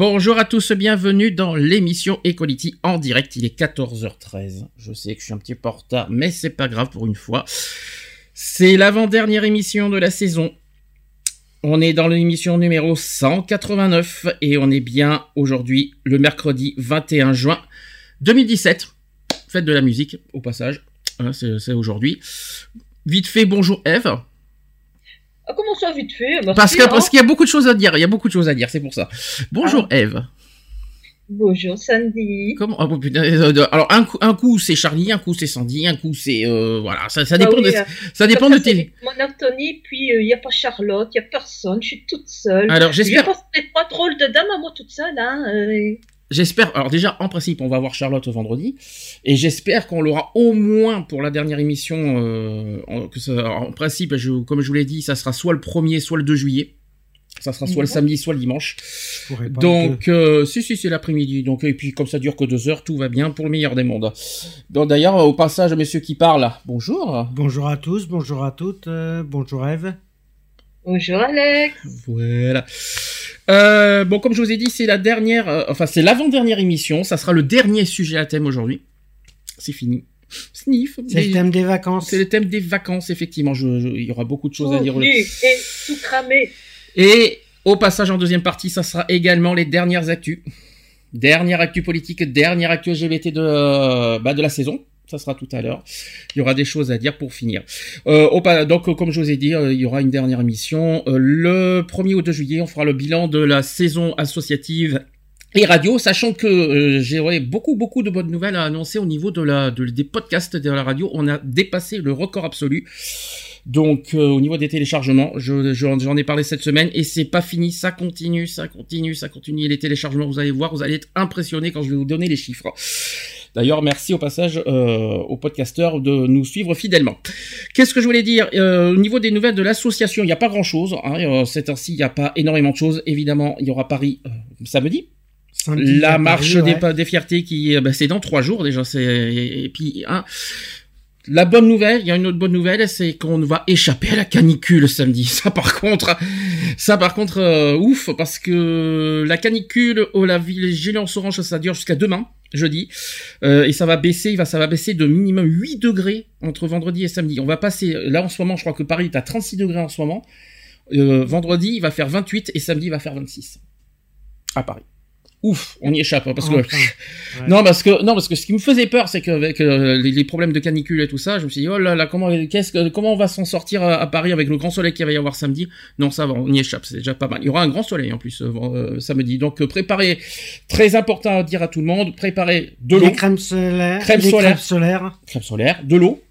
Bonjour à tous, bienvenue dans l'émission Equality en direct. Il est 14h13. Je sais que je suis un petit peu en retard, mais c'est pas grave pour une fois. C'est l'avant-dernière émission de la saison. On est dans l'émission numéro 189 et on est bien aujourd'hui le mercredi 21 juin 2017. Fête de la musique au passage. Hein, c'est c'est aujourd'hui. Vite fait, bonjour Eve. Ah, comment ça, vite fait? Merci, Parce que hein. parce qu'il y a beaucoup de choses à dire. Il y a beaucoup de choses à dire, c'est pour ça. Bonjour Eve. Bonjour, Sandy. Comment? Ah, putain, euh, de- Alors un coup, un coup c'est Charlie, un coup c'est Sandy, un coup c'est euh, voilà, ça, ça Bah dépend oui, de euh, ça dépend de tes. Monotonie, puis il n'y a pas Charlotte, il n'y a personne, je suis toute seule. Alors j'espère Je pense pas drôle de dame à moi toute seule, hein. J'espère alors déjà en principe on va voir Charlotte vendredi et j'espère qu'on l'aura au moins pour la dernière émission euh, en, que ça- en principe je, comme je vous l'ai dit ça sera soit le 1er soit le 2 juillet. Ça sera soit le Mhm. samedi soit le dimanche. Donc, euh, si, si, c'est l'après-midi. Donc, et puis, comme ça dure que deux heures, tout va bien pour le meilleur des mondes. Donc, d'ailleurs, au passage, messieurs qui parlent, bonjour. Bonjour à tous, bonjour à toutes, euh, bonjour Eve. Bonjour, Alex. Voilà. Euh, bon, comme je vous ai dit, c'est la dernière, euh, enfin, c'est l'avant-dernière émission. Ça sera le dernier sujet à thème aujourd'hui. C'est fini. Sniff. C'est le thème des vacances. C'est le thème des vacances, effectivement. Je- je- il y aura beaucoup de choses à Tout dire. nu et tout cramé. Et au passage, en deuxième partie, ça sera également les dernières actus. Dernière actu politique, dernière actu LGBT de, euh, bah, de la saison. Ça sera tout à l'heure. Il y aura des choses à dire pour finir. Euh, au donc, euh, comme je vous ai dit, euh, il y aura une dernière émission. Le 1er ou 2 juillet, on fera le bilan de la saison associative et radio, sachant que euh, j'aurai beaucoup, beaucoup de bonnes nouvelles à annoncer au niveau des podcasts de la radio. On a dépassé le record absolu. Donc au niveau des téléchargements, je, je- j'en ai parlé cette semaine et c'est pas fini, ça continue, ça continue, ça continue. Et les téléchargements, vous allez voir, vous allez être impressionnés quand je vais vous donner les chiffres. D'ailleurs, merci au passage euh, aux podcasteurs de nous suivre fidèlement. Qu'est-ce que je voulais dire? Euh, Au niveau des nouvelles de l'association, il n'y a pas grand-chose. Hein, euh, cette heure-ci, il n'y a pas énormément de choses. Évidemment, il y aura Paris euh, samedi. Samedi La marche Paris, des, ouais. pa- des fiertés qui, bah, c'est dans trois jours déjà. C'est et puis hein, la bonne nouvelle, il y a une autre bonne nouvelle, c'est qu'on va échapper à la canicule samedi. Ça par contre, ça par contre, euh, ouf, parce que la canicule au la ville Gélance Orange, ça dure jusqu'à demain, jeudi, Euh, et ça va baisser, va, ça va baisser de minimum 8 degrés entre vendredi et samedi. On va passer, là en ce moment, je crois que Paris est à 36 degrés en ce moment. Euh, vendredi, il va faire 28 et samedi, il va faire 26 à Paris. Ouf, on y échappe hein, parce que ouais. non parce que non parce que ce qui me faisait peur c'est qu'avec euh, les, les problèmes de canicule et tout ça je me suis dit oh là là comment qu'est-ce que comment on va s'en sortir à, à Paris avec le grand soleil qu'il va y avoir samedi? Non ça va on y échappe c'est déjà pas mal il y aura un grand soleil en plus euh, euh, samedi donc euh, préparez très important à dire à tout le monde préparez de l'eau les crèmes solaires, Crème solaire. crèmes solaires. crème solaire de l'eau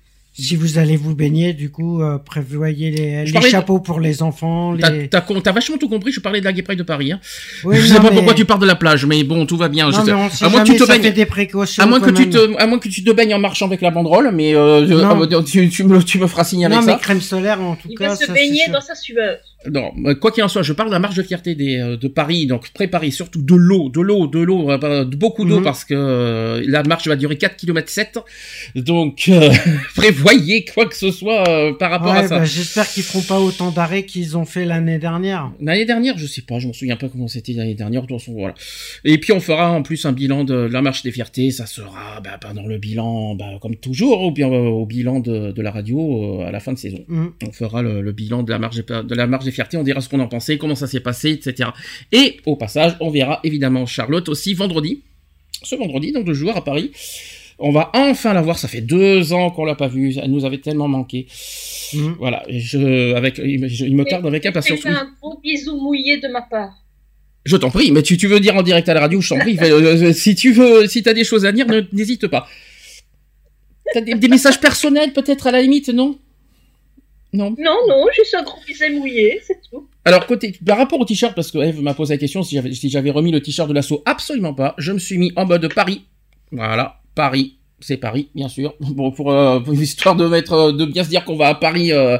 Si vous allez vous baigner, du coup, euh, prévoyez les, les parlais de- chapeaux pour les enfants. T'as Les... t'as con- t'as vachement tout compris. Je parlais de la Gay Pride de Paris. Hein. Oui, je sais non, pas mais- pourquoi tu parles de la plage, mais bon, tout va bien. Non, Je sais- mais on sait à moins que tu te baignes. des précautions. À moins que tu te, à moins que tu te baignes en marchant avec la banderole, mais euh, Non. euh, tu, tu me, tu me feras signer avec Non, ça. mais crème solaire, en tout Il cas. va se ça, baigner dans sa sueur. Non, quoi qu'il en soit, je parle de la marche de fierté des, euh, de Paris, donc préparez surtout de l'eau, de l'eau, de l'eau, euh, de beaucoup d'eau Mhm. parce que euh, la marche va durer 4 km 7. Donc euh, prévoyez quoi que ce soit euh, par rapport à ça. bah, J'espère qu'ils feront pas autant d'arrêts qu'ils ont fait l'année dernière. L'année dernière, je sais pas, je m'en souviens pas comment c'était l'année dernière. De toute façon, voilà. Et puis on fera en plus un bilan de la marche des fiertés. Ça sera bah, pendant le bilan, bah, comme toujours, ou bien euh, au bilan de, de la radio à la fin de saison. Mm. On fera le, le bilan de la marche de la marche des fiertés. On dira ce qu'on en pensait, comment ça s'est passé, etc. Et au passage, on verra évidemment Charlotte aussi vendredi, ce vendredi, dans deux jours à Paris. On va enfin la voir. Ça fait deux ans qu'on l'a pas vue. Elle nous avait tellement manqué. Mm. Voilà. Je, avec, il, je- il me tarde avec impatience. Fais un gros bisou mouillé de ma part. Je t'en prie, mais tu, tu veux dire en direct à la radio, je t'en prie. Euh, euh, si tu veux, si t'as des choses à dire, ne- n'hésite pas. T'as des, des messages personnels peut-être à la limite, non? Non. Non, non, juste un gros pisé mouillé, c'est tout. Alors, côté, par rapport au t-shirt, parce que Eve m'a posé la question si j'avais, si j'avais remis le t-shirt de l'assaut, absolument pas. Je me suis mis en mode Paris. Voilà, Paris. C'est Paris, bien sûr. Bon, pour, euh, pour histoire de mettre, euh, de bien se dire qu'on va à Paris euh,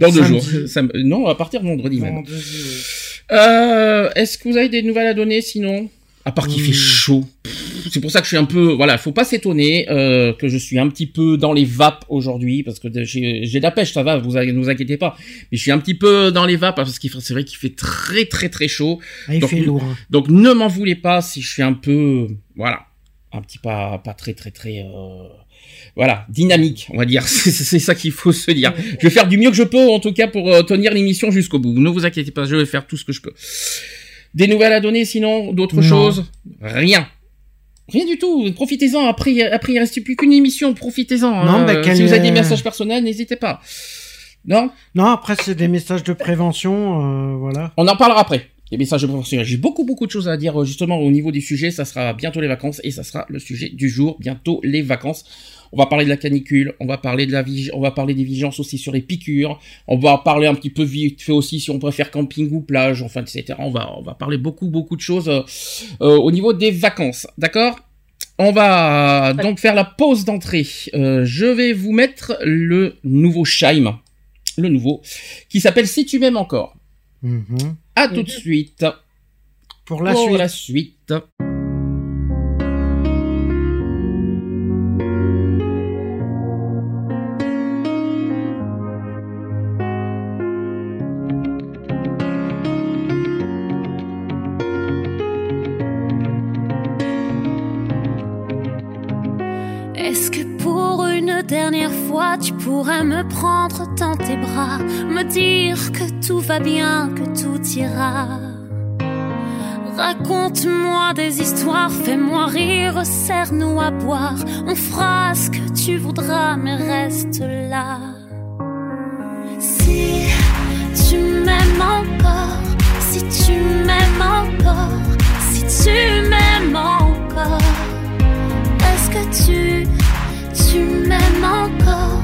dans deux jours. Ça me- non, à partir de vendredi même. Oui. Euh, est-ce que vous avez des nouvelles à donner sinon? À part qu'il Hmm. fait chaud. Pff, C'est pour ça que je suis un peu, voilà, faut pas s'étonner euh, que je suis un petit peu dans les vapes aujourd'hui parce que j'ai de la pêche, ça va, vous ne vous inquiétez pas. Mais je suis un petit peu dans les vapes parce qu'il fait- c'est vrai qu'il fait très très très chaud. Ah, il Donc, fait lourd. hein. Donc ne m'en voulez pas si je suis un peu, voilà, un petit pas pas très très très, euh, voilà, dynamique, on va dire. C'est c'est ça qu'il faut se dire. Je vais faire du mieux que je peux en tout cas pour euh, tenir l'émission jusqu'au bout. Ne vous inquiétez pas, je vais faire tout ce que je peux. Des nouvelles à donner sinon, d'autres Non. choses? Rien. Rien du tout. Profitez-en. Après, après il reste plus qu'une émission. Profitez-en. Non, hein. bah, quel- Si vous avez des messages personnels, n'hésitez pas. Non? Non, après, c'est des messages de prévention, euh, voilà. On en parlera après. Les messages de prévention. J'ai beaucoup beaucoup de choses à dire euh, justement au niveau du sujet. Ça sera bientôt les vacances et ça sera le sujet du jour. Bientôt les vacances. On va parler de la canicule. On va parler de la vig- on va parler des vigilances aussi sur les piqûres. On va parler un petit peu vite fait aussi si on préfère camping ou plage, enfin etc. On va on va parler beaucoup beaucoup de choses euh, euh, au niveau des vacances. D'accord? On va donc faire la pause d'entrée. Euh, je vais vous mettre le nouveau Scheim, le nouveau, qui s'appelle Si tu m'aimes encore. Mhm. À tout de suite. Pour la pour suite. la suite. Dernière fois tu pourrais me prendre dans tes bras, me dire que tout va bien, que tout ira Raconte-moi des histoires, fais-moi rire, serre-nous à boire, on fera ce que tu voudras, mais reste là. Si tu m'aimes encore, si tu m'aimes encore, si tu m'aimes encore. Est-ce que tu, tu m'aimes encore?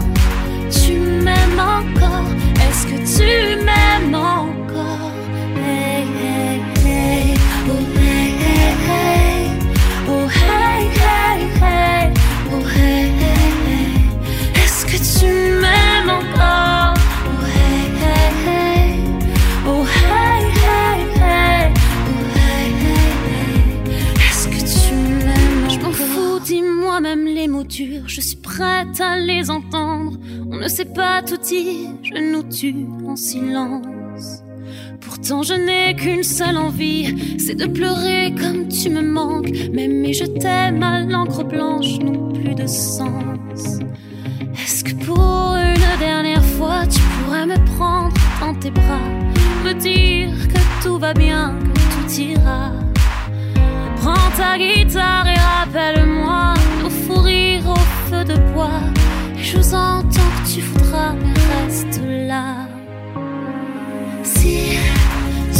Tu m'aimes encore? Est-ce que tu m'aimes encore? Hey, hey, hey. Oh, entendre. On ne sait pas tout dire, je nous tue en silence. Pourtant je n'ai qu'une seule envie, c'est de pleurer comme tu me manques. Même mais je t'aime à l'encre blanche n'ont plus de sens. Est-ce que pour une dernière fois tu pourrais me prendre dans tes bras, me dire que tout va bien, que tout ira? Prends ta guitare et rappelle-moi nos fous rires au feu de bois. Vous entends que tu voudras, mais reste là. Si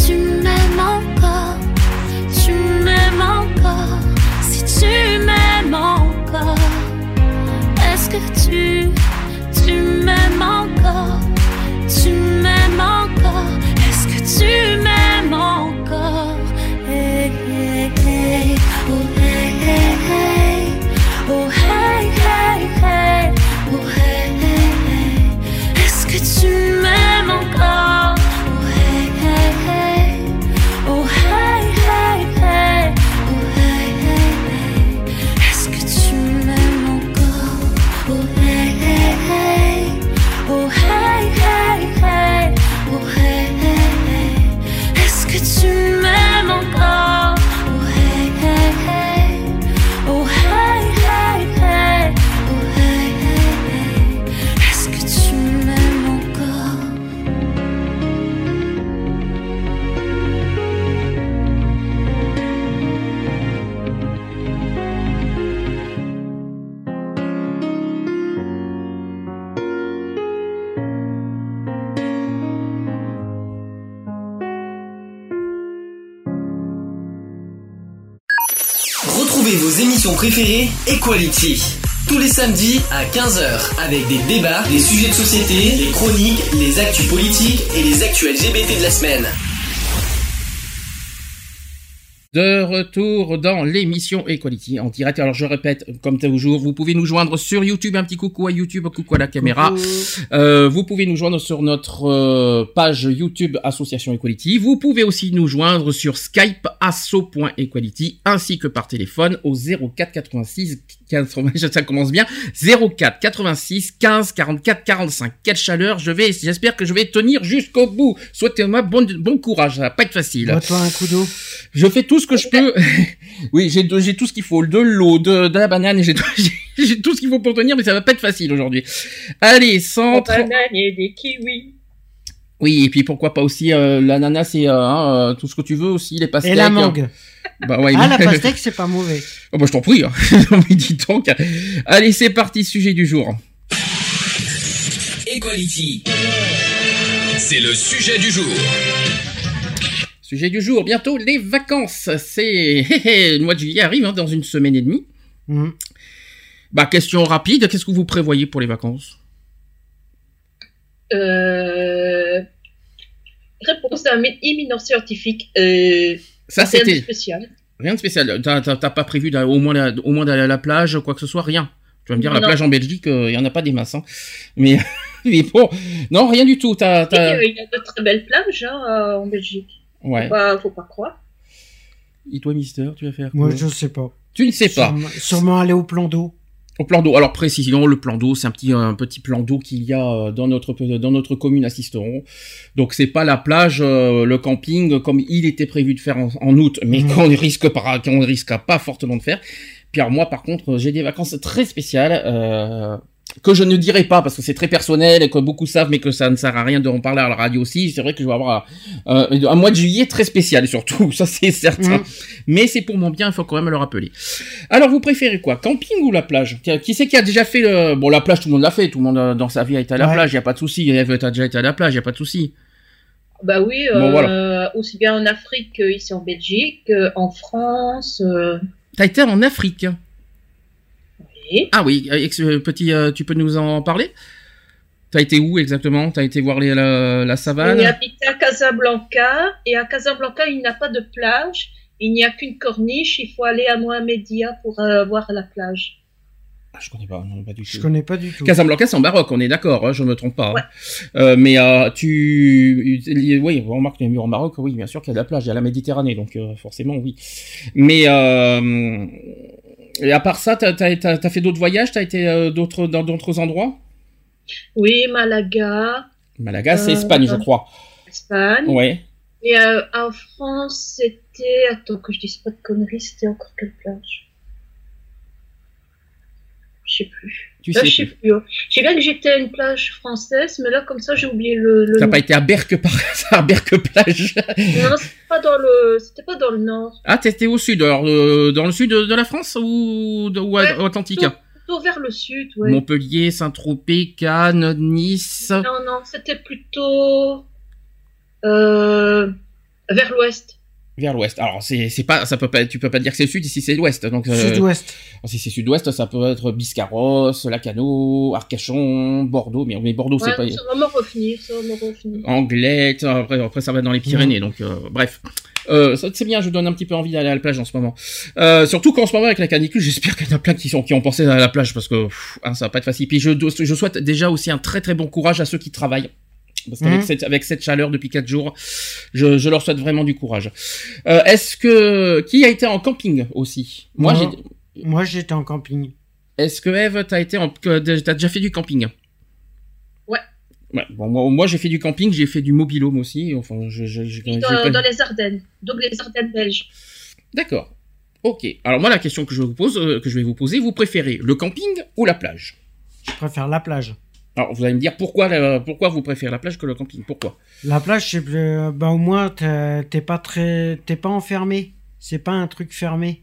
tu m'aimes encore, tu m'aimes encore. Si tu m'aimes encore, est-ce que tu, tu m'aimes encore? Tu m'aimes encore? Est-ce que tu m'aimes encore? Oh. Oh, Émissions préférées Equality. Tous les samedis à 15h avec des débats, des sujets de société, des chroniques, les actus politiques et les actus LGBT de la semaine. De retour dans l'émission Equality en direct. Alors je répète, comme toujours, vous pouvez nous joindre sur YouTube, un petit coucou à YouTube, coucou à la caméra. Euh, vous pouvez nous joindre sur notre euh, page YouTube Association Equality. Vous pouvez aussi nous joindre sur Skype asso.equality ainsi que par téléphone au 04 86 15, ça commence bien. 04 86 15 44 45. Quelle chaleur, je vais, j'espère que je vais tenir jusqu'au bout. Souhaitez-moi bon, bon courage, ça va pas être facile. Un coup d'eau. Je fais tout ce que je peux. oui, j'ai tout ce qu'il faut, de l'eau, de, de la banane, j'ai tout, j'ai- tout ce qu'il faut pour tenir, mais ça va pas être facile aujourd'hui. Allez, sans Des bananes et des kiwis. Oui, et puis pourquoi pas aussi euh, l'ananas et euh, hein, euh, tout ce que tu veux aussi, les pastèques. Et la mangue. Bah ouais. Ah, la pastèque, c'est pas mauvais. Oh bah je t'en prie. Hein. Mais dis donc. Allez, c'est parti, sujet du jour. Equality. C'est le sujet du jour. Sujet du jour, bientôt les vacances. C'est le mois de juillet arrive hein, dans une semaine et demie. Mhm. Bah question rapide, qu'est-ce que vous prévoyez pour les vacances? Euh... Réponse d'un mé- éminent scientifique. Euh... Ça rien de spécial. rien de spécial. T'as pas prévu au moins la- au moins d'aller à la plage, quoi que ce soit, rien. Tu vas me dire la Non. plage en Belgique, il y en a pas des masses. Hein. Mais mais bon, non rien du tout. Euh, il y a de très belles plages hein, euh, en Belgique. Ouais. Faut, pas, faut pas croire. Et toi, Mister, tu vas faire Moi, quoi je sais pas. Tu ne sais pas. Sûrement, sûrement aller au plan d'eau. Au plan d'eau. Alors précisément, le plan d'eau, c'est un petit un petit plan d'eau qu'il y a euh, dans notre dans notre commune à Sisteron. Donc c'est pas la plage, euh, le camping comme il était prévu de faire en, en août, mais Mhm. qu'on risque pas qu'on ne risquera pas fortement de faire. Puis alors moi par contre, j'ai des vacances très spéciales euh, que je ne dirai pas parce que c'est très personnel et que beaucoup savent, mais que ça ne sert à rien de en parler à la radio aussi. C'est vrai que je vais avoir euh, un mois de juillet très spécial surtout, ça c'est certain. Mhm. Mais c'est pour mon bien, il faut quand même le rappeler. Alors, vous préférez quoi Camping ou la plage? Tiens, Qui c'est qui a déjà fait le... Bon, la plage, tout le monde l'a fait. Tout le monde euh, dans sa vie a été à la Ouais. plage. Il y a pas de souci. Eve, t'as déjà été à la plage. Il y a pas de souci. Bah oui, Bon, euh, voilà. aussi bien en Afrique qu'ici en Belgique, euh, en France. euh, T'as été en Afrique. Ah oui, euh, euh, petit, euh, tu peux nous en parler? T'as été où exactement? T'as été voir les, la, la savane? On habite à Casablanca et à Casablanca il n'y a pas de plage, il n'y a qu'une corniche, il faut aller à Mohamedia pour euh, voir la plage. Ah, Je connais pas, non, pas du Je tout. connais pas du tout. Casablanca, c'est en Maroc, on est d'accord, hein, je me trompe pas. hein. Ouais. Euh, mais euh, tu, oui, on remarque y a au Maroc, oui, bien sûr qu'il y a de la plage, il y a la Méditerranée, donc euh, forcément oui. Mais euh, et à part ça, t'as as, fait d'autres voyages, t'as été euh, d'autres dans d'autres endroits? Oui, Malaga, Malaga, c'est Euh, Espagne, je crois. Espagne. Ouais. Et euh, en France, c'était. Attends, que je dise pas de conneries, c'était encore quelle plage? Je sais plus. Tu Là, sais. je sais plus. hein. Je sais bien que j'étais à une plage française, mais là, comme ça, j'ai oublié le. le T'as pas été à Berck par hasard, Berck plage Non, c'était pas dans le. C'était pas dans le nord. Ah, t'étais au sud, alors euh, dans le sud de, de la France ou, de, ou Ouais, Atlantique? plutôt- Plutôt vers le sud, ouais. Montpellier, Saint-Tropez, Cannes, Nice. Non, non, c'était plutôt euh, vers l'ouest. Vers l'ouest. Alors c'est c'est pas ça peut pas tu peux pas dire que c'est le sud ici c'est l'ouest donc euh, Sud-ouest. si c'est sud-ouest ça peut être Biscarrosse, Lacano, Arcachon, Bordeaux mais mais Bordeaux Ouais, c'est pas ça va me revenir, ça va me revenir. Anglette après après ça va dans les Pyrénées donc euh, bref. Euh, ça, c'est bien, je donne un petit peu envie d'aller à la plage en ce moment. Euh, surtout qu'en ce moment avec la canicule, j'espère qu'il y en a plein qui sont qui ont pensé à la plage parce que pff, hein, ça va pas être facile. Puis je je souhaite déjà aussi un très très bon courage à ceux qui travaillent. Parce qu'avec Mhm. cette, avec cette chaleur depuis quatre jours, je, je leur souhaite vraiment du courage. Euh, Est-ce que qui a été en camping aussi? Moi, j'ai. Moi, j'étais en camping. Est-ce que Eve, t'as été en, t'as déjà fait du camping? Ouais. Ouais. Bon, moi, moi, j'ai fait du camping, j'ai fait du mobilhome aussi. Enfin, je, je, je- Oui, j'ai dans, pas- dans les Ardennes, donc les Ardennes belges. D'accord. Ok. Alors moi, la question que je vous pose, euh, que je vais vous poser, vous préférez le camping ou la plage? Je préfère la plage. Alors vous allez me dire pourquoi, la- pourquoi vous préférez la plage que le camping? Pourquoi? La plage, c'est bah au moins t'es pas très, t'es pas enfermé. C'est pas un truc fermé.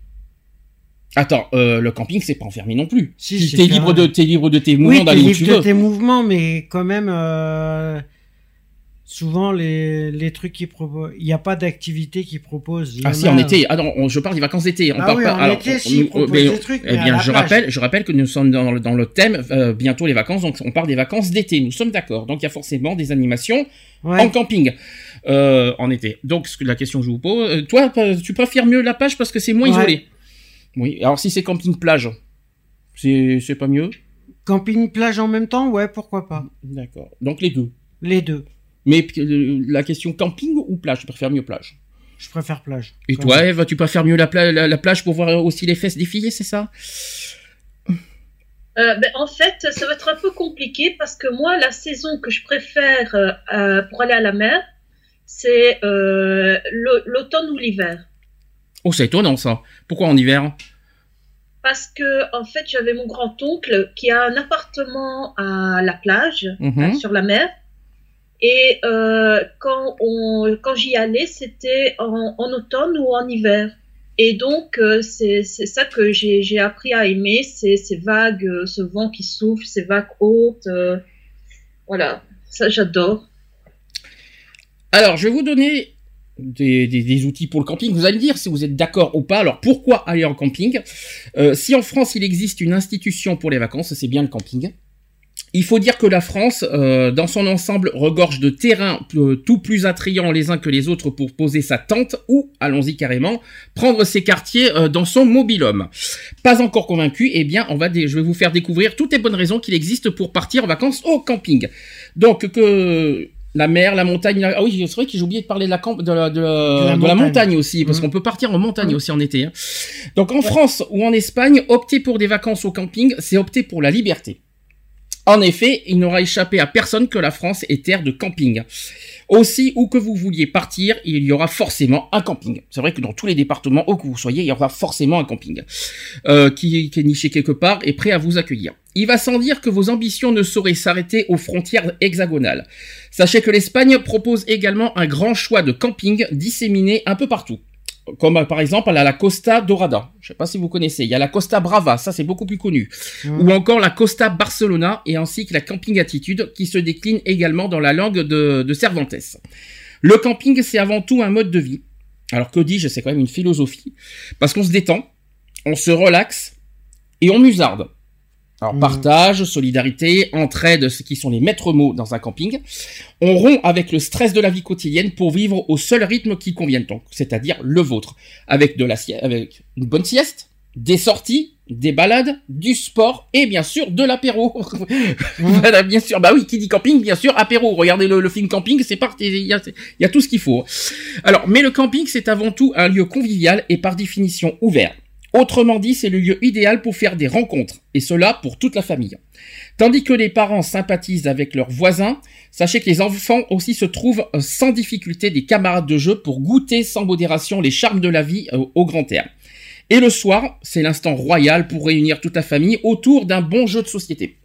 Attends, euh, le camping, c'est pas enfermé non plus. Si, t'es libre de, t'es libre de tes mouvements Oui, d'aller où tu libre de veux. tes mouvements, mais quand même, euh, souvent les, les trucs qui proposent, il n'y a pas d'activité qui y Ah en si, a- en été. Ah non, on- je parle des vacances d'été. On Ah parle oui, pas. en alors, été, on- si, on- mais- des trucs, Eh bien, je plage. rappelle, je rappelle que nous sommes dans, le- dans le thème euh, bientôt les vacances, donc on parle des vacances d'été. Nous sommes d'accord. Donc il y a forcément des animations Ouais. en camping euh, en été. Donc la question que je vous pose, euh, toi, tu préfères mieux la plage parce que c'est moins Ouais. isolé? Oui. Alors si c'est camping plage, c'est c'est pas mieux? Camping plage en même temps, ouais, pourquoi pas. D'accord. Donc les deux. Les deux. Mais euh, la question camping ou plage, tu préfères mieux plage? Je préfère plage. Et toi, ça. Eve, tu préfères mieux la, pla- la, la plage pour voir aussi les fesses défiler, c'est ça? Euh, ben, en fait, ça va être un peu compliqué parce que moi, la saison que je préfère euh, pour aller à la mer, c'est euh, l'au- l'automne ou l'hiver. Oh, c'est étonnant ça. Pourquoi en hiver? Parce que, en fait, j'avais mon grand-oncle qui a un appartement à la plage, Mhm. sur la mer. Et euh, quand, quand j'y allais, c'était en, automne ou en hiver. Et donc, euh, c'est ça que j'ai appris à aimer, ces vagues, euh, ce vent qui souffle, ces vagues hautes. voilà, ça j'adore. Alors, je vais vous donner des, des- outils pour le camping. Vous allez me dire si vous êtes d'accord ou pas. Alors, pourquoi aller en camping? Si en France, il existe une institution pour les vacances, c'est bien le camping. Il faut dire que la France, euh, dans son ensemble, regorge de terrains euh, tout plus attrayants les uns que les autres pour poser sa tente ou, allons-y carrément, prendre ses quartiers euh, dans son mobilhome. Pas encore convaincu Eh bien, on va je vais vous faire découvrir toutes les bonnes raisons qu'il existe pour partir en vacances au camping. Donc, que la mer, la montagne. la- Ah oui, c'est vrai que j'ai oublié de parler de la, camp... de la, de la, De la de la montagne. aussi, parce Mhm. qu'on peut partir en montagne aussi en été. hein. Donc, en France ou en Espagne, opter pour des vacances au camping, c'est opter pour la liberté. En effet, il n'aura échappé à personne que la France est terre de camping. Aussi, où que vous vouliez partir, il y aura forcément un camping. C'est vrai que dans tous les départements, où que vous soyez, il y aura forcément un camping euh, qui, est niché quelque part et prêt à vous accueillir. Il va sans dire que vos ambitions ne sauraient s'arrêter aux frontières hexagonales. Sachez que l'Espagne propose également un grand choix de camping disséminés un peu partout. Comme par exemple à la Costa Dorada. Je sais pas si vous connaissez. Il y a la Costa Brava, ça c'est beaucoup plus connu. Ou encore la Costa Barcelona et ainsi que la Camping Attitude qui se décline également dans la langue de, de Cervantes. Le camping c'est avant tout un mode de vie. Alors que dis-je, c'est quand même une philosophie. Parce qu'on se détend, on se relaxe et on musarde. Alors Mhm. partage, solidarité, entraide, ce qui sont les maîtres mots dans un camping. On rompt avec le stress de la vie quotidienne pour vivre au seul rythme qui convienne donc, c'est-à-dire le vôtre, avec de la avec une bonne sieste, des sorties, des balades, du sport et bien sûr de l'apéro. voilà, bien sûr. Bah oui, qui dit camping, bien sûr, apéro. Regardez le, le film camping, c'est parti. Il y y a tout ce qu'il faut. Alors, mais le camping, c'est avant tout un lieu convivial et par définition ouvert. Autrement dit, c'est le lieu idéal pour faire des rencontres, et cela pour toute la famille. Tandis que les parents sympathisent avec leurs voisins, sachez que les enfants aussi se trouvent euh, sans difficulté des camarades de jeu pour goûter sans modération les charmes de la vie euh, au grand air. Et le soir, c'est l'instant royal pour réunir toute la famille autour d'un bon jeu de société.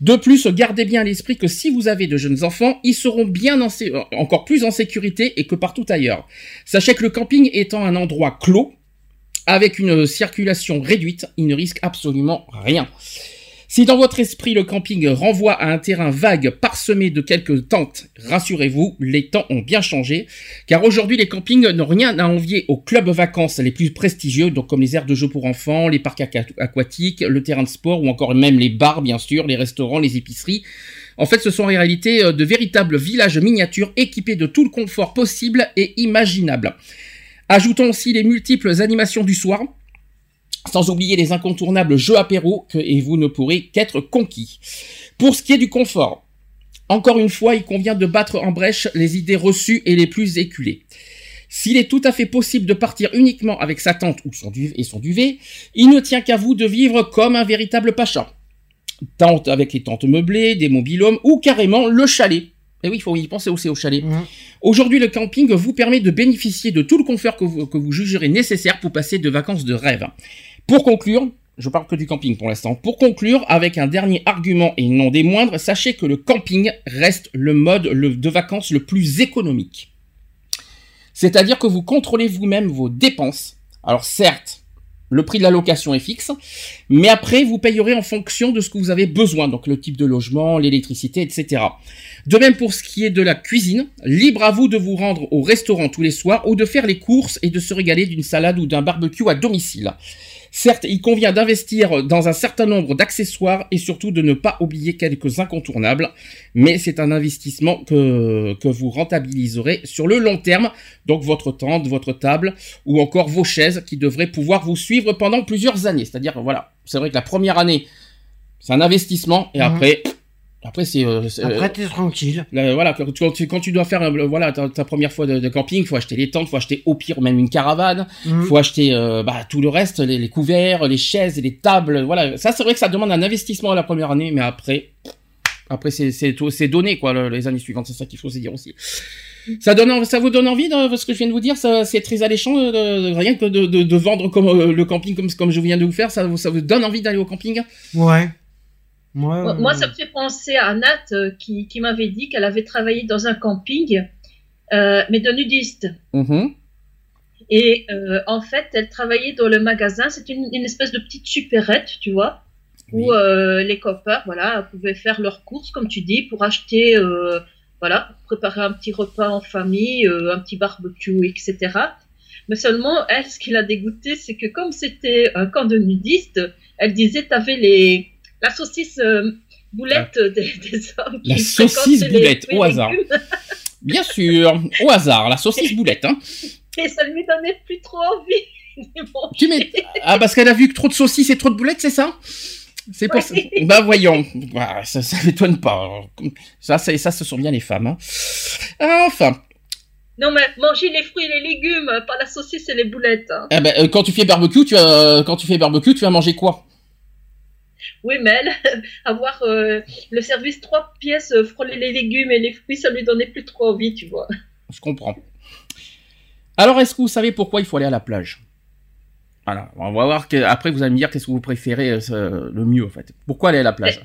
De plus, gardez bien à l'esprit que si vous avez de jeunes enfants, ils seront bien euh, encore plus en sécurité et que partout ailleurs. Sachez que le camping étant un endroit clos, avec une circulation réduite, il ne risque absolument rien. Si dans votre esprit le camping renvoie à un terrain vague parsemé de quelques tentes, rassurez-vous, les temps ont bien changé, car aujourd'hui les campings n'ont rien à envier aux clubs vacances les plus prestigieux, comme les aires de jeux pour enfants, les parcs aqua- aquatiques, le terrain de sport ou encore même les bars bien sûr, les restaurants, les épiceries. En fait, ce sont en réalité euh, de véritables villages miniatures équipés de tout le confort possible et imaginable. Ajoutons aussi les multiples animations du soir, sans oublier les incontournables jeux apéro et vous ne pourrez qu'être conquis. Pour ce qui est du confort, encore une fois, il convient de battre en brèche les idées reçues et les plus éculées. S'il est tout à fait possible de partir uniquement avec sa tente ou son duvet et son duvet, il ne tient qu'à vous de vivre comme un véritable pacha. Tente avec les tentes meublées, des mobilhomes ou carrément le chalet. Et oui, il faut y penser aussi au chalet. Mhm. Aujourd'hui, le camping vous permet de bénéficier de tout le confort que vous, que vous jugerez nécessaire pour passer de vacances de rêve. Pour conclure, je parle que du camping pour l'instant. Pour conclure, avec un dernier argument et non des moindres, sachez que le camping reste le mode de vacances le plus économique. C'est-à-dire que vous contrôlez vous-même vos dépenses. Alors certes, Le prix de la location est fixe, mais après vous payerez en fonction de ce que vous avez besoin, donc le type de logement, l'électricité, etc. De même pour ce qui est de la cuisine, libre à vous de vous rendre au restaurant tous les soirs ou de faire les courses et de se régaler d'une salade ou d'un barbecue à domicile. Certes, il convient d'investir dans un certain nombre d'accessoires et surtout de ne pas oublier quelques incontournables, mais c'est un investissement que, que vous rentabiliserez sur le long terme, donc votre tente, votre table ou encore vos chaises qui devraient pouvoir vous suivre pendant plusieurs années. C'est-à-dire, voilà, c'est vrai que la première année, c'est un investissement et Mhm. après, après c'est... euh, c'est- Après, t'es tranquille. Là, voilà, quand tu, quand dois faire euh, voilà, ta, ta première fois de, de camping, faut acheter les tentes, faut acheter au pire même une caravane, Mhm. faut acheter euh, bah, tout le reste, les, les couverts, les chaises, les tables, voilà. Ça, c'est vrai que ça demande un investissement la première année, mais après, après c'est donné quoi le- les années suivantes, c'est ça qu'il faut se dire aussi. Ça donne, ça vous donne envie de ce que je viens de vous dire, c'est très alléchant, euh, de, de- rien que de, vendre comme euh, le camping comme comme je viens de vous faire, ça, ça vous donne envie d'aller au camping? Ouais. Moi, Moi, euh, ça me fait penser à Nat euh, qui, qui m'avait dit qu'elle avait travaillé dans un camping, euh, mais de nudistes. Mhm. Et euh, en fait, elle travaillait dans le magasin. C'est une, une espèce de petite supérette, tu vois, où Oui. euh, les copains, voilà, pouvaient faire leurs courses, comme tu dis, pour acheter, euh, voilà, préparer un petit repas en famille, euh, un petit barbecue, etc. Mais seulement, elle, ce qui l'a dégoûté, c'est que comme c'était un camp de nudistes, elle disait, t'avais les la saucisse euh, boulette des, des hommes. La saucisse boulette, au hasard. Bien sûr, au hasard, la saucisse boulette, hein. Et ça lui donnait plus trop envie. Tu mets... Ah, parce qu'elle a vu que trop de saucisses et trop de boulettes, c'est ça? C'est pour Oui. ça. Bah voyons, Bah, ça, ça m'étonne pas. Ça, c'est- ça, ce sont bien les femmes. Hein. Enfin, Non, mais manger les fruits et les légumes, pas la saucisse et les boulettes. hein. eh ben, euh, quand tu fais barbecue, tu vas, quand tu fais barbecue, tu vas manger quoi? Oui, mais elle, avoir euh, le service trois pièces, euh, frôler les légumes et les fruits, ça lui donnait plus trop envie, tu vois. Je comprends. Alors, est-ce que vous savez pourquoi il faut aller à la plage? Voilà, on va voir. Que... Après, vous allez me dire qu'est-ce que vous préférez euh, le mieux en fait. Pourquoi aller à la plage?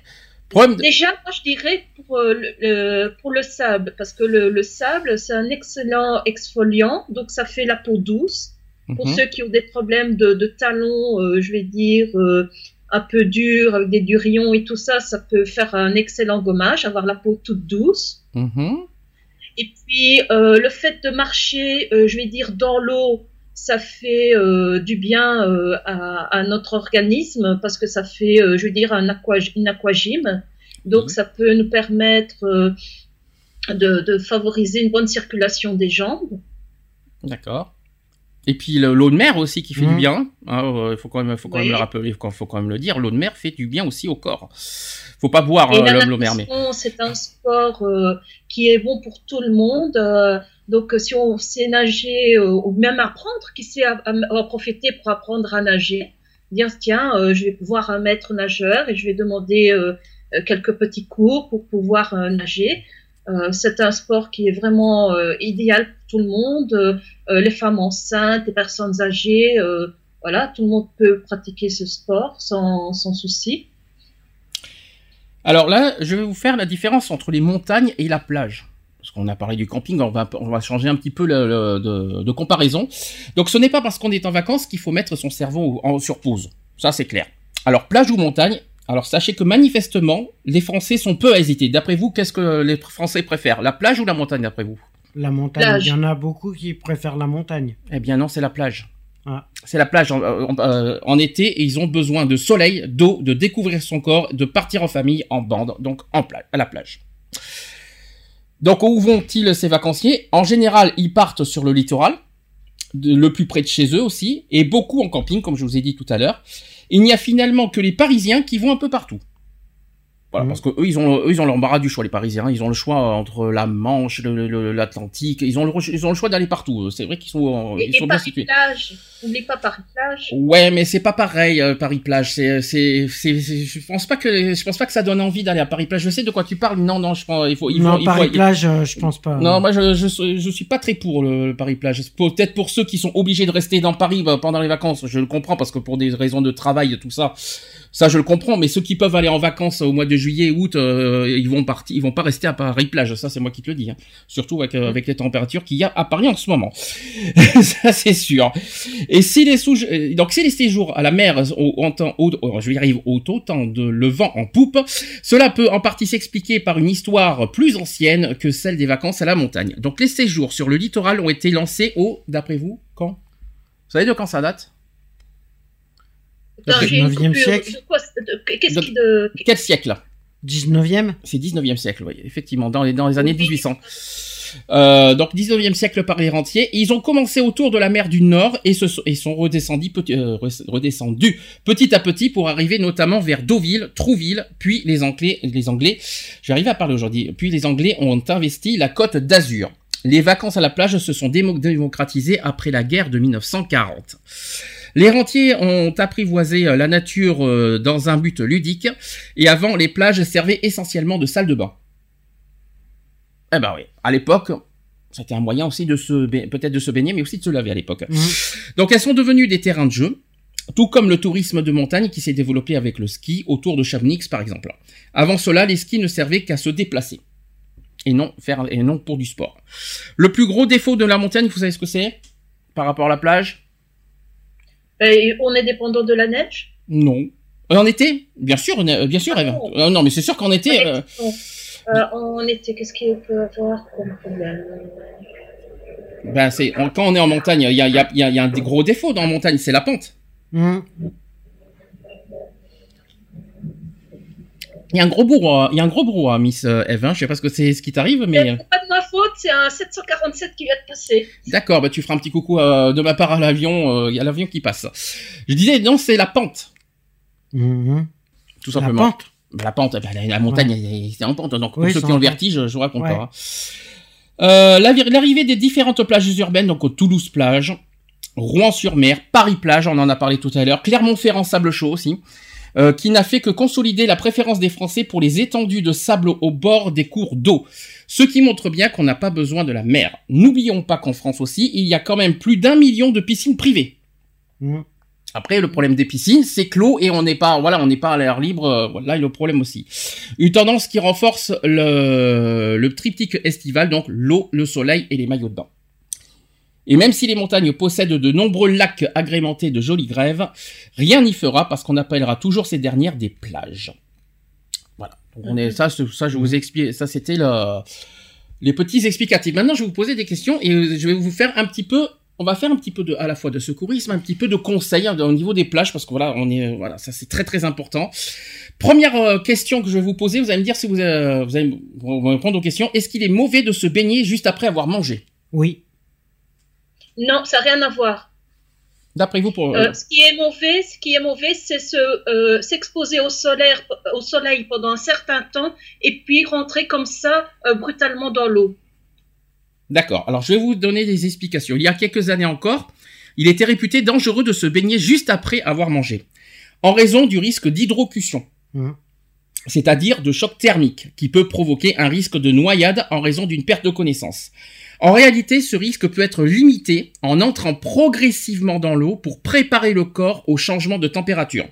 De- Déjà, moi, je dirais pour, le, pour le sable, parce que le, le sable, c'est un excellent exfoliant, donc ça fait la peau douce. Pour Mhm. ceux qui ont des problèmes de, de talons, euh, je vais dire, euh, un peu durs, avec des durions et tout ça, ça peut faire un excellent gommage, avoir la peau toute douce. Mhm. Et puis, euh, le fait de marcher, euh, je vais dire, dans l'eau, ça fait euh, du bien à, à notre organisme parce que ça fait, je veux dire, un aqua- une aquagym. Donc, ça peut nous permettre de, de favoriser une bonne circulation des jambes. D'accord. Et puis le- l'eau de mer aussi qui fait Mhm. du bien. Il faut quand même, faut quand même le rappeler, faut, faut quand même le dire. L'eau de mer fait du bien aussi au corps. Faut pas boire euh, l'eau de mer, mais. c'est un sport euh, qui est bon pour tout le monde. euh, donc, euh, si on sait nager euh, ou même apprendre, qui sait à- profiter pour apprendre à nager, dire tiens, euh, je vais voir un maître nageur et je vais demander euh, euh, quelques petits cours pour pouvoir euh, nager. Euh, c'est un sport qui est vraiment euh, idéal pour tout le monde. Euh, euh, les femmes enceintes, les personnes âgées, euh, voilà, tout le monde peut pratiquer ce sport sans, sans souci. Alors là, je vais vous faire la différence entre les montagnes et la plage. Parce qu'on a parlé du camping, on va, on va changer un petit peu le, de, de comparaison. Donc ce n'est pas parce qu'on est en vacances qu'il faut mettre son cerveau en, sur pause. Ça c'est clair. Alors plage ou montagne? Alors sachez que manifestement, les Français sont peu à hésiter. D'après vous, qu'est-ce que les Français préfèrent? La plage ou la montagne d'après vous? La montagne, Plage. il y en a beaucoup qui préfèrent la montagne. Eh bien non, c'est la plage. Ah. C'est la plage en, en- euh, en été et ils ont besoin de soleil, d'eau, de découvrir son corps, de partir en famille, en bande, donc en à la plage. Donc où vont-ils ces vacanciers? En général, ils partent sur le littoral, de- le plus près de chez eux aussi, et beaucoup en camping, comme je vous ai dit tout à l'heure. Il n'y a finalement que les Parisiens qui vont un peu partout. Voilà, Mhm. parce que eux, ils ont, eux, ils ont l'embarras du choix, les Parisiens. Ils ont le choix entre la Manche, l'Atlantique. Ils ont le, ils ont le choix d'aller partout. C'est vrai qu'ils sont, Et, ils sont et bien Paris situés. plage, n'oublie pas Paris plage. Ouais, mais c'est pas pareil euh, Paris plage. C'est, c'est, c'est, c'est- je pense pas que, je pense pas que ça donne envie d'aller à Paris plage. Je sais de quoi tu parles. Non, non, je pense, il faut, il faut, non, il Paris plage, euh, je pense pas. Non, moi je, je, je suis pas très pour le, le Paris plage. Peut-être pour ceux qui sont obligés de rester dans Paris bah, pendant les vacances, je le comprends parce que pour des raisons de travail et tout ça, ça je le comprends. Mais ceux qui peuvent aller en vacances au mois de juillet, août, euh, ils vont partir, ils vont pas rester à Paris plage. Ça, c'est moi qui te le dis. hein. Surtout avec, euh, avec les températures qu'il y a à Paris en ce moment. ça, c'est sûr. Et si les sous, euh, donc si les séjours à la mer au, en temps, au, oh, je vais y arriver au temps de le vent en poupe, cela peut en partie s'expliquer par une histoire plus ancienne que celle des vacances à la montagne. Donc les séjours sur le littoral ont été lancés au, d'après vous, quand? Vous savez de quand ça date Attends, Le j'ai une 19e coupure. siècle. Qu'est-ce qui de. Quel siècle 19e C'est 19e siècle, oui, effectivement, dans les, dans les années 1800. Euh, donc 19e siècle par les rentiers. Ils ont commencé autour de la mer du Nord et, se, sont- et sont redescendus, petit- euh, redescendus petit à petit pour arriver notamment vers Deauville, Trouville, puis les Anglais, les Anglais, j'arrive à parler aujourd'hui, puis les Anglais ont investi la côte d'Azur. Les vacances à la plage se sont démo- démocratisées après la guerre de 1940. Les rentiers ont apprivoisé euh, la nature euh, dans un but ludique et avant les plages servaient essentiellement de salle de bain. Eh ben oui, à l'époque, c'était un moyen aussi de se peut-être de se baigner mais aussi de se laver à l'époque. Mhm. Donc elles sont devenues des terrains de jeu, tout comme le tourisme de montagne qui s'est développé avec le ski autour de Chamonix par exemple. Avant cela, les skis ne servaient qu'à se déplacer et non faire et non pour du sport. Le plus gros défaut de la montagne, vous savez ce que c'est? Par rapport à la plage? Et on est dépendant de la neige? Non. Euh, En été? Bien sûr, on euh, bien sûr. Ah Eva. non. Euh, non, mais c'est sûr qu'en été. euh. Euh, En été, qu'est-ce qu'il peut avoir comme problème? Ben, c'est quand on est en montagne, il y a, il y a- il y a- il y a un des gros défaut dans la montagne, c'est la pente. Mhm. Il y a un gros brouhaha, il y a un gros brouhaha, Miss euh, Eve. hein. Je sais pas ce que c'est ce qui t'arrive, mais euh, C'est pas de ma faute, c'est un 747 qui vient de passer. d'accord. Bah, tu feras un petit coucou euh, de ma part à l'avion. euh, Il y a l'avion qui passe. Je disais non, c'est la pente, Mhm. tout La simplement. pente Bah, la pente, bah, la, la montagne, elle- c'est en pente. Donc pour Oui, ceux qui ont le pente. vertige, je vous raconte Ouais. pas. hein. Euh, L'arrivée des différentes plages urbaines, donc au Toulouse plage, Rouen-sur-Mer, Paris-Plage, on en a parlé tout à l'heure, Clermont-Ferrand, sable chaud aussi, euh, qui n'a fait que consolider la préférence des Français pour les étendues de sable au bord des cours d'eau. Ce qui montre bien qu'on n'a pas besoin de la mer. N'oublions pas qu'en France aussi, il y a quand même plus d'un million de piscines privées. Mhm. Après, le problème des piscines, c'est que l'eau et on n'est pas, voilà, on n'est pas à l'air libre. euh, Voilà, le problème aussi. Une tendance qui renforce le, le triptyque estival, donc l'eau, le soleil et les maillots de bain. Et même si les montagnes possèdent de nombreux lacs agrémentés de jolies grèves, rien n'y fera parce qu'on appellera toujours ces dernières des plages. Voilà. On est, ça, ça, je vous explique, ça c'était le, les petits explicatifs. Maintenant, je vais vous poser des questions et euh, je vais vous faire un petit peu on va faire un petit peu de, à la fois de secourisme, un petit peu de conseils hein, au niveau des plages, parce que voilà, on est, euh, voilà, ça c'est très très important. Première euh, question que je vais vous poser, vous allez me dire si vous, euh, vous allez allez répondre aux questions. Est-ce qu'il est mauvais de se baigner juste après avoir mangé? Oui. Non, ça n'a rien à voir. D'après vous, pour, Euh, ce qui est mauvais, ce qui est mauvais, c'est se, euh, s'exposer au soleil, au soleil pendant un certain temps et puis rentrer comme ça euh, brutalement dans l'eau. D'accord. Alors, je vais vous donner des explications. Il y a quelques années encore, il était réputé dangereux de se baigner juste après avoir mangé, en raison du risque d'hydrocution, Mhm. c'est-à-dire de choc thermique, qui peut provoquer un risque de noyade en raison d'une perte de connaissance. En réalité, ce risque peut être limité en entrant progressivement dans l'eau pour préparer le corps au changement de température.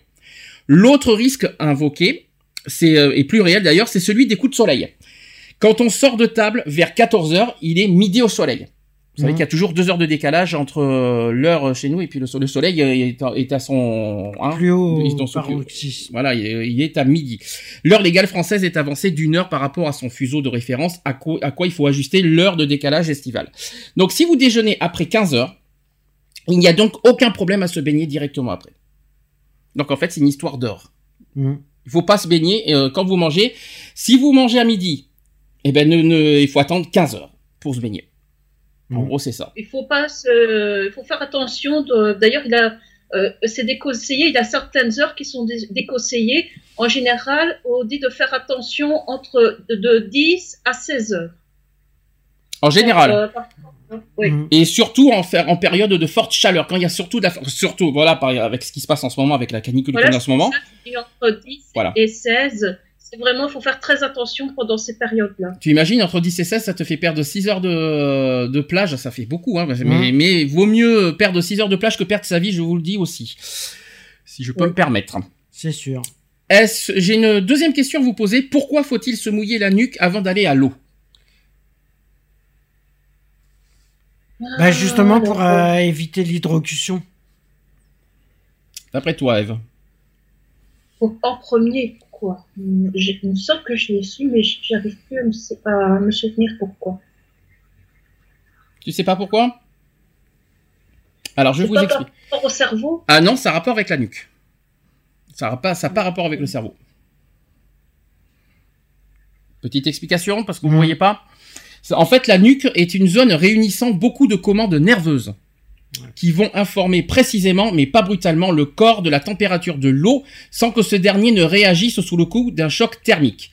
L'autre risque invoqué, c'est euh, et plus réel d'ailleurs, c'est celui des coups de soleil. Quand on sort de table vers 14 heures, il est midi au soleil. Vous savez Mhm. qu'il y a toujours deux heures de décalage entre euh, l'heure chez nous et puis le, so- le soleil euh, est à, est à son hein, Plus haut voilà, il est, il est à midi. L'heure légale française est avancée d'une heure par rapport à son fuseau de référence, à quoi, à quoi il faut ajuster l'heure de décalage estival. Donc si vous déjeunez après 15 heures, il n'y a donc aucun problème à se baigner directement après. Donc en fait, c'est une histoire d'heure. Mhm. Il faut pas se baigner euh, quand vous mangez. Si vous mangez à midi, eh ben ne, ne- il faut attendre 15 heures pour se baigner. En Mhm. gros, c'est ça. Il faut pas se, il faut faire attention. de- D'ailleurs, il a, euh, c'est déconseillé. Il y a certaines heures qui sont dé- déconseillées. En général, on dit de faire attention entre de, de 10 à 16 heures. En général. Euh, par oui. Mhm. Et surtout en faire en période de forte chaleur, quand il y a surtout de la, surtout voilà avec ce qui se passe en ce moment avec la canicule Voilà, qu'on a en ce moment. Et entre 10 Voilà. et 16, c'est vraiment, il faut faire très attention pendant ces périodes-là. Tu imagines entre 10 et 16, ça te fait perdre 6 heures de, de plage, ça fait beaucoup hein, mais, mais vaut mieux perdre 6 heures de plage que perdre sa vie, je vous le dis aussi. Si je peux Oui. me permettre. C'est sûr. Est-ce, j'ai une deuxième question à vous poser. Pourquoi faut-il se mouiller la nuque avant d'aller à l'eau? Bah, justement pour euh, éviter l'hydrocution. D'après toi, Eve. En premier, pourquoi j'ai- Il me semble que je l'ai su, mais j'arrive plus à me, sou- à me souvenir pourquoi. Tu sais pas pourquoi? Alors, je vous pas explique. par rapport au cerveau? Ah non, ça a rapport avec la nuque. Ça n'a pas, ça a pas rapport avec le cerveau. Petite explication, parce que vous ne Mhm. voyez pas. En fait, la nuque est une zone réunissant beaucoup de commandes nerveuses qui vont informer précisément, mais pas brutalement, le corps de la température de l'eau sans que ce dernier ne réagisse sous le coup d'un choc thermique.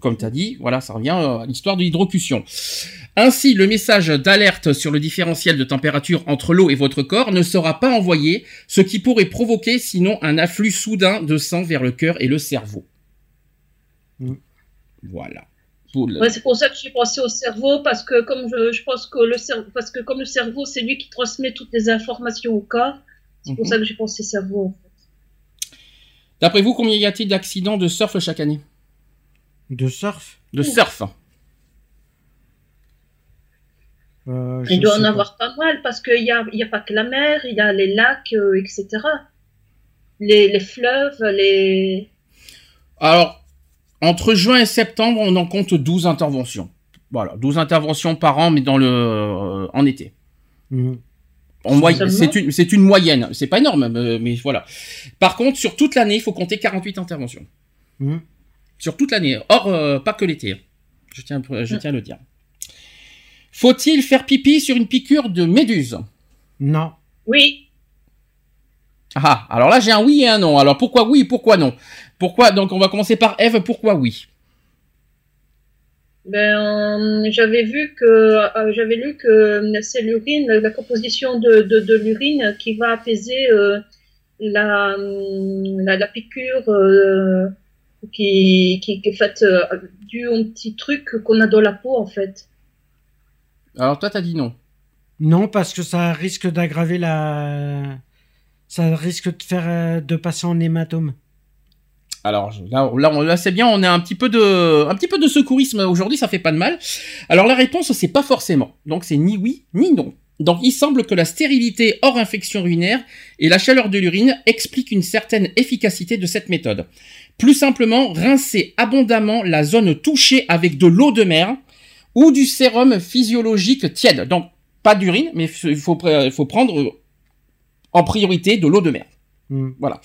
Comme tu as dit, voilà, ça revient euh, à l'histoire de l'hydrocution. Ainsi, le message d'alerte sur le différentiel de température entre l'eau et votre corps ne sera pas envoyé, ce qui pourrait provoquer sinon un afflux soudain de sang vers le cœur et le cerveau. Mm. Voilà. Ouais, c'est pour ça que j'ai pensé au cerveau, parce que comme je, je pense que le cerveau, parce que comme le cerveau, c'est lui qui transmet toutes les informations au corps, c'est pour Mhm. ça que j'ai pensé cerveau. En fait. D'après vous, combien y a-t-il d'accidents de surf chaque année? De surf? De surf Euh, je Il doit en pas. avoir pas mal, parce qu'il n'y a, il y a pas que la mer, il y a les lacs, euh, etc. Les, les fleuves, les... Alors, entre juin et septembre, on en compte 12 interventions. Voilà, 12 interventions par an, mais dans le euh, en été. Mhm. C'est une, c'est une moyenne. C'est pas énorme, mais, mais voilà. Par contre, sur toute l'année, il faut compter 48 interventions. Mhm. Sur toute l'année. Or, euh, pas que l'été. hein. Je tiens, je tiens à le dire. Faut-il faire pipi sur une piqûre de méduse? Non. Oui, Ah, alors là, j'ai un oui et un non. Alors, pourquoi oui et pourquoi non? Pourquoi Donc, on va commencer par Eve. Pourquoi oui? Ben, euh, j'avais vu que, euh, j'avais lu que euh, c'est l'urine, la composition de, de, de l'urine qui va apaiser euh, la, la, la piqûre euh, qui, qui, qui est faite euh, due au petit truc qu'on a dans la peau, en fait. Alors, toi, t'as dit non. Non, parce que ça risque d'aggraver la. Ça risque de faire euh, de passer en hématome. Alors là, là, on- là, c'est bien, on a un petit peu de, un petit peu de secourisme aujourd'hui, ça fait pas de mal. Alors la réponse c'est pas forcément, donc c'est ni oui ni non. Donc il semble que la stérilité hors infection urinaire et la chaleur de l'urine expliquent une certaine efficacité de cette méthode. Plus simplement, rincer abondamment la zone touchée avec de l'eau de mer ou du sérum physiologique tiède. Donc pas d'urine, mais il faut, prendre en priorité de l'eau de mer. Mhm. Voilà.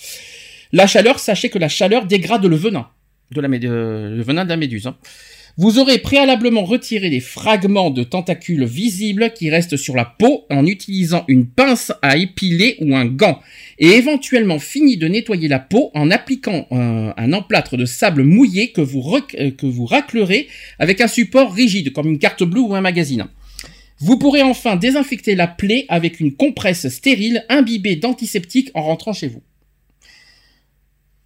La chaleur, sachez que la chaleur dégrade le venin de la, de- le venin de la méduse. hein. Vous aurez préalablement retiré les fragments de tentacules visibles qui restent sur la peau en utilisant une pince à épiler ou un gant, et éventuellement fini de nettoyer la peau en appliquant un, emplâtre de sable mouillé que vous, euh, que raclerez avec un support rigide comme une carte bleue ou un magazine. Vous pourrez enfin désinfecter la plaie avec une compresse stérile imbibée d'antiseptique en rentrant chez vous.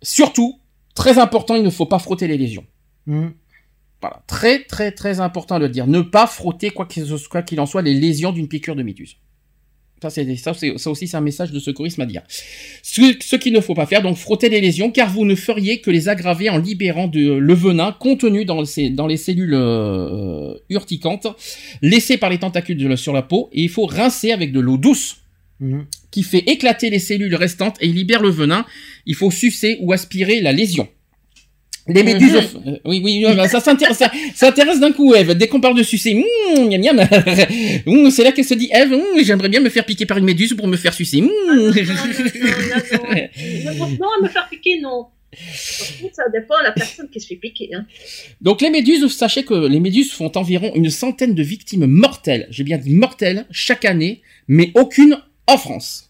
Surtout, très important, il ne faut pas frotter les lésions. Mhm. Voilà, très très très important à le dire. Ne pas frotter quoi qu'il en soit les lésions d'une piqûre de méduse. Ça, c'est, ça, aussi, c'est un message de secourisme à dire. Ce, ce qu'il ne faut pas faire, donc frotter les lésions, car vous ne feriez que les aggraver en libérant de, le venin contenu dans, les cellules euh, urticantes, laissées par les tentacules de- sur la peau, et il faut rincer avec de l'eau douce Mhm. qui fait éclater les cellules restantes et libère le venin. Il faut sucer ou aspirer la lésion. Les méduses, euh, oui, oui, euh, ça s'intéresse, ça, ça intéresse d'un coup, Eve. Dès qu'on parle de sucer, mmh, miam, miam. Mmh, c'est là qu'elle se dit, Eve, mmh, j'aimerais bien me faire piquer par une méduse pour me faire sucer. Mmh. Non, non, non, non, non, non, à me faire piquer, non. Par contre, ça dépend de la personne qui se fait piquer. Hein. Donc les méduses, sachez que les méduses font environ une centaine de victimes mortelles, j'ai bien dit mortelles, chaque année, mais aucune en France.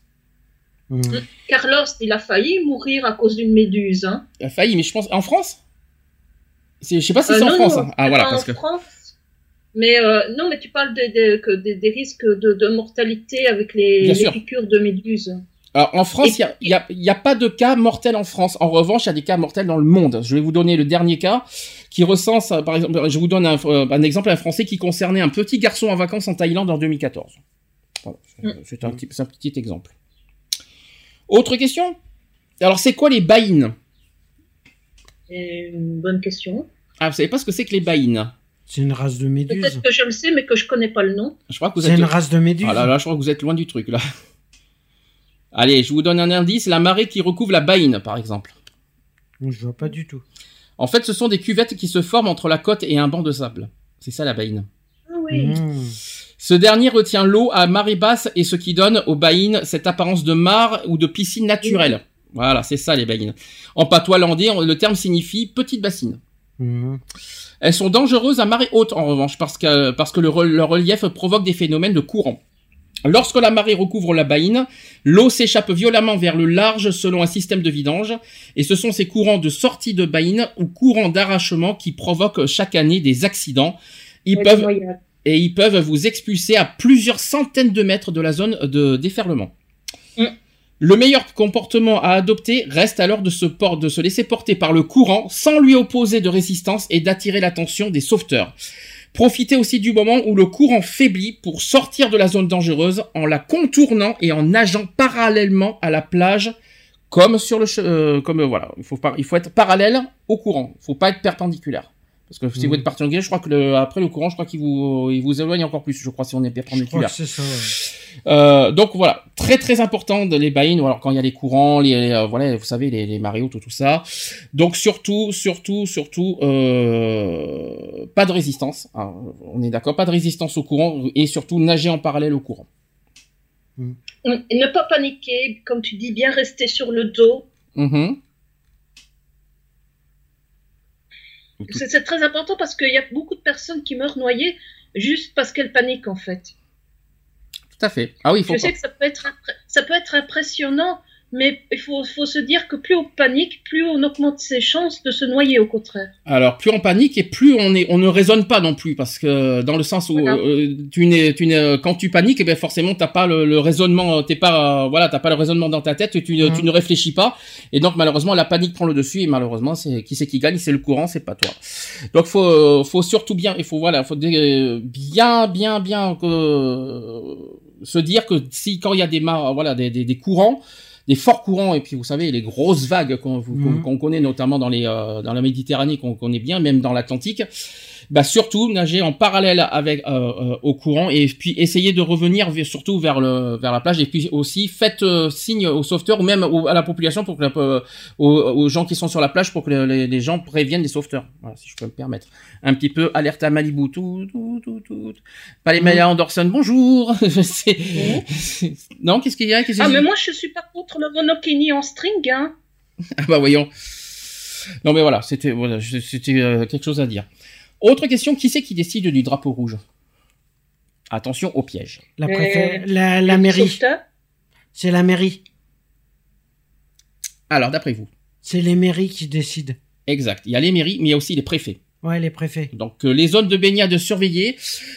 Mhm. Carlos, il a failli mourir à cause d'une méduse. Hein. Il a failli, mais je pense, en France? Je sais pas si Euh, c'est en non, France. non, hein. Ah voilà, en que... France. Mais euh, non, mais tu parles des, des, que des, des risques de, de mortalité avec les, les piqûres de méduses. Alors, en France, il n'y a, pas de cas mortels en France. En revanche, il y a des cas mortels dans le monde. Je vais vous donner le dernier cas qui recense, par exemple, je vous donne un, euh, un exemple, un Français qui concernait un petit garçon en vacances en Thaïlande en 2014. Voilà, c'est- Mm. c'est un, petit- c'est un petit exemple. Autre question? Alors, c'est quoi les baïnes C'est une bonne question. Ah, vous savez pas ce que c'est que les baïnes C'est une race de méduse. Peut-être que je le sais, mais que je connais pas le nom. Je crois que vous C'est êtes. une race de méduse. Ah là là, je crois que vous êtes loin du truc là. Allez, je vous donne un indice la marée qui recouvre la baïne, par exemple. Je vois pas du tout. En fait, ce sont des cuvettes qui se forment entre la côte et un banc de sable. C'est ça la baïne. Ah oui. Mmh. Ce dernier retient l'eau à marée basse et ce qui donne aux baïnes cette apparence de mare ou de piscine naturelle. Voilà, c'est ça les baïnes. En patois landais, le terme signifie petite bassine. Mmh. Elles sont dangereuses à marée haute en revanche parce que, parce que le, leur relief provoque des phénomènes de courant. Lorsque la marée recouvre la baïne, l'eau s'échappe violemment vers le large selon un système de vidange et ce sont ces courants de sortie de baïne ou courants d'arrachement qui provoquent chaque année des accidents. Ils peuvent. Et ils peuvent vous expulser à plusieurs centaines de mètres de la zone de déferlement. Mm. Le meilleur comportement à adopter reste alors de se, por- de se laisser porter par le courant sans lui opposer de résistance et d'attirer l'attention des sauveteurs. Profitez aussi du moment où le courant faiblit pour sortir de la zone dangereuse en la contournant et en nageant parallèlement à la plage comme sur le euh, comme euh, voilà, il faut il faut être parallèle au courant, il faut pas être perpendiculaire. Parce que si Mhm. vous êtes perpendiculaire, je crois que le, après le courant, je crois qu'il vous, il vous éloigne encore plus. Je crois si on est Je crois perpendiculaire. que c'est ça. ouais. Euh, donc voilà, très très important de les baïnes, ou alors quand il y a les courants, les, les, euh, voilà, vous savez, les, les marées hautes, tout ça. Donc surtout, surtout, surtout, euh, pas de résistance. hein, on est d'accord, pas de résistance au courant et surtout nager en parallèle au courant. Et ne pas paniquer, comme tu dis, bien rester sur le dos. Mhm. C'est très important parce qu'il y a beaucoup de personnes qui meurent noyées juste parce qu'elles paniquent en fait. Tout à fait. Ah oui, faut Je sais que ça peut être, ça peut être impressionnant, mais il faut, faut se dire que plus on panique, plus on augmente ses chances de se noyer au contraire. Alors plus on panique et plus on est, on ne raisonne pas non plus parce que dans le sens où Voilà. euh, tu n'es, tu n'es, quand tu paniques, eh ben forcément t'as pas le, le raisonnement, t'es pas, euh, voilà, t'as pas le raisonnement dans ta tête, tu, ne- Mhm. tu ne réfléchis pas et donc malheureusement la panique prend le dessus et malheureusement c'est qui c'est qui gagne, c'est le courant, c'est pas toi. Donc faut, euh, faut surtout bien, il faut voilà, faut bien, bien, bien euh, se dire que si quand il y a des mar- voilà des, des, des courants des forts courants et puis vous savez les grosses vagues qu'on Mhm. connaît notamment dans les euh, dans la Méditerranée qu'on connaît bien même dans l'Atlantique bah surtout nager en parallèle avec euh, euh, au courant et puis essayer de revenir surtout vers le vers la plage et puis aussi faites euh, signe aux sauveteurs ou même au- à la population pour que la, euh, aux, aux gens qui sont sur la plage pour que les, les- gens préviennent les sauveteurs. Voilà si je peux me permettre. Un petit peu alerte à Malibu tout tout tout tout. Pas les Maya Anderson bonjour. C'est- c'est- non qu'est-ce qu'il y a Ah, mais moi je suis pas contre le monokini en string, hein. ah bah voyons. Non mais voilà, c'était voilà, c'était euh, quelque chose à dire. Autre question, qui c'est qui décide du drapeau rouge? Attention au piège. La, Euh, la, la mairie. C'est la mairie. Alors d'après vous? C'est les mairies qui décident. Exact. Il y a les mairies, mais il y a aussi les préfets. Ouais, les préfets. Donc euh, les zones de baignade surveillées,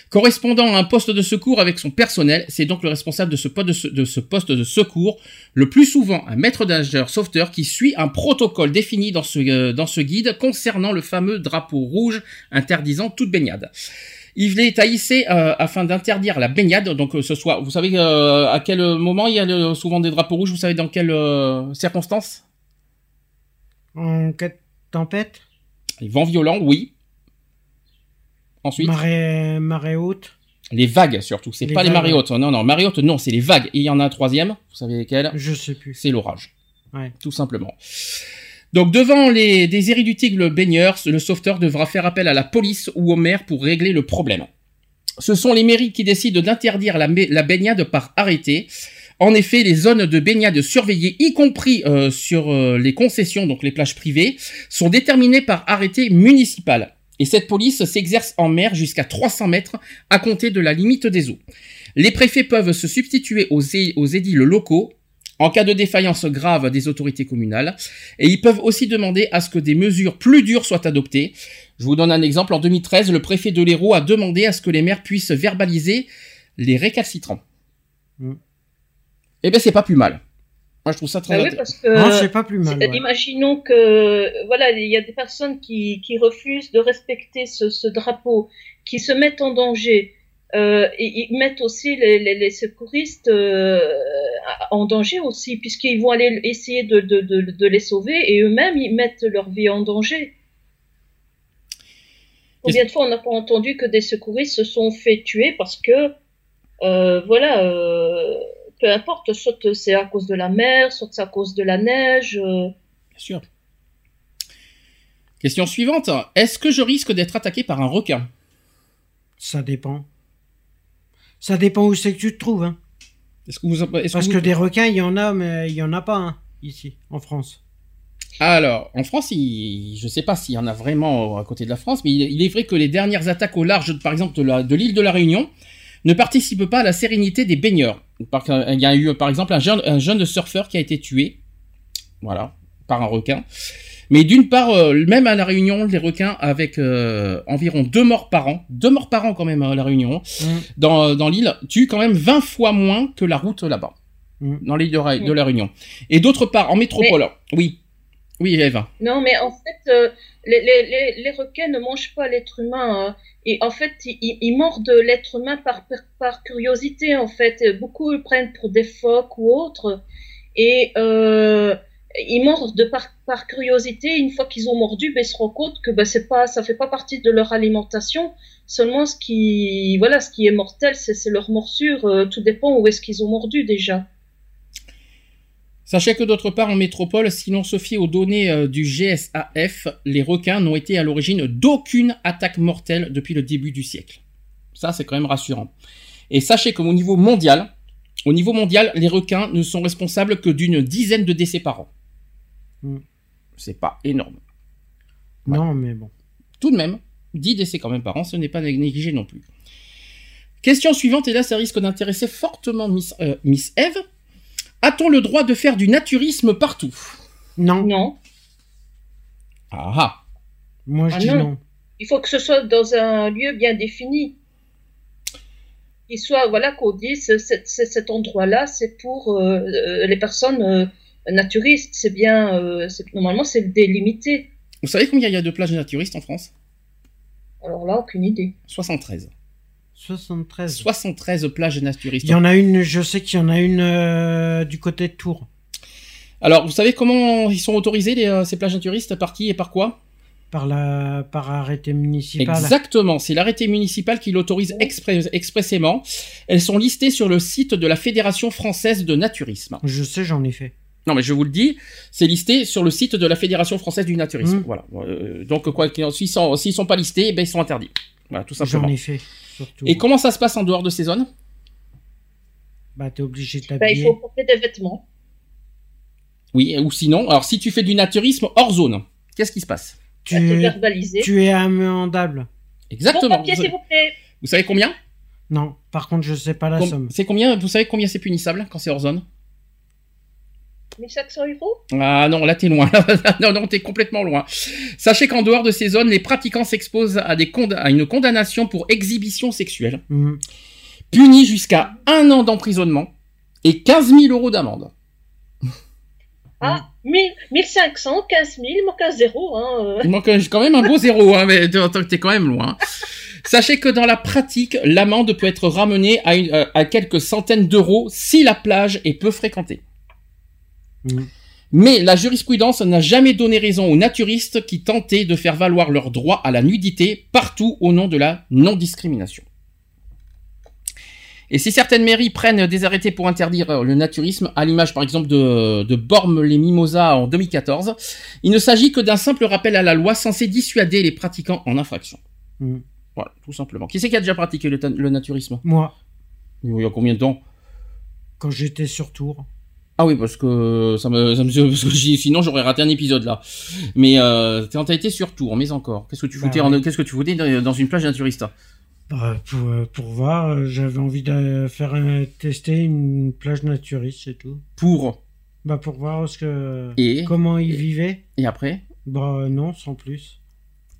correspondant à un poste de secours avec son personnel, c'est donc le responsable de ce, poste de, se- de ce poste de secours, le plus souvent un maître nageur sauveteur qui suit un protocole défini dans ce, euh, dans ce guide concernant le fameux drapeau rouge interdisant toute baignade. Il est hisser euh, afin d'interdire la baignade, donc euh, ce soit, vous savez euh, à quel moment il y a le- souvent des drapeaux rouges, vous savez dans quelles euh, circonstances? En cas de tempête? Les vents violents, oui. Ensuite Marée, marée haute Les vagues surtout, c'est pas les marées hautes. Non, non, marée haute, non, c'est les vagues. Et il y en a un troisième, vous savez lesquels Je sais plus. C'est l'orage. Ouais. Tout simplement. Donc devant les des irréductibles baigneurs, le sauveteur devra faire appel à la police ou au maire pour régler le problème. Ce sont les mairies qui décident d'interdire la baignade par arrêté. En effet, les zones de baignade surveillées, y compris euh, sur euh, les concessions, donc les plages privées, sont déterminées par arrêté municipal. Et cette police s'exerce en mer jusqu'à 300 mètres à compter de la limite des eaux. Les préfets peuvent se substituer aux, édiles locaux en cas de défaillance grave des autorités communales, et ils peuvent aussi demander à ce que des mesures plus dures soient adoptées. Je vous donne un exemple. En 2013, le préfet de l'Hérault a demandé à ce que les maires puissent verbaliser les récalcitrants. Mm. Eh ben, c'est pas plus mal. Moi, je trouve ça très Ah oui, parce que. Non, c'est pas plus mal. ouais. Imaginons que voilà, il y a des personnes qui, qui refusent de respecter ce, ce drapeau, qui se mettent en danger. euh, ils ils mettent aussi les, les, les secouristes euh, en danger aussi, puisqu'ils vont aller essayer de, de, de, de les sauver et eux-mêmes ils mettent leur vie en danger. Combien de fois on n'a pas entendu que des secouristes se sont fait tuer parce que, euh, voilà, euh, peu importe, soit c'est à cause de la mer, soit c'est à cause de la neige. euh, Bien sûr. Question suivante. Est-ce que je risque d'être attaqué par un requin? Ça dépend. Ça dépend où c'est que tu te trouves. Hein. Est-ce que vous, est-ce Parce vous- que des requins, il y en a, mais il y en a pas hein, ici, en France. Alors, en France, il... je ne sais pas s'il y en a vraiment à côté de la France, mais il il est vrai que les dernières attaques au large, par exemple, de la- de l'île de la Réunion, ne participent pas à la sérénité des baigneurs. Par- Il y a eu, par exemple, un jeune, un jeune surfeur qui a été tué, voilà, par un requin. Mais d'une part, euh, même à la Réunion, les requins, avec euh, environ deux morts par an, deux morts par an quand même à la Réunion, Hum, dans, dans l'île, tuent quand même 20 fois moins que la route là-bas, hum. dans l'île de, de la Réunion. Et d'autre part, en métropole, oui, oui, Eva. Non, mais en fait, euh, les, requins ne mangent pas l'être humain. hein. Et en fait, ils, mordent l'être humain par, par, curiosité, en fait. Beaucoup le prennent pour des phoques ou autres. Et euh, ils mordent de par, par curiosité. Une fois qu'ils ont mordu, ben, ils se rendent compte que ben, c'est pas, ça fait pas partie de leur alimentation. Seulement, ce qui, voilà, ce qui est mortel, c'est c'est leur morsure. Euh, tout dépend où est-ce qu'ils ont mordu déjà. Sachez que d'autre part, en métropole, si l'on se fie aux données euh, du GSAF, les requins n'ont été à l'origine d'aucune attaque mortelle depuis le début du siècle. Ça, c'est quand même rassurant. Et sachez qu'au niveau mondial, au niveau mondial, les requins ne sont responsables que d'une dizaine de décès par an. Hmm. C'est pas énorme. Ouais. Non, mais bon. Tout de même, 10 décès quand même par an, ce n'est pas négligé non plus. Question suivante, et là ça risque d'intéresser fortement Miss, euh, Miss Eve. A-t-on le droit de faire du naturisme partout? Non, Non. Ah ah moi je Ah dis non. non. Il faut que ce soit dans un lieu bien défini. Qu'il soit, voilà, qu'on dise, ce- cet, endroit-là, c'est pour euh, euh, les personnes euh, naturistes. C'est bien, euh, c'est- normalement, c'est délimité. Vous savez combien il y a de plages naturistes en France? Alors là, aucune idée. 73. 73. 73 plages naturistes. Il y en a une, je sais qu'il y en a une euh, du côté de Tours. Alors, vous savez comment ils sont autorisés, les, euh, ces plages naturistes Par qui et par quoi? Par, la, par arrêté municipal. Exactement, c'est l'arrêté municipal qui l'autorise expressément. Elles sont listées sur le site de la Fédération française de naturisme. Je sais, j'en ai fait. Non, mais je vous le dis, c'est listé sur le site de la Fédération française du naturisme. Mm. Voilà. Euh, donc, quoi qu'il en- s'ils sont, s'ils sont pas listés, eh ben, ils sont interdits. Voilà, tout simplement. J'en ai fait, surtout. Et comment ça se passe en dehors de ces zones? Bah, t'es obligé de Ben, il t'habiller. faut porter des vêtements. Oui, ou sinon, alors si tu fais du naturisme hors zone, qu'est-ce qui se passe? Tu, verbalisé. tu es amendable. Bon Exactement. papier, vous, s'il vous plaît. vous savez combien? Non, par contre, je sais pas la Com- somme. C'est combien? Vous savez combien c'est punissable quand c'est hors zone? 1500 euros Ah non, là t'es loin. non, non, t'es complètement loin. Sachez qu'en dehors de ces zones, les pratiquants s'exposent à, des cond- à une condamnation pour exhibition sexuelle, Mhm. punie jusqu'à un an d'emprisonnement et 15 000 euros d'amende. Ah, 1000, 1500, 15 000, il manque un zéro. Hein. euh. Il manque quand même un beau zéro, hein, mais t'es t'es quand même loin. Sachez que dans la pratique, l'amende peut être ramenée à, une- euh, à quelques centaines d'euros si la plage est peu fréquentée. Mhm. Mais la jurisprudence n'a jamais donné raison aux naturistes qui tentaient de faire valoir leur droit à la nudité partout au nom de la non-discrimination. Et si certaines mairies prennent des arrêtés pour interdire euh, le naturisme, à l'image par exemple de, de Bormes-les-Mimosas en 2014, il ne s'agit que d'un simple rappel à la loi censé dissuader les pratiquants en infraction. Mhm. Voilà, tout simplement. Qui c'est qui a déjà pratiqué le, le naturisme? Moi, Il y a combien de temps? Quand j'étais sur Tours. Ah oui, parce que ça me, ça me parce que j'y- sinon j'aurais raté un épisode là. Mais euh, quand t'as été sur Tours, mais encore, qu'est-ce que tu Bah foutais, ouais. en- qu'est-ce que tu foutais dans une plage naturiste? Bah, pour, euh, pour voir, euh, j'avais envie de faire un- tester une plage naturiste, c'est tout. Pour? Bah, pour voir ce que, et? comment ils vivaient. et après? Bah, non, sans plus.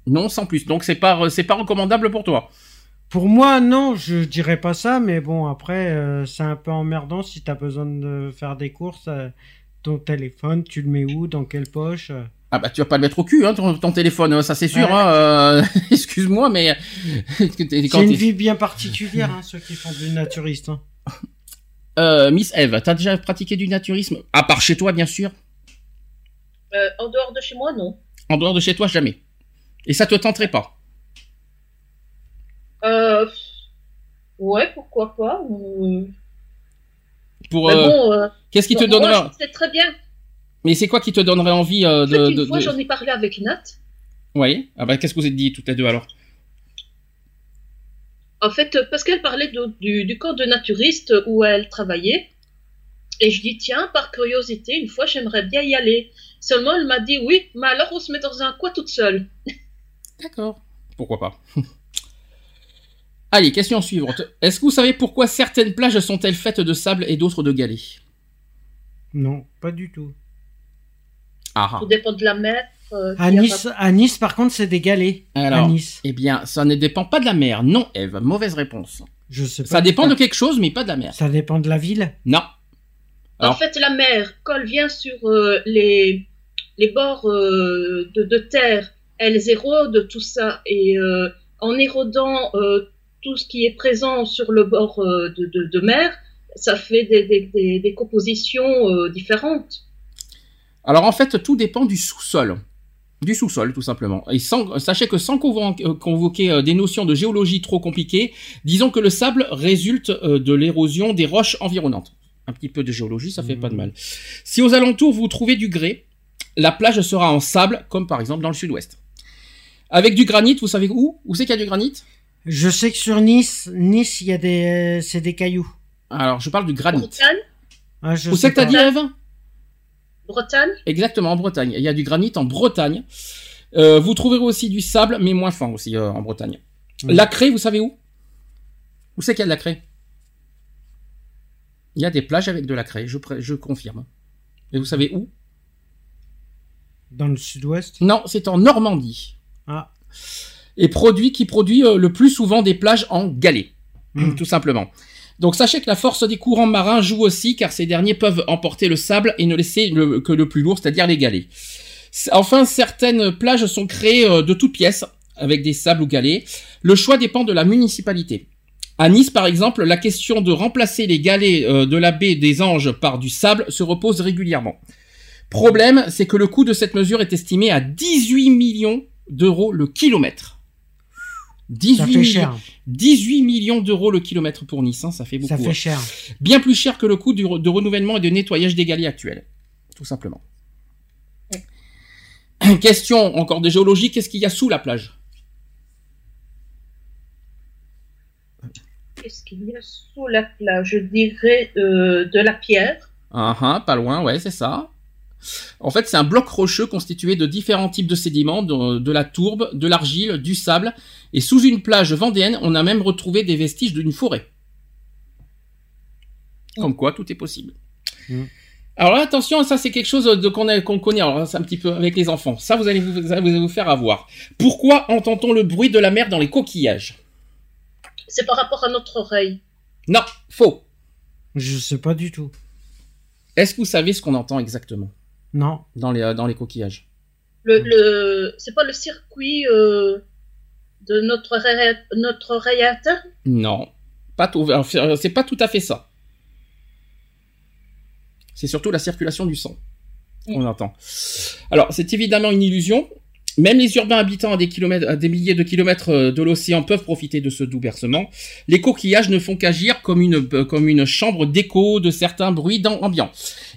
Non, sans plus. Donc c'est pas c'est pas recommandable pour toi. Pour moi, non, je dirais pas ça, mais bon, après, euh, c'est un peu emmerdant si t'as besoin de faire des courses. euh, ton téléphone, tu le mets où, dans quelle poche euh. Ah bah tu vas pas le mettre au cul, hein, ton, ton téléphone, ça c'est sûr. Ouais. Hein, euh, Excuse-moi, mais C'est une vie bien particulière, hein, ceux qui font du naturiste. hein. Euh, Miss Eve, t'as déjà pratiqué du naturisme? À part chez toi, bien sûr. Euh, en dehors de chez moi, non. En dehors de chez toi, jamais. Et ça te tenterait pas? Euh, ouais, pourquoi pas. euh, Pour euh, bon, euh, qu'est-ce qui te je sais très bien. Mais c'est quoi qui te donnerait envie euh, En fait, de, une de, fois, de- j'en ai parlé avec Nat. Oui. Ah bah qu'est-ce que vous êtes dit toutes les deux alors? En fait, parce qu'elle parlait de- du, du camp de naturistes où elle travaillait. Et je dis, tiens, par curiosité, une fois, j'aimerais bien y aller. Seulement, elle m'a dit, oui, mais alors on se met dans un coin toute seule. D'accord. Pourquoi pas? Allez, question suivante. Est-ce que vous savez pourquoi certaines plages sont-elles faites de sable et d'autres de galets? Non, pas du tout. Ah ah. Tout dépend de la mer. euh, À Nice, à Nice, par contre, c'est des galets. Alors, à Nice. eh bien, ça ne dépend pas de la mer. Non, Eve, mauvaise réponse. Je sais pas. Ça dépend de quelque chose, mais pas de la mer. Ça dépend de la ville. Non. En fait, la mer, quand elle vient sur euh, les, les bords euh, de, de terre, elles érodent tout ça. Et euh, en érodant euh, tout ce qui est présent sur le bord euh, de, de, de mer, ça fait des, des, des, des compositions euh, différentes. Alors en fait, tout dépend du sous-sol. Du sous-sol, tout simplement. Et sans, sachez que sans euh, convoquer des notions de géologie trop compliquées, disons que le sable résulte de l'érosion des roches environnantes. Un petit peu de géologie, ça fait pas de mal. Si aux alentours vous trouvez du grès, la plage sera en sable, comme par exemple dans le sud-ouest. Avec du granit, vous savez où? Où c'est qu'il y a du granit? Je sais que sur Nice, Nice, il y a des, c'est des cailloux. Alors, je parle du granit. Bretagne, Ah, je Où c'est que t'as dit, Eve Bretagne, Exactement, en Bretagne. Il y a du granit en Bretagne. Euh, vous trouverez aussi du sable, mais moins fin aussi euh, en Bretagne. La craie, vous savez où? Où c'est qu'il y a de la craie? Il y a des plages avec de la craie, je, pré- je confirme. Et vous savez où? Dans le sud-ouest? Non, c'est en Normandie. Ah. Et produit qui produit euh, le plus souvent des plages en galets, Mm. tout simplement. Donc sachez que la force des courants marins joue aussi, car ces derniers peuvent emporter le sable et ne laisser le- que le plus lourd, c'est-à-dire les galets. Enfin, certaines plages sont créées euh, de toutes pièces, avec des sables ou galets. Le choix dépend de la municipalité. À Nice, par exemple, la question de remplacer les galets euh, de la baie des Anges par du sable se repose régulièrement. Problème, c'est que le coût de cette mesure est estimé à 18 millions d'euros le kilomètre. 18, Ça fait millions, cher. 18 millions d'euros le kilomètre pour Nice, hein, ça fait beaucoup. Ça fait hein. cher. Bien plus cher que le coût du re- de renouvellement et de nettoyage des galets actuels. Tout simplement. Question encore de géologie, qu'est-ce qu'il y a sous la plage? Qu'est-ce qu'il y a sous la plage? Je dirais euh, de la pierre. Ah ah, pas loin, ouais, c'est ça. En fait, c'est un bloc rocheux constitué de différents types de sédiments, de, de la tourbe, de l'argile, du sable, et sous une plage vendéenne, on a même retrouvé des vestiges d'une forêt. Comme quoi, tout est possible. Mm. Alors là, attention, ça c'est quelque chose de qu'on connaît, alors c'est un petit peu avec les enfants. Ça, vous allez vous, vous allez vous faire avoir. Pourquoi entend-on le bruit de la mer dans les coquillages? C'est par rapport à notre oreille. Non, faux. Je sais pas du tout. Est-ce que vous savez ce qu'on entend exactement? Non. dans les, euh, dans les coquillages Le, le, c'est pas le circuit euh, de notre oreille, notre Non, pas tout. alors, c'est- C'est pas tout à fait ça. C'est surtout la circulation du sang qu'on entend. Alors, c'est évidemment une illusion. Même les urbains habitant à des, kilomètres, à des milliers de kilomètres euh, de l'océan peuvent profiter de ce doux bercement. Les coquillages ne font qu'agir comme une, euh, comme une chambre d'écho de certains bruits ambiants.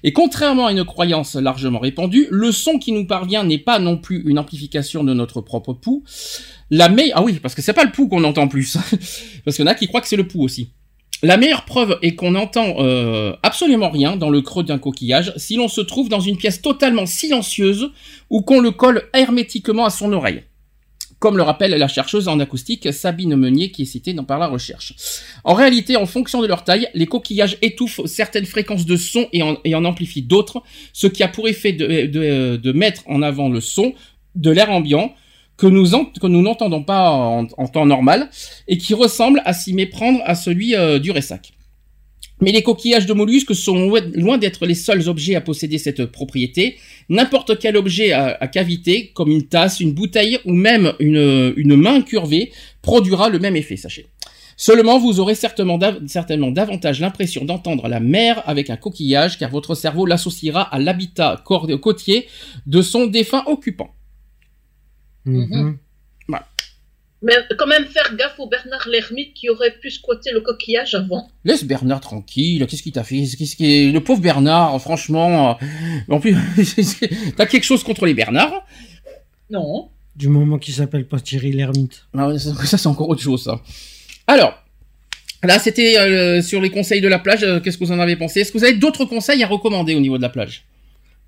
Et contrairement à une croyance largement répandue, le son qui nous parvient n'est pas non plus une amplification de notre propre pouls. La me... Ah oui, parce que c'est pas le pouls qu'on entend plus. parce qu'il y en a qui croient que c'est le pouls aussi. La meilleure preuve est qu'on n'entend euh, absolument rien dans le creux d'un coquillage si l'on se trouve dans une pièce totalement silencieuse ou qu'on le colle hermétiquement à son oreille. Comme le rappelle la chercheuse en acoustique Sabine Meunier qui est citée dans par la recherche. En réalité, en fonction de leur taille, les coquillages étouffent certaines fréquences de son et en, amplifient d'autres, ce qui a pour effet de mettre en avant le son de l'air ambiant que nous, que nous n'entendons pas en, temps normal et qui ressemble à s'y méprendre à celui euh, du Ressac. Mais les coquillages de mollusques sont loin d'être les seuls objets à posséder cette propriété. N'importe quel objet à, à, cavité, comme une tasse, une bouteille ou même une, une main curvée, produira le même effet, sachez. Seulement, vous aurez certainement, certainement davantage l'impression d'entendre la mer avec un coquillage, car votre cerveau l'associera à l'habitat côtier de son défunt occupant. Mhm. Mais quand même faire gaffe au Bernard l'ermite qui aurait pu squatter le coquillage avant. Laisse Bernard tranquille. Qu'est-ce qu'il t'a fait? Qu'est-ce qui le pauvre Bernard Franchement, euh, en plus, t'as quelque chose contre les Bernards? Non. Du moment qu'il s'appelle pas Thierry l'ermite. Ah ouais, ça, ça c'est encore autre chose ça. Alors, là c'était euh, sur les conseils de la plage. euh, Qu'est-ce que vous en avez pensé? Est-ce que vous avez d'autres conseils à recommander au niveau de la plage?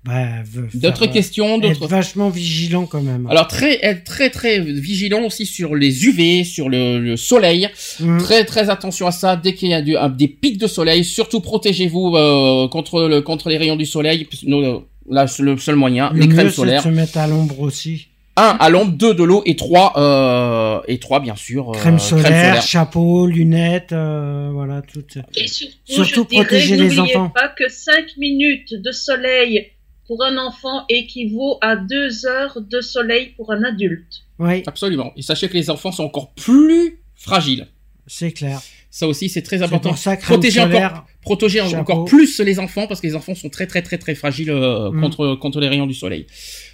Bah, D'autres euh, questions Être D'autres vachement vigilant quand même. Alors très être très très vigilant aussi sur les UV, sur le, le soleil. Mhm. Très très attention à ça dès qu'il y a du- un- des pics de soleil. Surtout protégez-vous euh, contre le contre les rayons du soleil. Nous, Là, c'est le seul moyen, Le les mieux, crèmes de solaires. se mettre à l'ombre aussi. Un à l'ombre, deux de l'eau et trois euh, et trois bien sûr. euh, crème, solaire, chapeau, lunettes, euh, voilà, tout. Et surtout, Surtout je dirais, protéger les n'oubliez enfants. pas que 5 minutes de soleil pour un enfant équivaut à 2 heures de soleil pour un adulte. Oui, Absolument. Et sachez que les enfants sont encore plus fragiles. c'est clair. Ça aussi, c'est très important. pour ça, crème Protéger solaire. encore, protéger chapeau. encore plus les enfants parce que les enfants sont très très très très fragiles euh, Mm. contre contre les rayons du soleil.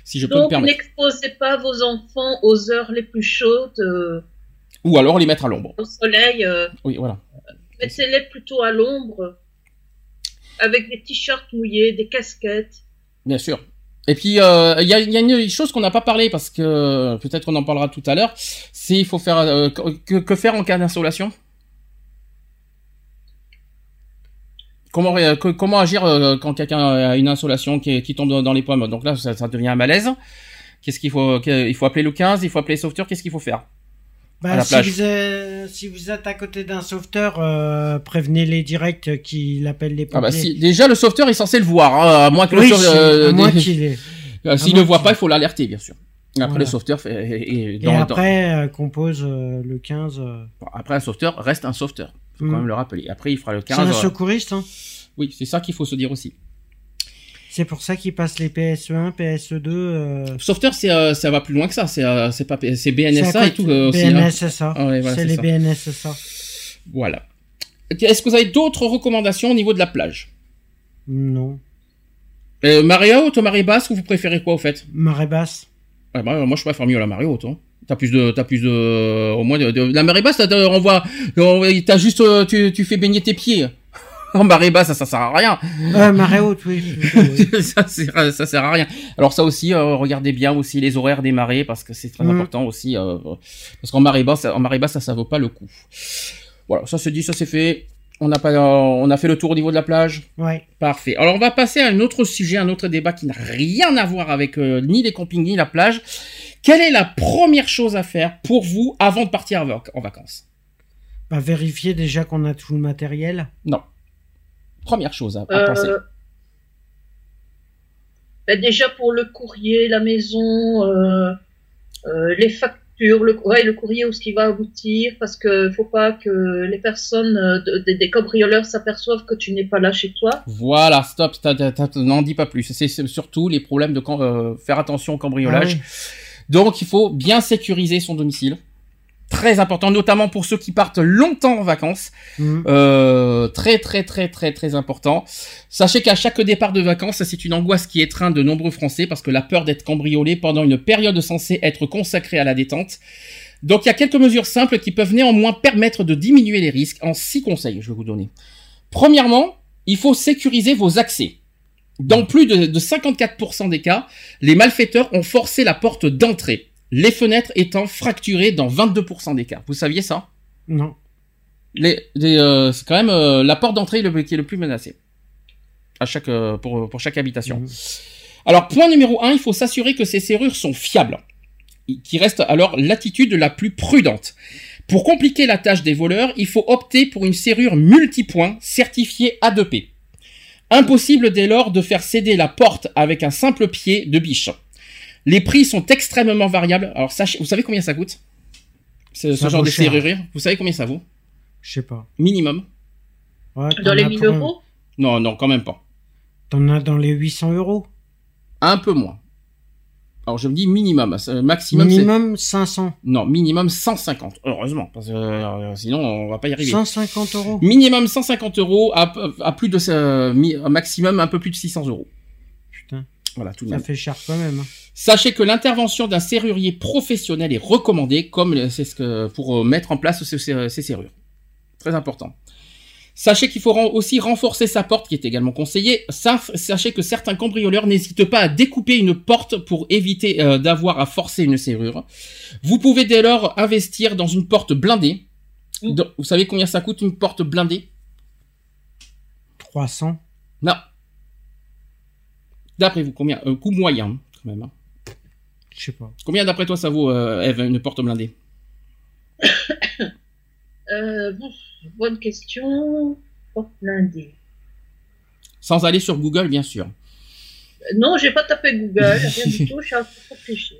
Si je peux me Donc, permettre. n'exposez pas vos enfants aux heures les plus chaudes, euh, Ou alors les mettre à l'ombre. au soleil. euh, Oui, voilà. Mettez-les plutôt à l'ombre, avec des t-shirts mouillés, des casquettes. Bien sûr. Et puis euh, il y, a, y a une chose qu'on n'a pas parlé parce que peut-être on en parlera tout à l'heure. C'est il faut faire euh, que, faire en cas d'insolation? Comment, comment agir euh, quand quelqu'un a une insolation qui, tombe dans, les pommes? Donc là, ça, ça devient un malaise. Qu'est-ce qu'il faut Il faut appeler le 15, il faut appeler les sauveteurs. Qu'est-ce qu'il faut faire? Bah, si, vous êtes, si vous êtes à côté d'un sauveteur, euh, prévenez-les direct qu'il appelle les pompiers. Ah bah si, déjà le sauveteur est censé le voir, hein, à moins que Oui, le sauveteur, euh, des- euh, s'il ne voit pas, il faut l'alerter bien sûr. Après Voilà. le sauveteur fait, Et dans, dans- après, euh, qu'on pose euh, le 15. euh, Bon, après un sauveteur reste un sauveteur. Faut Mm. quand même le rappeler. Après il fera le C'est 15. un euh, secouriste, hein. Oui, c'est ça qu'il faut se dire aussi. C'est pour ça qu'ils passent les PSE1, PSE2. euh, Sauveteur, c'est euh, ça va plus loin que ça. C'est euh, c'est pas c'est BNSA et tout euh, aussi. hein. BNSSA. Ah ouais, voilà, c'est les ça. BNSSA. Voilà. Est-ce que vous avez d'autres recommandations au niveau de la plage? Non. euh, Marée haute, marée basse, ou vous préférez quoi au fait? Marée basse. Ah bah, Moi, je préfère mieux la marée haute. Hein. T'as plus de, t'as plus de, au moins de, de- la marée basse, t'as, on voit, t'as juste, euh, tu, tu fais baigner tes pieds. En marée basse, ça, ça sert à rien. Euh, marée haute, oui. ça, sert- ça sert à rien. Alors ça aussi, euh, regardez bien aussi les horaires des marées parce que c'est très Mhm. important aussi. euh, parce qu'en marée basse, en marée basse, ça, ça vaut pas le coup. Voilà, ça se dit, ça c'est fait. On a pas, on a fait le tour au niveau de la plage. Ouais. Parfait. Alors on va passer à un autre sujet, un autre débat qui n'a rien à voir avec euh, ni les campings ni la plage. Quelle est la première chose à faire pour vous avant de partir en vacances? Bah, vérifier déjà qu'on a tout le matériel. Non. Première chose à, à Euh, penser. ben déjà pour le courrier, la maison, euh, euh, les factures, le, ouais, le courrier où ce qui va aboutir, parce que faut pas que les personnes, euh, de- de- des cambrioleurs s'aperçoivent que tu n'es pas là chez toi. Voilà, stop, n'en dis pas plus. C'est surtout les problèmes de euh, faire attention au cambriolage. Ah oui. Donc il faut bien sécuriser son domicile. Très important, notamment pour ceux qui partent longtemps en vacances. Mhm. Euh, très très très très très important. Sachez qu'à chaque départ de vacances, c'est une angoisse qui étreint de nombreux Français parce que la peur d'être cambriolé pendant une période censée être consacrée à la détente. Donc il y a quelques mesures simples qui peuvent néanmoins permettre de diminuer les risques en six conseils, je vais vous donner. Premièrement, il faut sécuriser vos accès. Dans plus de, de 54% des cas, les malfaiteurs ont forcé la porte d'entrée, les fenêtres étant fracturées dans 22% des cas. Vous saviez ça? Non. les, les, euh, c'est quand même euh, la porte d'entrée le, qui est le plus menacé à chaque euh, pour, pour chaque habitation. Mhm. Alors point numéro un, il faut s'assurer que ces serrures sont fiables, qui reste alors l'attitude la plus prudente. Pour compliquer la tâche des voleurs, il faut opter pour une serrure multipoint certifiée A2P. Impossible dès lors de faire céder la porte avec un simple pied de biche. Les prix sont extrêmement variables. Alors sachez, vous savez combien ça coûte ce, ce genre de serrure Vous savez combien ça vaut? Je sais pas. Minimum Ouais, Dans les as 1000 pour- euros? Non, non, quand même pas. T'en as dans les 800 euros? Un peu moins. Alors je me dis minimum, euh, maximum. Minimum 500. Non, minimum 150. Heureusement, parce que euh, sinon on va pas y arriver. 150 euros. Minimum 150 euros à, à plus de euh, maximum un peu plus de 600 euros. Putain, Voilà, tout ça même. fait cher quand même. Sachez que l'intervention d'un serrurier professionnel est recommandée comme le- c'est ce que pour euh, mettre en place ce- ces, ces serrures. Très important. Sachez qu'il faut aussi renforcer sa porte, qui est également conseillé. Sa- Sachez que certains cambrioleurs n'hésitent pas à découper une porte pour éviter euh, d'avoir à forcer une serrure. Vous pouvez dès lors investir dans une porte blindée. Vous savez combien ça coûte une porte blindée? 300. Non. D'après vous, combien Un coût moyen, quand même. hein. Je sais pas. Combien d'après toi ça vaut, euh, Eve, une porte blindée euh, bon, Bonne question. Porte blindée. Sans aller sur Google, bien sûr. Euh, Non, j'ai pas tapé Google, rien du tout, je suis en train de réfléchir.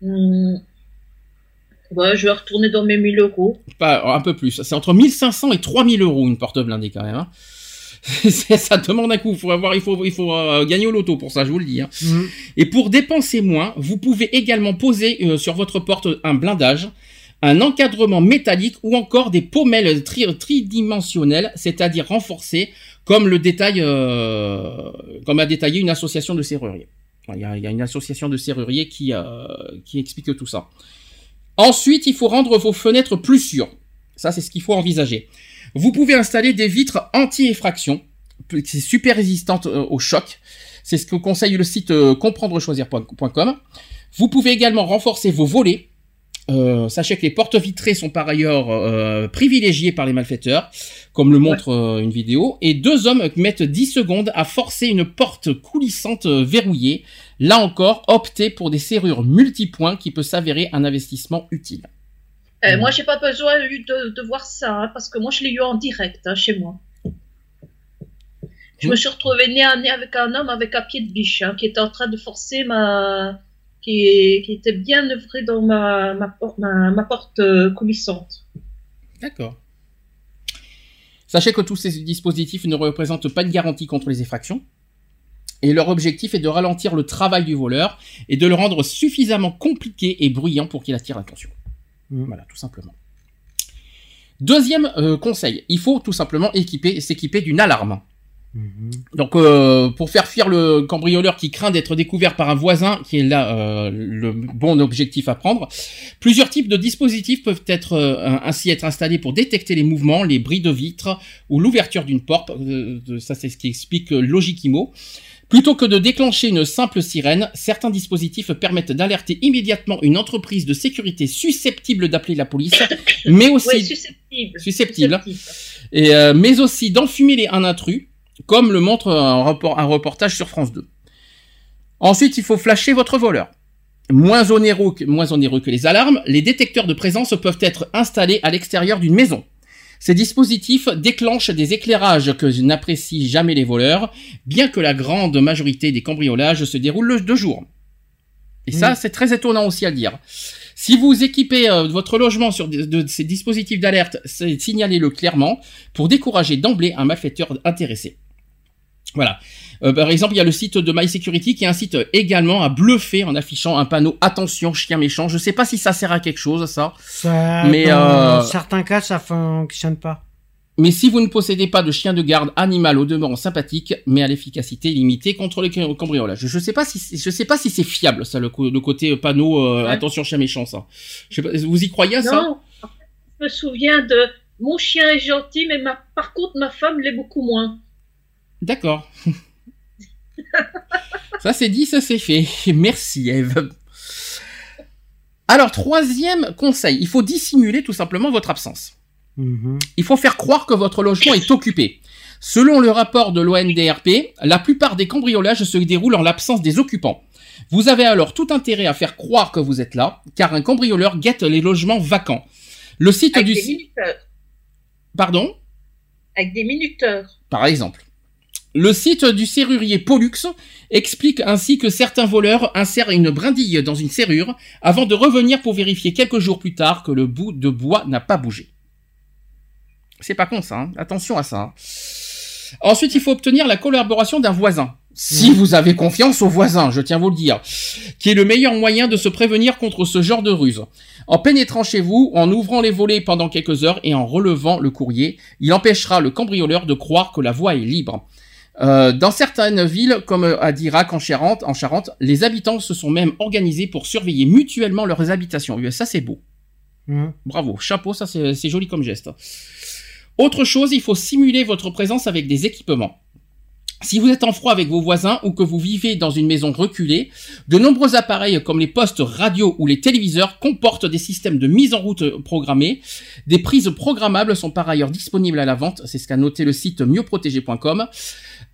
Hmm. Ouais, je vais retourner dans mes 1000 euros. Pas un peu plus. C'est entre 1500 et 3000 euros une porte blindée quand même. hein. Ça demande un coup. Il faut avoir, il faut, il faut euh, gagner au loto pour ça, je vous le dis. hein. Mhm. Et pour dépenser moins, vous pouvez également poser euh, sur votre porte un blindage, un encadrement métallique ou encore des pommelles tri- tridimensionnelles, c'est-à-dire renforcées, comme le détail, euh, comme a détaillé une association de serruriers. Il y y a une association de serruriers qui, qui explique tout ça. Ensuite, il faut rendre vos fenêtres plus sûres. Ça, c'est ce qu'il faut envisager. Vous pouvez installer des vitres anti-effraction, c'est super résistante euh, au choc. C'est ce que conseille le site euh, comprendrechoisir.com. Vous pouvez également renforcer vos volets. Euh, sachez que les portes vitrées sont par ailleurs euh, privilégiées par les malfaiteurs, comme le montre euh, une vidéo. Et deux hommes mettent 10 secondes à forcer une porte coulissante verrouillée. Là encore, optez pour des serrures multipoints qui peut s'avérer un investissement utile. Euh, Hmm. Moi, j'ai pas besoin eu de, de voir ça, hein, parce que moi, je l'ai eu en direct hein, chez moi. Je Hmm. me suis retrouvée nez à nez avec un homme avec un pied de biche, hein, qui était en train de forcer ma. qui, qui était bien œuvré dans ma, ma, por- ma, ma porte euh, coulissante. D'accord. Sachez que tous ces dispositifs ne représentent pas une garantie contre les effractions. Et leur objectif est de ralentir le travail du voleur et de le rendre suffisamment compliqué et bruyant pour qu'il attire l'attention. Mm. Voilà, tout simplement. Deuxième euh, conseil, il faut tout simplement équiper, s'équiper d'une alarme. Mhm. Donc, euh, pour faire fuir le cambrioleur qui craint d'être découvert par un voisin, qui est là euh, le bon objectif à prendre, plusieurs types de dispositifs peuvent être euh, ainsi être installés pour détecter les mouvements, les bris de vitres ou l'ouverture d'une porte. Ça, c'est ce qui explique Logikimo. Plutôt que de déclencher une simple sirène, certains dispositifs permettent d'alerter immédiatement une entreprise de sécurité susceptible d'appeler la police, mais aussi Oui, susceptible. susceptible. et, euh, mais aussi d'enfumer un intrus, comme le montre un, report- un reportage sur France 2. Ensuite, il faut flasher votre voleur. Moins onéreux, que, moins onéreux que les alarmes, les détecteurs de présence peuvent être installés à l'extérieur d'une maison. Ces dispositifs déclenchent des éclairages que n'apprécient jamais les voleurs, bien que la grande majorité des cambriolages se déroulent le- de jour. Et ça, c'est très étonnant aussi à dire. Si vous équipez euh, votre logement sur de, de ces dispositifs d'alerte, signalez-le clairement pour décourager d'emblée un malfaiteur intéressé. Voilà. Euh, par exemple, il y a le site de My Security qui incite également à bluffer en affichant un panneau attention chien méchant. Je sais pas si ça sert à quelque chose ça, Ça, Mais, dans euh, certains cas, ça fonctionne pas. mais si vous ne possédez pas de chien de garde animal au demeurant sympathique, mais à l'efficacité limitée contre le cam- cambriolage. Je sais pas si je sais pas si c'est fiable ça le, côté panneau euh, Ouais. attention chien méchant ça. Je sais pas, vous y croyez à ça? Non, je me souviens de mon chien est gentil, mais ma... par contre, ma femme l'est beaucoup moins. D'accord. ça c'est dit, ça c'est fait. Merci Eve. Alors, troisième conseil, il faut dissimuler tout simplement votre absence. Mhm. Il faut faire croire que votre logement est occupé. Selon le rapport de l'ONDRP, la plupart des cambriolages se déroulent en l'absence des occupants. Vous avez alors tout intérêt à faire croire que vous êtes là, car un cambrioleur guette les logements vacants. Le site Avec du... des minuteurs. Pardon? Avec des minuteurs. par exemple. Le site du serrurier Pollux explique ainsi que certains voleurs insèrent une brindille dans une serrure avant de revenir pour vérifier quelques jours plus tard que le bout de bois n'a pas bougé. C'est pas con ça, hein. attention à ça. Ensuite, il faut obtenir la collaboration d'un voisin. Si vous avez confiance au voisin, je tiens à vous le dire, qui est le meilleur moyen de se prévenir contre ce genre de ruse. En pénétrant chez vous, en ouvrant les volets pendant quelques heures et en relevant le courrier, il empêchera le cambrioleur de croire que la voie est libre. Euh, dans certaines villes, comme à Dirac en Charente, en Charente, les habitants se sont même organisés pour surveiller mutuellement leurs habitations. Ça, c'est beau. Mhm. Bravo, chapeau, ça c'est c'est joli comme geste. Autre chose, il faut simuler votre présence avec des équipements. Si vous êtes en froid avec vos voisins ou que vous vivez dans une maison reculée, de nombreux appareils comme les postes radio ou les téléviseurs comportent des systèmes de mise en route programmés. Des prises programmables sont par ailleurs disponibles à la vente, c'est ce qu'a noté le site mieuxprotégé.com.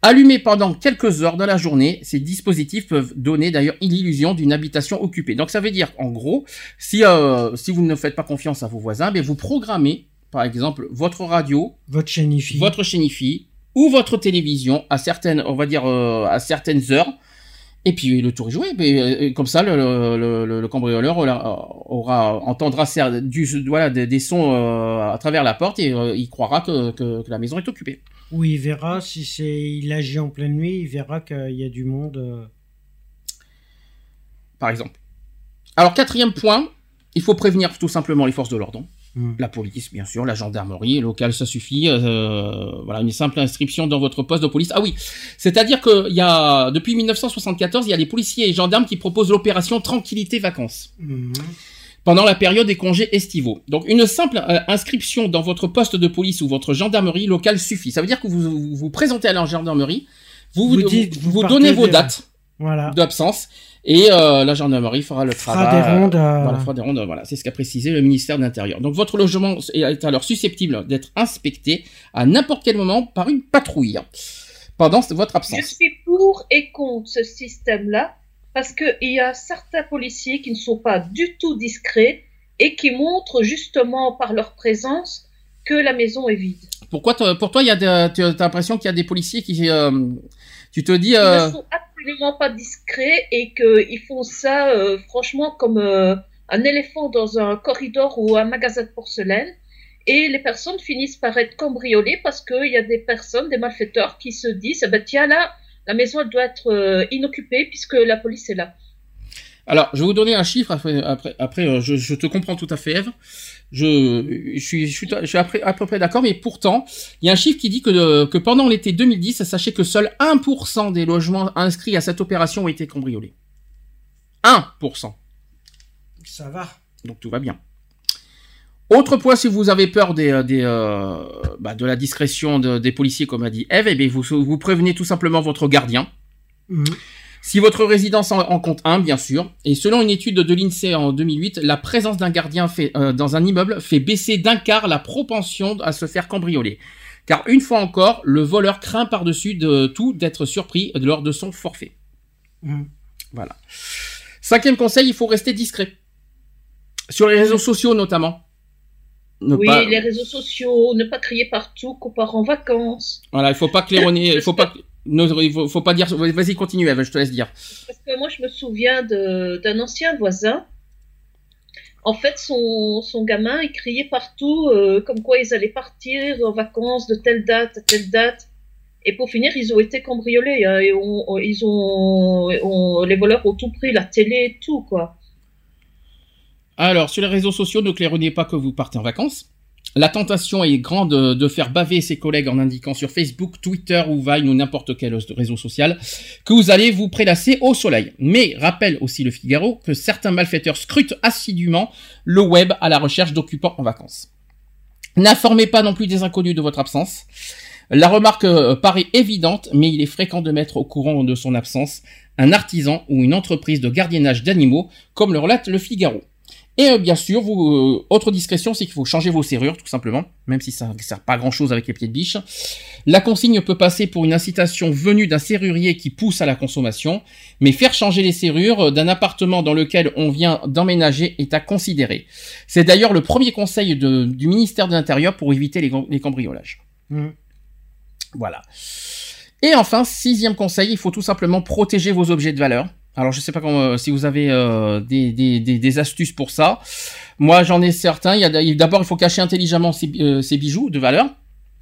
Allumés pendant quelques heures de la journée, ces dispositifs peuvent donner d'ailleurs l'illusion d'une habitation occupée. Donc ça veut dire, en gros, si, euh, si vous ne faites pas confiance à vos voisins, ben vous programmez, par exemple, votre radio, Votre chaîne IFI. votre chaîne IFI ou votre télévision à certaines, on va dire euh, à certaines heures. Et puis le tour est joué. Mais, euh, comme ça, le, le, le- le cambrioleur aura, aura- entendra du, voilà, des, des sons euh, à travers la porte et il croira que, que, que la maison est occupée. Où il verra, si c'est, il agit en pleine nuit, il verra qu'il y a du monde. euh. par exemple. Alors quatrième point, il faut prévenir tout simplement les forces de l'ordre. Hmm. La police, bien sûr, la gendarmerie locale, ça suffit. euh, voilà, une simple inscription dans votre poste de police. Ah oui, c'est-à-dire que y a depuis 1974, il y a des policiers et gendarmes qui proposent l'opération Tranquillité Vacances Mhm. Pendant la période des congés estivaux. Donc une simple euh, inscription dans votre poste de police ou votre gendarmerie locale suffit. Ça veut dire que vous vous, vous présentez à la gendarmerie, vous vous, Vous dites, vous, vous vous donnez vos dates Voilà. d'absence et euh, la gendarmerie fera le Fera travail. des rondes, euh, Voilà, fera des rondes. Voilà, c'est ce qu'a précisé le ministère de l'Intérieur. Donc votre logement est alors susceptible d'être inspecté à n'importe quel moment par une patrouille pendant votre Je absence. suis pour et contre ce système-là parce qu'il y a certains policiers qui ne sont pas du tout discrets et qui montrent justement par leur présence que la maison est vide. Pourquoi pour toi tu as l'impression qu'il y a des policiers qui euh, tu te dis Ils euh, ne sont absolument pas discrets et qu'ils font ça euh, franchement comme euh, un éléphant dans un corridor ou un magasin de porcelaine. Et les personnes finissent par être cambriolées parce qu'il y a des personnes, des malfaiteurs qui se disent, eh ben, tiens là, la maison elle doit être euh, inoccupée puisque la police est là. Alors, je vais vous donner un chiffre. Après, après, après euh, je, je te comprends tout à fait, Eve. Je, je suis, je suis, je suis à, peu- à peu près d'accord, mais pourtant, il y a un chiffre qui dit que, euh, que pendant l'été 2010, sachez que seul 1% des logements inscrits à cette opération ont été cambriolés. 1%. Ça va. Donc tout va bien. Autre point, si vous avez peur des, euh, des, euh, bah, de la discrétion de- des policiers, comme a dit Eve, eh bien, vous, vous prévenez tout simplement votre gardien. Mhm. Si votre résidence en, en compte un, bien sûr, et selon une étude de l'INSEE en 2008, la présence d'un gardien fait, euh, dans un immeuble fait baisser d'un quart la propension à se faire cambrioler. Car une fois encore, le voleur craint par-dessus de tout d'être surpris lors de son forfait. Mhm. Voilà. Cinquième conseil, il faut rester discret. Sur les réseaux sociaux notamment. Ne oui, pas- les réseaux sociaux, ne pas crier partout qu'on part en vacances. Voilà, il faut pas claironner, il faut pas, ne- il faut, faut pas dire, vas-y continue Eve, je te laisse dire. Parce que moi, je me souviens d'un ancien voisin. En fait, son, son gamin, il criait partout euh, comme quoi ils allaient partir en vacances de telle date à telle date. Et pour finir, ils ont été cambriolés. hein, et on- on- ils ont, on- les voleurs ont tout pris, la télé, tout quoi. Alors, sur les réseaux sociaux, ne claironnez pas que vous partez en vacances. La tentation est grande de, faire baver ses collègues en indiquant sur Facebook, Twitter ou Vine ou n'importe quel réseau social que vous allez vous prélasser au soleil. Mais rappelle aussi le Figaro que certains malfaiteurs scrutent assidûment le web à la recherche d'occupants en vacances. N'informez pas non plus des inconnus de votre absence. La remarque euh, paraît évidente, mais il est fréquent de mettre au courant de son absence un artisan ou une entreprise de gardiennage d'animaux, comme le relate le Figaro. Et euh, bien sûr, vous, euh, autre discrétion, c'est qu'il faut changer vos serrures, tout simplement, même si ça ne sert pas à grand chose avec les pieds de biche. La consigne peut passer pour une incitation venue d'un serrurier qui pousse à la consommation, mais faire changer les serrures d'un appartement dans lequel on vient d'emménager est à considérer. C'est d'ailleurs le premier conseil de- du ministère de l'Intérieur pour éviter les, cambriolages. Mhm. Voilà. Et enfin, sixième conseil, il faut tout simplement protéger vos objets de valeur. Alors je sais pas comment, euh, si vous avez euh, des, des, des, astuces pour ça. Moi j'en ai certains. D'abord il faut cacher intelligemment ses, euh, ses bijoux de valeur.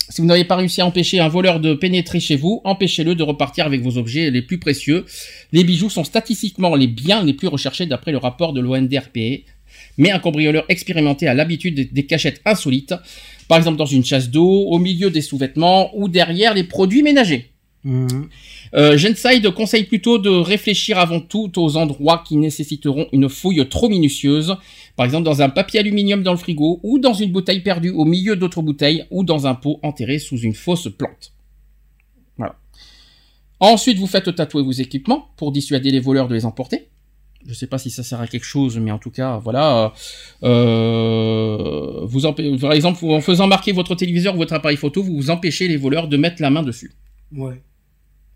Si vous n'avez pas réussi à empêcher un voleur de pénétrer chez vous, empêchez-le de repartir avec vos objets les plus précieux. Les bijoux sont statistiquement les biens les plus recherchés d'après le rapport de l'ONDRP. Mais un cambrioleur expérimenté a l'habitude des- cachettes insolites, par exemple dans une chasse d'eau, au milieu des sous-vêtements ou derrière les produits ménagers. Mhm. Euh, Genside conseille plutôt de réfléchir avant tout aux endroits qui nécessiteront une fouille trop minutieuse, par exemple dans un papier aluminium dans le frigo, ou dans une bouteille perdue au milieu d'autres bouteilles, ou dans un pot enterré sous une fausse plante. Ensuite, vous faites tatouer vos équipements pour dissuader les voleurs de les emporter. Je sais pas si ça sert à quelque chose, mais en tout cas, voilà. Euh, empê- par exemple, en faisant marquer votre téléviseur ou votre appareil photo, vous empêchez les voleurs de mettre la main dessus.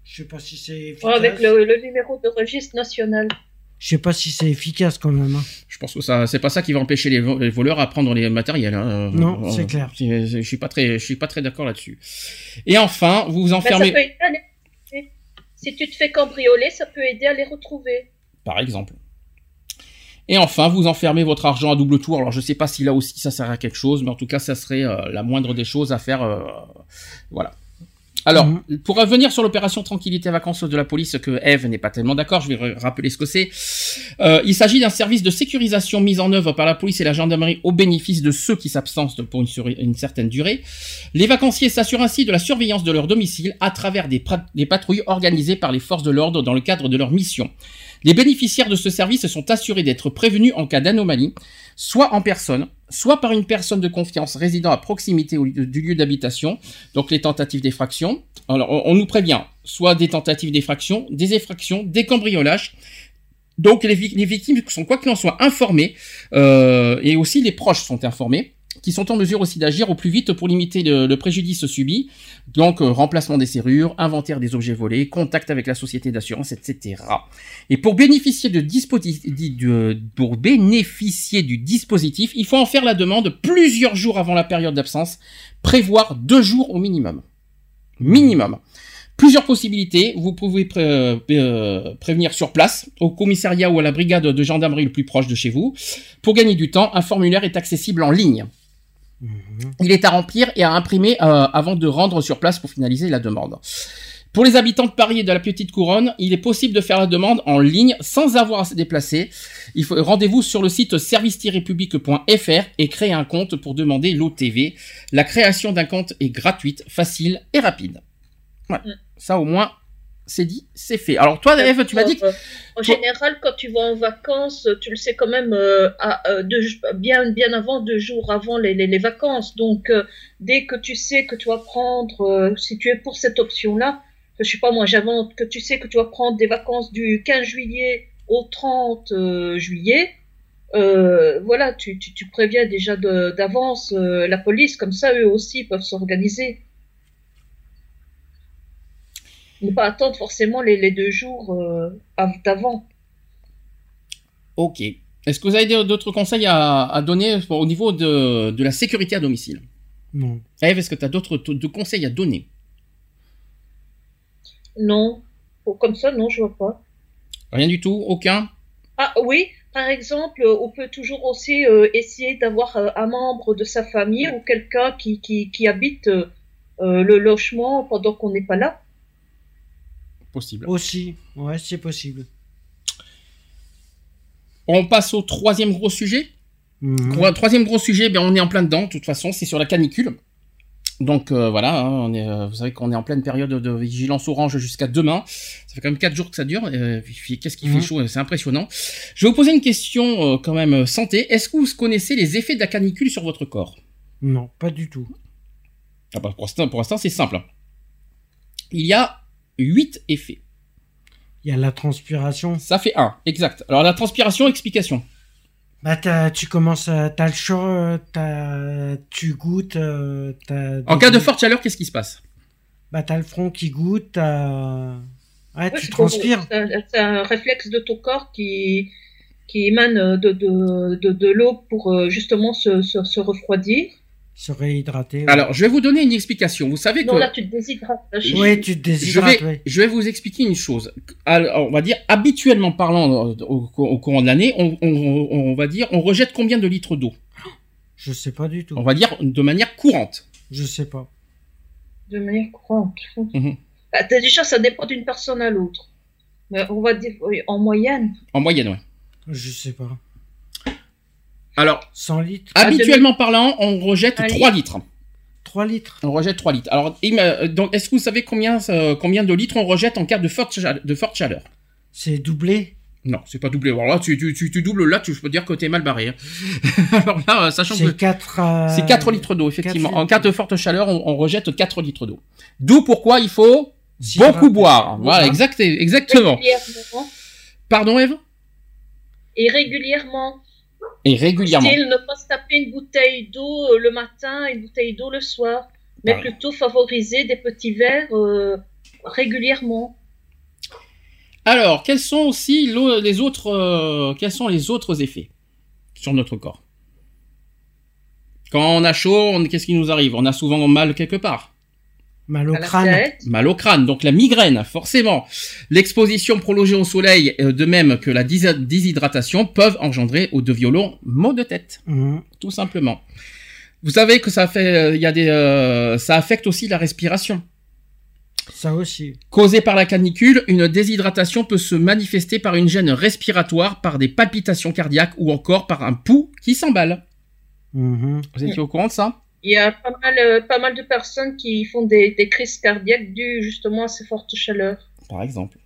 Je sais pas si c'est Ouais, efficace. avec le, le numéro de registre national. Je sais pas si c'est efficace quand même. hein. Je pense que ça, c'est pas ça qui va empêcher les, vo- les voleurs à prendre les matériels. hein. Non, euh, c'est clair. Je suis pas très, je suis pas très d'accord là-dessus. Et enfin, vous vous Ben, ça enfermez, peut aider à les retrouver. Si tu te fais cambrioler, ça peut aider à les retrouver. par exemple. Et enfin, vous enfermez votre argent à double tour. Alors, je sais pas si là aussi ça sert à quelque chose, mais en tout cas, ça serait euh, la moindre des choses à faire. euh, voilà. Alors, Mhm. pour revenir sur l'opération Tranquillité Vacances de la police, que Eve n'est pas tellement d'accord, je vais rappeler ce que c'est. Euh, il s'agit d'un service de sécurisation mis en œuvre par la police et la gendarmerie au bénéfice de ceux qui s'absentent pour une, sur- une certaine durée. Les vacanciers s'assurent ainsi de la surveillance de leur domicile à travers des patrouilles organisées par les forces de l'ordre dans le cadre de leur mission. Les bénéficiaires de ce service sont assurés d'être prévenus en cas d'anomalie, soit en personne, soit par une personne de confiance résidant à proximité du lieu d'habitation, donc les tentatives d'effraction. Alors, on, nous prévient, soit des tentatives d'effraction, des effractions, des cambriolages. Donc, les victimes sont, quoi qu'il en soit, informées, euh, et aussi les proches sont informés, qui sont en mesure aussi d'agir au plus vite pour limiter le, préjudice subi. Donc, euh, remplacement des serrures, inventaire des objets volés, contact avec la société d'assurance, etc. Et pour bénéficier de, bénéficier du dispositif, il faut en faire la demande plusieurs jours avant la période d'absence, prévoir deux jours au minimum. Minimum. Plusieurs possibilités. Vous pouvez euh, euh, prévenir sur place, au commissariat ou à la brigade de gendarmerie le plus proche de chez vous. Pour gagner du temps, un formulaire est accessible en ligne. Mhm. Il est à remplir et à imprimer euh, avant de rendre sur place pour finaliser la demande. Pour les habitants de Paris et de la Petite Couronne, il est possible de faire la demande en ligne sans avoir à se déplacer. Il faut rendez-vous sur le site service-public.fr et créer un compte pour demander l'OTV. La création d'un compte est gratuite, facile et rapide. Ouais. Mm. Ça au moins, c'est dit, c'est fait. Alors toi, Eve, tu m'as dit que... En général, quand tu vas en vacances, tu le sais quand même euh, à, euh, deux, bien, bien avant, deux jours avant les, les, les vacances. Donc, euh, dès que tu sais que tu vas prendre, si tu es pour cette option-là, je sais pas moi, j'invente que tu sais que tu vas prendre des vacances du 15 juillet au 30 euh, juillet. Voilà, tu, tu, tu préviens déjà d'avance la police, comme ça eux aussi peuvent s'organiser. Ne pas attendre forcément les, les deux jours euh, av- d'avant. Ok. Est-ce que vous avez d'autres conseils à, à donner au niveau de, de la sécurité à domicile? Non. Eve, est-ce que tu as d'autres conseils à donner? Non, Pour- comme ça, non, je vois pas. Rien du tout Aucun? Ah oui, par exemple, on peut toujours aussi euh, essayer d'avoir euh, un membre de sa famille ou quelqu'un qui, qui, qui habite euh, le logement pendant qu'on n'est pas là. Possible. Aussi, ouais, c'est possible. On passe au troisième gros sujet. Mhm. Gros- Troisième gros sujet, ben on est en plein dedans, de toute façon, c'est sur la canicule. Donc euh, voilà, hein, on est, euh, vous savez qu'on est en pleine période de vigilance orange jusqu'à demain. Ça fait quand même quatre jours que ça dure. euh, Qu'est-ce Mhm. fait chaud, c'est impressionnant. Je vais vous poser une question quand même santé. Est-ce que vous connaissez les effets de la canicule sur votre corps? Non, pas du tout. Ah bah, pour l'instant, c'est simple. Il y a huit effets. Il y a la transpiration. Ça fait un, exact. Alors la transpiration, explication. Bah, tu commences, à- t'as le chaud, euh, tu goûtes. euh, En cas de forte chaleur, qu'est-ce qui se passe? Bah, t'as le front qui goûte, t'as. Ouais, Ouais, tu c'est transpires. C'est un, réflexe de ton corps qui, qui émane de, de, de, de l'eau pour euh, justement se, se, se refroidir. Se réhydrater. ouais. Alors, je vais vous donner une explication. Vous savez Non, que là, tu te déshydrates. Je- Oui, tu te je déshydrates, vais, oui. je vais vous expliquer une chose. Alors, on va dire, habituellement parlant, euh, au, au courant de l'année, on, on- on va dire, on rejette combien de litres d'eau? Je sais pas du tout. On va dire de manière courante. Je sais pas. De manière courante. Bah, t'as- déjà, ça dépend d'une personne à l'autre. Mais on va dire, oui, en moyenne, En moyenne, ouais. Je sais pas. Alors, 100 litres habituellement parlant, on rejette Un 3 litres. 3 litres On rejette 3 litres. Alors, donc, est-ce que vous savez combien, euh, combien de litres on rejette en cas de forte, cha- de forte chaleur? C'est doublé Non, c'est pas doublé. Alors là, tu, tu, tu, tu doubles là, tu, je peux dire que t'es mal barré. hein. Alors là, euh, sachant que C'est 4 c'est 4 litres d'eau, effectivement. En cas de forte chaleur, on, on rejette 4 litres d'eau. D'où pourquoi il faut beaucoup boire. Voilà, Voilà. exact, exactement. régulièrement. Pardon, Eve? Et régulièrement. Et régulièrement. Style, ne pas se taper une bouteille d'eau euh, le matin, une bouteille d'eau le soir. Mais Pareil. plutôt favoriser des petits verres euh, régulièrement. Alors, quels sont aussi les autres, euh, quels sont les autres effets sur notre corps? Quand on a chaud, qu'est-ce qui nous arrive? On a souvent mal quelque part. Mal au crâne. Mal au crâne, donc la migraine, forcément. L'exposition prolongée au soleil, euh, de même que la déshydratation, peuvent engendrer ou de violents maux de tête, Mhm. tout simplement. Vous savez que ça fait, euh, il y a des, euh, ça affecte aussi la respiration. Ça aussi. Causée par la canicule, une déshydratation peut se manifester par une gêne respiratoire, par des palpitations cardiaques ou encore par un pouls qui s'emballe. Mhm. Vous étiez au courant de ça? Il y a pas mal, euh, pas mal de personnes qui font des, des crises cardiaques dues justement à ces fortes chaleurs. Par exemple.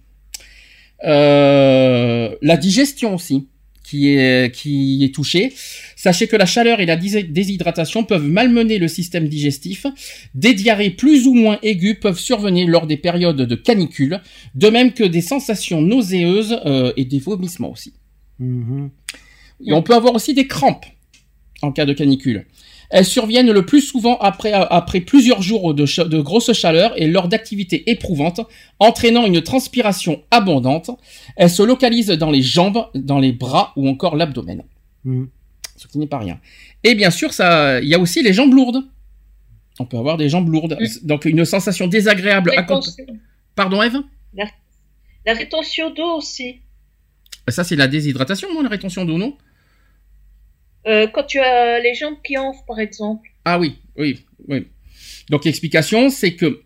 Euh, la digestion aussi, qui est, qui est touchée. Sachez que la chaleur et la dés- déshydratation peuvent malmener le système digestif. Des diarrhées plus ou moins aiguës peuvent survenir lors des périodes de canicule, de même que des sensations nauséeuses euh, et des vomissements aussi. Mhm. Et on peut avoir aussi des crampes en cas de canicule. Elles surviennent le plus souvent après, après plusieurs jours de, de grosse chaleur et lors d'activités éprouvantes, entraînant une transpiration abondante. Elles se localisent dans les jambes, dans les bras ou encore l'abdomen. Mhm. Ce qui n'est pas rien. Et bien sûr, ça, il y a aussi les jambes lourdes. On peut avoir des jambes lourdes. Donc une sensation désagréable. Rétention- Pardon, Eve? La rétention d'eau aussi. Ça, c'est la déshydratation, non, la rétention d'eau, non? Euh, quand tu as les jambes qui enflent, par exemple. Ah oui, oui, oui. Donc l'explication, c'est que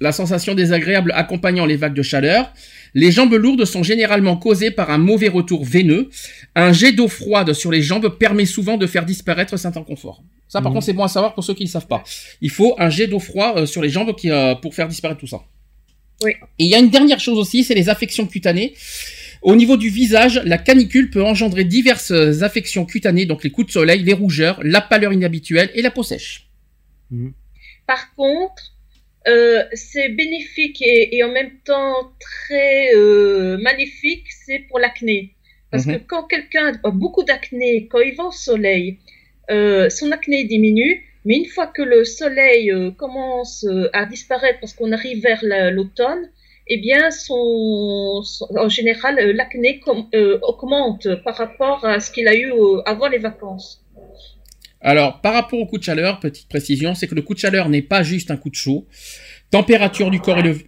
la sensation désagréable accompagnant les vagues de chaleur, les jambes lourdes sont généralement causées par un mauvais retour veineux. Un jet d'eau froide sur les jambes permet souvent de faire disparaître cet inconfort. Ça, par Mhm. contre, c'est bon à savoir pour ceux qui ne savent pas. Il faut un jet d'eau froid euh, sur les jambes qui, euh, pour faire disparaître tout ça. Oui. Et il y a une dernière chose aussi, c'est les affections cutanées. Au niveau du visage, la canicule peut engendrer diverses affections cutanées, donc les coups de soleil, les rougeurs, la pâleur inhabituelle et la peau sèche. Par contre, euh, c'est bénéfique et, et en même temps très euh, maléfique, c'est pour l'acné. Parce Mhm. que quand quelqu'un a beaucoup d'acné, quand il va au soleil, euh, son acné diminue, mais une fois que le soleil euh, commence euh, à disparaître parce qu'on arrive vers la- l'automne, eh bien, son, son- en général, euh, l'acné com- euh, augmente par rapport à ce qu'il a eu euh, avant les vacances. Alors, par rapport au coup de chaleur, petite précision, c'est que le coup de chaleur n'est pas juste un coup de chaud. Température du corps élevée.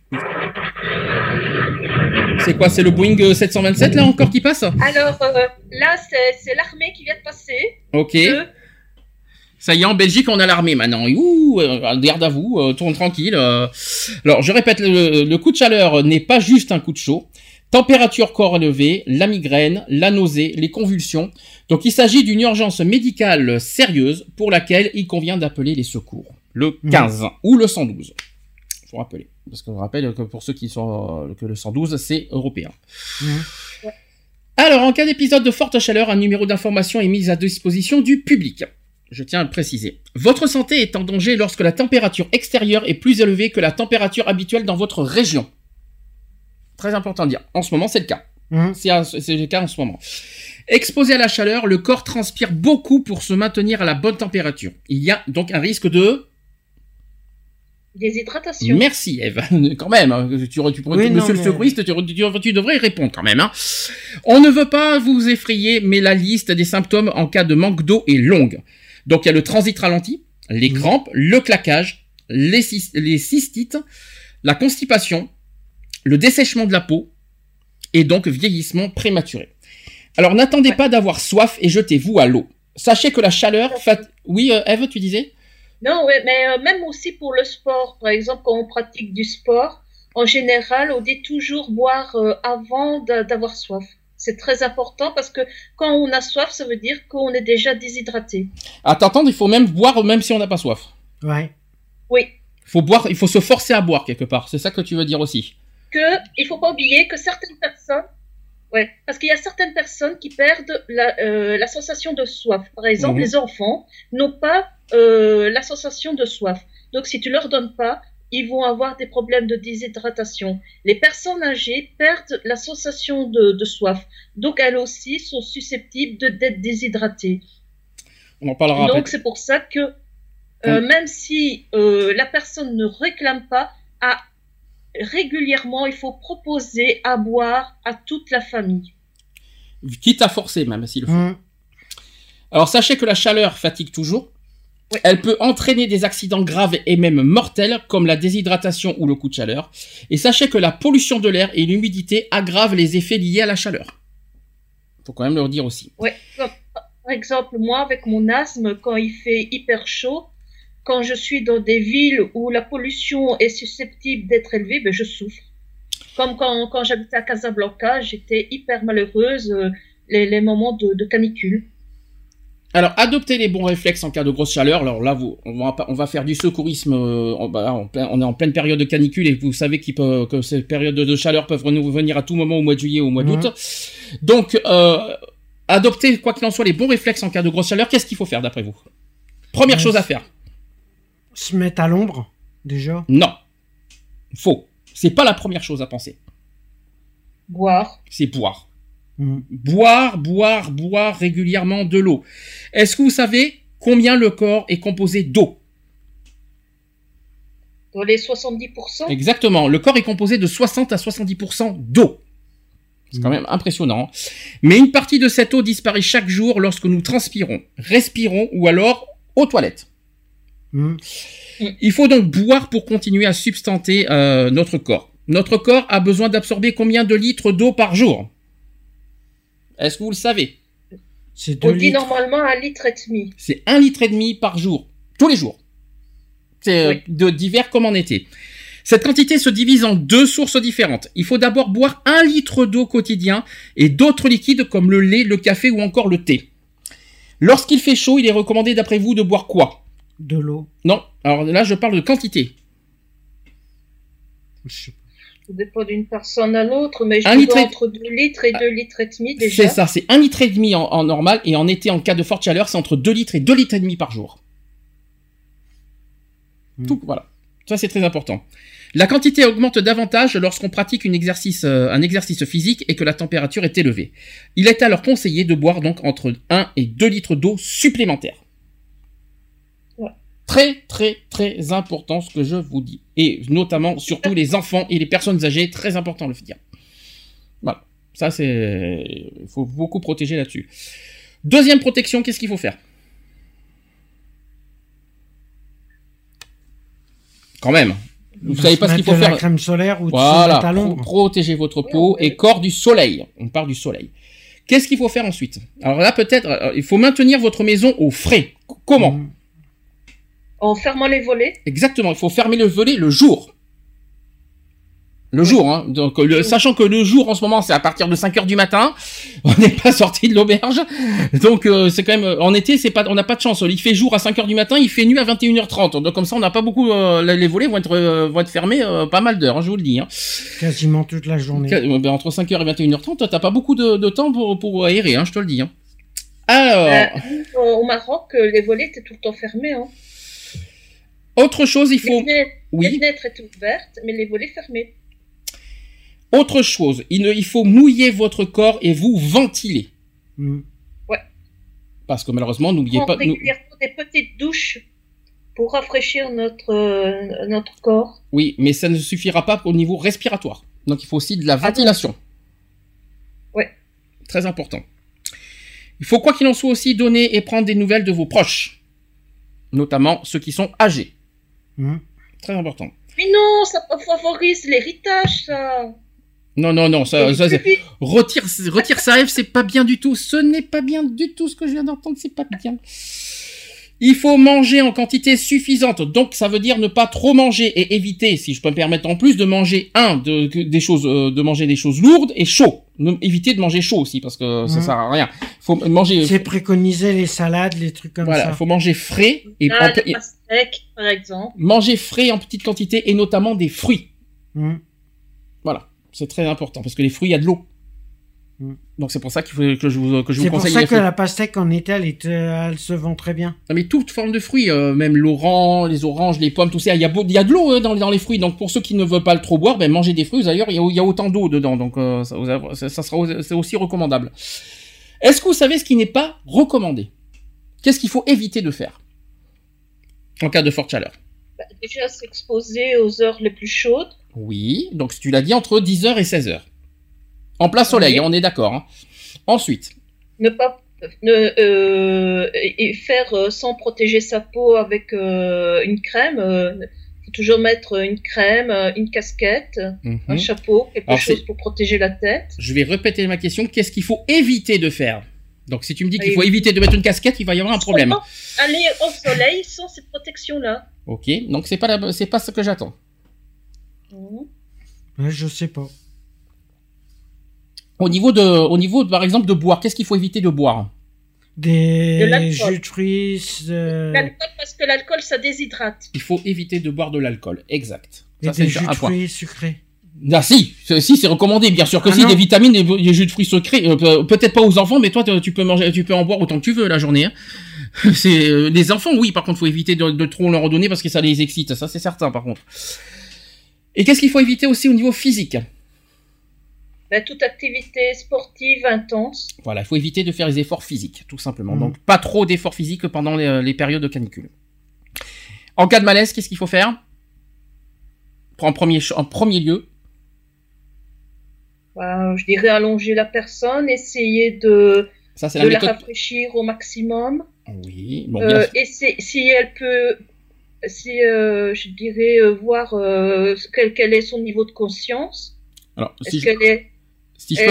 C'est quoi C'est le Boeing euh, 727 là encore qui passe? Alors euh, là, c'est c'est l'armée qui vient de passer. Ok. de- Ça y est, en Belgique, on a l'armée maintenant. Ouh, euh, garde à vous, euh, tourne tranquille. euh. Alors, je répète, le, le coup de chaleur n'est pas juste un coup de chaud. Température corps élevée, la migraine, la nausée, les convulsions. Donc, il s'agit d'une urgence médicale sérieuse pour laquelle il convient d'appeler les secours. Le 15 ou le 112. Faut rappeler. Parce que je rappelle que pour ceux qui sont, euh, que le 112, c'est européen. Mhm. Alors, en cas d'épisode de forte chaleur, un numéro d'information est mis à disposition du public. Je tiens à le préciser. Votre santé est en danger lorsque la température extérieure est plus élevée que la température habituelle dans votre région. Très important de dire. En ce moment, c'est le cas. Mhm. C'est le cas en ce moment. Exposé à la chaleur, le corps transpire beaucoup pour se maintenir à la bonne température. Il y a donc un risque de... Déshydratation. Merci Eve, quand même. hein. Tu, tu, tu- Oui, non, monsieur le secouriste, tu, tu- tu devrais y répondre quand même. hein. On ne veut pas vous effrayer, mais la liste des symptômes en cas de manque d'eau est longue. Donc il y a le transit ralenti, les Mhm. crampes, le claquage, les, cy- les cystites, la constipation, le dessèchement de la peau et donc vieillissement prématuré. Alors n'attendez Ouais. pas d'avoir soif et jetez-vous à l'eau. Sachez que la chaleur... Fat... Oui, euh, Eve, tu disais? Non, mais euh, même aussi pour le sport, par exemple, quand on pratique du sport, en général, on dit toujours boire euh, avant d'a- d'avoir soif. C'est très important parce que quand on a soif, ça veut dire qu'on est déjà déshydraté. Attends, attends, il faut même boire même si on n'a pas soif. Ouais. Oui. faut boire, il faut se forcer à boire quelque part. C'est ça que tu veux dire aussi. Que il faut pas oublier que certaines personnes, ouais, parce qu'il y a certaines personnes qui perdent la, euh, la sensation de soif. Par exemple, Mhm. les enfants n'ont pas euh, la sensation de soif. Donc, si tu leur donnes pas, ils vont avoir des problèmes de déshydratation. Les personnes âgées perdent la sensation de, de soif. Donc, elles aussi sont susceptibles d'être déshydratées. On en parlera après. Donc, c'est pour ça que euh, Mm. même si euh, la personne ne réclame pas, à, régulièrement, il faut proposer à boire à toute la famille. Quitte à forcer même s'il le faut. Hum. Alors sachez que la chaleur fatigue toujours. Oui. Elle peut entraîner des accidents graves et même mortels comme la déshydratation ou le coup de chaleur. Et sachez que la pollution de l'air et l'humidité aggravent les effets liés à la chaleur. Faut quand même le dire aussi. Comme, par exemple, moi, avec mon asthme, quand il fait hyper chaud, quand je suis dans des villes où la pollution est susceptible d'être élevée, ben, je souffre. Comme quand, j'habitais à Casablanca, j'étais hyper malheureuse euh, les, moments de canicule. Alors, adoptez les bons réflexes en cas de grosse chaleur. Alors là, vous, on, va, pas- on va faire du secourisme. euh, en- bah, plein- on est en pleine période de canicule et vous savez peut- que ces périodes de chaleur peuvent nous venir à tout moment au mois de juillet ou au mois Mhm. d'août. Donc, euh, adoptez, quoi qu'il en soit, les bons réflexes en cas de grosse chaleur. Qu'est-ce qu'il faut faire d'après vous? Première Ouais, chose à faire. Se mettre à l'ombre, déjà? Non. Faux. C'est pas la première chose à penser. Boire. C'est boire. Boire, boire, boire régulièrement de l'eau. Est-ce que vous savez combien le corps est composé d'eau? Dans les 70%. Exactement. Le corps est composé de 60 à 70% d'eau. C'est quand même impressionnant. Mais une partie de cette eau disparaît chaque jour lorsque nous transpirons, respirons ou alors aux toilettes. Hum. Il faut donc boire pour continuer à substanter euh, notre corps. Notre corps a besoin d'absorber combien de litres d'eau par jour? Est-ce que vous le savez? C'est On dit normalement un litre et demi. C'est un litre et demi par jour, tous les jours. C'est euh, Oui. de d'hiver comme en été. Cette quantité se divise en deux sources différentes. Il faut d'abord boire un litre d'eau quotidien et d'autres liquides comme le lait, le café ou encore le thé. Lorsqu'il fait chaud, il est recommandé d'après vous de boire quoi? De l'eau. Non, alors là je parle de quantité. Je sais pas. Ça dépend d'une personne à l'autre, mais je Un dirais litre et- entre 2 litres et 2 litres et demi déjà. C'est ça, c'est un litre et demi en, en normal et en été en cas de forte chaleur, c'est entre 2 litres et 2 litres et demi par jour. Hmm. Tout, voilà. Ça c'est très important. La quantité augmente davantage lorsqu'on pratique une exercice, euh, un exercice physique et que la température est élevée. Il est alors conseillé de boire donc entre 1 et 2 litres d'eau supplémentaires. Très très très important ce que je vous dis. Et notamment surtout les enfants et les personnes âgées, très important de le dire. Voilà. Ça c'est... Il faut beaucoup protéger là-dessus. Deuxième protection, qu'est-ce qu'il faut faire? Quand même. Vous Bah, savez pas ce qu'il faut faire. La crème solaire ou Voilà, pro- protéger votre peau et corps du soleil. On part du soleil. Qu'est-ce qu'il faut faire ensuite? Alors là, peut-être, euh, il faut maintenir votre maison au frais. Comment? Hum. En fermant les volets. Exactement, il faut fermer le volet le jour. Le jour, hein. Donc, le- sachant que le jour en ce moment c'est à partir de 5 heures du matin, on n'est pas sorti de l'auberge, donc euh, c'est quand même en été c'est pas, on n'a pas de chance. Il fait jour à 5 heures du matin, il fait nuit à 21h30. Donc comme ça on n'a pas beaucoup, euh, les volets vont être euh, vont être fermés euh, pas mal d'heures, hein, je vous le dis. Hein. Quasiment toute la journée. Ben, entre 5h et 21h30, t'as pas beaucoup de, de temps pour, pour aérer, hein, je te le dis. Hein. Alors, Euh, au Maroc, les volets étaient tout le temps fermés. Hein. Autre chose, il Les, faut... fenêtres, les Oui, fenêtres étaient ouvertes, mais les volets fermés. autre chose, il, ne, il faut mouiller votre corps et vous ventiler. Hum. Parce que malheureusement, n'oubliez pas... nous- régulièrement des petites douches pour rafraîchir notre, euh, notre corps. Oui, mais ça ne suffira pas au niveau respiratoire. Donc il faut aussi de la ventilation. Ouais. Très important. Il faut quoi qu'il en soit aussi donner et prendre des nouvelles de vos proches. notamment ceux qui sont âgés. Hmm. Très important. Mais non, ça favorise l'héritage, ça. Non, non, non, ça, retire, retire ça, Eve, c'est pas bien du tout. Ce n'est pas bien du tout ce que je viens d'entendre, c'est pas bien. Il faut manger en quantité suffisante, donc ça veut dire ne pas trop manger et éviter, si je peux me permettre en plus, de manger un de, des choses, euh, de manger des choses lourdes et chaud. Ne- éviter de manger chaud aussi parce que ça Mhm. sert à rien. Faut manger, C'est préconisé les salades, les trucs comme voilà, ça. faut manger frais et, Ah, en pastèques, par exemple. manger frais en petite quantité et notamment des fruits. Hmm. Voilà, c'est très important parce que les fruits il y a de l'eau. Mm. Donc c'est pour ça qu'il faut que je vous que je vous C'est pour conseille ça que la pastèque en été, elle, est, elle se vend très bien. Non, mais toute forme de fruits, euh, même l'orange, les oranges, les pommes, tout ça, il y a, beau- il y a de l'eau euh, dans, dans les fruits. Donc pour ceux qui ne veulent pas le trop boire, ben mangez des fruits. D'ailleurs, il y a, il y a autant d'eau dedans, donc euh, ça, vous a- ça- ça sera c'est aussi recommandable. Est-ce que vous savez ce qui n'est pas recommandé? Qu'est-ce qu'il faut éviter de faire? En cas de forte chaleur Bah, déjà, s'exposer aux heures les plus chaudes. Oui, donc tu l'as dit entre 10h et 16h. En plein soleil, Oui. hein, on est d'accord. hein. Ensuite, Ne pas ne, euh, et faire euh, sans protéger sa peau avec euh, une crème. euh, faut toujours mettre une crème, une casquette, mhm. un chapeau, quelque Alors, chose pour protéger la tête. je vais répéter ma question. Qu'est-ce qu'il faut éviter de faire? Donc si tu me dis qu'il Oui. faut éviter de mettre une casquette, il va y avoir un problème. Aller au soleil sans cette protection-là. Ok, donc c'est pas la- c'est pas ce que j'attends. Ouais, je sais pas. Au niveau de, au niveau par exemple de boire, qu'est-ce qu'il faut éviter de boire? De Des l'alcool. jus de fruits. euh, L'alcool, parce que l'alcool, ça déshydrate. Il faut éviter de boire de l'alcool, exact. et Ça c'est des jus de fruits sucrés. Ah si, c'est- si c'est recommandé, bien sûr que Ah si, non. des vitamines, des, des jus de fruits secrets, euh, pe- peut-être pas aux enfants, mais toi tu tu peux manger, tu peux en boire autant que tu veux la journée. hein. C'est euh, les enfants, oui, par contre, faut éviter de, de trop leur en donner parce que ça les excite, ça c'est certain, par contre. Et qu'est-ce qu'il faut éviter aussi au niveau physique? Ben, toute activité sportive intense. Voilà, il faut éviter de faire les efforts physiques, tout simplement. Mhm. Donc, pas trop d'efforts physiques pendant les, les périodes de canicule. En cas de malaise, qu'est-ce qu'il faut faire? En premier, en premier lieu, Ben, je dirais allonger la personne, essayer de, ça c'est de la rafraîchir au maximum. Oui, bon, Euh, et si elle peut, si euh, je dirais euh, voir euh, quel, quel est son niveau de conscience, Alors, est-ce si je, qu'elle est, si si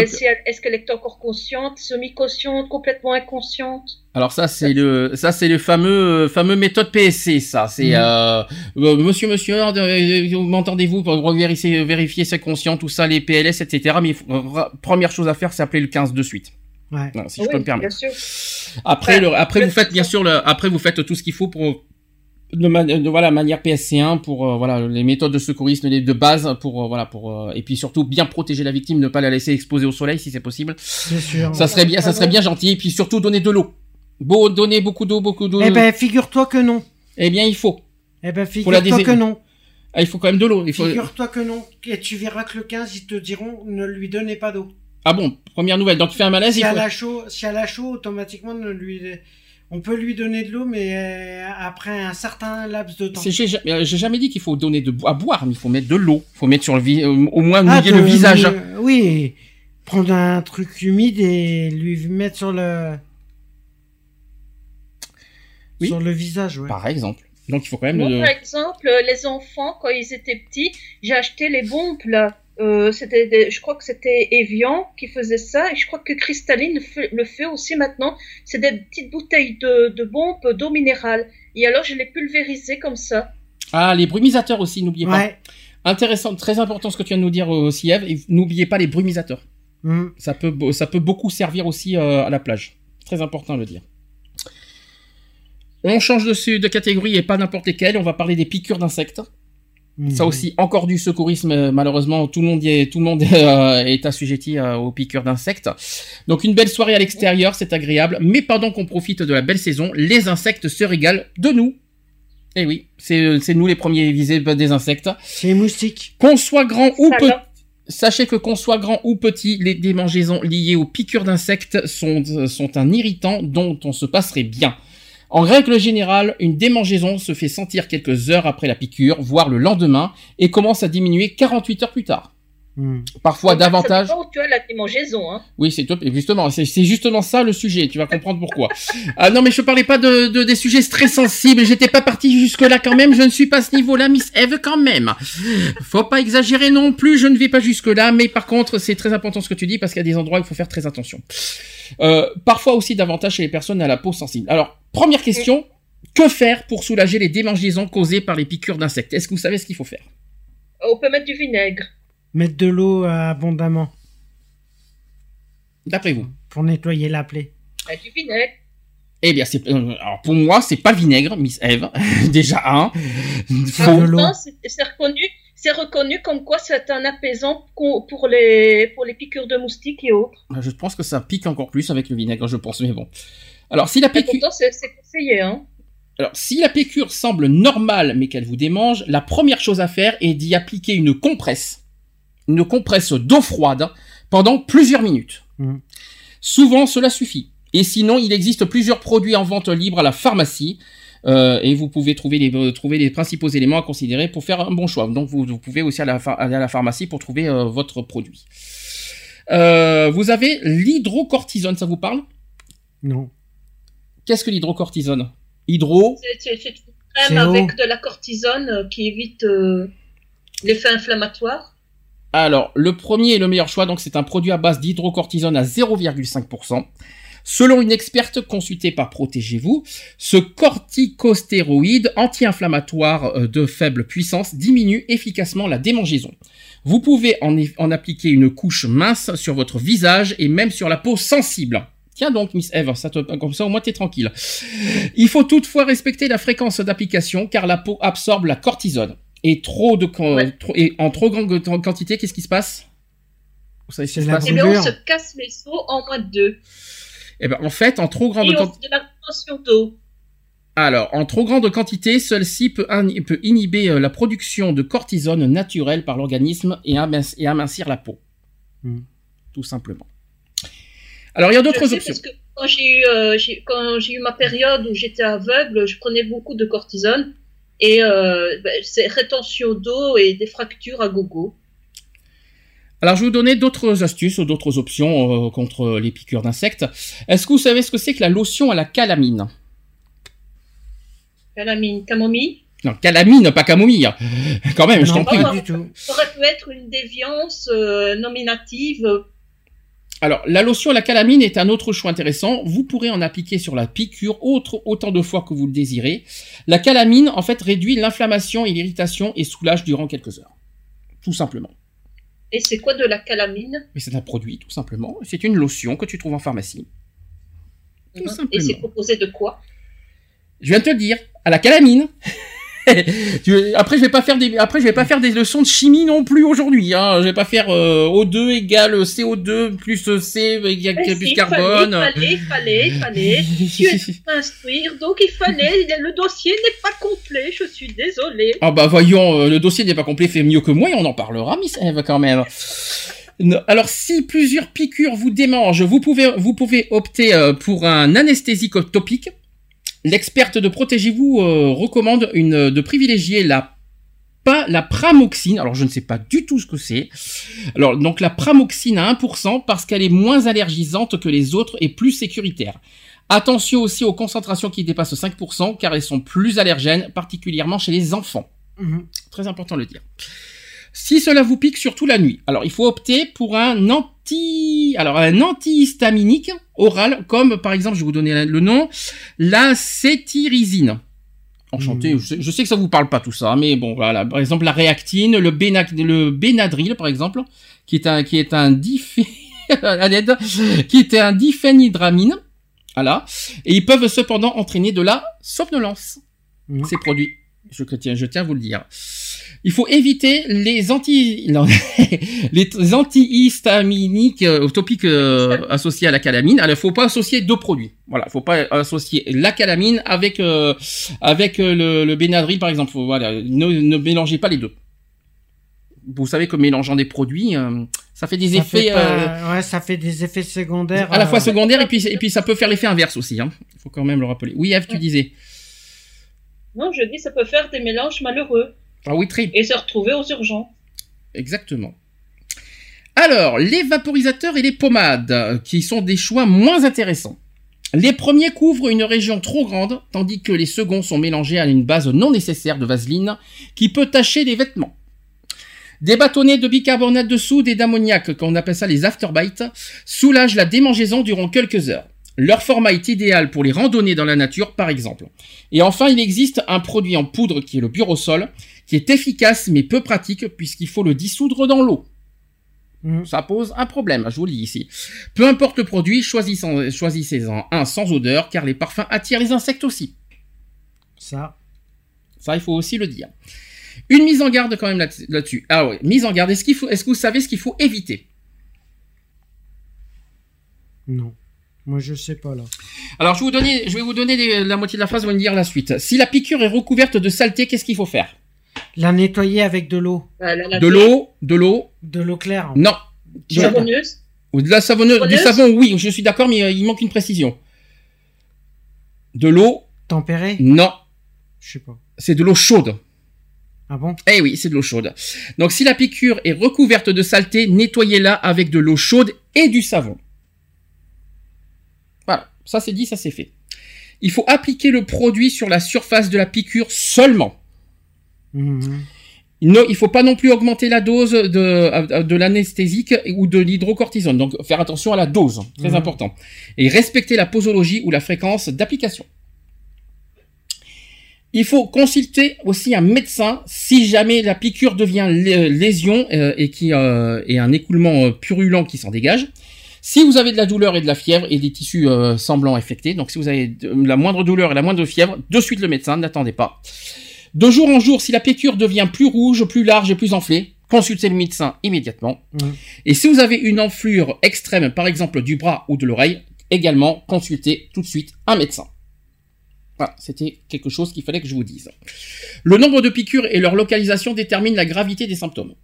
est-ce qu'elle est encore consciente, semi-consciente, complètement inconsciente alors ça c'est le, ça c'est le fameux, euh, fameux méthode PSC, ça. C'est, Mhm. euh, euh, monsieur, monsieur, euh, m'entendez-vous pour vérifier, vérifier ses conscients, tout ça, les PLS, etc. Mais première chose à faire, c'est appeler le 15 de suite. Ouais. Si Oui, je peux me bien permettre. sûr. Après, Ouais. le, après vous faites bien sûr le, après vous faites tout ce qu'il faut pour de, ma- de voilà manière PSC1 pour euh, voilà les méthodes de secourisme de base pour euh, voilà pour euh, et puis surtout bien protéger la victime, ne pas la laisser exposer au soleil si c'est possible. Sûr. Ça serait bien, ça serait bien gentil et puis surtout donner de l'eau. Beau donner beaucoup d'eau, beaucoup d'eau. Eh ben, figure-toi que non. Eh bien, il faut. Eh ben, figure-toi que non. Ah, il faut quand même de l'eau. Il faut. Figure-toi que non. Et tu verras que le 15, ils te diront ne lui donnez pas d'eau. Ah bon, première nouvelle. Donc il fait un malaise, Si il elle faut. a chaud, si elle a chaud, automatiquement, ne lui... on peut lui donner de l'eau, mais euh, après un certain laps de temps. C'est- J'ai ja- j'ai jamais dit qu'il faut donner de à boire, mais il faut mettre de l'eau. Il faut mettre sur le vi- euh, au moins Ah, mouiller de- le visage. euh, oui. Prendre un truc humide et lui mettre sur le. Oui. Sur le visage, ouais. Par exemple. Donc il faut quand même. Moi, le- par exemple, euh, les enfants, quand ils étaient petits, j'ai acheté les bombes là. Euh, c'était des- je crois que c'était Evian qui faisait ça et je crois que Cristalline le fait, le fait aussi maintenant. C'est des petites bouteilles de, de bombes d'eau minérale. Et alors je les pulvérisais comme ça. Ah, les brumisateurs aussi, n'oubliez pas. Intéressant, très important ce que tu viens de nous dire euh, aussi, Eve. Et n'oubliez pas les brumisateurs. Hum. Ça peut, ça peut beaucoup servir aussi euh, à la plage. Très important de le dire. On change de, de catégorie et pas n'importe lesquelles. On va parler des piqûres d'insectes. Ça Mhm. aussi, encore du secourisme. euh, Malheureusement, tout le monde y est, tout le monde euh, est assujetti euh, aux piqûres d'insectes. Donc une belle soirée à l'extérieur, c'est agréable. Mais pendant qu'on profite de la belle saison, les insectes se régalent de nous. Eh oui, c'est nous les premiers visés des insectes. C'est les moustiques. Qu'on soit grand ou petit. Sachez que qu'on soit grand ou petit, les démangeaisons liées aux piqûres d'insectes sont, sont un irritant dont on se passerait bien. En règle générale, une démangeaison se fait sentir quelques heures après la piqûre, voire le lendemain, et commence à diminuer 48 heures plus tard. Hmm. Parfois davantage. où tu as la démangeaison. Hein. Oui, c'est top. Et justement, c'est c'est justement ça le sujet. Tu vas comprendre pourquoi. ah non, mais je parlais pas de, de- des sujets très sensibles. J'étais pas parti jusque là quand même. Je ne suis pas à ce niveau-là, Miss Eve quand même. Faut pas exagérer non plus. Je ne vais pas jusque là, mais par contre, c'est très important ce que tu dis parce qu'il y a des endroits où il faut faire très attention. Euh, parfois aussi davantage chez les personnes à la peau sensible. Alors, première question. Que faire pour soulager les démangeaisons causées par les piqûres d'insectes? Est-ce que vous savez ce qu'il faut faire? On peut mettre du vinaigre. Mettre de l'eau euh, abondamment D'après vous pour nettoyer la plaie. Avec du vinaigre. Eh bien, c'est euh, alors pour moi, c'est pas le vinaigre, Miss Eve. Déjà un. Ah. Non, c'est reconnu, c'est reconnu comme quoi c'est un apaisant pour les, pour les piqûres de moustiques et autres. Je pense que ça pique encore plus avec le vinaigre, je pense, mais bon. Alors, si la piqûre, c'est conseillé. Hein. alors, si la piqûre semble normale mais qu'elle vous démange, la première chose à faire est d'y appliquer une compresse, une compresse d'eau froide pendant plusieurs minutes. Mhm. Souvent, cela suffit. Et sinon, il existe plusieurs produits en vente libre à la pharmacie. euh, et vous pouvez trouver les, euh, trouver les principaux éléments à considérer pour faire un bon choix. Donc vous, vous pouvez aussi aller à la, phar- aller à la pharmacie pour trouver euh, votre produit. Euh, vous avez l'hydrocortisone, ça vous parle? Non. Qu'est-ce que l'hydrocortisone? Hydro, C'est- une crème avec de la cortisone qui évite euh, l'effet inflammatoire. Alors, le premier et le meilleur choix, donc c'est un produit à base d'hydrocortisone à 0,5%. Selon une experte consultée par Protégez-vous, ce corticostéroïde anti-inflammatoire euh, de faible puissance diminue efficacement la démangeaison. Vous pouvez en, appliquer une couche mince sur votre visage et même sur la peau sensible. Tiens donc, Miss Eve, ça te, comme ça au moins t'es tranquille. Il faut toutefois respecter la fréquence d'application car la peau absorbe la cortisone. Et trop de Ouais. trop- et en trop grande quantité, qu'est-ce qui se passe? Vous savez ce qui C'est se la passe? Et bien, on se casse les os en moins de deux. Eh ben, en fait, en trop grande quantité. d'eau. Alors, en trop grande quantité, celle-ci peut, in- peut inhiber euh, la production de cortisone naturelle par l'organisme et, aminc- et amincir la peau. Hmm. Tout simplement. Alors, il y a d'autres Je sais options. parce que quand j'ai eu, euh, j'ai- quand j'ai eu ma période où j'étais aveugle, je prenais beaucoup de cortisone. Et euh, ben, c'est rétention d'eau et des fractures à gogo. Alors, je vais vous donner d'autres astuces, d'autres options euh, contre les piqûres d'insectes. Est-ce que vous savez ce que c'est que la lotion à la calamine? Calamine, camomille? Non, calamine, pas camomille. Quand même, je non, t'en prie. pas prie. du tout. Ça aurait pu être une déviance euh, nominative. Alors, la lotion à la calamine est un autre choix intéressant. Vous pourrez en appliquer sur la piqûre autre, autant de fois que vous le désirez. La calamine, en fait, réduit l'inflammation et l'irritation et soulage durant quelques heures. Tout simplement. Et c'est quoi de la calamine? Mais c'est un produit, tout simplement. C'est une lotion que tu trouves en pharmacie. Tout Et simplement. c'est composé de quoi? Je viens de te le dire, à la calamine. Après, je vais pas faire des, après, je vais pas faire des leçons de chimie non plus aujourd'hui. Hein. Je vais pas faire euh, O2 égale CO2 plus C égale plus si, carbone. Fallait, fallait, fallait, fallait. Tu es instruire, donc il fallait. Le dossier n'est pas complet, je suis désolée. Ah bah voyons, euh, le dossier n'est pas complet, fait mieux que moi et on en parlera, Miss Eve, quand même. Alors, si plusieurs piqûres vous démangent, vous pouvez, vous pouvez opter euh, pour un anesthésique topique. L'experte de Protégez-vous euh, recommande une, de privilégier la pas la pramoxine. Alors, je ne sais pas du tout ce que c'est. Alors, donc la pramoxine à 1% parce qu'elle est moins allergisante que les autres et plus sécuritaire. Attention aussi aux concentrations qui dépassent 5% car elles sont plus allergènes, particulièrement chez les enfants. Mhm. Très important de le dire. Si cela vous pique surtout la nuit, alors il faut opter pour un anti, alors un antihistaminique oral, comme par exemple, je vais vous donner le nom, la cétirizine. Enchanté, Mhm. je, sais, je sais que ça vous parle pas tout ça, mais bon voilà, par exemple la réactine, le, Béna- le Benadryl par exemple, qui est un qui est un diph- à l'aide, qui est un diphénhydramine, voilà, et ils peuvent cependant entraîner de la somnolence Mhm. ces produits. Je tiens, je tiens à vous le dire. Il faut éviter les anti, non, les antihistaminiques euh, topiques euh, associés à la calamine. Alors, il faut pas associer deux produits. Voilà, il faut pas associer la calamine avec euh, avec euh, le, le Benadryl par exemple. Voilà, ne, ne mélangez pas les deux. Vous savez que mélangeant des produits, euh, ça fait des Ça effets fait euh, pas- Ouais, ça fait des effets secondaires. à la fois secondaires et puis et puis ça peut faire l'effet inverse aussi. Il faut quand même le rappeler. Oui, Eve, tu disais. Non, je dis ça peut faire des mélanges malheureux Ah oui, très et se retrouver aux urgences. Exactement. Alors, les vaporisateurs et les pommades, euh, qui sont des choix moins intéressants. Les premiers couvrent une région trop grande, tandis que les seconds sont mélangés à une base non nécessaire de vaseline qui peut tacher les vêtements. Des bâtonnets de bicarbonate de soude et d'ammoniac, qu'on appelle ça les afterbites, soulagent la démangeaison durant quelques heures. Leur format est idéal pour les randonnées dans la nature, par exemple. Et enfin, il existe un produit en poudre qui est le burosol, qui est efficace mais peu pratique puisqu'il faut le dissoudre dans l'eau. Mhm. Ça pose un problème, je vous le dis ici. Peu importe le produit, choisissez- choisissez-en un sans odeur car les parfums attirent les insectes aussi. Ça. Ça, il faut aussi le dire. Une mise en garde quand même là- là-dessus. Ah ouais, mise en garde. Est-ce qu'il faut, est-ce que vous savez ce qu'il faut éviter? Non. Moi, je sais pas là. Alors, je vais vous donner, je vais vous donner la moitié de la phrase, vous allez me dire la suite. Si la piqûre est recouverte de saleté, qu'est-ce qu'il faut faire? La nettoyer avec de l'eau. La- la- De l'eau, de l'eau, De l'eau claire. non. De- savonneuse. ou de la savonneuse, du savon, oui, je suis d'accord, mais euh, il manque une précision. De l'eau, Tempérée non, Je sais pas. c'est de l'eau chaude. Ah bon? Eh oui, c'est de l'eau chaude. Donc, si la piqûre est recouverte de saleté, nettoyez-la avec de l'eau chaude et du savon. Voilà, ça c'est dit, ça c'est fait. Il faut appliquer le produit sur la surface de la piqûre seulement. Il ne il faut pas non plus augmenter la dose de, de l'anesthésique ou de l'hydrocortisone. Donc, faire attention à la dose, très Mhm. important. Et respecter la posologie ou la fréquence d'application. Il faut consulter aussi un médecin si jamais la piqûre devient lé- lésion euh, et qui euh, et un écoulement euh, purulent qui s'en dégage. Si vous avez de la douleur et de la fièvre et des tissus euh, semblants infectés, donc si vous avez de- la moindre douleur et la moindre fièvre, de suite le médecin, n'attendez pas. De jour en jour, si la piqûre devient plus rouge, plus large et plus enflée, consultez le médecin immédiatement. Mhm. Et si vous avez une enflure extrême, par exemple du bras ou de l'oreille, également consultez tout de suite un médecin. Voilà, c'était quelque chose qu'il fallait que je vous dise. Le nombre de piqûres et leur localisation déterminent la gravité des symptômes.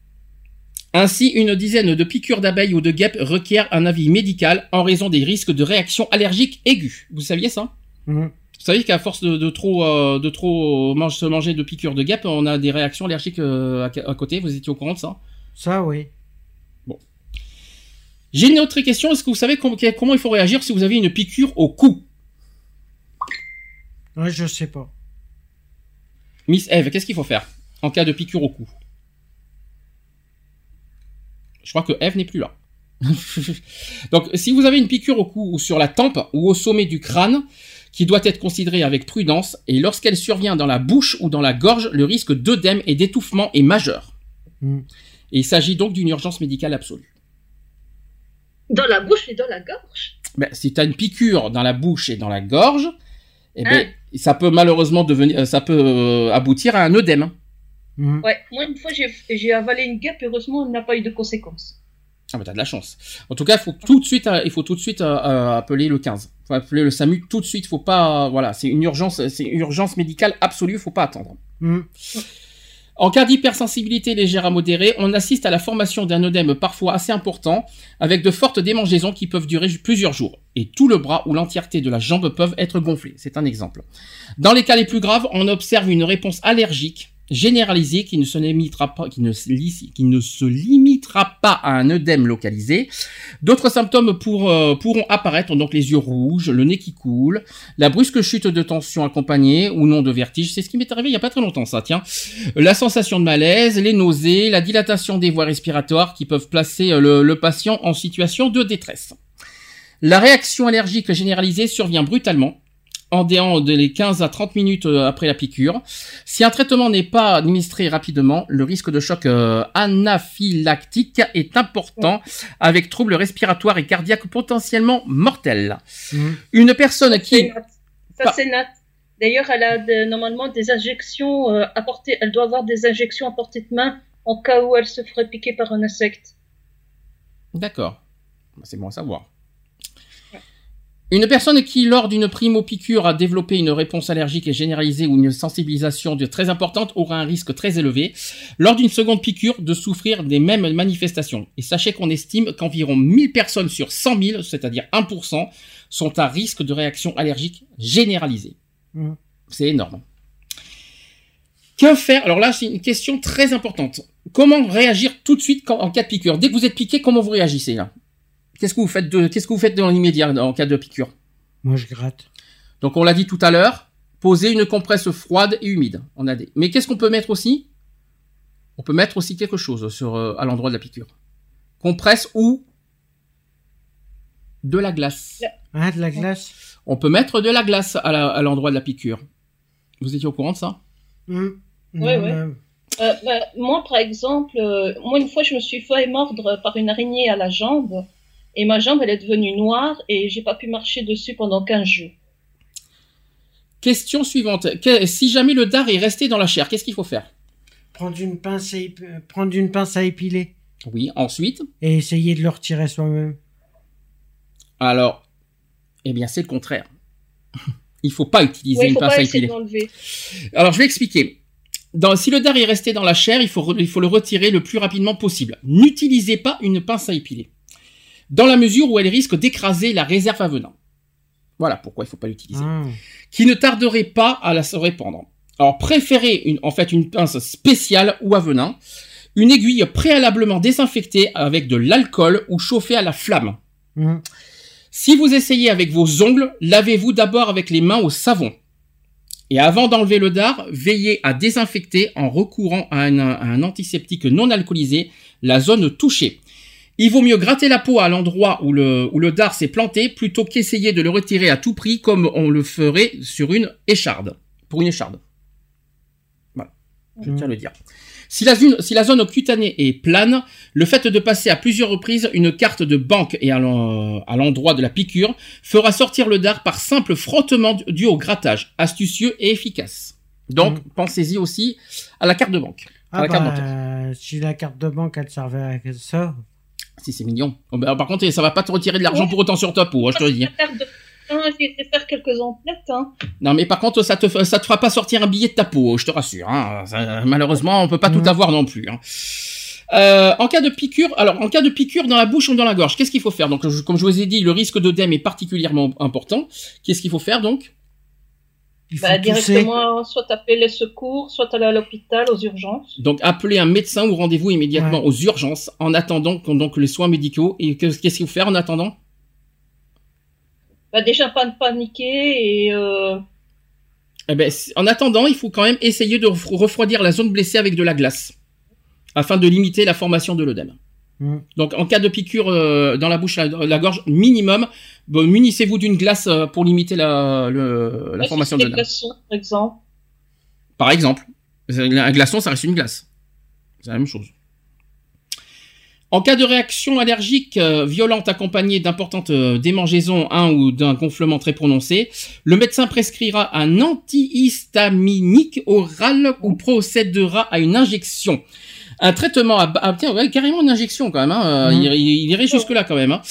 Ainsi, une dizaine de piqûres d'abeilles ou de guêpes requiert un avis médical en raison des risques de réactions allergiques aiguës. Vous saviez ça? Mhm. Vous savez qu'à force de, de trop, euh, de trop mange- se manger de piqûres de guêpes, on a des réactions allergiques euh, à, à côté. Vous étiez au courant de ça? Ça, oui. J'ai une autre question. Est-ce que vous savez com- comment il faut réagir si vous avez une piqûre au cou? Ouais, je sais pas. Miss Eve, qu'est-ce qu'il faut faire en cas de piqûre au cou? Je crois que Eve n'est plus là. Donc, si vous avez une piqûre au cou ou sur la tempe ou au sommet du crâne, qui doit être considérée avec prudence, et lorsqu'elle survient dans la bouche ou dans la gorge, le risque d'œdème et d'étouffement est majeur. Et il s'agit donc d'une urgence médicale absolue. Dans la bouche et dans la gorge. Ben, si tu as une piqûre dans la bouche et dans la gorge, eh ben, Hein ça peut malheureusement devenir, euh, ça peut euh, aboutir à un œdème. Mhm. Ouais, moi une fois j'ai avalé une guêpe, heureusement elle n'a pas eu de conséquences. Ah bah t'as de la chance. En tout cas, il faut tout de suite, euh, il faut tout de suite euh, euh, appeler le 15. Faut appeler le SAMU tout de suite. Faut pas, euh, voilà, c'est une urgence, c'est une urgence médicale absolue. Faut pas attendre. Mhm. En cas d'hypersensibilité légère à modérée, on assiste à la formation d'un œdème parfois assez important, avec de fortes démangeaisons qui peuvent durer plusieurs jours. Et tout le bras ou l'entièreté de la jambe peuvent être gonflés. C'est un exemple. Dans les cas les plus graves, on observe une réponse allergique généralisée qui ne se limitera pas, qui ne, se limitera pas à un œdème localisé. D'autres symptômes euh, pourront apparaître, donc les yeux rouges, le nez qui coule, la brusque chute de tension accompagnée ou non de vertige. C'est ce qui m'est arrivé il y a pas très longtemps, ça, tiens. La sensation de malaise, les nausées, la dilatation des voies respiratoires qui peuvent placer euh, le patient en situation de détresse. La réaction allergique généralisée survient brutalement, en déant de les 15 à 30 minutes euh, après la piqûre. Si un traitement n'est pas administré rapidement, le risque de choc euh, anaphylactique est important, avec troubles respiratoires et cardiaques potentiellement mortels. Mhm. Une personne qui... Ça c'est Nat. D'ailleurs, elle a de- normalement des injections euh, à portée. Elle doit avoir des injections à portée de main en cas où elle se ferait piquer par un insecte. D'accord. Bah, C'est bon à savoir. Une personne qui, lors d'une primo-piqûre, a développé une réponse allergique et généralisée ou une sensibilisation de très importante aura un risque très élevé, lors d'une seconde piqûre, de souffrir des mêmes manifestations. Et sachez qu'on estime qu'environ 1000 personnes sur 100 000, c'est-à-dire 1%, sont à risque de réaction allergique généralisée. Mhm. C'est énorme. Que faire? Alors là, c'est une question très importante. comment réagir tout de suite quand- en cas de piqûre? Dès que vous êtes piqué, comment vous réagissez là? Qu'est-ce que vous faites de, qu'est-ce que vous faites dans l'immédiat en cas de piqûre? Moi, je gratte. Donc on l'a dit tout à l'heure, poser une compresse froide et humide. On a des. Mais qu'est-ce qu'on peut mettre aussi? On peut mettre aussi quelque chose sur euh, à l'endroit de la piqûre. Compresse ou de la glace. Ah, de la glace? On peut mettre de la glace à la- à l'endroit de la piqûre. Vous étiez au courant de ça? Hum. Non, ouais. mais- Euh, bah, moi, par exemple, euh, moi, une fois, je me suis fait mordre par une araignée à la jambe. Et ma jambe, elle est devenue noire et j'ai pas pu marcher dessus pendant 15 jours. Question suivante. Que- si jamais le dard est resté dans la chair, qu'est-ce qu'il faut faire? Prendre une pince à, ép- euh, prendre une pince à épiler Oui, ensuite? et essayer de le retirer soi-même. Alors, eh bien, c'est le contraire. Il faut pas utiliser une faut pince pas à épiler. Alors, je vais expliquer. Dans, si le dard est resté dans la chair, il faut, re- il faut le retirer le plus rapidement possible. N'utilisez pas une pince à épiler. Dans la mesure où elle risque d'écraser la réserve à venin. Voilà pourquoi il faut pas l'utiliser. Ah. Qui ne tarderait pas à la se répandre. Alors, préférez une, en fait une pince spéciale ou à venin. Une aiguille préalablement désinfectée avec de l'alcool ou chauffée à la flamme. Hum. Si vous essayez avec vos ongles, lavez-vous d'abord avec les mains au savon. Et avant d'enlever le dard, veillez à désinfecter en recourant à un, à un antiseptique non alcoolisé la zone touchée. Il vaut mieux gratter la peau à l'endroit où le, où le dard s'est planté plutôt qu'essayer de le retirer à tout prix comme on le ferait sur une écharde. Pour une écharde. Voilà. Je Mhm. tiens à le dire. Si la, zone, si la zone cutanée est plane, le fait de passer à plusieurs reprises une carte de banque et à l'en- à l'endroit de la piqûre fera sortir le dard par simple frottement dû au grattage, astucieux et efficace. Donc, Mhm. pensez-y aussi à la carte de banque. À Ah carte bah, bancaire. si la carte de banque, elle servait à ça. Si c'est mignon. Oh, bah, par contre, ça va pas te retirer de l'argent pour autant sur ta peau, hein, je te le dis. Ah, j'ai été faire quelques emplettes. Hein. Non, mais par contre, ça te, ça te fera pas sortir un billet de ta peau, je te rassure. Hein. Ça, malheureusement, on peut pas Mhm. tout avoir non plus. Hein. Euh, en cas de piqûre, alors en cas de piqûre dans la bouche ou dans la gorge, qu'est-ce qu'il faut faire? Donc, je- comme je vous ai dit, le risque d'œdème est particulièrement important. Qu'est-ce qu'il faut faire donc? Il faut Bah, directement, soit appeler les secours, soit aller à l'hôpital aux urgences. Donc, appeler un médecin ou rendez-vous immédiatement Ouais. aux urgences en attendant qu'on- donc les soins médicaux. Et que- qu'est-ce qu'il faut faire en attendant? Bah, déjà, pas de paniquer et euh, Eh ben, en attendant, il faut quand même essayer de refro- refroidir la zone blessée avec de la glace, afin de limiter la formation de l'œdème. Hum. Donc, en cas de piqûre euh, dans la bouche, la, la gorge, minimum, bon, munissez-vous d'une glace euh, pour limiter la, le- la formation de l'œdème. glaçons, par exemple. Par exemple, un glaçon, ça reste une glace. C'est la même chose. En cas de réaction allergique euh, violente accompagnée d'importantes euh, démangeaisons un ou d'un gonflement très prononcé, le médecin prescrira un antihistaminique oral ou procédera à une injection. Un traitement à ah, tiens, ouais, carrément une injection quand même. Hein, euh, Mhm. il, il irait jusque là quand même. hein.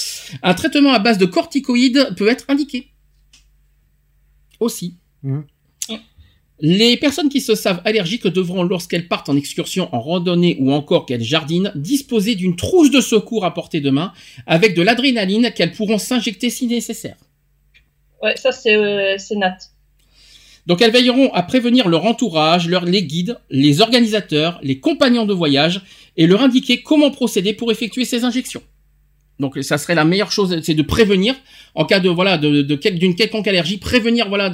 Un traitement à base de corticoïdes peut être indiqué. Aussi. Mhm. Les personnes qui se savent allergiques devront, lorsqu'elles partent en excursion, en randonnée ou encore qu'elles jardinent, disposer d'une trousse de secours à portée de main avec de l'adrénaline qu'elles pourront s'injecter si nécessaire. Ouais, ça, c'est euh, c'est nat. Donc elles veilleront à prévenir leur entourage, leur, les guides, les organisateurs, les compagnons de voyage et leur indiquer comment procéder pour effectuer ces injections. Donc ça serait la meilleure chose, c'est de prévenir en cas de voilà de, de quel- d'une quelconque allergie, prévenir voilà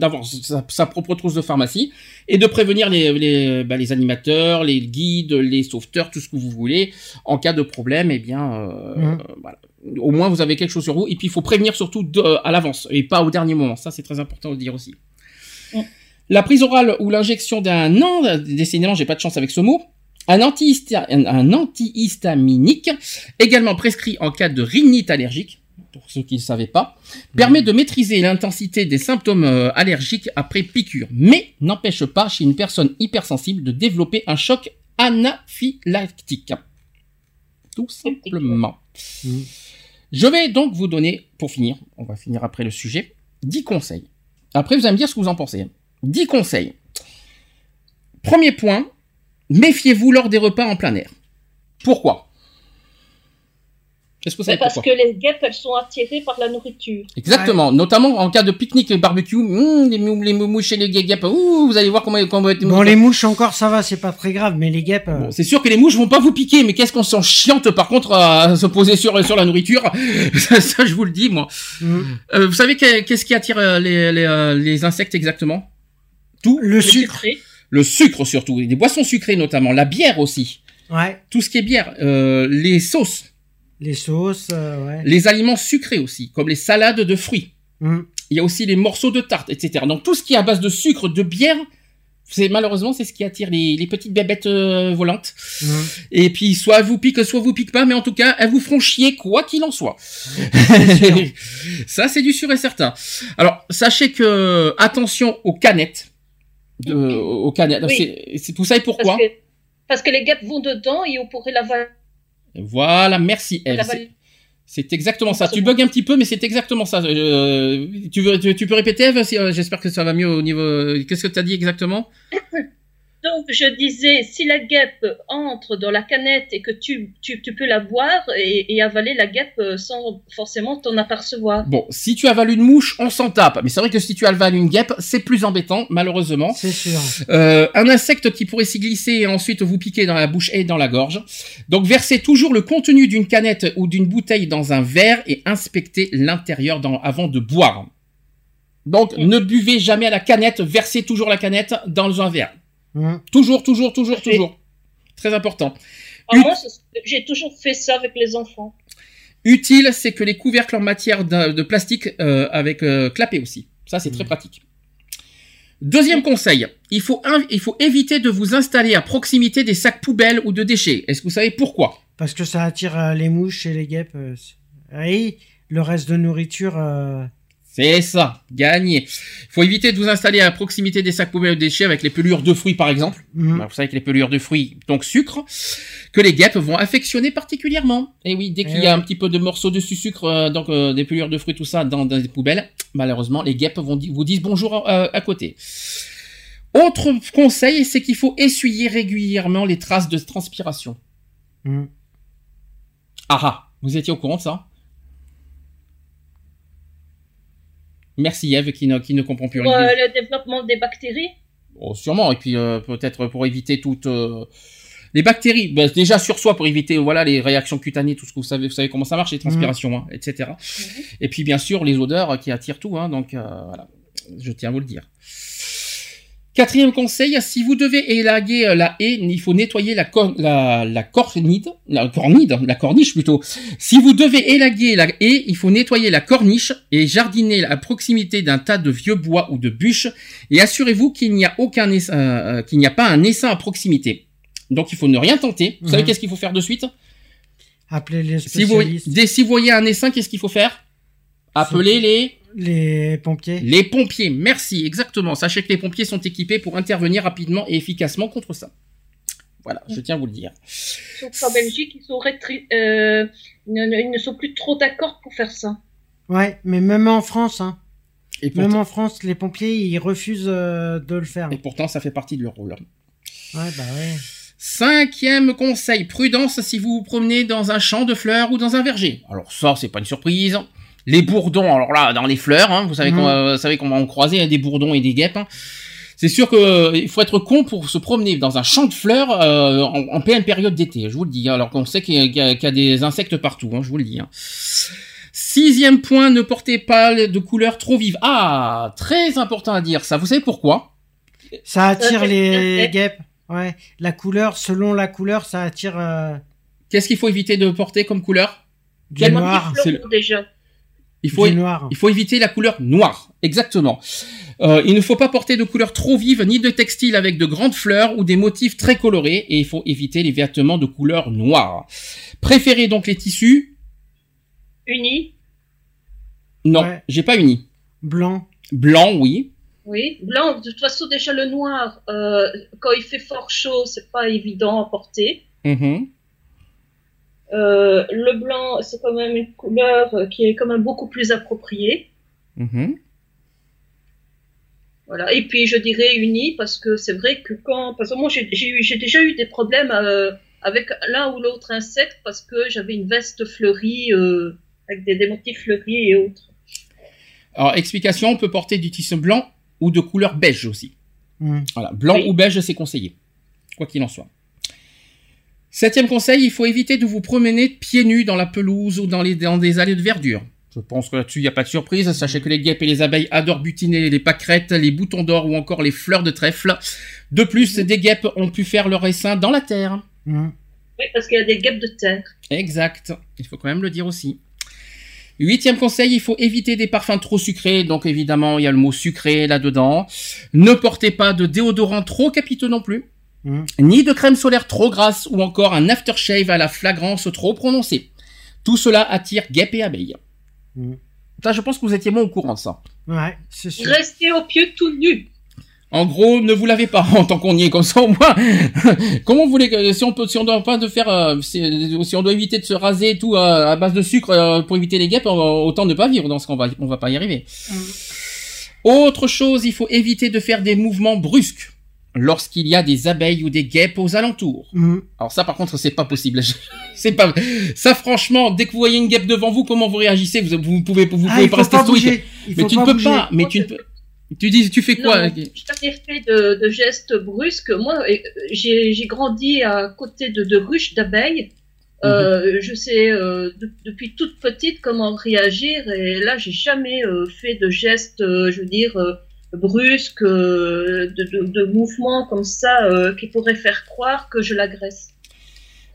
d'avoir sa, sa propre trousse de pharmacie et de prévenir les les, bah, les animateurs, les guides, les sauveteurs, tout ce que vous voulez en cas de problème. Eh bien euh, voilà, au moins vous avez quelque chose sur vous et puis il faut prévenir surtout de- à l'avance et pas au dernier moment. Ça c'est très important de dire aussi. La prise orale ou l'injection d'un an, décidément j'ai pas de chance avec ce mot, un, antihista- un- un antihistaminique, également prescrit en cas de rhinite allergique, pour ceux qui ne savaient pas, permet de maîtriser l'intensité des symptômes euh, allergiques après piqûre, mais n'empêche pas chez une personne hypersensible de développer un choc anaphylactique. Tout simplement. Mhm. Je vais donc vous donner, pour finir, on va finir après le sujet, 10 conseils. Après, vous allez me dire ce que vous en pensez. 10 conseils. Premier point, méfiez-vous lors des repas en plein air. Pourquoi? Est-ce que vous savez parce que les guêpes, elles sont attirées par la nourriture. Exactement, notamment en cas de pique-nique et barbecue, hum, les, mou- les mouches et les guêpes, ouh, vous allez voir comment, comment Bon, les mouches encore, ça va, c'est pas très grave, mais les guêpes. euh, Bon, c'est sûr que les mouches vont pas vous piquer, mais qu'est-ce qu'on s'en chiante par contre à se poser sur, sur la nourriture ça, ça, je vous le dis, moi. hmm. Euh, vous savez que- qu'est-ce qui attire euh, les, les, euh, les insectes exactement? Tout. Le sucre. sucré. Le sucre surtout, et des boissons sucrées notamment, la bière aussi, Ouais. tout ce qui est bière, euh, les sauces, Les sauces, euh, ouais. les aliments sucrés aussi, comme les salades de fruits. Hmm. Il y a aussi les morceaux de tarte, etc. Donc tout ce qui est à base de sucre, de bière, c'est malheureusement c'est ce qui attire les, les petites bébêtes euh, volantes. Hmm. Et puis soit elles vous piquent, soit vous piquent pas, mais en tout cas elles vous feront chier quoi qu'il en soit. Ça c'est du sûr et certain. Alors sachez que attention aux canettes, de, aux canettes. Oui. C'est- C'est vous savez pourquoi Parce que, parce que les guêpes vont dedans et on pourrait l'avaler. Voilà, merci Eve. l'avaler. C'est- exactement ça. Tu bugs un petit peu, mais c'est exactement ça. Euh, tu, veux, tu, tu peux répéter, Eve euh, J'espère que ça va mieux au niveau. Qu'est-ce que tu as dit exactement? Donc, je disais, si la guêpe entre dans la canette et que tu, tu, tu peux la boire et, et avaler la guêpe sans forcément t'en apercevoir. Bon, si tu avales une mouche, on s'en tape. Mais c'est vrai que si tu avales une guêpe, c'est plus embêtant, malheureusement. C'est sûr. Euh, un insecte qui pourrait s'y glisser et ensuite vous piquer dans la bouche et dans la gorge. Donc versez toujours le contenu d'une canette ou d'une bouteille dans un verre et inspectez l'intérieur dans- avant de boire. Donc ne buvez jamais à la canette, versez toujours la canette dans un verre. Hmm. Toujours, toujours, toujours, Parfait. toujours. Très important. Ah, moi, j'ai toujours fait ça avec les enfants. Utile, c'est que les couvercles en matière de, de plastique euh, avec euh, clapet aussi. Ça, c'est très pratique. Deuxième conseil, il faut, il faut éviter de vous installer à proximité des sacs poubelles ou de déchets. Est-ce que vous savez pourquoi? Parce que ça attire euh, les mouches et les guêpes. euh, et le reste de nourriture. euh, C'est ça, gagné. Il faut éviter de vous installer à proximité des sacs poubelles ou de déchets avec les pelures de fruits par exemple. hmm. Bah, Vous savez que les pelures de fruits, donc sucre, que les guêpes vont affectionner particulièrement. Et oui, dès qu'il Eh y a un petit peu de morceaux de sucre, euh, donc euh, des pelures de fruits, tout ça, dans, dans des poubelles, malheureusement, les guêpes vont di- vous disent bonjour euh, à côté. Autre conseil, c'est qu'il faut essuyer régulièrement les traces de transpiration. Hmm. Ah ah, vous étiez au courant de ça? Merci Eve qui ne, qui ne comprend plus Pour rien. euh, le développement des bactéries. Oh, sûrement, et puis euh, peut-être pour éviter toutes euh, les bactéries. Bah, déjà sur soi pour éviter voilà les réactions cutanées, tout ce que vous savez, vous savez comment ça marche, les transpirations, hein, etc. Et puis bien sûr les odeurs qui attirent tout, hein, donc euh, voilà, je tiens à vous le dire. Quatrième conseil, si vous devez élaguer euh, la haie, il faut nettoyer la, cor- la, la cornide, la cornide, la corniche plutôt. Si vous devez élaguer la haie, il faut nettoyer la corniche et jardiner à proximité d'un tas de vieux bois ou de bûches et assurez-vous qu'il n'y a aucun euh, euh, qu'il n'y a pas un essaim à proximité. Donc il faut ne rien tenter. Vous savez Mhm. qu'est-ce qu'il faut faire de suite? Appelez les si vous, spécialistes. dès, si vous voyez un essaim, qu'est-ce qu'il faut faire? Appeler les Les pompiers. les pompiers. Merci, exactement. Sachez que les pompiers sont équipés pour intervenir rapidement et efficacement contre ça. Voilà, je tiens à vous le dire. Sauf qu'en Belgique, ils, sont rétri- euh, ne, ne- ils ne sont plus trop d'accord pour faire ça. Ouais, mais même en France, hein. Et Même en France, les pompiers, ils refusent euh, de le faire. et pourtant, ça fait partie de leur rôle. Ouais, bah ouais. Cinquième conseil, prudence si vous vous promenez dans un champ de fleurs ou dans un verger. Alors ça, c'est pas une surprise. Les bourdons, alors là, dans les fleurs, hein, vous savez Mhm. qu'on va- vous savez qu'on va en croiser hein, des bourdons et des guêpes. hein. C'est sûr que euh, il faut être con pour se promener dans un champ de fleurs euh, en, en pleine période d'été, je vous le dis. hein, Alors qu'on sait qu'il y, a- qu'il y a- qu'il y a des insectes partout, hein, je vous le dis. hein. Sixième point, ne portez pas de couleurs trop vives. Ah, très important à dire ça. Vous savez pourquoi? Ça attire Euh, les euh, guêpes. Ouais. La couleur, selon la couleur, ça attire euh, Qu'est-ce qu'il faut éviter de porter comme couleur? du Quel noir. c'est Fleurs, déjà. Il faut, Du noir. Il faut éviter la couleur noire, exactement. Euh, il ne faut pas porter de couleurs trop vives ni de textiles avec de grandes fleurs ou des motifs très colorés et il faut éviter les vêtements de couleur noire. Préférez donc les tissus. Unis, Non, Ouais. j'ai pas uni. Blanc. Blanc, oui. oui. Blanc, de toute façon, déjà le noir, euh, quand il fait fort chaud, c'est pas évident à porter. Mhm. Euh, le blanc, c'est quand même une couleur qui est quand même beaucoup plus appropriée. Mhm. Voilà. Et puis je dirais uni parce que c'est vrai que quand, parce que moi j'ai déjà eu des problèmes euh, avec l'un ou l'autre insecte parce que j'avais une veste fleurie euh, avec des, des motifs fleuris et autres. Alors, explication, on peut porter du tissu blanc ou de couleur beige aussi. Mm. Voilà, blanc Oui. ou beige, c'est conseillé. Quoi qu'il en soit. Septième conseil, il faut éviter de vous promener pieds nus dans la pelouse ou dans, les, dans des allées de verdure. Je pense que là-dessus, il n'y a pas de surprise. Sachez que les guêpes et les abeilles adorent butiner les pâquerettes, les boutons d'or ou encore les fleurs de trèfle. De plus, des guêpes ont pu faire leur essaim dans la terre. Mm. Oui, parce qu'il y a des guêpes de terre. Exact. Il faut quand même le dire aussi. Huitième conseil, il faut éviter des parfums trop sucrés. Donc évidemment, il y a le mot sucré là-dedans. Ne portez pas de déodorant trop capiteux non plus. Mm. Ni de crème solaire trop grasse ou encore un aftershave à la flagrance trop prononcée. Tout cela attire guêpes et abeilles. Mm. Ça, je pense que vous étiez moins au courant de ça. Ouais, c'est sûr. Restez au pied tout nu. En gros, ne vous lavez pas en tant qu'on y est comme ça au moins. Comment vous voulez que si on peut, si on doit pas de faire, euh, si, si on doit éviter de se raser et tout euh, à base de sucre euh, pour éviter les guêpes, autant ne pas vivre dans ce qu'on va, on va pas y arriver. Autre chose, il faut éviter de faire des mouvements brusques lorsqu'il y a des abeilles ou des guêpes aux alentours. Mm. Alors ça, par contre, c'est pas possible. c'est pas ça. Franchement, dès que vous voyez une guêpe devant vous, comment vous réagissez? Vous, vous pouvez, vous Ah, pouvez pas faut rester pas stoïque. Mais tu ne peux bouger. pas. Mais tu ne peux. Tu dis, tu fais quoi? Non, jamais fait de, de gestes brusques. Moi, euh, j'ai j'ai grandi à côté de, de ruches d'abeilles. Euh, Je sais euh, de- depuis toute petite comment réagir et là, j'ai jamais euh, fait de gestes, euh, je veux dire, euh, brusques, euh, de, de, de mouvements comme ça euh, qui pourraient faire croire que je l'agresse.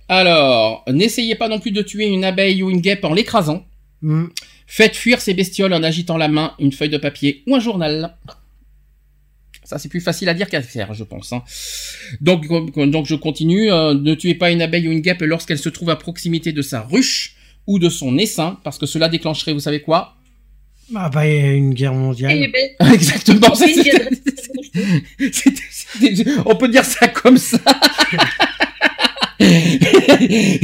Alors, n'essayez pas non plus de tuer une abeille ou une guêpe en l'écrasant. Mm. Faites fuir ces bestioles en agitant la main, une feuille de papier ou un journal. Ça, c'est plus facile à dire qu'à faire, je pense. hein. Donc, donc, je continue. euh, ne tuez pas une abeille ou une guêpe lorsqu'elle se trouve à proximité de sa ruche ou de son essaim, parce que cela déclencherait, vous savez quoi Ah bah, une guerre mondiale. Et ben, Exactement. viendrait- C'était- c'était- on peut dire ça comme ça. c'est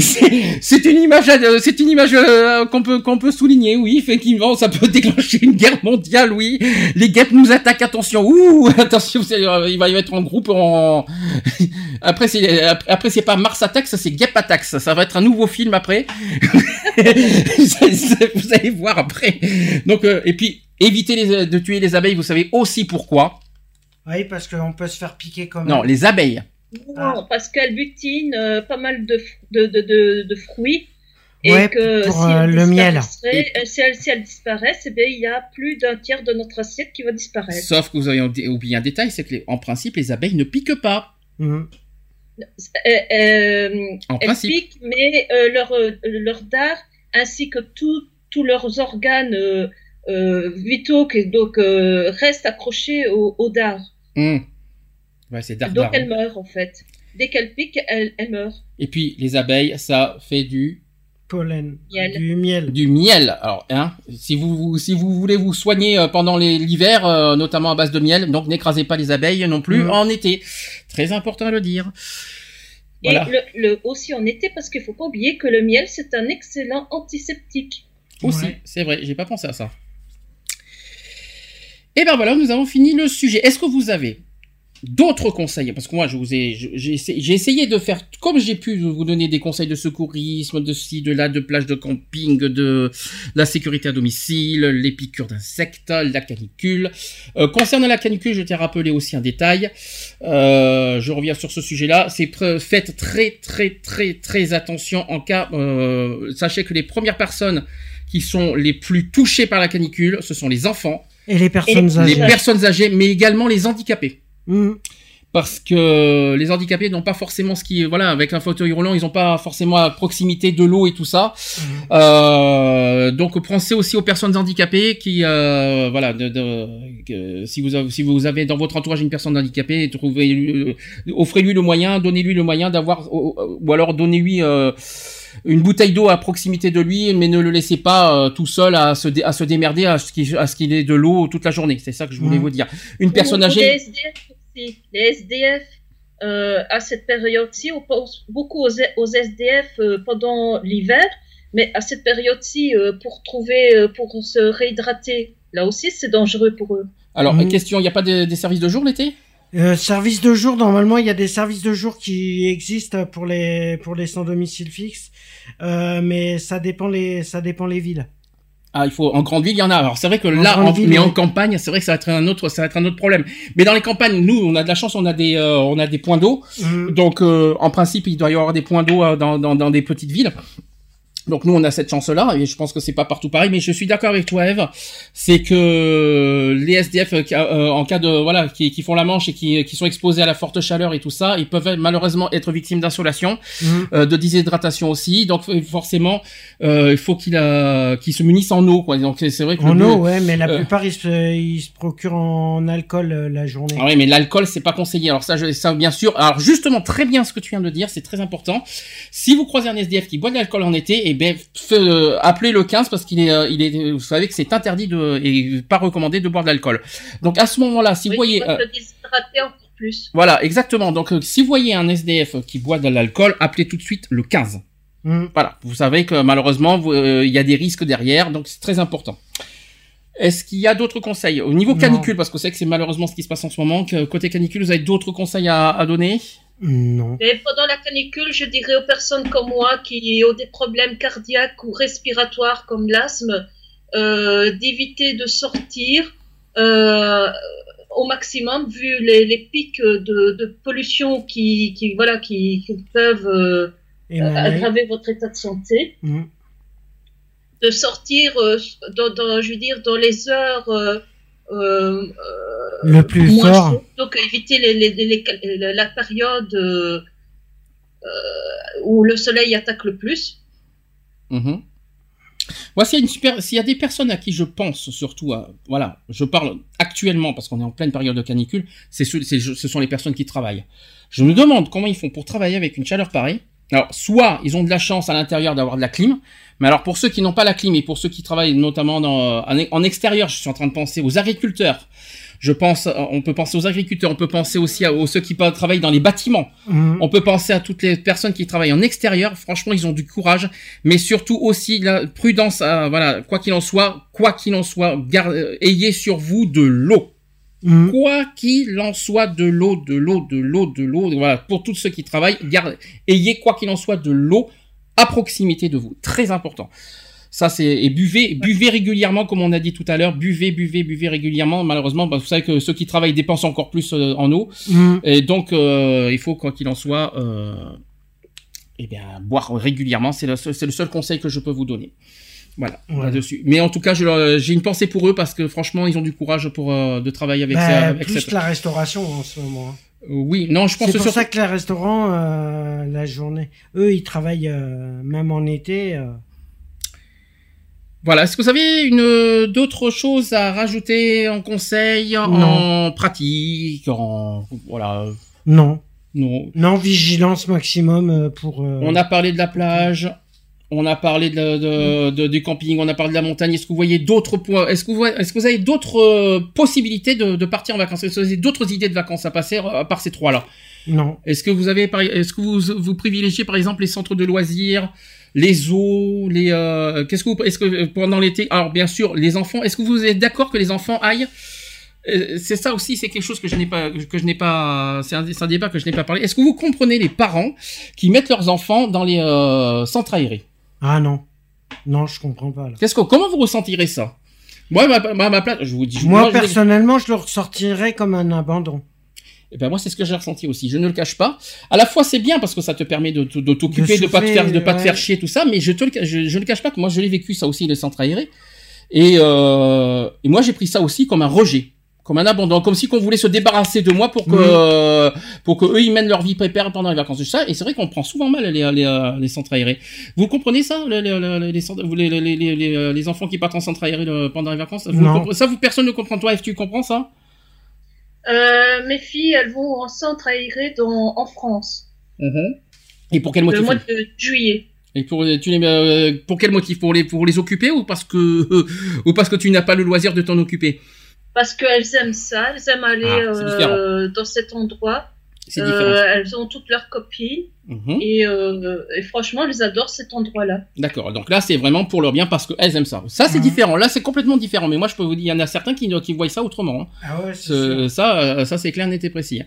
une image, à- c'est une image euh, qu'on peut qu'on peut souligner. Oui, effectivement, ça peut déclencher une guerre mondiale. Oui, les guêpes nous attaquent. Attention, ouh, attention, euh, il va y être en groupe. En... Après, c'est après c'est pas Mars Attacks, ça c'est Guêpe Attacks. Ça va être un nouveau film après. Ça, ça, vous allez voir après. Donc euh, et puis évitez les- de tuer les abeilles. Vous savez aussi pourquoi. Oui, parce qu'on peut se faire piquer même. Non, les abeilles. Non, parce qu'elle butine euh, pas mal de, de, de, de, de fruits. Et Ouais, que pour, si euh, elle le miel. euh, Si elle, si elle disparaît, eh bien, il y a plus d'un tiers de notre assiette qui va disparaître. Sauf que vous avez oublié un détail, c'est que les- en principe les abeilles ne piquent pas. Mm. Euh, euh, En elles principe. piquent, mais euh, leur, euh, leur dard, ainsi que tout- tous leurs organes euh, euh, vitaux, qui donc euh, restent accrochés au, au dard. Hum. Ouais, c'est Donc elle meurt en fait. Dès qu'elle pique, elle, elle meurt. Et puis les abeilles, ça fait du Pollen. Miel. Du miel. du miel. Alors, hein, si vous, vous- si vous voulez vous soigner euh, pendant les- l'hiver, euh, notamment à base de miel, donc n'écrasez pas les abeilles non plus Mhm. en été. Très important à le dire. Voilà. Et le, le- aussi en été, parce qu'il faut pas oublier que le miel, c'est un excellent antiseptique. Aussi, Ouais. c'est vrai, j'ai pas pensé à ça. Et ben voilà, nous avons fini le sujet. Est-ce que vous avez d'autres conseils Parce que moi, je vous ai, j'ai essayé, j'ai essayé de faire comme j'ai pu vous donner des conseils de secourisme, de ci, de là, de plage de camping, de la sécurité à domicile, les piqûres d'insectes, la canicule. Euh, concernant la canicule, je t'ai rappelé aussi un détail. Euh, je reviens sur ce sujet-là. C'est faites très très très très attention en cas. euh, sachez que les premières personnes qui sont les plus touchées par la canicule, ce sont les enfants, Et les personnes Et les âgées. personnes âgées, mais également les handicapés. Mm. Parce que les handicapés n'ont pas forcément ce qui, voilà, avec un fauteuil roulant, ils n'ont pas forcément à proximité de l'eau et tout ça. Euh, donc pensez aussi aux personnes handicapées qui, euh, voilà, de, de- que si vous avez, si vous avez dans votre entourage une personne handicapée, trouvez, euh, offrez-lui le moyen, donnez-lui le moyen d'avoir, ou ou alors donnez-lui euh, une bouteille d'eau à proximité de lui, mais ne le laissez pas euh, tout seul à se, dé- à se démerder à ce qu'il à ce qu'il ait de l'eau toute la journée. C'est ça que je voulais Mhm. vous dire. Une personne Ou- ou Les âgée. Les SDF, euh, à cette période-ci, on pense beaucoup aux, aux SDF euh, pendant l'hiver, mais à cette période-ci, euh, pour trouver, euh, pour se réhydrater, là aussi, c'est dangereux pour eux. Alors, Mhm. question, il n'y a pas de- des services de jour l'été? Euh, service de jour, normalement, il y a des services de jour qui existent pour les pour les sans domicile fixe, euh, mais ça dépend les ça dépend les villes. Ah, il faut en grande ville, il y en a. Alors c'est vrai que En là, en- ville, mais en campagne, c'est vrai que ça va être un autre, ça va être un autre problème. Mais dans les campagnes, nous, on a de la chance, on a des, euh, on a des points d'eau. Mhm. Donc euh, en principe, il doit y avoir des points d'eau euh, dans, dans, dans des petites villes. Donc nous on a cette chance-là et je pense que c'est pas partout pareil, mais je suis d'accord avec toi Eve, c'est que les SDF euh, euh, en cas de voilà qui, qui font la manche et qui, qui sont exposés à la forte chaleur et tout ça, ils peuvent malheureusement être victimes d'insolation, Mhm. euh, de déshydratation aussi. Donc euh, forcément euh, il faut qu'ils euh, qu'ils se munissent en eau quoi. Donc c'est vrai que En eau, ouais, mais la euh, plupart ils se, ils se procurent en alcool euh, la journée. Ah oui, mais l'alcool, c'est pas conseillé. Alors ça, je, ça, bien sûr. Alors justement, très bien ce que tu viens de dire, c'est très important. Si vous croisez un SDF qui boit de l'alcool en été, eh ben, euh, appelez le 15 parce qu'il est, euh, il est, vous savez que c'est interdit de et pas recommandé de boire de l'alcool. Donc à ce moment-là, si vous voyez, euh, plus. voilà, exactement. Donc euh, si vous voyez un SDF qui boit de l'alcool, appelez tout de suite le 15. Mhm. Voilà, vous savez que malheureusement, euh, il y a des risques derrière, donc c'est très important. Est-ce qu'il y a d'autres conseils au niveau Non. canicule, parce que c'est que c'est malheureusement ce qui se passe en ce moment. que côté canicule, vous avez d'autres conseils à, à donner? Non. Et pendant la canicule, je dirais aux personnes comme moi qui ont des problèmes cardiaques ou respiratoires comme l'asthme, euh, d'éviter de sortir euh, au maximum vu les, les pics de, de pollution qui, qui voilà qui, qui peuvent euh, aggraver votre état de santé. Mhm. De sortir, dans, dans- je veux dire, dans les heures euh, euh, Le plus moins fort. chaud. Donc éviter les, les- les- les- la période euh, euh, où le soleil attaque le plus. Mhm. Moi, s'il y a une super, s'il y a des personnes à qui je pense surtout, à, voilà, je parle actuellement parce qu'on est en pleine période de canicule, c'est ce, c'est- ce sont les personnes qui travaillent. Je me demande comment ils font pour travailler avec une chaleur pareille. Alors, soit ils ont de la chance à l'intérieur d'avoir de la clim, mais alors pour ceux qui n'ont pas la clim et pour ceux qui travaillent notamment dans, en, extérieur, je suis en train de penser aux agriculteurs. Je pense, on peut penser aux agriculteurs, on peut penser aussi à, aux ceux qui travaillent dans les bâtiments. Mhm. On peut penser à toutes les personnes qui travaillent en extérieur. Franchement, ils ont du courage, mais surtout aussi la prudence. à- voilà, quoi qu'il en soit, quoi qu'il en soit, euh, ayez sur vous de l'eau. Mhm. Quoi qu'il en soit, de l'eau, de l'eau, de l'eau, de l'eau. Voilà, pour tous ceux qui travaillent, ayez quoi qu'il en soit de l'eau à proximité de vous. Très important. Ça c'est et buvez, buvez régulièrement comme on a dit tout à l'heure. Buvez, buvez, buvez régulièrement. Malheureusement, bah, vous savez que ceux qui travaillent dépensent encore plus euh, en eau. Mhm. Et donc, euh, il faut, quoi qu'il en soit, euh, eh bien, boire régulièrement. C'est le, seul- c'est le seul conseil que je peux vous donner. Voilà, là-dessus. Mais en tout cas, je leur- j'ai une pensée pour eux parce que franchement, ils ont du courage pour euh, de travailler avec, Bah, ça, avec plus cette. la restauration en ce moment. Euh, oui, non, je pense C'est que pour ça que les restaurants, euh, la journée, eux, ils travaillent euh, même en été. euh. Voilà. Est-ce que vous avez une d'autres choses à rajouter en conseil, en pratique, en voilà. Non, Non. non, vigilance maximum euh, pour. euh, On a parlé de la plage. On a parlé de, de, de- du camping, on a parlé de la montagne. Est-ce que vous voyez d'autres points Est-ce que vous, est-ce que vous avez d'autres euh, possibilités de, de partir en vacances? Est-ce que vous avez d'autres idées de vacances à passer euh, à part ces trois-là? Non. Est-ce que vous avez, est-ce que vous, vous privilégiez par exemple les centres de loisirs, les zoos, les euh, qu'est-ce que vous, est-ce que euh, pendant l'été Alors bien sûr, les enfants. Est-ce que vous êtes d'accord que les enfants aillent? C'est ça aussi, c'est quelque chose que je n'ai pas, que je n'ai pas, c'est un, un débat que je n'ai pas parlé. Est-ce que vous comprenez les parents qui mettent leurs enfants dans les euh, centres aérés? Ah non. Non, je comprends pas. Là. Qu'est-ce que, comment vous ressentirez ça? Moi, ma, ma, ma place, je vous dis. Moi, personnellement, je le ressortirais comme un abandon. Eh ben moi c'est ce que j'ai ressenti aussi. Je ne le cache pas. À la fois c'est bien parce que ça te permet de, de, de t'occuper, de, De pas te faire, de pas te faire chier tout ça. Mais je te le, je, je ne le cache pas que moi je l'ai vécu ça aussi les centres aérés. Et, euh, et moi j'ai pris ça aussi comme un rejet, comme un abandon, comme si qu'on voulait se débarrasser de moi pour que Mhm. euh, pour que eux ils mènent leur vie pépère pendant les vacances de ça. Et c'est vrai qu'on prend souvent mal les, les, euh, les centres aérés. Vous comprenez ça les, les, les, les, centres- vous, les, les, les, les, euh, les enfants qui partent en centre aéré pendant les vacances vous Non. comprenez- Ça vous personne ne comprend. Toi, F, tu comprends ça? Euh, mes filles, elles vont en centre aéré dans, en France Et pour quel le motif? mois de juillet. Et pour tu les euh, pour quel motif? Pour les pour les occuper ou parce que ou parce que tu n'as pas le loisir de t'en occuper? Parce qu'elles aiment ça, elles aiment aller Ah, euh, dans cet endroit. Euh, elles ont toutes leurs copines Mhm. et, euh, et franchement, elles adorent cet endroit-là. D'accord. Donc là, c'est vraiment pour leur bien parce qu'elles aiment ça. Ça, c'est Mhm. différent. Là, c'est complètement différent. Mais moi, je peux vous dire, il y en a certains qui, qui voient ça autrement. hein. Ah ouais, Ce- ça, ça c'est clair, net et précis.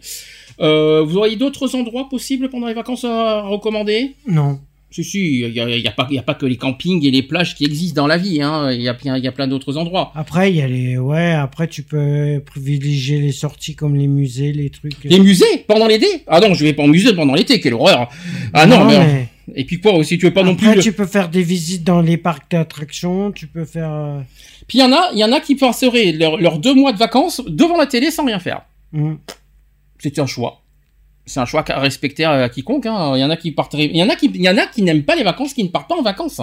Euh, vous auriez d'autres endroits possibles pendant les vacances à recommander? Non. Si, si, il n'y a, y a, pas- y a pas que les campings et les plages qui existent dans la vie. hein. Il y a, y a plein d'autres endroits. Après, il y a les, ouais, après, tu peux privilégier les sorties comme les musées, les trucs. Les musées? Pendant l'été? Ah non, je vais pas au musée pendant l'été, quelle horreur Ah non, mais... Et puis quoi, si tu veux pas non plus... Tu peux faire des visites dans les parcs d'attractions, tu peux faire. euh, Puis il y en a, il y en a qui passeraient leurs leurs deux mois de vacances devant la télé sans rien faire. hmm. C'est un choix. C'est un choix à respecter à quiconque. hein. Il y en a qui partiraient, il y en a qui, il y en a qui n'aiment pas les vacances, qui ne partent pas en vacances.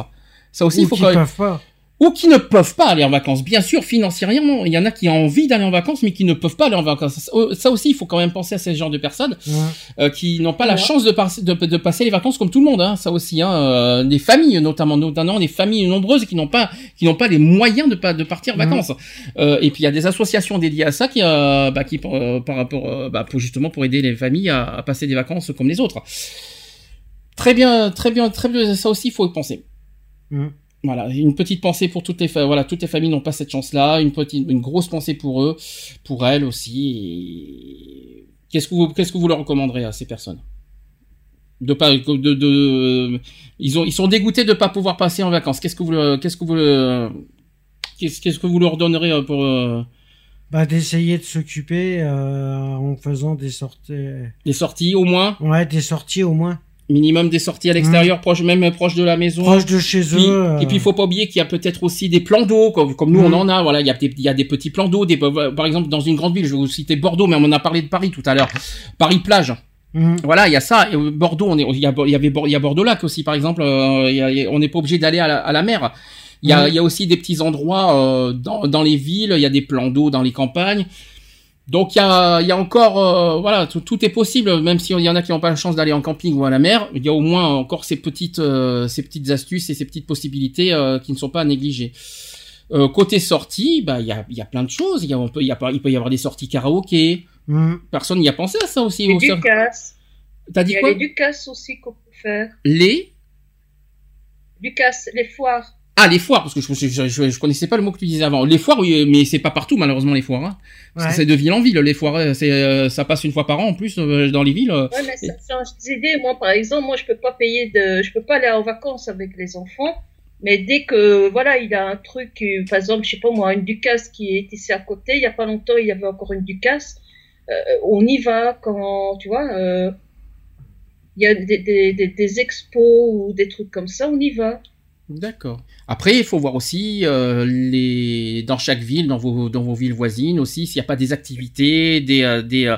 Ça aussi, il faut qui quand même- peuvent pas. Ou qui ne peuvent pas aller en vacances. Bien sûr, financièrement, il y en a qui ont envie d'aller en vacances, mais qui ne peuvent pas aller en vacances. Ça aussi, il faut quand même penser à ce genre de personnes Ouais. euh, qui n'ont pas la chance de, par- de, de passer les vacances comme tout le monde. Hein. Ça aussi, hein, euh, des familles notamment, notamment des familles nombreuses qui n'ont pas, qui n'ont pas les moyens de, pas, de partir en vacances. Euh, et puis il y a des associations dédiées à ça qui, euh, bah, qui euh, par rapport, euh, bah, pour justement pour aider les familles à, à passer des vacances comme les autres. Très bien, très bien, très bien. Ça aussi, il faut y penser. Voilà, une petite pensée pour toutes les fa- voilà, toutes les familles n'ont pas cette chance-là, une petite, une grosse pensée pour eux, pour elles aussi. et Qu'est-ce que vous, qu'est-ce que vous leur recommanderez à ces personnes? De pas, de, de, ils ont, ils sont dégoûtés de pas pouvoir passer en vacances. Qu'est-ce que vous, qu'est-ce que vous, qu'est-ce que vous leur donnerez euh, pour euh, Bah, d'essayer de s'occuper euh, en faisant des sorties. des sorties au moins, Ouais, des sorties au moins. Minimum des sorties à l'extérieur, proche, même proche de la maison. Proche de chez Puis- eux. euh, Et puis il faut pas oublier qu'il y a peut-être aussi des plans d'eau, comme, comme nous on en a. Voilà, il y a des, il y a des petits plans d'eau. Des, par exemple, dans une grande ville, je vais vous citer Bordeaux, mais on en a parlé de Paris tout à l'heure. Paris plage. hmm. Voilà, il y a ça. Et Bordeaux, on est, il y y avait, il y a Bordeaux lac aussi, par exemple. euh, il y a- il y a- on n'est pas obligé d'aller à la, à la mer. Il y a, il y a aussi des petits endroits euh, dans, dans les villes. Il y a des plans d'eau dans les campagnes. Donc il y a, il y a encore, euh, voilà, tout, tout est possible, même s'il y en a qui n'ont pas la chance d'aller en camping ou à la mer. Il y a au moins encore ces petites, euh, ces petites astuces et ces petites possibilités euh, qui ne sont pas à négliger. Euh, côté sortie, bah il y a, il y a plein de choses. Il y a, on peut, il y a, il peut y avoir des sorties karaoké. Hmm. Personne n'y a pensé à ça aussi. Les au- Ducasse. T'as Il dit y a quoi? les Ducasse aussi qu'on peut faire. Les? Ducasse, les foires. Ah, les foires, parce que je, je, je, je connaissais pas le mot que tu disais avant. Les foires, oui, mais c'est pas partout, malheureusement, les foires. Hein. Parce Ouais. que c'est de ville en ville, les foires. euh, C'est, euh, ça passe une fois par an, en plus, euh, dans les villes. euh. Ouais, mais ça change d'idée. Moi, par exemple, moi, je peux pas payer de, je peux pas aller en vacances avec les enfants. Mais dès que, voilà, il a un truc, euh, par exemple, je sais pas moi, une Ducasse qui est ici à côté, il y a pas longtemps, il y avait encore une Ducasse. Euh, on y va quand, tu vois, euh, il y a des, des, des, des expos ou des trucs comme ça, on y va. D'accord. Après, il faut voir aussi euh, les dans chaque ville, dans vos dans vos villes voisines aussi, s'il n'y a pas des activités, des euh, des euh,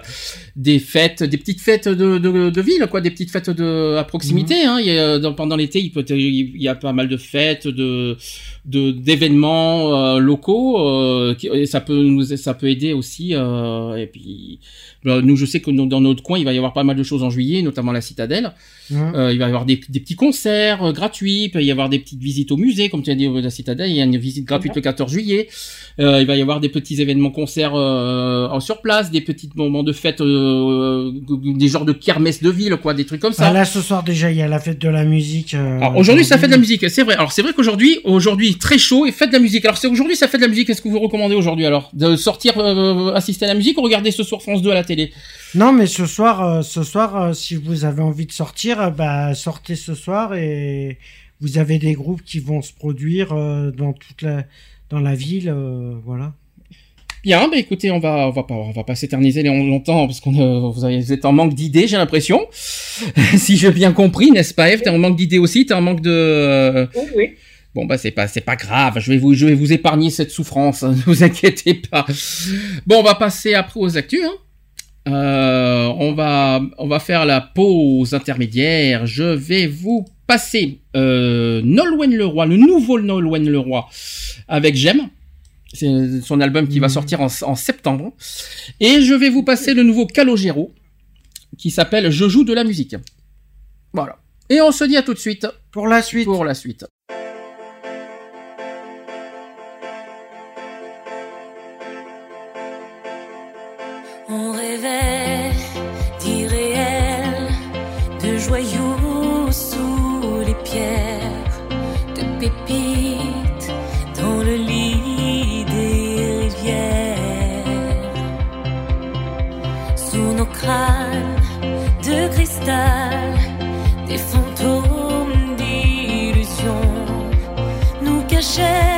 des fêtes, des petites fêtes de, de, de ville, quoi, des petites fêtes de à proximité. Hein. Il y a, dans- pendant l'été, il peut il y a pas mal de fêtes, de de d'événements euh, locaux. euh, qui- et ça peut nous ça peut aider aussi. euh, et puis bah, nous, je sais que dans notre coin, il va y avoir pas mal de choses en juillet, notamment la citadelle. Euh, il va y avoir des, des petits concerts gratuits, il peut y avoir des petites visites au musée, comme tu as dit au de la Citadelle, il y a une visite gratuite le 14 juillet. Euh, il va y avoir des petits événements concerts euh, en- sur place, des petits moments de fête, euh, des genres de kermesse de ville, quoi, des trucs comme ça. Ah, là, ce soir, déjà, il y a la fête de la musique. euh, Alors aujourd'hui ça fait de la musique, c'est vrai. Alors c'est vrai qu'aujourd'hui, aujourd'hui très chaud et faites de la musique. Alors c'est aujourd'hui ça fait de la musique. Qu'est-ce que vous recommandez aujourd'hui alors? De sortir euh, assister à la musique ou regarder ce soir France 2 à la télé? Non, mais ce soir, euh, ce soir, euh, si vous avez envie de sortir, euh, bah sortez ce soir et vous avez des groupes qui vont se produire euh, dans toute la dans la ville, euh, voilà. Bien, bah écoutez, on va, on va pas, on va pas s'éterniser long- longtemps parce qu'on, euh, vous, êtes en manque d'idées, j'ai l'impression. si j'ai bien compris, n'est-ce pas, Eve? T'es en manque d'idées aussi, t'es en manque de. Oui, oui. Bon bah c'est pas, c'est pas grave. Je vais vous, je vais vous épargner cette souffrance. Ne vous inquiétez pas. Bon, on va passer après aux actus. Hein. Euh, on va, on va faire la pause intermédiaire. Je vais vous passer euh, Nolwenn Leroy, le nouveau Nolwenn Leroy, avec J'aime. C'est son album qui va Mhm. sortir en, en septembre. Et je vais vous passer le nouveau Calogero, qui s'appelle Je joue de la musique. Voilà. Et on se dit à tout de suite Pour la suite. pour la suite. dans le lit des rivières. Sous nos crânes de cristal, des fantômes d'illusions nous cachaient.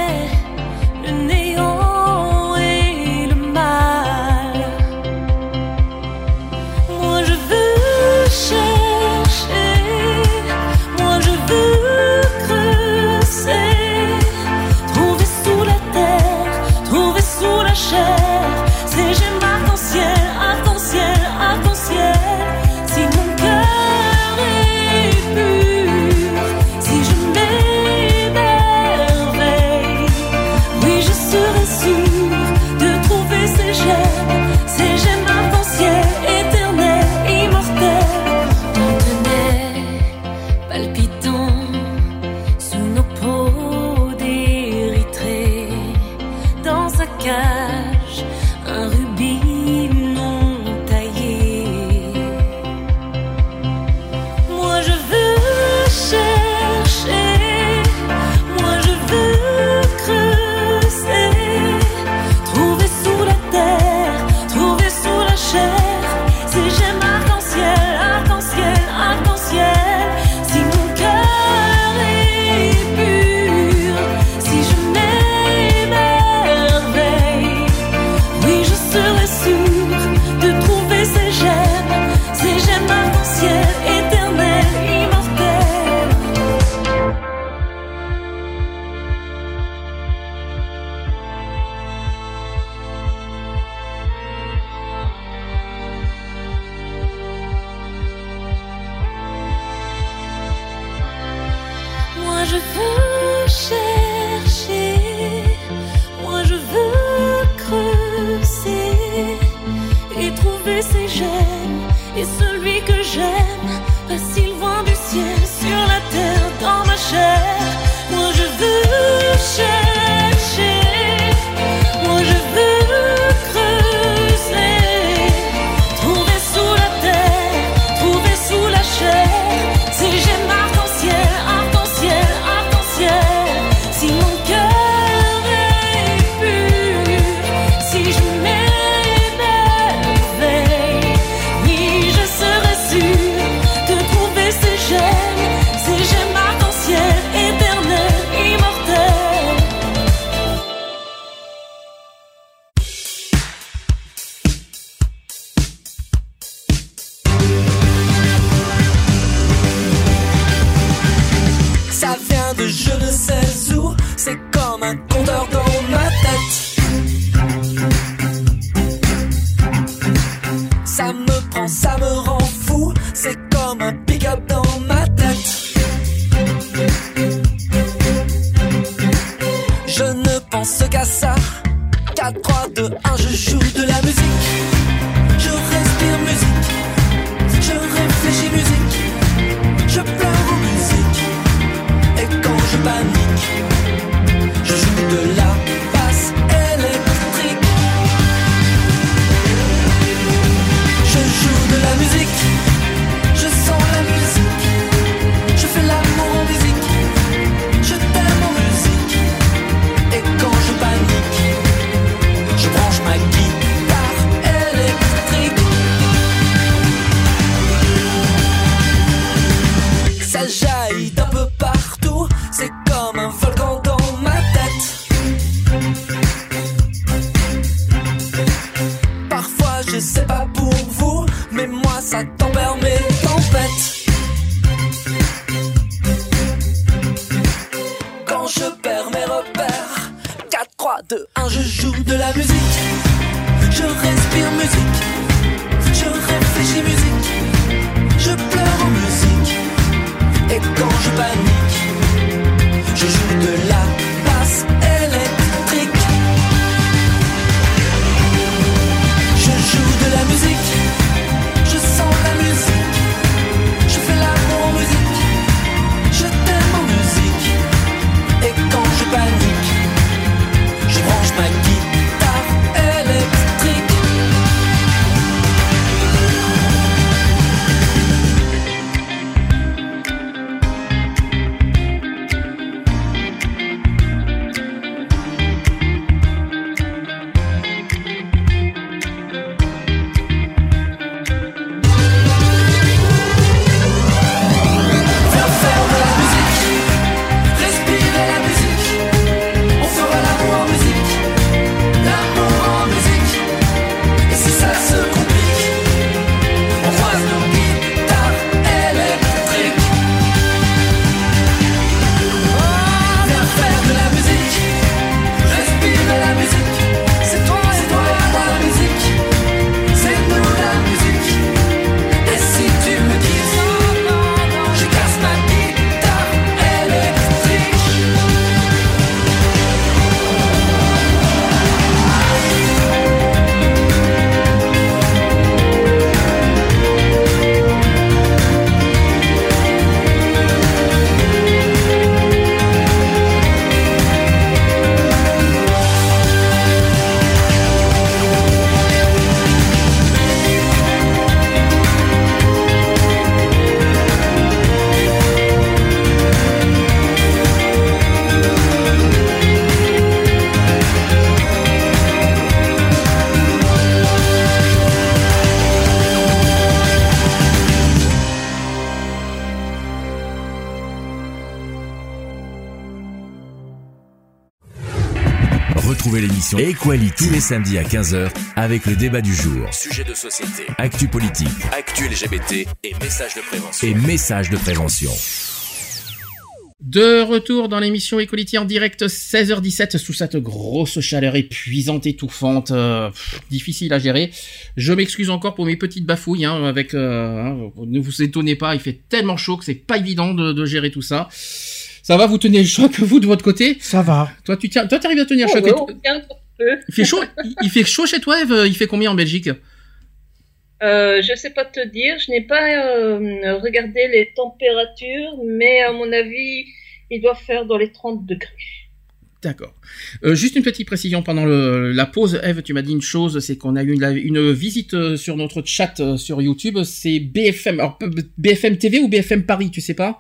Equality tous les samedis à 15h avec le débat du jour. Sujet de société, Actu politique actu LGBT et messages de prévention. et messages de prévention. De retour dans l'émission Equality en direct 16h17 sous cette grosse chaleur épuisante, étouffante, euh, pff, difficile à gérer. Je m'excuse encore pour mes petites bafouilles. Hein, avec, euh, hein, ne vous étonnez pas, il fait tellement chaud que c'est pas évident de, de gérer tout ça. Ça va, vous tenez le choc vous de votre côté? Ça va. Toi, tu tiens, toi, t'arrives à tenir le Oh, choc. ouais, peu. Il fait chaud. il- il fait chaud chez toi, Eve Il fait combien en Belgique? Euh, je sais pas te dire, je n'ai pas euh, regardé les températures, mais à mon avis, il doit faire dans les 30 degrés. D'accord. Euh, juste une petite précision pendant le, la pause, Eve, tu m'as dit une chose, c'est qu'on a eu une, une visite euh, sur notre chat euh, sur YouTube. C'est BFM, alors BFM TV ou BFM Paris, tu sais pas?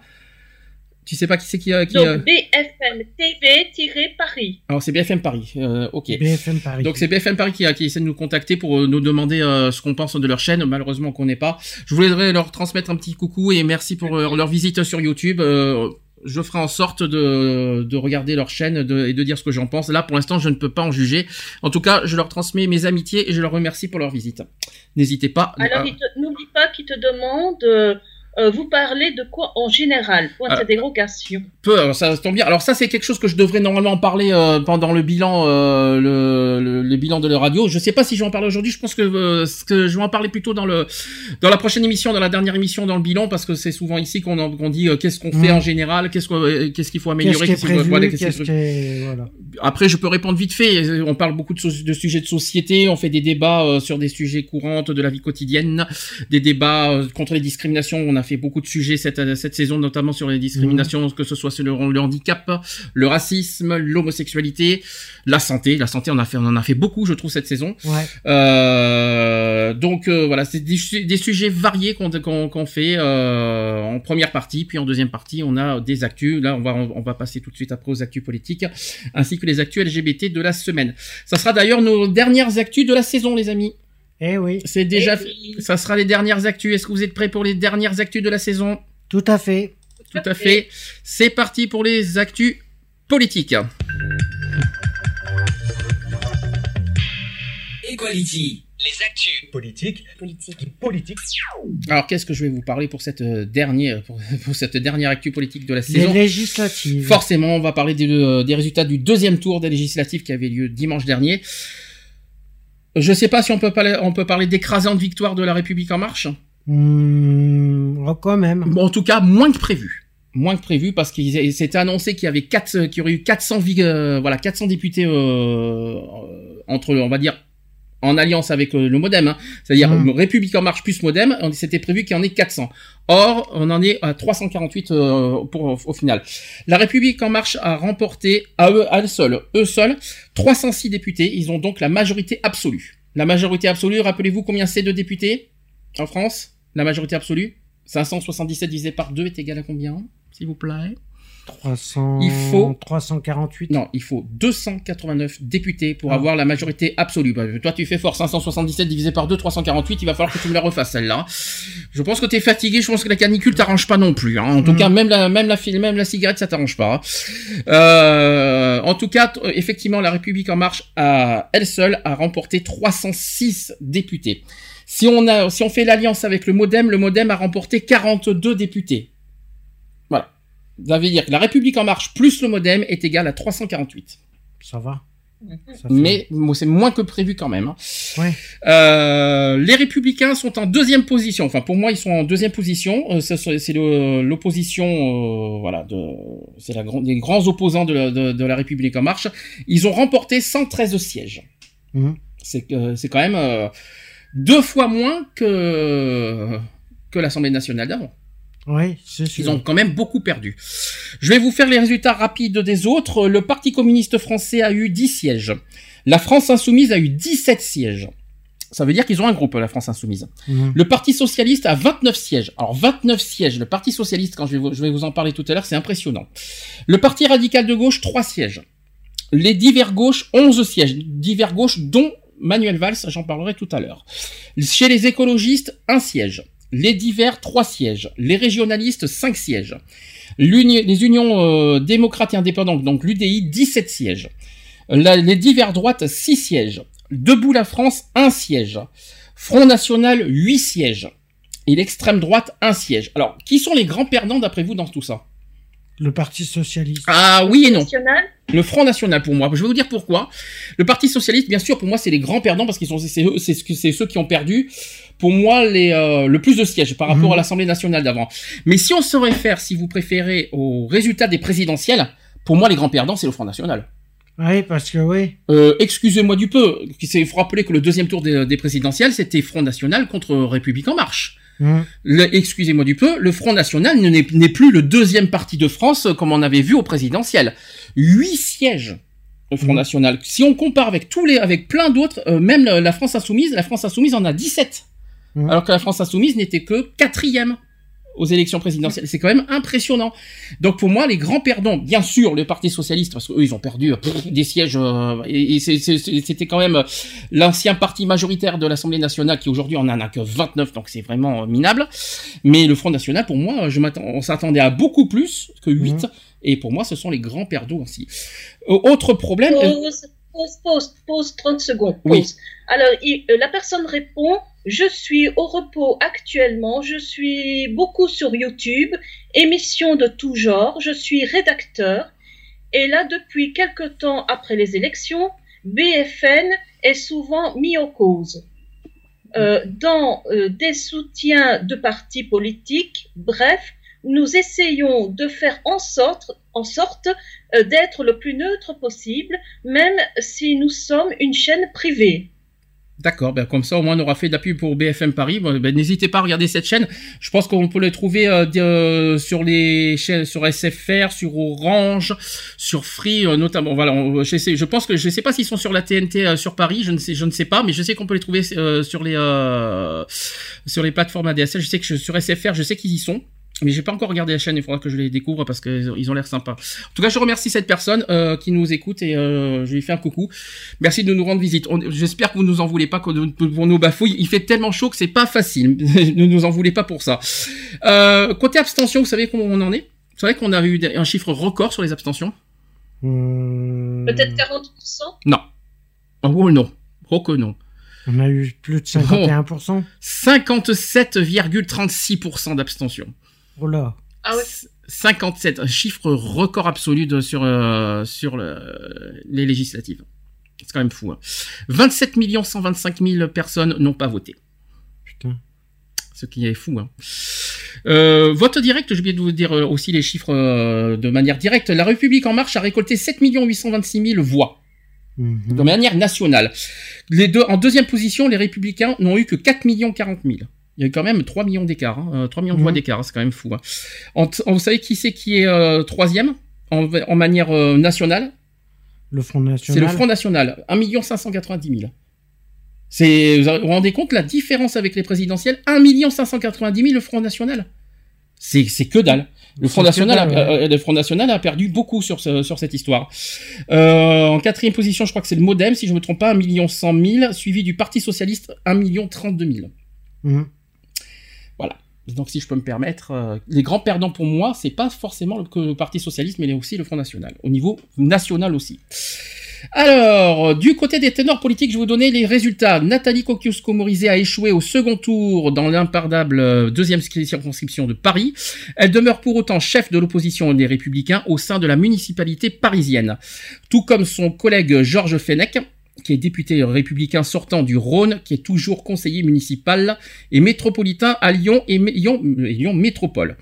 Tu sais pas qui c'est qui, euh, qui Donc, euh, BFM TV-Paris. Alors c'est BFM Paris. euh, ok. BFM Paris. Donc c'est BFM Paris qui, a- qui essaie de nous contacter pour euh, nous demander euh, ce qu'on pense de leur chaîne. Malheureusement on connaît pas. Je voudrais leur transmettre un petit coucou et merci pour euh, leur visite sur YouTube. Euh, je ferai en sorte de, de regarder leur chaîne de- et de dire ce que j'en pense. Là pour l'instant je ne peux pas en juger. En tout cas je leur transmets mes amitiés et je leur remercie pour leur visite. N'hésitez pas. Alors, à- n'oublie pas qu'il te demande, euh, vous parlez de quoi en général? Point Ah. d'interrogation. peu, alors ça tombe bien. Alors ça c'est quelque chose que je devrais normalement en parler euh, pendant le bilan, euh, le, le, le bilan de la radio. Je sais pas si je vais en parler aujourd'hui. Je pense que, euh, que je vais en parler plutôt dans le dans la prochaine émission, dans la dernière émission, dans le bilan, parce que c'est souvent ici qu'on en- qu'on dit euh, qu'est-ce qu'on fait Mhm. en général, qu'est-ce qu'on euh, qu'est-ce qu'il faut améliorer, qu'est-ce qu'il faut- prévu voilà, qu'est-ce Qu'est-ce qu'il qui faut- est... Voilà. Après, je peux répondre vite fait. On parle beaucoup de, so- de sujets de société. On fait des débats euh, sur des sujets courants de la vie quotidienne, des débats euh, contre les discriminations. On a fait beaucoup de sujets cette, euh, cette saison, notamment sur les discriminations, que ce soit sur le, le handicap, le racisme, l'homosexualité, la santé. La santé, on a fait, on en a fait beaucoup, je trouve, cette saison. Ouais. Euh, donc euh, voilà, c'est des, su- des sujets variés qu'on qu'on qu'on fait euh, en première partie, puis en deuxième partie, on a des actus. Là, on va on va passer tout de suite après aux actus politiques, ainsi que les actus LGBT de la semaine. Ça sera d'ailleurs nos dernières actus de la saison, les amis. Eh oui, C'est déjà, oui, ça sera les dernières actus. Est-ce que vous êtes prêts pour les dernières actus de la saison? Tout à fait. Tout à fait. C'est parti pour les actus politiques. Equality. Les actus. politique, politique, Alors, qu'est-ce que je vais vous parler pour cette euh, dernière, pour, pour cette dernière actu politique de la Les saison? législatives. Forcément, on va parler des, euh, des résultats du deuxième tour des législatives qui avait lieu dimanche dernier. Je sais pas si on peut parler, on peut parler d'écrasante victoire de la République en marche. Hmm, oh, quand même. Bon, en tout cas, moins que prévu. Moins que prévu parce qu'il s'était annoncé qu'il y avait quatre, qu'il y aurait eu 400, vi- euh, voilà, 400 députés euh, euh, entre, on va dire, en alliance avec euh, le MoDem, hein. c'est-à-dire euh, République en marche plus MoDem. on- C'était prévu qu'il y en ait 400. Or, on en est à 348 euh, pour, au final. La République en marche a remporté à eux, à eux seuls, eux seuls, 306 députés. Ils ont donc la majorité absolue. La majorité absolue, rappelez-vous combien c'est de députés en France? La majorité absolue? 577 divisé par 2 est égal à combien S'il vous plaît? 300... Il faut- 348. Non, il faut 289 députés pour Ah. avoir la majorité absolue. Bah, toi, tu fais fort. 577 divisé par 2, 348. Il va falloir que tu me la refasses, celle-là. Je pense que t'es fatigué. Je pense que la canicule t'arrange pas non plus. hein. En tout Mm. cas, même la, même la, même la cigarette, ça t'arrange pas. hein. Euh, en tout cas, effectivement, la République en marche, a, elle seule, a remporté 306 députés. Si on a, si on fait l'alliance avec le MoDem, le MoDem a remporté 42 députés. Ça veut dire que la République en marche plus le MoDem est égal à 348. Ça va. Mhm. Ça fait- Mais bon, c'est moins que prévu quand même. hein. Ouais. Euh, les Républicains sont en deuxième position. Enfin, pour moi, ils sont en deuxième position. Euh, c'est l'opposition, euh, voilà, de, c'est la grande, les grands opposants de la, de, de la République en marche. Ils ont remporté 113 sièges. Mhm. C'est quand même euh, deux fois moins que que l'Assemblée nationale d'avant. Oui, c'est sûr. Ils ont quand même beaucoup perdu. Je vais vous faire les résultats rapides des autres. Le Parti communiste français a eu 10 sièges. La France insoumise a eu 17 sièges. Ça veut dire qu'ils ont un groupe, la France insoumise. Mhm. Le Parti socialiste a 29 sièges. Alors 29 sièges. Le Parti socialiste, quand je vais vous, je vais vous en parler tout à l'heure, c'est impressionnant. Le Parti radical de gauche, 3 sièges. Les divers gauches, 11 sièges. Divers gauches, dont Manuel Valls, j'en parlerai tout à l'heure. Chez les écologistes, un siège. Les divers, 3 sièges. Les régionalistes, 5 sièges. Les unions euh, démocrates et indépendantes, donc l'UDI, 17 sièges. Les divers droites, 6 sièges. Debout la France, 1 siège. Front National, 8 sièges. Et l'extrême droite, 1 siège. Alors, qui sont les grands perdants d'après vous dans tout ça? Le Parti Socialiste. Ah oui et non. National Le Front National pour moi. Je vais vous dire pourquoi. Le Parti Socialiste, bien sûr, pour moi, c'est les grands perdants parce qu'ils sont c'est eux- c'est ce que- c'est ceux qui ont perdu. Pour moi, les, euh, le plus de sièges par rapport Mhm. à l'Assemblée nationale d'avant. Mais si on se réfère, si vous préférez, aux résultats des présidentielles, pour moi, les grands perdants, c'est le Front National. Oui, parce que oui. Euh, excusez-moi du peu. Il faut rappeler que le deuxième tour des, des présidentielles, c'était Front National contre République en marche. Le- Excusez-moi du peu, le Front National n'est plus le deuxième parti de France euh, comme on avait vu au présidentiel. Huit sièges au Front Mhm. National. Si on compare avec tous les, avec plein d'autres, euh, même la, France Insoumise, la France Insoumise en a 17. Mhm. Alors que la France Insoumise n'était que quatrième aux élections présidentielles. C'est quand même impressionnant. Donc pour moi, les grands perdants, bien sûr, le Parti Socialiste, parce qu'eux, ils ont perdu euh, pff, des sièges, euh, et, c'était quand même euh, l'ancien parti majoritaire de l'Assemblée nationale, qui aujourd'hui en a que 29, donc c'est vraiment minable. Mais le Front National, pour moi, je m'attends, on s'attendait à beaucoup plus que 8, Mhm. et pour moi, ce sont les grands perdants aussi. Euh, autre problème... Pause, pause, pause, pause, 30 secondes. Oui. Alors, il- la personne répond Je suis au repos actuellement, je suis beaucoup sur YouTube, émissions de tout genre, je suis rédacteur. Et là, depuis quelque temps après les élections, BFN est souvent mis en cause. Euh, dans euh, des soutiens de partis politiques, bref, nous essayons de faire en sorte, euh, d'être le plus neutre possible, même si nous sommes une chaîne privée. D'accord, ben comme ça au moins on aura fait de la pub pour BFM Paris. Ben, N'hésitez pas à regarder cette chaîne. Je pense qu'on peut les trouver euh, euh, sur les chaînes, sur SFR, sur Orange, sur Free euh, notamment. Voilà, je, sais, je pense que je sais pas s'ils sont sur la TNT euh, sur Paris. Je ne sais, je ne sais pas, mais je sais qu'on peut les trouver sur les sur les plateformes ADSL. Je sais que je- sur SFR, je sais qu'ils y sont. Mais j'ai pas encore regardé la chaîne, il faudra que je les découvre parce qu'ils ont- ils ont l'air sympas. En tout cas, je remercie cette personne euh, qui nous écoute et euh, je lui fais un coucou. Merci de nous rendre visite. J'espère que vous nous en voulez pas pour nos bafouilles. Il fait tellement chaud que c'est pas facile. ne nous en voulez pas pour ça. Euh, côté abstention, vous savez comment on en est? Vous savez qu'on a eu un chiffre record sur les abstentions Hum, Peut-être 40% Non. Oh non. Oh que non. On a eu plus de 51%. 57,36% d'abstention. Oh là. Ah ouais. 57, un chiffre record absolu de, sur, euh, sur le- les législatives. C'est quand même fou. Hein. 27 125 000 personnes n'ont pas voté. Putain. Ce qui est fou. Hein. Euh, vote direct, j'ai oublié de vous dire euh, aussi les chiffres euh, de manière directe. La République En Marche a récolté 7 826 000 voix Mhm. de manière nationale. Les deux, en deuxième position, les Républicains n'ont eu que 4 40 000. Il y a quand même 3 millions d'écart, hein, euh, 3 millions de voix Mhm. d'écart, c'est quand même fou. hein. En t- en- vous savez qui c'est qui est euh, troisième? En, en manière euh, nationale? Le Front C'est National. le Front National, 1 590 000. C'est, vous vous rendez compte la différence avec les présidentielles? 1 590 000 le Front National. C'est, c'est que dalle. Le Front, C'est que National a, dalle, ouais. euh, le Front National a perdu beaucoup sur, ce- sur cette histoire. Euh, en quatrième position, je crois que c'est le Modem, si je me trompe pas, 1 100 000, suivi du Parti Socialiste, 1 32 000. Mhm. Donc, si je peux me permettre, euh, les grands perdants pour moi, c'est pas forcément le, Parti Socialiste, mais aussi le Front National. Au niveau national aussi. Alors, du côté des ténors politiques, je vais vous donner les résultats. Nathalie Kosciusko-Morizet a échoué au second tour dans l'impardable euh, deuxième circonscription de Paris. Elle demeure pour autant chef de l'opposition des Républicains au sein de la municipalité parisienne. Tout comme son collègue Georges Fenech, qui est député républicain sortant du Rhône, qui est toujours conseiller municipal et métropolitain à Lyon et Mé- Lyon, Métropole.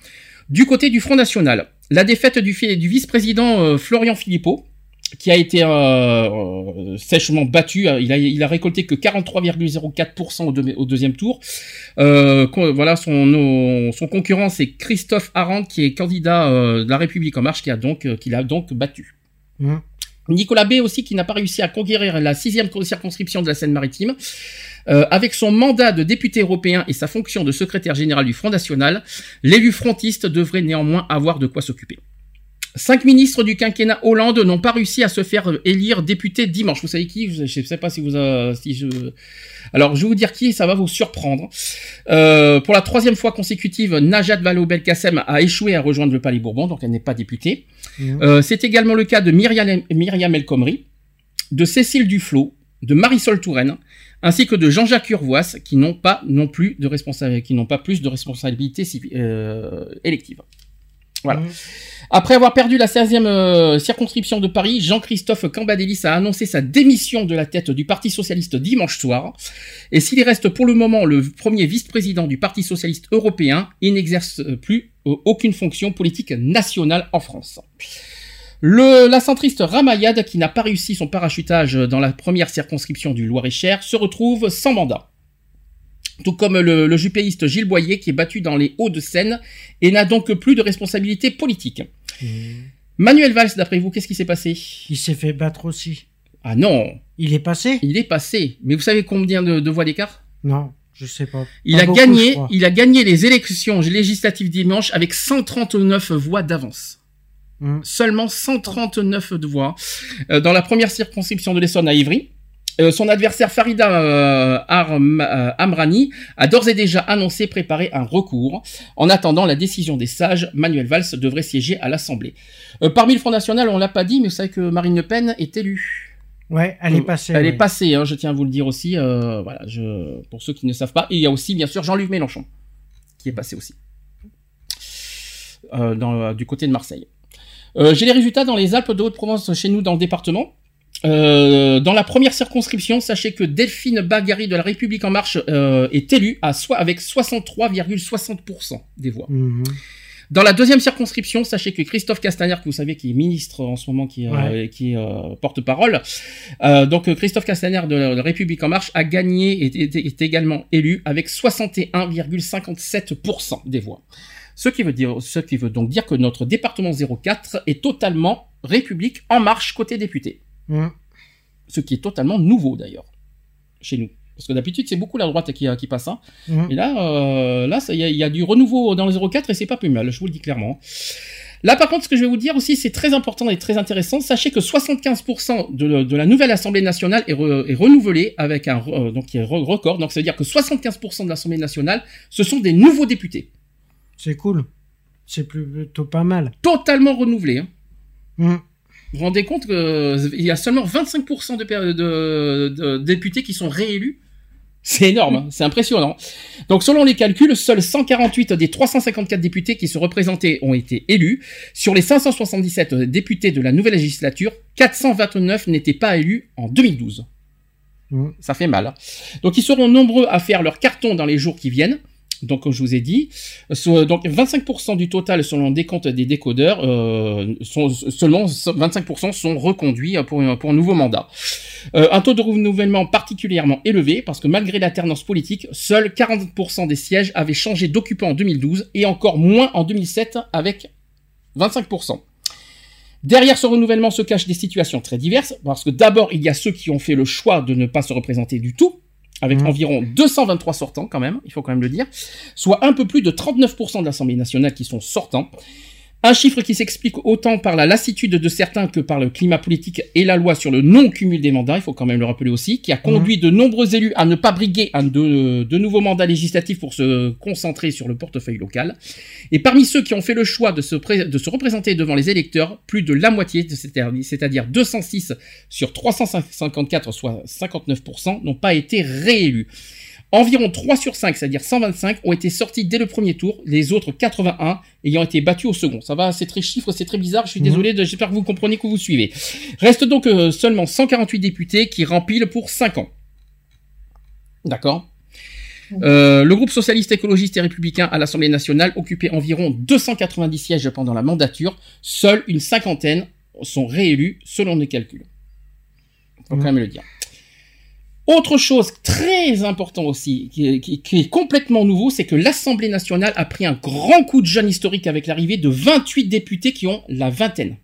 Du côté du Front National, la défaite du, vice-président euh, Florian Philippot, qui a été euh, euh, sèchement battu, euh, il a, il a récolté que 43,04% au, deux- au deuxième tour. Euh, voilà, son, son concurrent c'est Christophe Arand, qui est candidat euh, de la République en marche, qui a donc, euh, l'a donc battu. Mhm. Nicolas B aussi qui n'a pas réussi à conquérir la sixième circonscription de la Seine-Maritime. Euh, avec son mandat de député européen et sa fonction de secrétaire général du Front National, l'élu frontiste devrait néanmoins avoir de quoi s'occuper. Cinq ministres du quinquennat Hollande n'ont pas réussi à se faire élire député dimanche. Vous savez qui? Je ne sais pas si vous... si. Alors, je vais vous dire qui, ça va vous surprendre. Euh, pour la troisième fois consécutive, Najat Vallaud-Belkacem a échoué à rejoindre le Palais Bourbon, donc elle n'est pas députée. Mhm. Euh, c'est également le cas de Myriam, Myriam El Khomri. de Cécile Duflot, de Marisol Touraine, ainsi que de Jean-Jacques Urvoas, qui n'ont pas non plus de responsabilité, qui n'ont pas plus de responsabilité civi- euh, élective. Voilà. Mhm. Après avoir perdu la 16e euh, circonscription de Paris, Jean-Christophe Cambadélis a annoncé sa démission de la tête du Parti Socialiste dimanche soir. Et s'il reste pour le moment le premier vice-président du Parti Socialiste européen, il n'exerce plus euh, aucune fonction politique nationale en France. Le, la centriste Ramayad, qui n'a pas réussi son parachutage dans la première circonscription du Loir-et-Cher, se retrouve sans mandat. Tout comme le, le jupéiste Gilles Boyer, qui est battu dans les Hauts-de-Seine et n'a donc plus de responsabilité politique. Manuel Valls, d'après vous, qu'est-ce qui s'est passé? Il s'est fait battre aussi. Ah non, Il est passé? Il est passé. Mais vous savez combien de, de voix d'écart? Non, je sais pas. Il Pas a beaucoup, gagné, il a gagné les élections législatives dimanche avec 139 voix d'avance. Hmm. Seulement 139 de voix. Euh, dans la première circonscription de l'Essonne à Ivry, euh, son adversaire Farida euh, Arm- euh, Amrani a d'ores et déjà annoncé préparer un recours. En attendant la décision des sages, Manuel Valls devrait siéger à l'Assemblée. Euh, parmi le Front National, on l'a pas dit, mais vous savez que Marine Le Pen est élue. Ouais, elle est passée. Elle est passée, hein, je tiens à vous le dire aussi. euh, voilà, je, pour ceux qui ne savent pas. Et il y a aussi, bien sûr, Jean-Luc Mélenchon, qui est passé aussi. Euh, dans, du côté de Marseille. Euh, J'ai les résultats dans les Alpes de Haute-Provence, chez nous, dans le département. Euh, dans la première circonscription, sachez que Delphine Bagari de la République En Marche euh, est élue à avec 63,60% des voix. Mhm. Dans la deuxième circonscription, sachez que Christophe Castaner, que vous savez qui est ministre en ce moment, qui, est, Ouais. euh, qui est euh, porte-parole, euh, donc Christophe Castaner de la, de la République en Marche a gagné et est, est également élu avec 61,57% des voix. Ce qui veut dire, ce qui veut donc dire que notre département 04 est totalement République en Marche côté député. Mhm. Ce qui est totalement nouveau d'ailleurs chez nous. Parce que d'habitude c'est beaucoup la droite qui, qui passe. Hein. Mhm. Et là, euh, là, ça- il y, a- il y a du renouveau dans le 04 et c'est pas plus mal, je vous le dis clairement. Là, par contre, ce que je vais vous dire aussi, c'est très important et très intéressant. Sachez que 75% de, de la nouvelle Assemblée nationale est, re- est renouvelée avec un euh, donc qui est re- record. Donc, ça veut dire que 75% de l'Assemblée nationale, ce sont des nouveaux députés, C'est cool. C'est plutôt pas mal. totalement renouvelés. hein. Mhm. Vous vous rendez compte qu'il y a seulement 25% de, per- de- de députés qui sont réélus C'est énorme, hein, c'est impressionnant. Donc selon les calculs, seuls 148 des 354 députés qui se représentaient ont été élus. Sur les 577 députés de la nouvelle législature, 429 n'étaient pas élus en 2012. Mhm. Ça fait mal. hein. Donc ils seront nombreux à faire leur carton dans les jours qui viennent. Donc comme je vous ai dit, donc 25% du total selon des comptes des décodeurs, euh, sont, seulement 25% sont reconduits pour, un- pour un nouveau mandat. Euh, un taux de renouvellement particulièrement élevé parce que malgré l'alternance politique, seuls 40% des sièges avaient changé d'occupant en 2012 et encore moins en 2007 avec 25%. Derrière ce renouvellement se cachent des situations très diverses, parce que d'abord, il y a ceux qui ont fait le choix de ne pas se représenter du tout, avec Mhm. environ 223 sortants quand même, il faut quand même le dire, soit un peu plus de 39% de l'Assemblée nationale qui sont sortants. Un chiffre qui s'explique autant par la lassitude de certains que par le climat politique et la loi sur le non-cumul des mandats, il faut quand même le rappeler aussi, qui a conduit de nombreux élus à ne pas briguer un de, de nouveaux mandats législatifs pour se concentrer sur le portefeuille local. Et parmi ceux qui ont fait le choix de se, pré- de se représenter devant les électeurs, plus de la moitié, de- c'est-à-dire c'est-à-dire 206 sur 354, soit 59%, n'ont pas été réélus. Environ 3 sur 5, c'est-à-dire 125, ont été sortis dès le premier tour, les autres 81 ayant été battus au second. Ça va, c'est très chiffre, c'est très bizarre, je suis Mhm. désolé, de- j'espère que vous comprenez, que vous suivez. Reste donc euh, seulement 148 députés qui rempilent pour 5 ans. D'accord? Euh, le groupe socialiste, écologiste et républicain à l'Assemblée nationale occupait environ 290 sièges pendant la mandature. Seule une cinquantaine sont réélus selon les calculs. Faut Mhm. quand même le dire. Autre chose très important aussi, qui est, qui- qui est complètement nouveau, c'est que l'Assemblée nationale a pris un grand coup de jeune historique avec l'arrivée de 28 députés qui ont la vingtaine,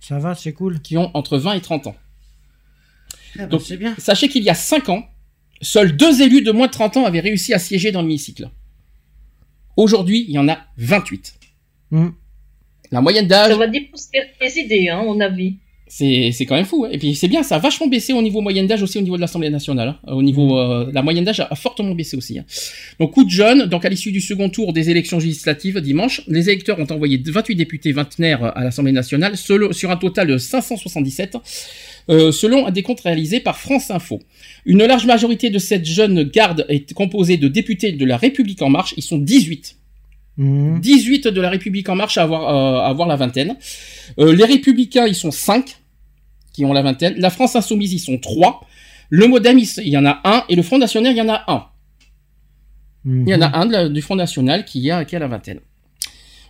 Ça va, c'est cool. qui ont entre 20 et 30 ans. Ah bah, Donc, c'est bien. Sachez qu'il y a 5 ans, seuls deux élus de moins de 30 ans avaient réussi à siéger dans l'hémicycle. Aujourd'hui, il y en a 28. Mhm. La moyenne d'âge, Ça va dépousser les idées, hein, mon avis. C'est c'est quand même fou. hein. Et puis c'est bien, ça a vachement baissé au niveau moyenne d'âge aussi au niveau de l'Assemblée nationale. hein. Au niveau, euh, la moyenne d'âge a, fortement baissé aussi. hein. Donc coup de jeune. Donc à l'issue du second tour des élections législatives dimanche, les électeurs ont envoyé 28 députés vingtenaires à l'Assemblée nationale, sur un total de 577. euh, selon un décompte réalisé par France Info. Une large majorité de cette jeune garde est composée de députés de la République en marche. Ils sont 18. Mhm. 18 de la République en marche à avoir, euh, à avoir la vingtaine. Euh, les Républicains, ils sont 5 qui ont la vingtaine. La France Insoumise, ils sont 3. Le Modem, il y en a un. Et le Front National, il y en a un. Il y en a un de la- du Front National qui a, qui a la vingtaine.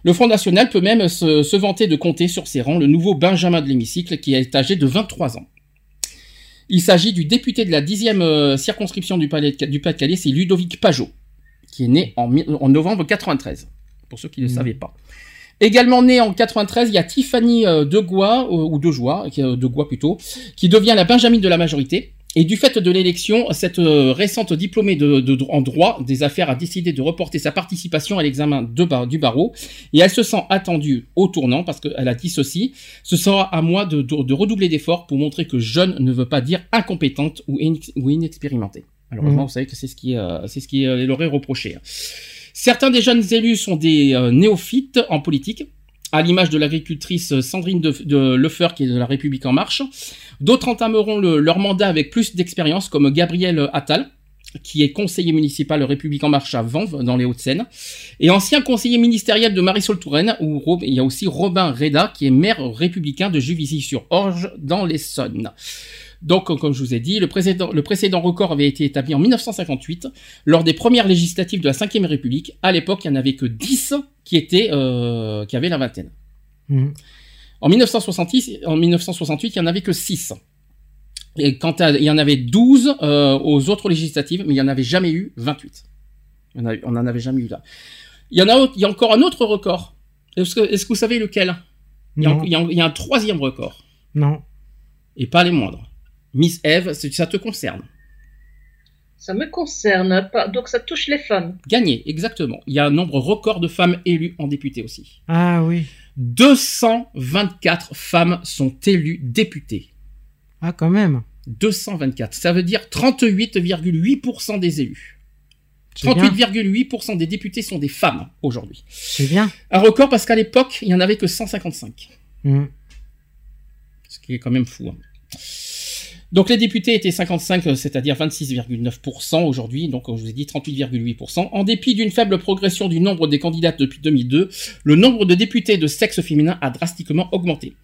Le Front National peut même se, se vanter de compter sur ses rangs le nouveau Benjamin de l'hémicycle qui est âgé de 23 ans. Il s'agit du député de la 10e euh, circonscription du, Palais de- du Pas-de-Calais, c'est Ludovic Pajot, qui est né en novembre 93, pour ceux qui ne le Mhm. savaient pas. Également né en 93, il y a Tiffany euh, Degois, euh, ou Dejoie, euh, Degois plutôt, qui devient la Benjamin de la majorité. Et du fait de l'élection, cette récente diplômée de, de- en droit des affaires a décidé de reporter sa participation à l'examen de du barreau. Et elle se sent attendue au tournant parce qu'elle a dit ceci. Ce sera à moi de, redoubler d'efforts pour montrer que jeune ne veut pas dire incompétente ou, inex- ou inexpérimentée. Malheureusement, Mhm. vous savez que c'est ce qui, euh, c'est ce qui euh, leur est reproché. Certains des jeunes élus sont des euh, néophytes en politique, à l'image de l'agricultrice Sandrine de, Lefeur qui est de la République en marche. D'autres entameront le- leur mandat avec plus d'expérience, comme Gabriel Attal, qui est conseiller municipal République en marche à Vanves, dans les Hauts-de-Seine, et ancien conseiller ministériel de Marisol Touraine, où il y a aussi Robin Reda, qui est maire républicain de Juvisy-sur-Orge, dans l'Essonne. Donc, comme je vous ai dit, le précédent, le précédent record avait été établi en 1958, lors des premières législatives de la Ve République. À l'époque, il n'y en avait que 10 qui, étaient, euh, qui avaient la vingtaine. Mhm. En 1968, en 1968, il n'y en avait que 6. Et quand à- il y en avait 12 euh, aux autres législatives, mais il n'y en avait jamais eu 28. Il y en a- on n'en avait jamais eu là. Il y en a, il y a encore un autre record. Est-ce que, est-ce que vous savez lequel? Il y, a, Non. il y a- il y a un troisième record, Non. et pas les moindres. Miss Eve, ça te concerne. Ça me concerne, pas- donc ça touche les femmes. Gagné, exactement. Il y a un nombre record de femmes élues en député aussi. Ah oui. 224 femmes sont élues députées. Ah quand même. 224. Ça veut dire 38,8% des élus. C'est bien. 38,8% des députés sont des femmes aujourd'hui. C'est bien. Un record parce qu'à l'époque, il n'y en avait que 155. Mhm. Ce qui est quand même fou. hein. Donc les députés étaient 55, euh, c'est-à-dire 26,9% aujourd'hui, donc je vous ai dit 38,8%. En dépit d'une faible progression du nombre des candidates depuis 2002, le nombre de députés de sexe féminin a drastiquement augmenté.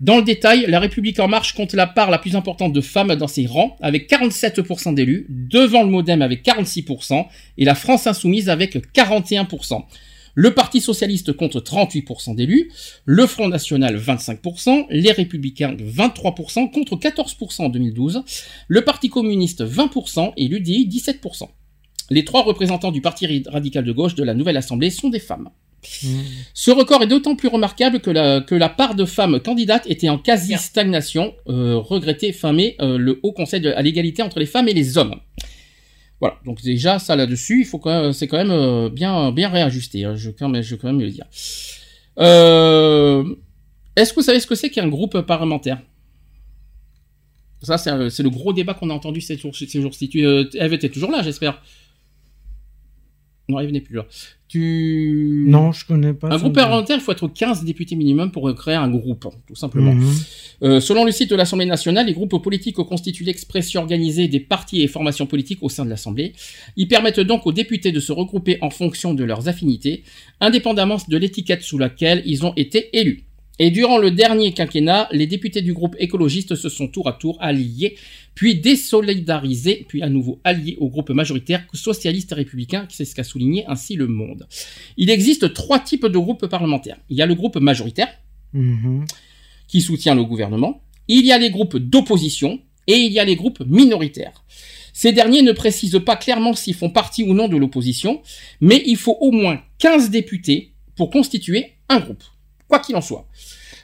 Dans le détail, la République en marche compte la part la plus importante de femmes dans ses rangs, avec 47% d'élus, devant le Modem avec 46%, et la France insoumise avec 41%. Le Parti socialiste compte 38% d'élus, le Front National 25%, les Républicains 23% contre 14% en 2012, le Parti communiste 20% et l'UDI 17%. Les trois représentants du Parti radical de gauche de la nouvelle Assemblée sont des femmes. Mhm. Ce record est d'autant plus remarquable que la, que la part de femmes candidates était en quasi-stagnation, euh, regretté fin mai euh, le Haut Conseil de- à l'égalité entre les femmes et les hommes. Voilà, donc déjà ça là-dessus, il faut quand c'est quand même euh, bien, bien réajusté. hein, je quand même, je quand même le dire. Euh, Est-ce que vous savez ce que c'est qu'un groupe parlementaire? Ça, c'est un- c'est le gros débat qu'on a entendu ces jours- ces jours-ci. Tu, euh, était toujours là, j'espère. Non, Eve n'est plus là. Tu... Non, je connais pas. Un groupe parlementaire, il faut être 15 députés minimum pour créer un groupe, tout simplement. Mhm. Euh, selon le site de l'Assemblée nationale, les groupes politiques constituent l'expression organisée des partis et formations politiques au sein de l'Assemblée. Ils permettent donc aux députés de se regrouper en fonction de leurs affinités, indépendamment de l'étiquette sous laquelle ils ont été élus. Et durant le dernier quinquennat, les députés du groupe écologiste se sont tour à tour alliés, puis désolidarisés, puis à nouveau alliés au groupe majoritaire socialiste et républicain, c'est ce qu'a souligné ainsi le monde. Il existe trois types de groupes parlementaires. Il y a le groupe majoritaire, Mhm. qui soutient le gouvernement, il y a les groupes d'opposition et il y a les groupes minoritaires. Ces derniers ne précisent pas clairement s'ils font partie ou non de l'opposition, mais il faut au moins 15 députés pour constituer un groupe, quoi qu'il en soit.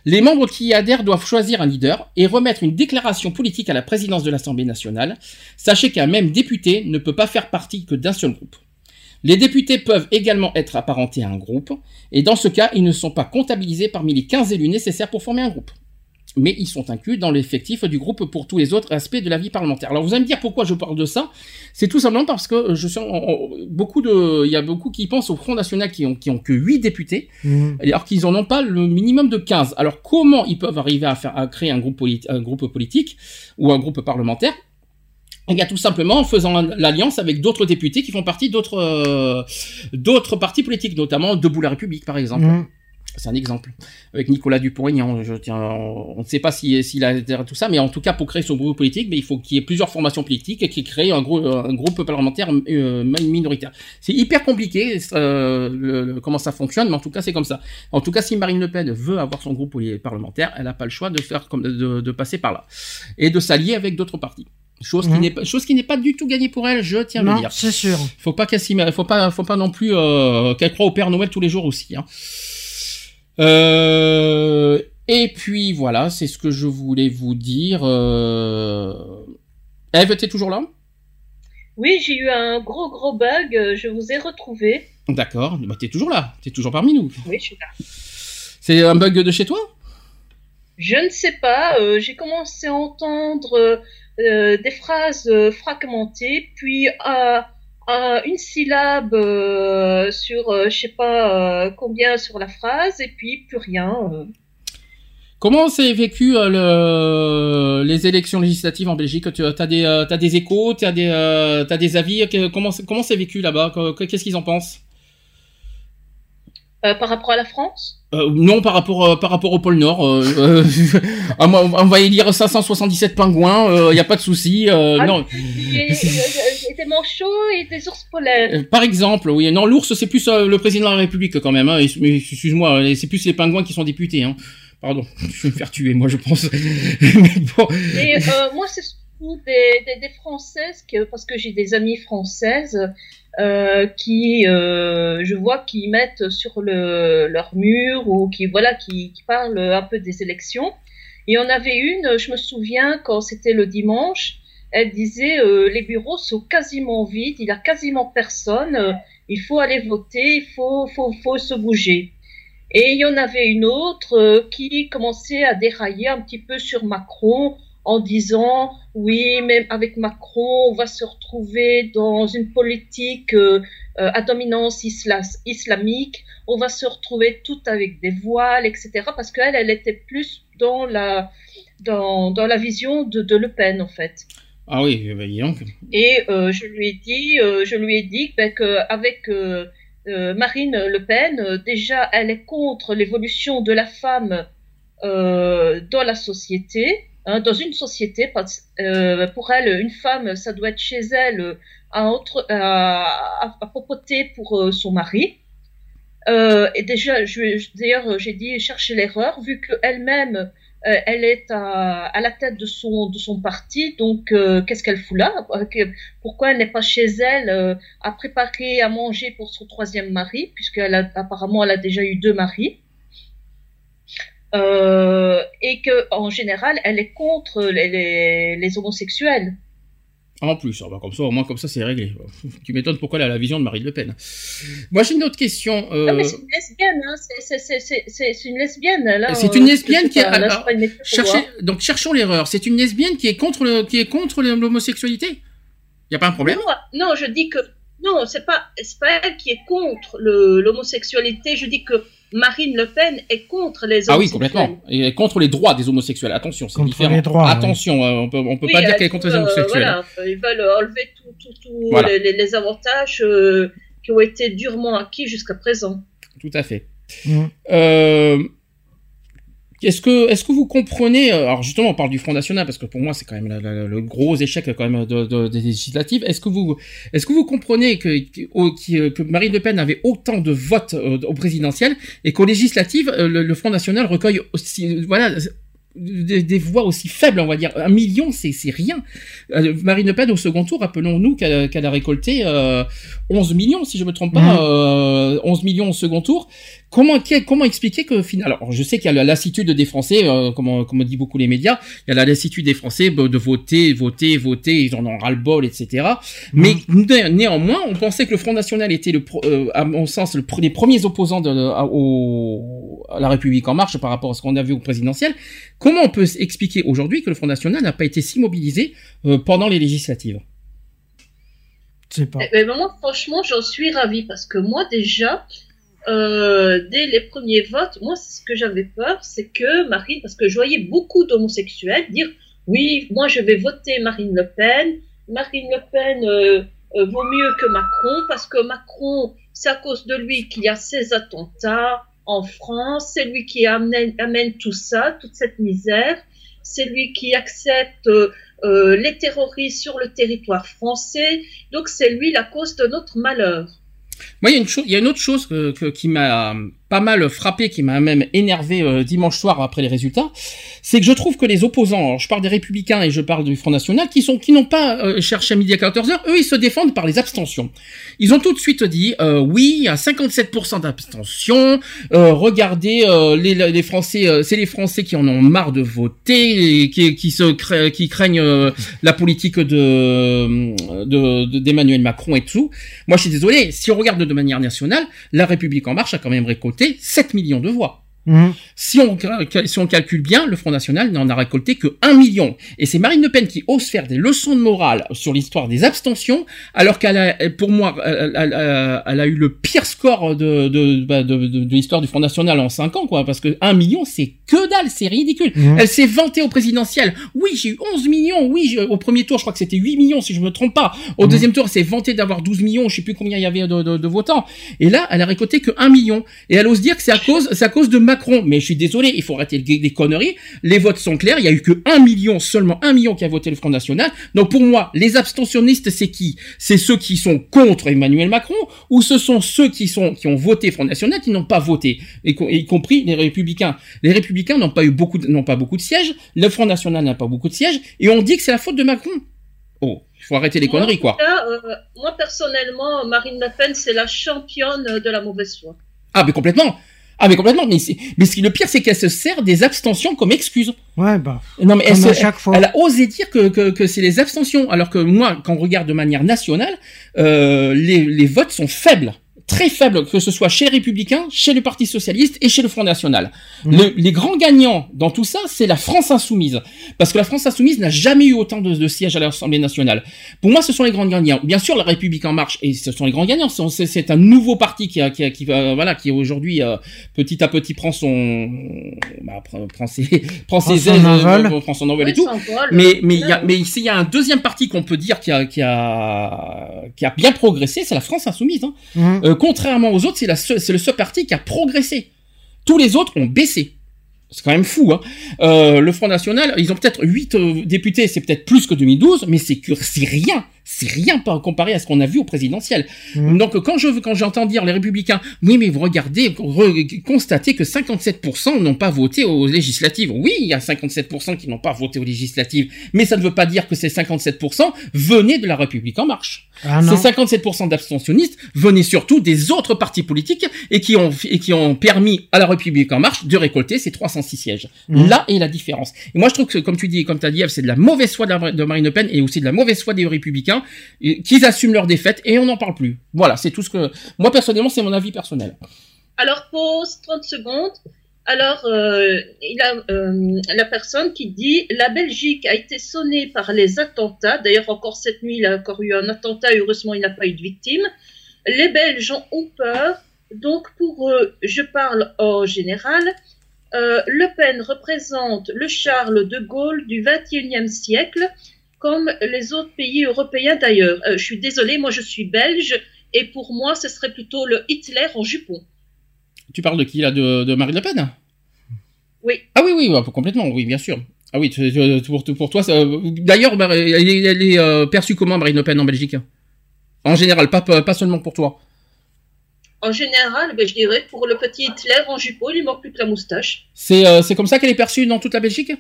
Les membres qui y adhèrent doivent choisir un leader et remettre une déclaration politique à la présidence de l'Assemblée nationale. Sachez qu'un même député ne peut pas faire partie que d'un seul groupe. Les députés peuvent également être apparentés à un groupe, et dans ce cas, ils ne sont pas comptabilisés parmi les 15 élus nécessaires pour former un groupe. Mais ils sont inclus dans l'effectif du groupe pour tous les autres aspects de la vie parlementaire. Alors vous allez me dire pourquoi je parle de ça C'est tout simplement parce que je suis beaucoup de, il y a beaucoup qui pensent au Front National qui ont qui ont que 8 députés, Mhm. alors qu'ils en ont pas le minimum de 15. Alors comment ils peuvent arriver à faire à créer un groupe politi- un groupe politique ou un groupe parlementaire? Il y a tout simplement en faisant l'alliance avec d'autres députés qui font partie d'autres euh, d'autres partis politiques, notamment Debout la République par exemple. Mhm. C'est un exemple. Avec Nicolas Dupont-Aignan, je tiens, on ne sait pas si- s'il a adhéré à tout ça, mais en tout cas, pour créer son groupe politique, mais il faut qu'il y ait plusieurs formations politiques et qu'il crée un, gros, un groupe parlementaire euh, minoritaire. C'est hyper compliqué euh, le- le- comment ça fonctionne, mais en tout cas, c'est comme ça. En tout cas, si Marine Le Pen veut avoir son groupe parlementaire, elle n'a pas le choix de faire comme de, de passer par là et de s'allier avec d'autres partis. Chose qui Mhm. n'est pas, chose qui n'est pas du tout gagnée pour elle, je tiens à le dire. c'est sûr. Faut pas qu'elle faut pas, faut pas non plus euh, qu'elle croit au Père Noël tous les jours aussi. Hein. Euh, et puis voilà, c'est ce que je voulais vous dire. Euh... Eve, t'es toujours là? Oui, j'ai eu un gros gros bug, euh, je vous ai retrouvé. D'accord, bah, t'es toujours là, t'es toujours parmi nous. Oui, je suis là. C'est un bug de chez toi? Je ne sais pas, euh, j'ai commencé à entendre euh, des phrases fragmentées, puis à, une syllabe euh, sur, euh, je sais pas euh, combien sur la phrase, et puis plus rien. euh. Comment s'est vécu le... les élections législatives en Belgique? Tu as des, t'as des échos, tu as des, t'as des avis? Comment comment vécu là-bas? Que- Qu'est-ce qu'ils en pensent? Euh, par rapport à la France? Euh, non, par rapport euh, par rapport au pôle Nord, euh, euh, moi, on va y lire 577 pingouins, il y a pas de souci. euh, Ah, non, des manchots et des ours polaires. Euh, par exemple, oui, non, l'ours c'est plus euh, le président de la République quand même. Hein, excuse-moi, euh, c'est plus les pingouins qui sont députés. Hein. Pardon, je vais me faire tuer, moi je pense. mais bon, Et euh, moi, c'est surtout des, des, des Françaises, que, parce que j'ai des amies françaises euh, qui, euh, je vois, qui mettent sur le, leur mur ou qui, voilà, qui, qui parlent un peu des élections. Et en avait une, je me souviens, quand c'était le dimanche, elle disait euh, les bureaux sont quasiment vides, il y a quasiment personne, euh, il faut aller voter, il faut, faut, faut se bouger. Et il y en avait une autre euh, qui commençait à dérailler un petit peu sur Macron en disant oui, même avec Macron, on va se retrouver dans une politique euh, euh, à dominance isla- islamique, on va se retrouver tout avec des voiles, etc. Parce qu'elle, elle était plus dans la dans, dans la vision de, de Le Pen en fait. ah oui, bah, dis donc. Et euh, je lui ai dit, euh, je lui ai dit ben, qu'avec Marine Le Pen, déjà, elle est contre l'évolution de la femme dans la société, dans une société. Euh, pour elle, une femme, ça doit être chez elle euh, à, entre, à, à, pour euh, son mari. Euh, et déjà, d'ailleurs, j'ai dit chercher l'erreur, vu qu'elle-même, euh, elle est à, la tête de son, de son parti, donc euh, qu'est-ce qu'elle fout là? Euh, Pourquoi elle n'est pas chez elle euh, à préparer à manger pour son troisième mari, puisqu'elle a apparemment elle a déjà eu deux maris? Euh, et que en général elle est contre les, les, les homosexuels. En plus, ah bah, comme ça, au moins comme ça, c'est réglé. Tu m'étonnes pourquoi elle a la vision de Marine Le Pen. Moi, j'ai une autre question. euh, Non, mais c'est une lesbienne, hein, c'est- une lesbienne. C'est une lesbienne qui est. pas, là, alors, cherchez- donc cherchons l'erreur. C'est une lesbienne qui est contre le, qui est contre l'homosexualité? Y a pas un problème? Non, non, je dis que non, c'est pas c'est pas elle qui est contre l'homosexualité. Je dis que Marine Le Pen est contre les Ah oui, homosexuels. complètement. Et contre les droits des homosexuels. Attention, c'est Contre différent. les droits, Attention, euh, on peut, on peut Oui, pas dire elle qu'elle est contre les homosexuels. voilà, ils veulent enlever tous tout, tout Voilà. les, les- les avantages euh, qui ont été durement acquis jusqu'à présent. Tout à fait. Mm. Euh, est-ce que, est-ce que vous comprenez, euh, alors justement, on parle du Front National parce que pour moi c'est quand même la- la- le gros échec quand même de, de- des législatives. Est-ce que vous, est-ce que vous comprenez que, que Marine Le Pen avait autant de votes euh, au présidentiel et qu'aux législatives euh, le, le Front National recueille aussi, euh, voilà. Des, des voix aussi faibles, on va dire. Un million, c'est rien. Euh, Marine Le Pen, au second tour, rappelons-nous qu'elle a récolté euh, 11 millions, si je me trompe pas, euh, 11 millions au second tour Comment, expliquer que finalement, alors je sais qu'il y a la lassitude des Français, euh, comme, on- comme on dit beaucoup les médias, il y a la lassitude des Français de voter, voter, voter, ils en ont ras le bol, etc. Mais né- néanmoins, on pensait que le Front National était le, pro- euh, à mon sens, le, pr- les premiers opposants de, à, au- à la République en marche par rapport à ce qu'on a vu au présidentiel. Comment on peut expliquer aujourd'hui que le Front National n'a pas été si mobilisé euh, pendant les législatives? Je sais pas. Eh ben, moi, franchement, j'en suis ravie parce que moi, déjà, euh, dès les premiers votes, moi, ce que j'avais peur, c'est que Marine, parce que je voyais beaucoup d'homosexuels dire oui, moi, je vais voter Marine Le Pen. Marine Le Pen euh, euh, vaut mieux que Macron parce que Macron, c'est à cause de lui qu'il y a ces attentats en France, c'est lui qui amène, amène tout ça, toute cette misère, c'est lui qui accepte les terroristes sur le territoire français. Donc c'est lui la cause de notre malheur. Moi, il y a une chose, il y a une autre chose que, que- qui m'a pas mal frappé, qui m'a même énervé euh, dimanche soir après les résultats, c'est que je trouve que les opposants, je parle des Républicains et je parle du Front National, qui sont, qui n'ont pas euh, cherché à midi à 14 heures, eux, ils se défendent par les abstentions. Ils ont tout de suite dit, euh, oui, il y a 57% d'abstention. euh, regardez, euh, les, les Français, euh, c'est les Français qui en ont marre de voter, et qui, qui se qui craignent la politique de de- de- d'Emmanuel Macron et tout. Moi, je suis désolé. Si on regarde de manière nationale, La République en marche a quand même récolté 7 millions de voix. Mhm. Si on, si on calcule bien, le Front National n'en a récolté que 1 million. Et c'est Marine Le Pen qui ose faire des leçons de morale sur l'histoire des abstentions, alors qu'elle a, pour moi, elle, elle- elle- elle a eu le pire score de, de, bah, de, de- de l'histoire du Front National en 5 ans, quoi. Parce que 1 million, c'est que dalle, c'est ridicule. Mhm. Elle s'est vantée au présidentiel. Oui, j'ai eu 11 millions. Oui, au premier tour, je crois que c'était 8 millions, si je me trompe pas. Au Mhm. deuxième tour, elle s'est vantée d'avoir 12 millions. Je sais plus combien il y avait de, de, de votants. Et là, elle a récolté que 1 million. Et elle ose dire que c'est à cause, c'est à cause de Macron. Mais je suis désolé, il faut arrêter les, conneries. Les votes sont clairs. Il y a eu que 1 million, seulement 1 million qui a voté le Front National. Donc pour moi, les abstentionnistes, c'est qui? C'est ceux qui sont contre Emmanuel Macron ou ce sont ceux qui sont, qui ont voté Front National qui n'ont pas voté, y, com- y compris les Républicains. Les Républicains n'ont pas eu beaucoup, de- n'ont pas beaucoup de sièges. Le Front National n'a pas beaucoup de sièges. Et on dit que c'est la faute de Macron. Oh, il faut arrêter les Moi, conneries, quoi. cas, euh, moi, personnellement, Marine Le Pen, c'est la championne de la mauvaise foi. Ah, mais complètement. Ah, mais complètement. Mais, mais ce qui le pire, c'est qu'elle se sert des abstentions comme excuse. Ouais, bah. Non, mais elle, Comme se- à chaque fois. elle a osé dire que, que, que c'est les abstentions, alors que moi, quand on regarde de manière nationale, euh, les, les votes sont faibles. Très faibles, que ce soit chez les Républicains, chez le Parti Socialiste et chez le Front National. Mhm. Le- les grands gagnants dans tout ça, c'est la France Insoumise. Parce que la France Insoumise n'a jamais eu autant de, de sièges à l'Assemblée nationale. Pour moi, ce sont les grands gagnants. Bien sûr, la République en marche, et ce sont les grands gagnants. C'est- un nouveau parti qui, voilà, qui aujourd'hui, euh, petit à petit, prend son, bah, prend, prend ses, prend Prend ses son ailes, euh, envol. prend son envol Oui, et tout. Mais mais il y a y un deuxième parti qu'on peut dire qui a qui a qui a bien progressé, c'est la France insoumise. Hein. Mhm. Euh, contrairement aux autres, c'est le seul parti qui a progressé. Tous les autres ont baissé. C'est quand même fou. Hein. Euh, le Front National, ils ont peut-être 8 députés, c'est peut-être plus que 2012, mais c'est c'est rien. C'est rien par comparé à ce qu'on a vu au présidentiel. Mhm. Donc quand je quand j'entends dire les républicains, oui mais vous regardez, re- constatez que 57% n'ont pas voté aux législatives. Oui, il y a 57% qui n'ont pas voté aux législatives, mais ça ne veut pas dire que ces 57% venaient de la République en marche. Ah. Ces 57% d'abstentionnistes venaient surtout des autres partis politiques et qui ont et qui ont permis à la République en marche de récolter ces 306 sièges. Mhm. Là est la différence. Et moi je trouve que comme tu dis, comme tu as dit, c'est de la mauvaise foi de, la- de Marine Le Pen et aussi de la mauvaise foi des républicains qu'ils assument leur défaite et on n'en parle plus. Voilà, c'est tout ce que moi personnellement c'est mon avis personnel. Alors, pause 30 secondes. Alors, euh, il a euh, la personne qui dit la Belgique a été sonnée par les attentats. D'ailleurs, encore cette nuit, il a encore eu un attentat. Heureusement, il n'a pas eu de victime. Les Belges ont peur. Donc, pour eux, je parle en général. euh, le Pen représente le Charles de Gaulle du 21e siècle, comme les autres pays européens d'ailleurs. Euh, je suis désolée, moi je suis belge, et pour moi, ce serait plutôt le Hitler en jupon. Tu parles de qui là de, de Marine Le Pen? Oui. Ah oui oui, ouais, complètement, oui bien sûr. Ah oui, pour, pour toi, ça- d'ailleurs, bah, elle est, elle est, euh, perçue comment Marine Le Pen en Belgique? En général, pas, pas seulement pour toi. En général, ben, je dirais pour le petit Hitler en jupon, il manque plus que la moustache. C'est euh, c'est comme ça qu'elle est perçue dans toute la Belgique?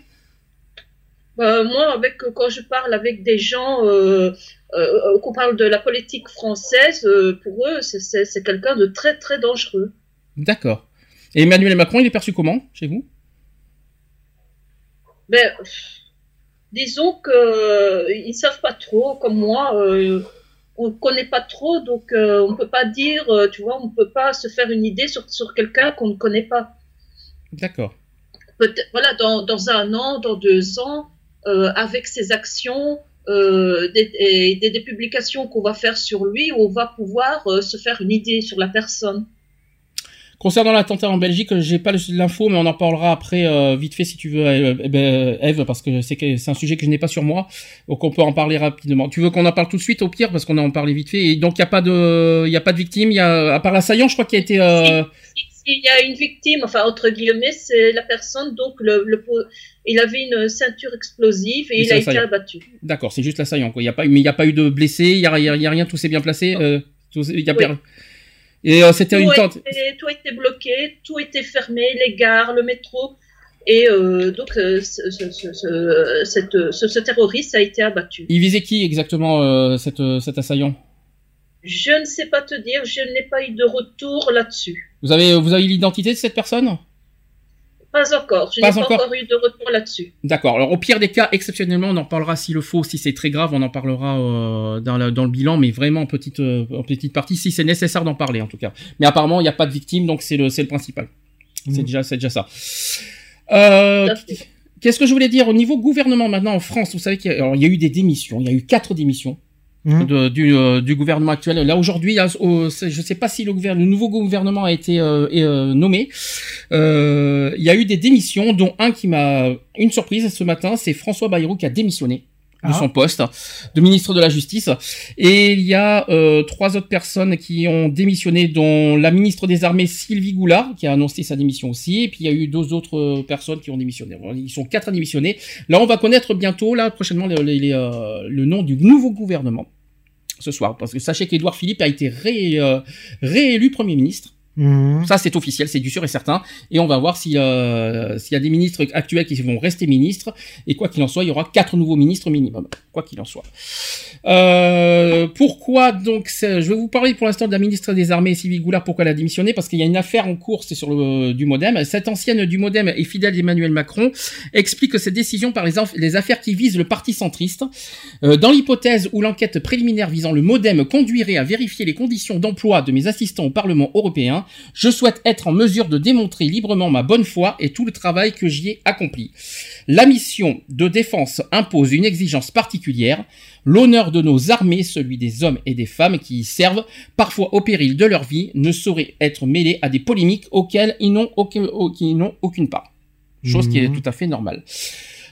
Ben, moi, avec, quand je parle avec des gens, euh, euh, qu'on parle de la politique française, euh, pour eux, c'est- quelqu'un de très très dangereux. D'accord. Et Emmanuel Macron, il est perçu comment chez vous? Ben, disons que euh, ils savent pas trop, comme moi. Euh, on connaît pas trop, donc euh, on peut pas dire, euh, tu vois, on peut pas se faire une idée sur, sur quelqu'un qu'on ne connaît pas. D'accord. Voilà, dans, dans un an, dans deux ans, euh, avec ses actions, euh, des, et des, des publications qu'on va faire sur lui, on va pouvoir euh, se faire une idée sur la personne. Concernant l'attentat en Belgique, j'ai pas l'info, mais on en parlera après euh, vite fait si tu veux, euh, eh ben, Eve, parce que c'est un sujet que je n'ai pas sur moi, donc on peut en parler rapidement. Tu veux qu'on en parle tout de suite au pire, parce qu'on en parlait vite fait. Et donc il y a pas de, il y a pas de victime, y a à part l'assaillant, je crois qu'il a été. Euh... S'il y a une victime, enfin entre guillemets, c'est la personne, donc le, le, il avait une ceinture explosive et Oui, il a été abattu. D'accord, c'est juste l'assaillant, quoi. Il y a pas, mais il y a pas eu de blessés, il y a, rien, tout s'est bien placé. Euh, tout il y a Oui. Et euh, c'était Tout, une tente. tout été bloqué, tout était fermé, les gares, le métro. Et euh, donc ce, ce, cette- terroriste a été abattu. Il visait qui exactement, cet, euh, cet assaillant? Je ne sais pas te dire, je n'ai pas eu de retour là-dessus. Vous avez, vous avez l'identité de cette personne? Pas encore, je Pas n'ai pas encore. encore eu de retour là-dessus. D'accord. Alors au pire des cas, exceptionnellement, on en parlera s'il le faut, si c'est très grave, on en parlera euh, dans, la- dans le bilan, mais vraiment en petite, euh, en petite partie, si c'est nécessaire d'en parler en tout cas. Mais apparemment, il n'y a pas de victime, donc c'est le, c'est le principal. C'est Mhm. déjà, c'est déjà ça. Euh. Qu'est-ce que je voulais dire? Au niveau gouvernement maintenant en France Vous savez qu'il y a eu des démissions, il y a eu quatre démissions De- du, euh, du gouvernement actuel. Là aujourd'hui, je ne sais pas si le, gouvernement, le nouveau gouvernement a été euh, est, euh, nommé. Euh, il y a eu des démissions, dont un qui m'a une surprise ce matin, c'est François Bayrou qui a démissionné de Ah. son poste de ministre de la Justice. Et il y a euh, trois autres personnes qui ont démissionné, dont la ministre des Armées Sylvie Goulard, qui a annoncé sa démission aussi. Et puis il y a eu deux autres personnes qui ont démissionné. Ils sont quatre à démissionner. Là, on va connaître bientôt, là, prochainement, le, les- les, euh, le nom du nouveau gouvernement ce soir. Parce que sachez qu'Édouard Philippe a été euh, réélu Premier ministre. Mhm. Ça, c'est officiel, c'est du sûr et certain. Et on va voir euh, s'il y a des ministres actuels qui vont rester ministres. Et quoi qu'il en soit, il y aura quatre nouveaux ministres minimum. Quoi qu'il en soit. Euh, pourquoi donc Je vais vous parler pour l'instant de la ministre des Armées, Sylvie Goulard. Pourquoi elle a démissionné? Parce qu'il y a une affaire en cours, c'est sur le du MoDem. Cette ancienne du MoDem et fidèle d'Emmanuel Macron explique cette décision par les affaires qui visent le parti centriste. Euh, dans l'hypothèse où l'enquête préliminaire visant le MoDem conduirait à vérifier les conditions d'emploi de mes assistants au Parlement européen, je souhaite être en mesure de démontrer librement ma bonne foi et tout le travail que j'y ai accompli. La mission de défense impose une exigence particulière, l'honneur de nos armées, celui des hommes et des femmes qui y servent, parfois au péril de leur vie, ne saurait être mêlé à des polémiques auxquelles ils n'ont aucun- aucune part. Chose qui est Mhm. tout à fait normale.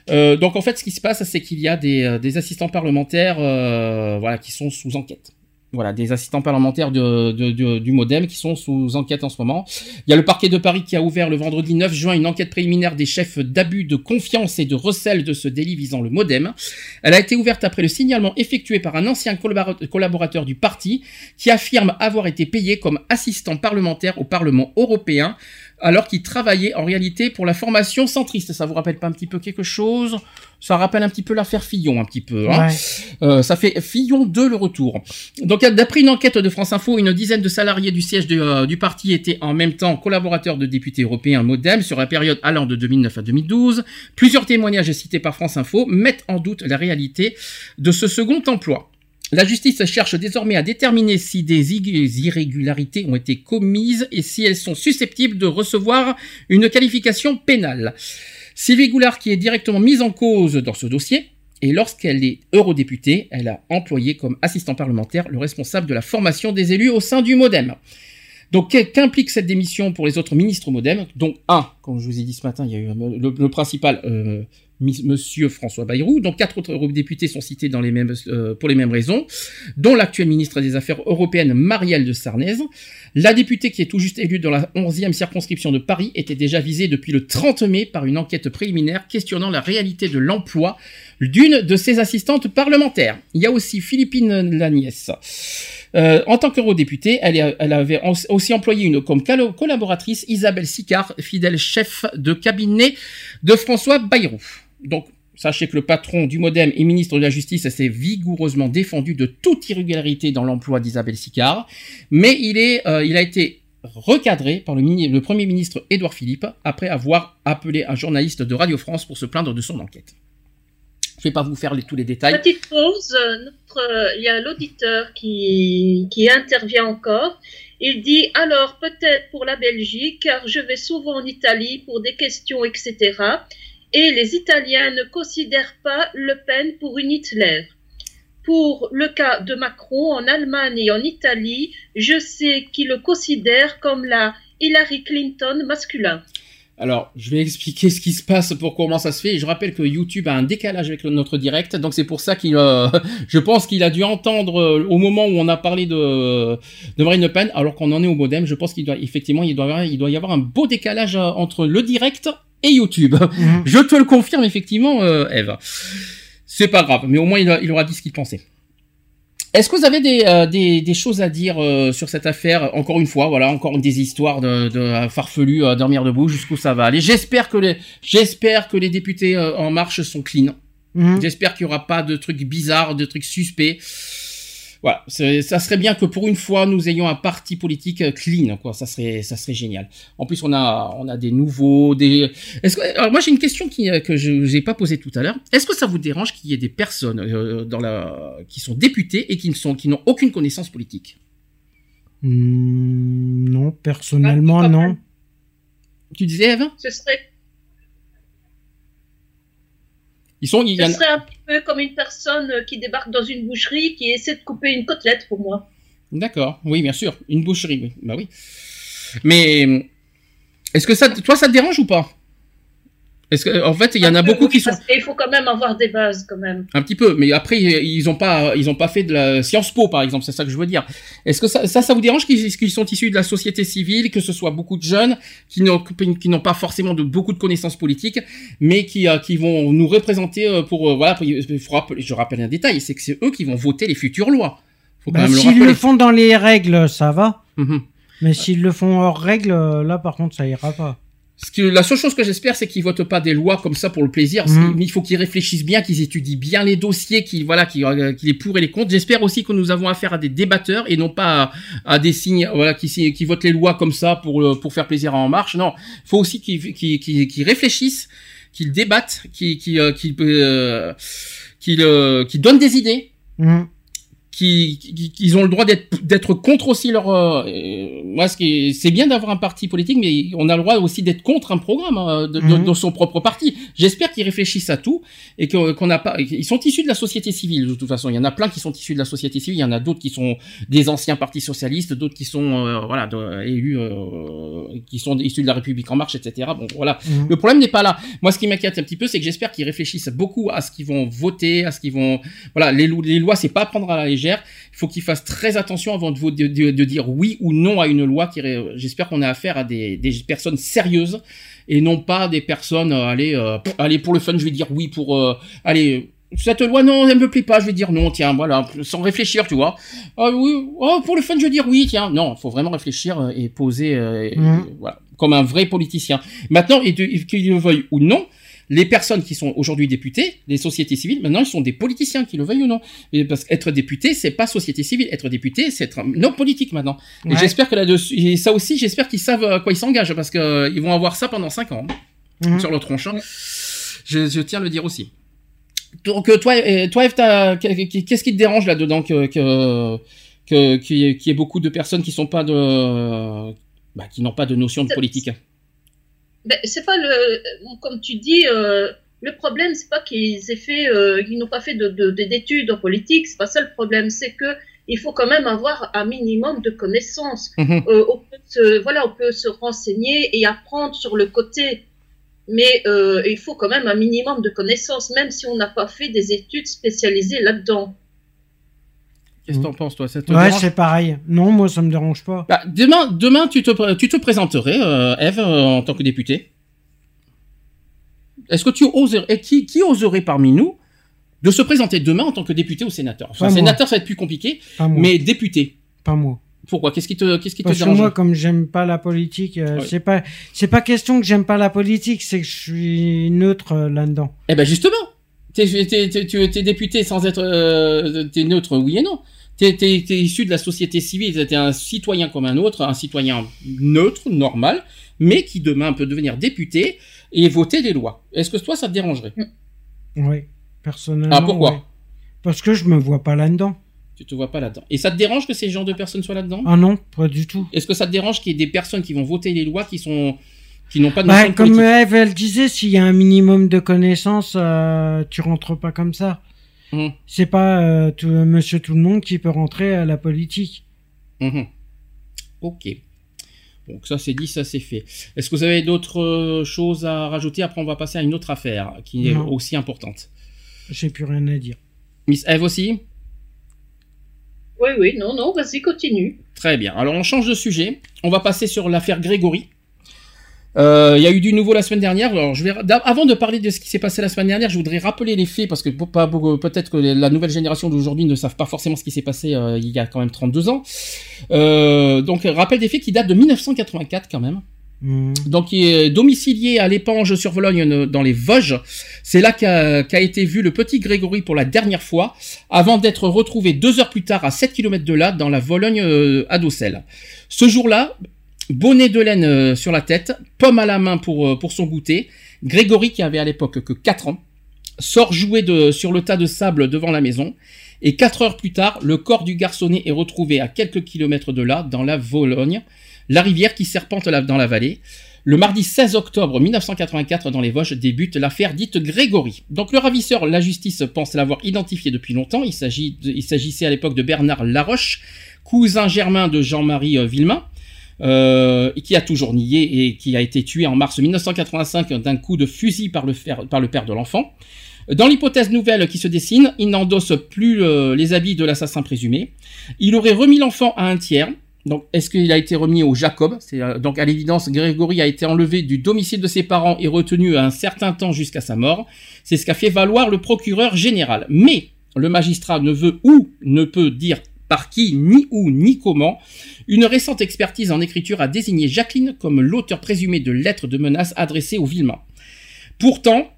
Euh, donc en fait, ce qui se passe, c'est qu'il y a des, euh, des assistants parlementaires, euh, voilà, qui sont sous enquête. Voilà, des assistants parlementaires du MoDem qui sont sous enquête en ce moment. Il y a le parquet de Paris qui a ouvert le vendredi 9 juin une enquête préliminaire des chefs d'abus de confiance et de recel de ce délit visant le MoDem. Elle a été ouverte après le signalement effectué par un ancien collabora- collaborateur du parti qui affirme avoir été payé comme assistant parlementaire au Parlement européen alors qu'il travaillait en réalité pour la formation centriste. Ça vous rappelle pas un petit peu quelque chose? Ça rappelle un petit peu l'affaire Fillon, un petit peu. Hein? Ouais. euh, ça fait Fillon 2 le retour. Donc d'après une enquête de France Info, une dizaine de salariés du siège de, euh, du parti étaient en même temps collaborateurs de députés européens MoDem sur la période allant de 2009 à 2012. Plusieurs témoignages cités par France Info mettent en doute la réalité de ce second emploi. La justice cherche désormais à déterminer si des irrégularités ont été commises et si elles sont susceptibles de recevoir une qualification pénale. Sylvie Goulard, qui est directement mise en cause dans ce dossier, et lorsqu'elle est eurodéputée, elle a employé comme assistant parlementaire le responsable de la formation des élus au sein du MoDem. Donc, qu'implique cette démission pour les autres ministres MoDem Donc, un, comme je vous ai dit ce matin, il y a eu le, principal, euh, Monsieur François Bayrou. Donc, quatre autres eurodéputés sont cités euh, pour les mêmes raisons, dont l'actuel ministre des Affaires européennes, Marielle de Sarnez. La députée qui est tout juste élue dans la 11e circonscription de Paris était déjà visée depuis le 30 mai par une enquête préliminaire questionnant la réalité de l'emploi d'une de ses assistantes parlementaires. Il y a aussi Philippine Laniès. Euh, en tant qu'eurodéputée, elle, elle avait aussi employé une comme collaboratrice Isabelle Sicard, fidèle chef de cabinet de François Bayrou. Donc, sachez que le patron du MoDem et ministre de la Justice s'est vigoureusement défendu de toute irrégularité dans l'emploi d'Isabelle Sicard, mais il, euh, a été recadré par le, Premier ministre Édouard Philippe après avoir appelé un journaliste de Radio France pour se plaindre de son enquête. Je vais pas vous faire tous les détails. Petite pause, il y a l'auditeur qui intervient encore. Il dit alors peut-être pour la Belgique, car je vais souvent en Italie pour des questions, etc. Et les Italiens ne considèrent pas Le Pen pour une Hitler. Pour le cas de Macron en Allemagne et en Italie, je sais qu'ils le considèrent comme la Hillary Clinton masculin. Alors, je vais expliquer ce qui se passe pour comment ça se fait. Et je rappelle que YouTube a un décalage avec notre direct, donc c'est pour ça qu'il, euh, je pense qu'il a dû entendre euh, au moment où on a parlé de, Marine Le Pen, alors qu'on en est au modem. Je pense qu'il doit effectivement, il doit, y avoir- il doit y avoir un beau décalage euh, entre le direct et YouTube. Mhm. Je te le confirme effectivement, euh, Eve. C'est pas grave, mais au moins il, a- il aura dit ce qu'il pensait. Est-ce que vous avez des, euh, des, des choses à dire euh, sur cette affaire? Encore une fois, voilà, encore des histoires de, de à dormir debout, jusqu'où ça va aller. J'espère que les, j'espère que les députés en marche sont clean. Mhm. J'espère qu'il y aura pas de trucs bizarres, de trucs suspects. Voilà, ça serait bien que pour une fois nous ayons un parti politique euh, clean, quoi. Ça serait, ça serait génial. En plus, on a, on a des nouveaux, des. Est-ce que, alors moi j'ai une question qui, euh, que je n'ai pas posée tout à l'heure. Est-ce que ça vous dérange qu'il y ait des personnes euh, dans la, qui sont députées et qui ne sont, qui n'ont aucune connaissance politique? Hmm, non, personnellement, Ah, non. Tu disais, Eve? Ce serait, Ils sont, ce serait un peu comme une personne euh, qui débarque dans une boucherie qui essaie de couper une côtelette pour moi. D'accord, oui, bien sûr, une boucherie, oui, bah oui. Mais est-ce que ça, toi, ça te dérange ou pas? Est-ce que, en fait, il y en a peu, beaucoup qui sont qu'il faut quand même avoir des bases quand même. un petit peu, mais après ils ont pas, ils ont pas fait de la Sciences Po, par exemple, c'est ça que je veux dire. Est-ce que ça, ça, ça vous dérange qu'ils qu'ils sont issus de la société civile, que ce soit beaucoup de jeunes qui n'ont, qui n'ont pas forcément de beaucoup de connaissances politiques, mais qui, euh, qui vont nous représenter euh, pour, euh, voilà, pour- il faut rappeler- je rappelle un détail, c'est que c'est eux qui vont voter les futures lois. Faut quand Bah, même le S'ils le font dans les règles, ça va. Mhm. Mais s'ils le font hors règle, euh, là, par contre, ça ira pas. Ce que, la seule chose que j'espère, c'est qu'ils votent pas des lois comme ça pour le plaisir. Mhm. Il faut qu'ils réfléchissent bien, qu'ils étudient bien les dossiers, qu'ils voilà, qu'ils euh, qu'ils les pour et les contre. J'espère aussi que nous avons affaire à des débatteurs et non pas à, à des signes, voilà, qui, qui votent les lois comme ça pour le- pour faire plaisir à En Marche. Non, il faut aussi qu'ils qu'ils- qu'ils réfléchissent, qu'ils débattent, qu'ils qu'ils euh, qu'ils euh, euh, donnent des idées Mhm. Qui, ont le droit d'être d'être contre aussi leur euh, euh, moi ce qui est- c'est bien d'avoir un parti politique mais on a le droit aussi d'être contre un programme hein, de, de- Mhm. de son propre parti j'espère qu'ils réfléchissent à tout et qu'on n'a pas ils sont issus de la société civile de toute façon il y en a plein qui sont issus de la société civile il y en a d'autres qui sont des anciens partis socialistes d'autres qui sont euh, voilà de- élus euh, qui sont issus de la République en marche etc bon voilà Mhm. le problème n'est pas là. Moi, ce qui m'inquiète un petit peu, c'est que j'espère qu'ils réfléchissent beaucoup à ce qu'ils vont voter, à ce qu'ils vont. Voilà, les, lo- les lois, c'est pas à prendre à la légère. Il faut qu'ils fassent très attention avant de, dire oui ou non à une loi. Qui, j'espère qu'on a affaire à des, des personnes sérieuses et non pas des personnes. euh, allez, euh, pff, allez pour le fun, je vais dire oui pour. euh, allez. Cette loi, non, elle me plaît pas, je vais dire non, tiens, voilà, sans réfléchir, tu vois. Ah oui, oh, pour le fun, je vais dire oui, tiens. Non, faut vraiment réfléchir et poser, et- voilà, comme un vrai politicien. Maintenant, qu'ils le veuillent ou non, les personnes qui sont aujourd'hui députées, les sociétés civiles, maintenant, ils sont des politiciens, qu'ils le veuillent ou non. Et parce qu'être député, c'est pas société civile. Être député, c'est être un homme politique maintenant. Et j'espère que là-dessus, et ça aussi, j'espère qu'ils savent à quoi ils s'engagent, parce que euh, ils vont avoir ça pendant cinq ans Mhm. sur le tronc. hein. Je, je tiens à le dire aussi. Donc euh, toi, euh, toi, Eve, t'as- qu'est-ce qui te dérange là-dedans que que que qu'il y, ait- qu'il y ait beaucoup de personnes qui sont pas de bah, qui n'ont pas de notion de politique? Ben, c'est pas le, comme tu dis, euh, le problème, c'est pas qu'ils aient fait, euh, qu'ils n'ont pas fait de, de- de- d'études en politique. C'est pas ça le problème. C'est que il faut quand même avoir un minimum de connaissances. Mhm. Euh, on peut se, voilà, on peut se renseigner et apprendre sur le côté. Mais euh, il faut quand même un minimum de connaissances, même si on n'a pas fait des études spécialisées là-dedans. Qu'est-ce que t'en penses toi? Ça te Ouais, c'est pareil. Non, moi, ça me dérange pas. Bah, demain, demain, tu te, tu te présenterais, euh, Eve, euh, en tant que députée. Est-ce que tu oserais, et qui, qui oserait parmi nous de se présenter demain en tant que député ou sénateur? Enfin, sénateur, ça va être plus compliqué, Pas moi. mais député. Pas moi. Pourquoi? Qu'est-ce qui te, qu'est-ce qui te que dérange? moi, comme j'aime pas la politique, euh, c'est pas, c'est pas question que j'aime pas la politique, c'est que je suis neutre euh, là-dedans. Eh ben justement, t'es, t'es, t'es, tu es député sans être, euh, t'es neutre, oui et non. T'es, t'es, t'es issu de la société civile, t'es un citoyen comme un autre, un citoyen neutre, normal, mais qui demain peut devenir député et voter des lois. Est-ce que toi, ça te dérangerait? Oui, personnellement. Ah, pourquoi? Parce que je me vois pas là-dedans. Tu te vois pas là-dedans. Et ça te dérange que ces genres de personnes soient là-dedans? Ah non, pas du tout. Est-ce que ça te dérange qu'il y ait des personnes qui vont voter les lois qui sont qui n'ont pas de Bah, comme Eve, elle disait, s'il y a un minimum de connaissances, euh, tu rentres pas comme ça. Mhm. C'est pas euh, tout, monsieur tout le monde qui peut rentrer à la politique. Mhm. Ok. Donc ça c'est dit, ça c'est fait. Est-ce que vous avez d'autres euh, choses à rajouter? Après on va passer à une autre affaire qui est Non. aussi importante. J'ai plus rien à dire. Miss Eve aussi? Oui, oui, non, non, vas-y, continue. Très bien. Alors on change de sujet. On va passer sur l'affaire Grégory. Euh, Il y a eu du nouveau la semaine dernière. Alors, je vais, avant de parler de ce qui s'est passé la semaine dernière, je voudrais rappeler les faits parce que peut-être que la nouvelle génération d'aujourd'hui ne savent pas forcément ce qui s'est passé euh, il y a quand même 32 ans. Euh, donc, rappel des faits qui date de 1984 quand même. Mhm. Donc, il est domicilié à l'épange sur Vologne dans les Vosges. C'est là qu'a été vu le petit Grégory pour la dernière fois, avant d'être retrouvé deux heures plus tard à 7 km de là, dans la Vologne euh, à Dossel. Ce jour-là, bonnet de laine euh, sur la tête, pomme à la main pour, euh, pour son goûter. Grégory, qui avait à l'époque que 4 ans, sort jouer de, sur le tas de sable devant la maison. Et 4 heures plus tard, le corps du garçonnet est retrouvé à quelques kilomètres de là, dans la Vologne, la rivière qui serpente dans la vallée. Le mardi 16 octobre 1984, dans les Vosges, débute l'affaire dite Grégory. Donc le ravisseur, la justice pense l'avoir identifié depuis longtemps. Il s'agissait à l'époque de Bernard Laroche, cousin germain de Jean-Marie euh, Villemain, euh, qui a toujours nié et qui a été tué en mars 1985 d'un coup de fusil par le, père de l'enfant. Dans l'hypothèse nouvelle qui se dessine, il n'endosse plus euh, les habits de l'assassin présumé. Il aurait remis l'enfant à un tiers. Donc, est-ce qu'il a été remis au Jacob? Euh, Donc, à l'évidence, Grégory a été enlevé du domicile de ses parents et retenu un certain temps jusqu'à sa mort. C'est ce qu'a fait valoir le procureur général. Mais le magistrat ne veut ou ne peut dire par qui, ni où, ni comment. Une récente expertise en écriture a désigné Jacqueline comme l'auteur présumé de lettres de menaces adressées au Villemain. Pourtant,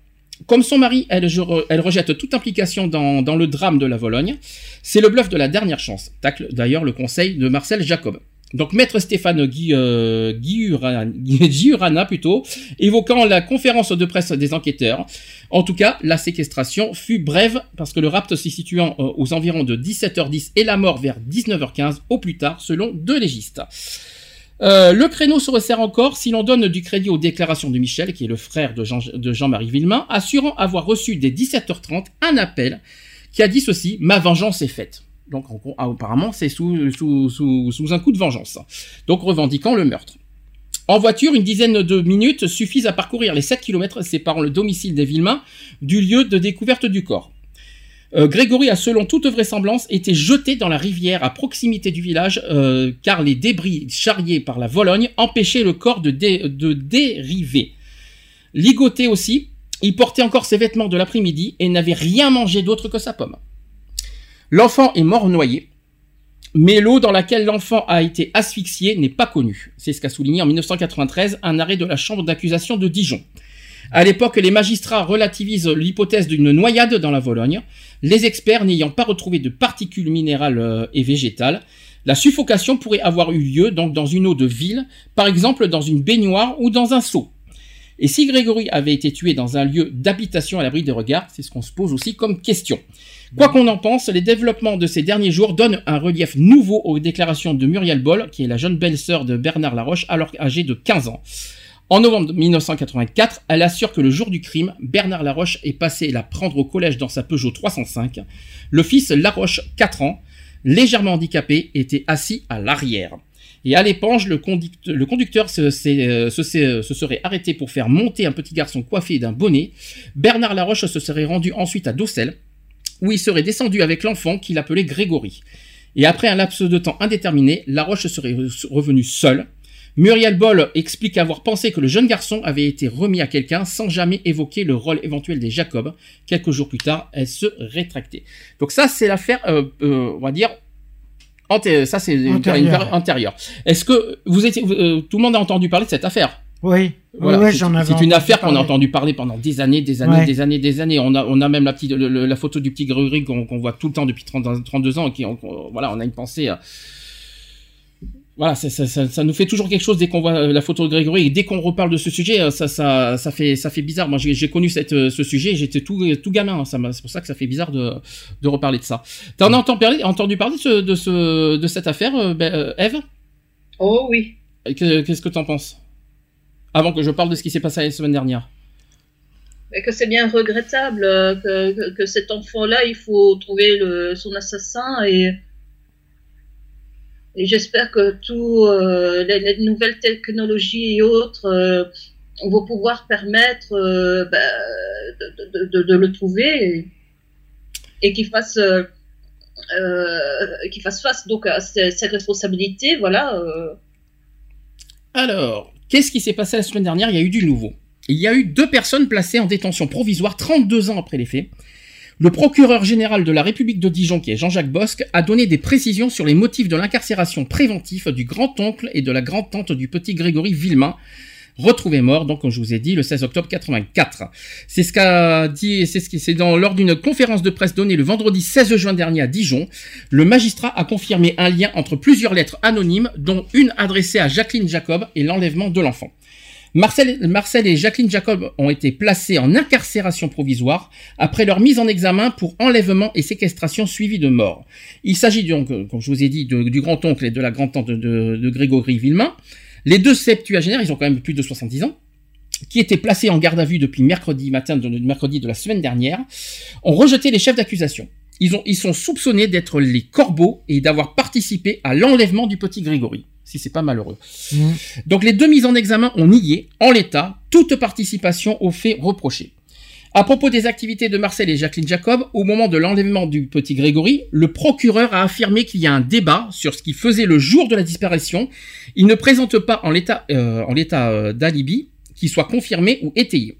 comme son mari, elle, je- elle rejette toute implication dans le drame de la Vologne. C'est le bluff de la dernière chance. Tacle d'ailleurs le conseil de Marcel Jacob. Donc maître Stéphane Gui, euh, plutôt, évoquant la conférence de presse des enquêteurs. En tout cas, la séquestration fut brève parce que le rapt se situant euh, aux environs de 17h10 et la mort vers 19h15 au plus tard selon deux légistes. Euh, le créneau se resserre encore si l'on donne du crédit aux déclarations de Michel, qui est le frère de, Jean, de Jean-Marie Villemain, assurant avoir reçu dès 17h30 un appel qui a dit ceci Ma vengeance est faite. Donc ah, apparemment, c'est sous, un coup de vengeance. Donc revendiquant le meurtre. En voiture, une dizaine de minutes suffisent à parcourir les 7 km séparant le domicile des Villemains du lieu de découverte du corps. Euh, Grégory a, selon toute vraisemblance, été jeté dans la rivière à proximité du village, euh, car les débris charriés par la Vologne empêchaient le corps de, de dériver. Ligoté aussi, il portait encore ses vêtements de l'après-midi et n'avait rien mangé d'autre que sa pomme. L'enfant est mort noyé, mais l'eau dans laquelle l'enfant a été asphyxié n'est pas connue. C'est ce qu'a souligné en 1993 un arrêt de la chambre d'accusation de Dijon. À l'époque, les magistrats relativisent l'hypothèse d'une noyade dans la Vologne, les experts n'ayant pas retrouvé de particules minérales euh, et végétales. La suffocation pourrait avoir eu lieu donc dans une eau de ville, par exemple dans une baignoire ou dans un seau. Et si Grégory avait été tué dans un lieu d'habitation à l'abri des regards, c'est ce qu'on se pose aussi comme question. Quoi qu'on en pense, les développements de ces derniers jours donnent un relief nouveau aux déclarations de Muriel Boll, qui est la jeune belle-sœur de Bernard Laroche, alors âgée de 15 ans. En novembre 1984, elle assure que le jour du crime, Bernard Laroche est passé la prendre au collège dans sa Peugeot 305. Le fils Laroche, 4 ans, légèrement handicapé, était assis à l'arrière. Et à l'épange, le, conduct- le conducteur se, s'est, euh, se, serait arrêté pour faire monter un petit garçon coiffé d'un bonnet. Bernard Laroche se serait rendu ensuite à Dossel, où il serait descendu avec l'enfant qu'il appelait Grégory. Et après un laps de temps indéterminé, Laroche serait re- revenu seul. Muriel Boll explique avoir pensé que le jeune garçon avait été remis à quelqu'un sans jamais évoquer le rôle éventuel des Jacob. Quelques jours plus tard, elle se rétractait. Donc ça, c'est l'affaire, euh, euh, on va dire, ça c'est une- une Antérieure. Est-ce que vous étiez, euh, tout le monde a entendu parler de cette affaire? Oui, Voilà, ouais, c'est- j'en avais c'est une affaire qu'on a entendu parler pendant des années, des années, Ouais. des années, des années. On a, on a même la petite, le- le- la photo du petit Grégory qu'on qu'on voit tout le temps depuis 30, 32 ans. Et qui, on- on- voilà, on a une pensée. à- Voilà, ça, ça, ça, ça nous fait toujours quelque chose dès qu'on voit euh, la photo de Grégory et dès qu'on reparle de ce sujet, euh, ça, ça, ça fait, ça fait bizarre. Moi, j'ai j'ai connu cette, euh, ce sujet, j'étais tout, tout gamin. hein. Ça m'a- c'est pour ça que ça fait bizarre de, de reparler de ça. T'en as entendu parler, entendu parler de, ce, de, ce, de cette affaire, euh, ben, euh, Eve? Oh oui. Que- Qu'est-ce que t'en penses? Avant que je parle de ce qui s'est passé la semaine dernière. Mais que c'est bien regrettable euh, que, que, que cet enfant-là, il faut trouver le, son assassin et, et j'espère que tout euh, les, les nouvelles technologies et autres euh, vont pouvoir permettre euh, bah, de, de, de, de le trouver et, et qu'il fasse fasse face donc à ses, ses responsabilités, voilà. Alors, qu'est-ce qui s'est passé la semaine dernière? Il y a eu du nouveau. Il y a eu deux personnes placées en détention provisoire 32 ans après les faits. Le procureur général de la République de Dijon, qui est Jean-Jacques Bosque, a donné des précisions sur les motifs de l'incarcération préventive du grand-oncle et de la grand-tante du petit Grégory Villemain, retrouvé mort, donc comme je vous ai dit, le 16 octobre 84. C'est ce qu'a dit, c'est ce qui, c'est dans, lors d'une conférence de presse donnée le vendredi 16 juin dernier à Dijon, le magistrat a confirmé un lien entre plusieurs lettres anonymes, dont une adressée à Jacqueline Jacob et l'enlèvement de l'enfant. Marcel, et Jacqueline Jacob ont été placés en incarcération provisoire après leur mise en examen pour enlèvement et séquestration suivie de mort. Il s'agit donc, comme je vous ai dit, du grand-oncle et de la grand-tante de, de, de Grégory Villemain. Les deux septuagénaires, ils ont quand même plus de 70 ans, qui étaient placés en garde à vue depuis mercredi matin, de, mercredi de la semaine dernière, ont rejeté les chefs d'accusation. Ils, ont, ils sont soupçonnés d'être les corbeaux et d'avoir participé à l'enlèvement du petit Grégory, si c'est pas malheureux. Mhm. Donc les deux mises en examen ont nié, en l'état, toute participation aux faits reprochés. À propos des activités de Marcel et Jacqueline Jacob, au moment de l'enlèvement du petit Grégory, le procureur a affirmé qu'il y a un débat sur ce qui faisait le jour de la disparition. Il ne présente pas en l'état euh, euh, d'alibi qui soit confirmé ou étayé.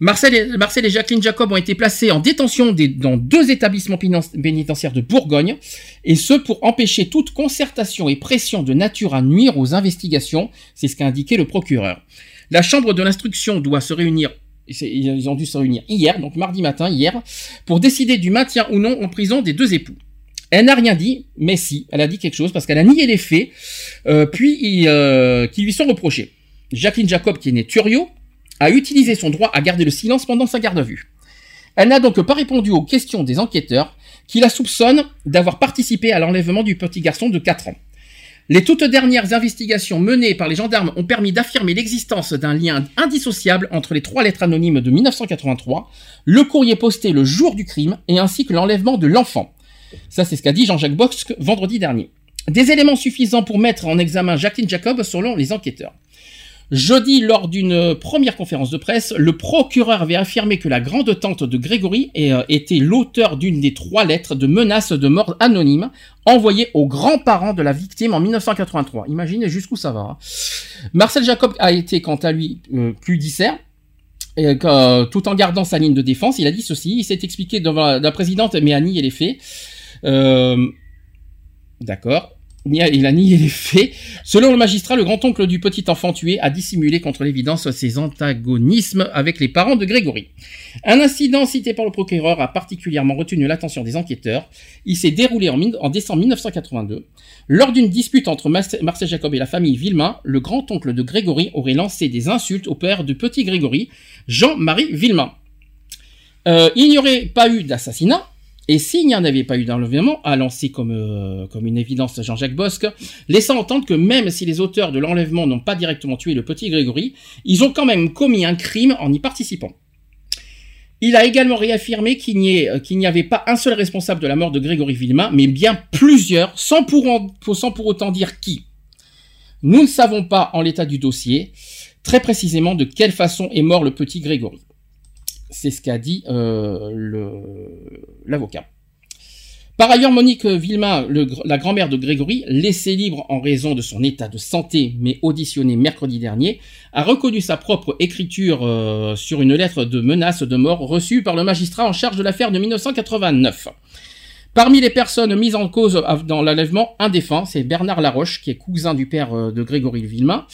Marcel et, Jacqueline Jacob ont été placés en détention dans deux établissements péniten- pénitentiaires de Bourgogne, et ce pour empêcher toute concertation et pression de nature à nuire aux investigations, c'est ce qu'a indiqué le procureur. La chambre de l'instruction doit se réunir, ils ont dû se réunir hier, donc mardi matin, hier, pour décider du maintien ou non en prison des deux époux. Elle n'a rien dit, mais si, elle a dit quelque chose parce qu'elle a nié les faits, euh, puis euh, qui lui sont reprochés. Jacqueline Jacob, qui est née Turio, a utilisé son droit à garder le silence pendant sa garde à vue. Elle n'a donc pas répondu aux questions des enquêteurs qui la soupçonnent d'avoir participé à l'enlèvement du petit garçon de 4 ans. Les toutes dernières investigations menées par les gendarmes ont permis d'affirmer l'existence d'un lien indissociable entre les trois lettres anonymes de 1983, le courrier posté le jour du crime et ainsi que l'enlèvement de l'enfant. Ça, c'est ce qu'a dit Jean-Jacques Bosque vendredi dernier. Des éléments suffisants pour mettre en examen Jacqueline Jacob selon les enquêteurs. Jeudi, lors d'une première conférence de presse, le procureur avait affirmé que la grande tante de Grégory euh, était l'auteur d'une des trois lettres de menaces de mort anonymes envoyées aux grands-parents de la victime en 1983. Imaginez jusqu'où ça va. hein. Marcel Jacob a été, quant à lui, euh, plus que, euh, tout en gardant sa ligne de défense, il a dit ceci. Il s'est expliqué devant la, présidente, mais a nié les faits. Euh, D'accord. Il a- nié les faits. Selon le magistrat, le grand-oncle du petit enfant tué a dissimulé contre l'évidence ses antagonismes avec les parents de Grégory. Un incident cité par le procureur a particulièrement retenu l'attention des enquêteurs. Il s'est déroulé en, décembre 1982. Lors d'une dispute entre Marcel Jacob et la famille Villemain, le grand-oncle de Grégory aurait lancé des insultes au père du petit Grégory, Jean-Marie Villemain. Euh, il n'y aurait pas eu d'assassinat, et s'il n'y en avait pas eu d'enlèvement, a lancé comme, euh, comme une évidence Jean-Jacques Bosque, laissant entendre que même si les auteurs de l'enlèvement n'ont pas directement tué le petit Grégory, ils ont quand même commis un crime en y participant. Il a également réaffirmé qu'il n'y euh, avait pas un seul responsable de la mort de Grégory Villemain, mais bien plusieurs, sans pour autant dire qui. Nous ne savons pas, en l'état du dossier, très précisément de quelle façon est mort le petit Grégory. C'est ce qu'a dit euh, l'avocat. Par ailleurs, Monique gr- la grand-mère de Grégory, laissée libre en raison de son état de santé, mais auditionnée mercredi dernier, a reconnu sa propre écriture euh, sur une lettre de menace de mort reçue par le magistrat en charge de l'affaire de 1989. Parmi les personnes mises en cause dans l'enlèvement, un c'est Bernard Laroche, qui est cousin du père euh, de Grégory Villemain.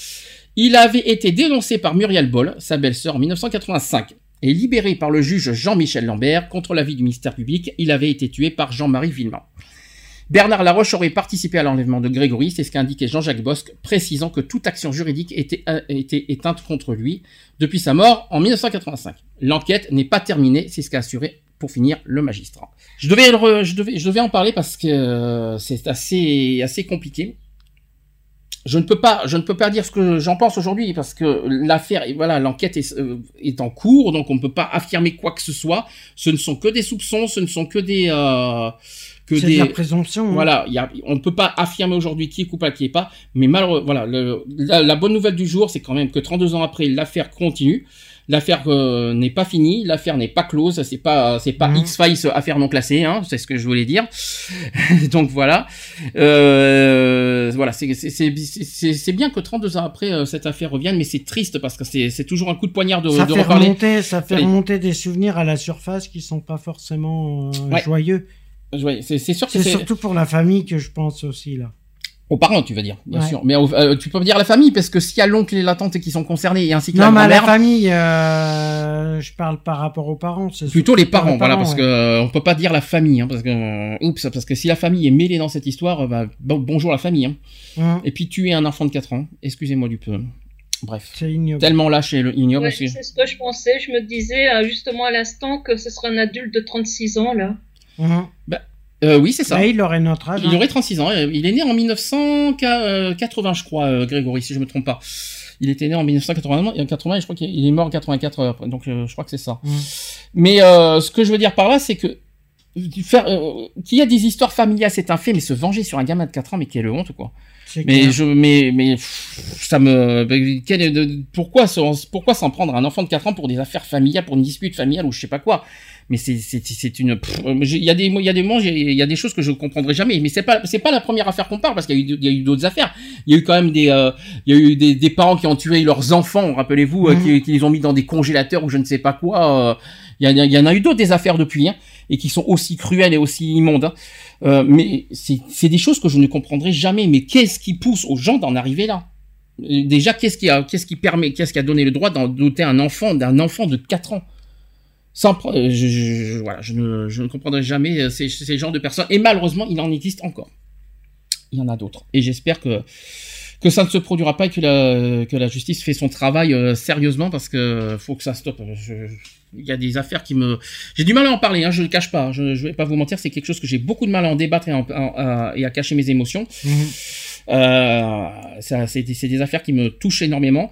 Il avait été dénoncé par Muriel Boll, sa belle-sœur, en 1985. Et libéré par le juge Jean-Michel Lambert contre l'avis du ministère public, il avait été tué par Jean-Marie Villemain. Bernard Laroche aurait participé à l'enlèvement de Grégory, c'est ce qu'a indiqué Jean-Jacques Bosque, précisant que toute action juridique était, euh, était éteinte contre lui depuis sa mort en 1985. L'enquête n'est pas terminée, c'est ce qu'a assuré pour finir le magistrat. Je devais, en parler parce que euh, c'est assez compliqué. Je ne peux pas, je ne peux pas dire ce que j'en pense aujourd'hui parce que l'affaire, voilà, l'enquête est, euh, est en cours, donc on ne peut pas affirmer quoi que ce soit. Ce ne sont que des soupçons, ce ne sont que des, euh, que des, de la présomption. hein. voilà, il y a, on ne peut pas affirmer aujourd'hui qui est coupable, qui est pas. Mais malheureux, voilà, le- la, la bonne nouvelle du jour, c'est quand même que 32 ans après, l'affaire continue. L'affaire euh, n'est pas finie, l'affaire n'est pas close, c'est pas c'est pas Mhm. X-Files affaire non classée, hein, c'est ce que je voulais dire. Donc voilà, euh, voilà, c'est c'est bien que 32 ans après euh, cette affaire revienne, mais c'est triste parce que c'est toujours un coup de poignard de, ça de fait reparler. remonter, ça fait remonter des souvenirs à la surface qui sont pas forcément euh, Ouais. joyeux. Ouais, c'est c'est sûr que C'est c'est surtout pour la famille que je pense aussi là. Aux parents, tu vas dire, bien Ouais. sûr. Mais au- euh, tu peux dire la famille parce que s'il y a l'oncle et la tante qui sont concernés et ainsi que Non, la mais à la famille, euh, je parle par rapport aux parents. c'est Plutôt les par parents, voilà, parce ouais. que euh, on peut pas dire la famille, hein, parce que euh, oups, parce que si la famille est mêlée dans cette histoire, euh, bah, bon- bonjour la famille. Hein. Hum, Et puis tuer un enfant de 4 ans, excusez-moi du peu. Bref, tellement lâche et le- ignoble Ouais, aussi. c'est ce que je pensais. Je me disais euh, justement à l'instant que ce serait un adulte de 36 ans là. Hum. Euh, oui, c'est ça. Là, il aurait notre âge. Il hein. aurait 36 ans. Il est né en 1980, je crois, euh, Grégory, si je me trompe pas. Il était né en 1980, et en 80, et je crois qu'il est mort en 84, euh, après, donc euh, je crois que c'est ça. Mais euh, ce que je veux dire par là, c'est que faire euh, qu'il y a des histoires familiales, c'est un fait, mais se venger sur un gamin de 4 ans, mais quelle honte, quoi. Mais clair. je, mais, mais pff, ça me, quel pourquoi, s'en- pourquoi s'en prendre à un enfant de 4 ans pour des affaires familiales, pour une dispute familiale ou je sais pas quoi? Mais c'est, c'est, c'est une, euh, il y a des, il y a des moments, il y a des choses que je comprendrai jamais. Mais c'est pas, c'est pas la première affaire qu'on parle parce qu'il y a eu, il y a eu d'autres affaires. Il y a eu quand même des, euh, il y a eu des, des parents qui ont tué leurs enfants, rappelez-vous, euh, Mhm. qui, qui les ont mis dans des congélateurs ou je ne sais pas quoi. euh, Il y, a- il y en a eu d'autres des affaires depuis, hein, et qui sont aussi cruelles et aussi immondes. hein. Euh, mais c'est c'est des choses que je ne comprendrai jamais. Mais qu'est-ce qui pousse aux gens d'en arriver là? Déjà, qu'est-ce qui a, qu'est-ce qui permet, qu'est-ce qui a donné le droit d'en doter un enfant d'un enfant de 4 ans? Sans, euh, je, je- je- voilà, je ne, je ne comprendrai jamais euh, ces, ces genres de personnes. Et malheureusement, il en existe encore. Il y en a d'autres. Et j'espère que que ça ne se produira pas et que la, que la justice fait son travail euh, sérieusement parce que faut que ça stoppe. Je- il y a des affaires qui me, j'ai du mal à en parler, hein, je le cache pas. Je, je vais pas vous mentir, c'est quelque chose que j'ai beaucoup de mal à en débattre et, en- en- à, et à cacher mes émotions. Mhm. Euh, ça, c'est, des, c'est des affaires qui me touchent énormément.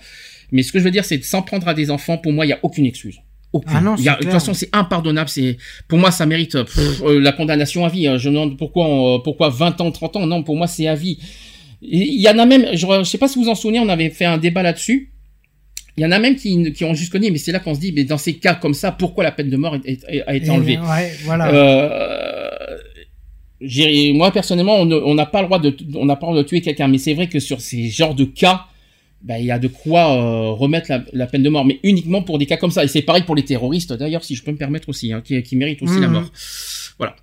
Mais ce que je veux dire, c'est de s'en prendre à des enfants. Pour moi, il y a aucune excuse. Aucune. Ah non, Il y a- c'est de toute façon, c'est impardonnable. C'est, pour moi, ça mérite pff, euh, la condamnation à vie. hein. Je me demande pourquoi, on- pourquoi 20 ans, 30 ans. Non, pour moi, c'est à vie. Il y en a même, je, je sais pas si vous en souvenez, on avait fait un débat là-dessus. Il y en a même qui, qui ont juste connu, mais c'est là qu'on se dit, mais dans ces cas comme ça, pourquoi la peine de mort est- est- a été Et, enlevée? Ouais, voilà. euh, moi personnellement, on ne- on n'a pas le droit de, on n'a pas le droit de tuer quelqu'un, mais c'est vrai que sur ces genres de cas, ben, il y a de quoi euh, remettre la, la peine de mort, mais uniquement pour des cas comme ça. Et c'est pareil pour les terroristes, d'ailleurs, si je peux me permettre aussi, hein, qui, qui méritent aussi la Mhm. mort. Voilà.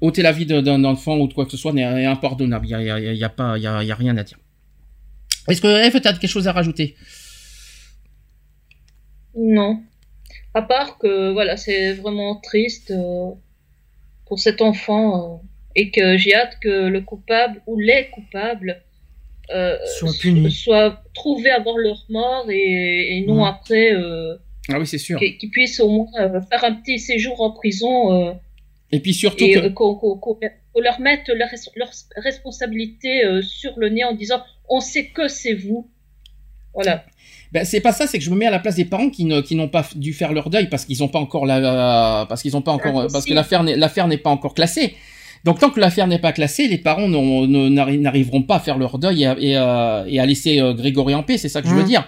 Ôter la vie d'un enfant ou de quoi que ce soit n'est est impardonnable. Il y a, il y a- il y a pas, il y a, il y a rien à dire. Est-ce que Eve, tu as quelque chose à rajouter? Non. À part que voilà, c'est vraiment triste euh, pour cet enfant euh, et que j'ai hâte que le coupable ou les coupables euh, Soit puni. soient trouvés avant leur mort et, et non Ouais. après euh, Ah oui, c'est sûr. qu'ils qu'ils puissent au moins euh, faire un petit séjour en prison euh, Et puis surtout et que... euh, qu'on qu'on- qu'on- qu'on leur mette leur, res- leur responsabilité euh, sur le nez en disant on sait que c'est vous. Voilà. Ben, c'est pas ça, c'est que je me mets à la place des parents qui ne, qui n'ont pas dû faire leur deuil parce qu'ils n'ont pas encore la, parce qu'ils n'ont pas encore, Impossible. parce que l'affaire n'est, l'affaire n'est pas encore classée. Donc tant que l'affaire n'est pas classée, les parents n'arriveront pas à faire leur deuil et à, et à- et à laisser euh, Grégory en paix. C'est ça que je veux Mhm. dire.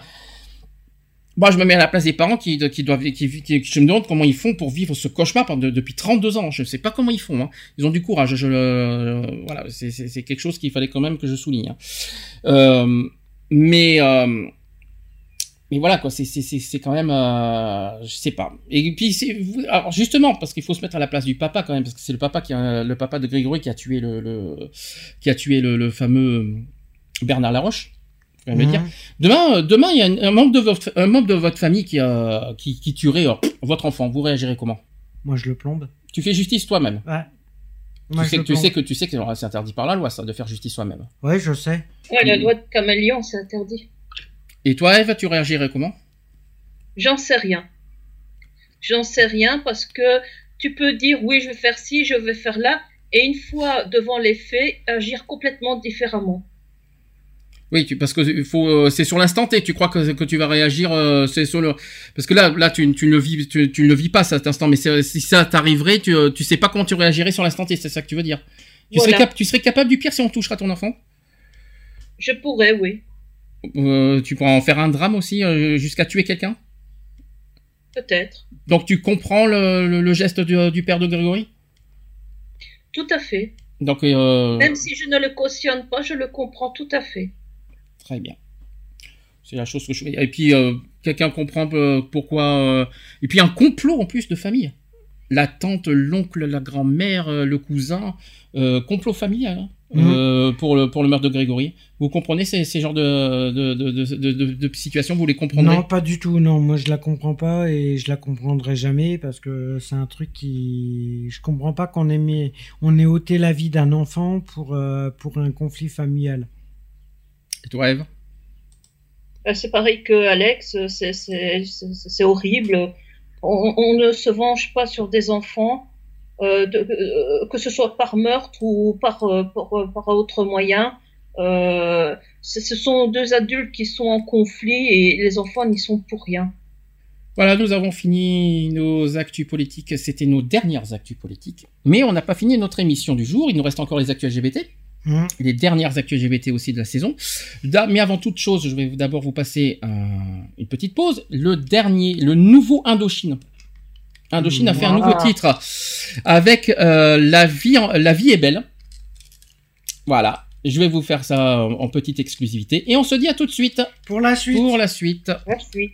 Moi, je me mets à la place des parents qui, qui doivent, qui, qui- je me demande comment ils font pour vivre ce cauchemar pendant- depuis 32 ans. Je ne sais pas comment ils font. hein. Ils ont du courage. Je, le- voilà, c'est quelque chose qu'il fallait quand même que je souligne. hein. Euh, mais euh, mais voilà quoi, c'est c'est quand même, euh, je sais pas. Et puis c'est vous- alors justement parce qu'il faut se mettre à la place du papa quand même parce que c'est le papa qui a, le papa de Grégory qui a tué le, le qui a tué le, le fameux Bernard Laroche. le Mhm. dire? Demain, euh, demain, il y a un, un membre de votre, un membre de votre famille qui, euh, qui, qui tuerait euh, votre enfant. Vous réagirez comment? Moi, je le plombe. Tu fais justice toi-même. Ouais. Moi, tu, sais, je que- tu sais que tu sais que c'est interdit par la loi, ça, de faire justice soi-même. Ouais, je sais. Ouais, la loi de caméléon, c'est interdit. Et toi, Eve, tu réagirais comment? J'en sais rien. J'en sais rien parce que tu peux dire oui, je vais faire ci, je vais faire là, et une fois devant les faits, agir complètement différemment. Oui, tu, parce que faut, euh, c'est sur l'instant T. Tu crois que, que tu vas réagir, euh, c'est sur le, parce que là, là, tu, tu ne le vis, tu, tu ne le vis pas cet instant. Mais si ça t'arriverait, tu, euh, tu sais pas comment tu réagirais sur l'instant T. C'est ça que tu veux dire. Tu, Voilà. serais cap- tu serais capable du pire si on touchera ton enfant? Je pourrais, oui, Euh, tu pourras en faire un drame aussi euh, jusqu'à tuer quelqu'un? peut-être. Donc tu comprends le, le- le geste du, du père de Grégory? Tout à fait. Donc euh, Même si je ne le cautionne pas, je le comprends tout à fait. Très bien. C'est la chose que je Et puis, quelqu'un comprend pourquoi... Et puis, un complot en plus de famille. La tante, l'oncle, la grand-mère, le cousin. complot familial. hein, Mhm. euh, pour, le, pour le meurtre de Grégory. Vous comprenez ces, ces genres de, de, de, de, de- de- de situations Vous les comprendrez Non, pas du tout. Non, moi je la comprends pas et je la comprendrai jamais parce que c'est un truc qui, je comprends pas qu'on ait mis, on ait ôté la vie d'un enfant pour euh, pour un conflit familial. Et toi, Eve? Ben, C'est pareil que Alex, c'est- horrible. On, on ne se venge pas sur des enfants, de- euh, que ce soit par meurtre ou par, euh, par, par autre moyen. Euh, ce sont deux adultes qui sont en conflit et les enfants n'y sont pour rien. Voilà, nous avons fini nos actus politiques. C'était nos dernières actus politiques. Mais on n'a pas fini notre émission du jour. Il nous reste encore les actus LGBT. Hum. les dernières actus LGBT aussi de la saison. Mais avant toute chose, je vais d'abord vous passer un- une petite pause. Le dernier, le nouveau Indochine. Indochine a fait un nouveau titre avec euh, la vie, en- la vie est belle. Voilà. Je vais vous faire ça en en petite exclusivité et on se dit à tout de suite Pour la suite. pour la suite. Merci.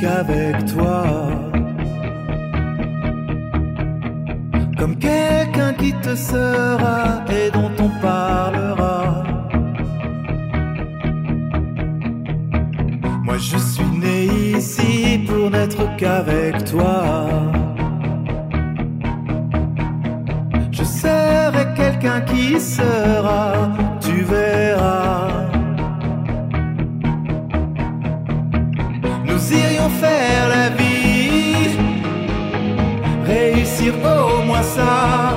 Qu'avec toi. Comme quelqu'un qui te sera et dont on parlera. Moi je suis né ici pour n'être qu'avec toi. Je serai quelqu'un qui sera, tu verras. Faire la vie, réussir au moins ça.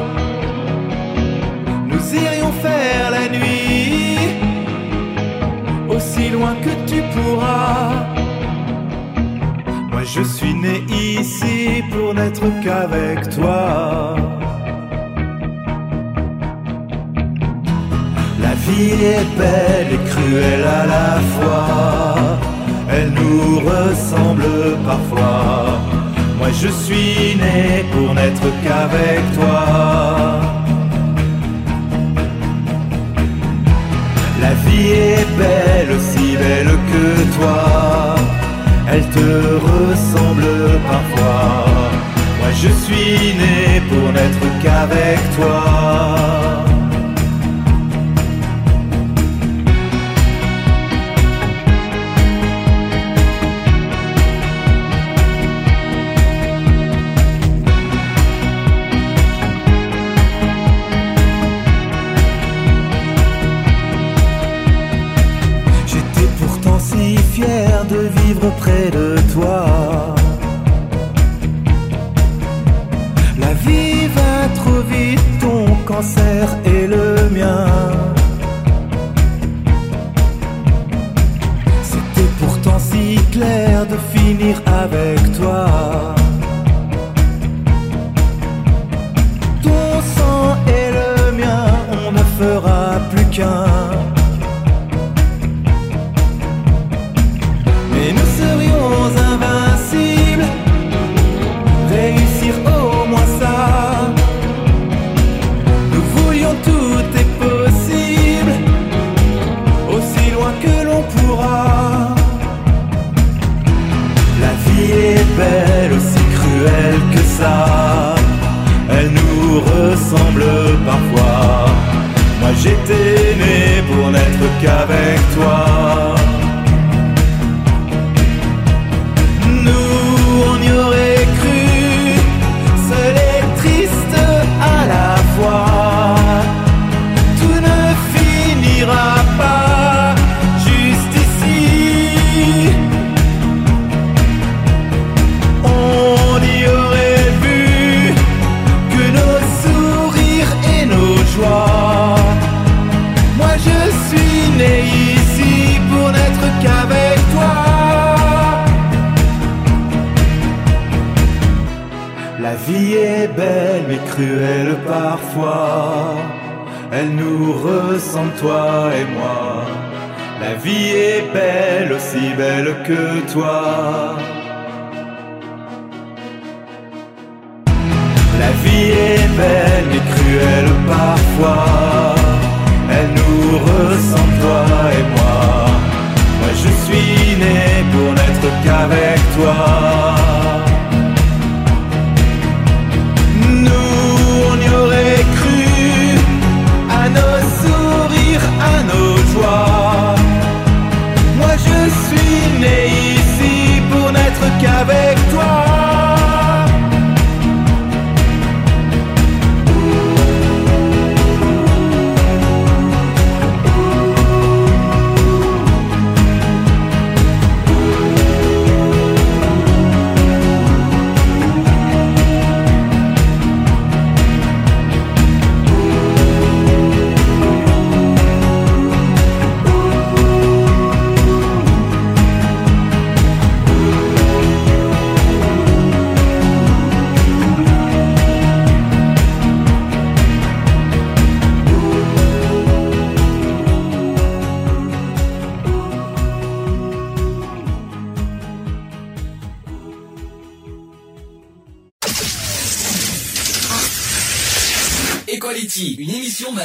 Nous irions faire la nuit, aussi loin que tu pourras. Moi je suis né ici pour n'être qu'avec toi. La vie est belle et cruelle à la fois. Elle nous ressemble parfois. Moi je suis né pour n'être qu'avec toi. La vie est belle, aussi belle que toi. Elle te ressemble parfois. Moi je suis né pour n'être qu'avec toi. De vivre près de cruelle parfois. Elle nous ressemble, toi et moi. La vie est belle, aussi belle que toi. La vie est belle mais cruelle parfois. Elle nous ressemble, toi et moi. Moi je suis né pour n'être qu'avec toi.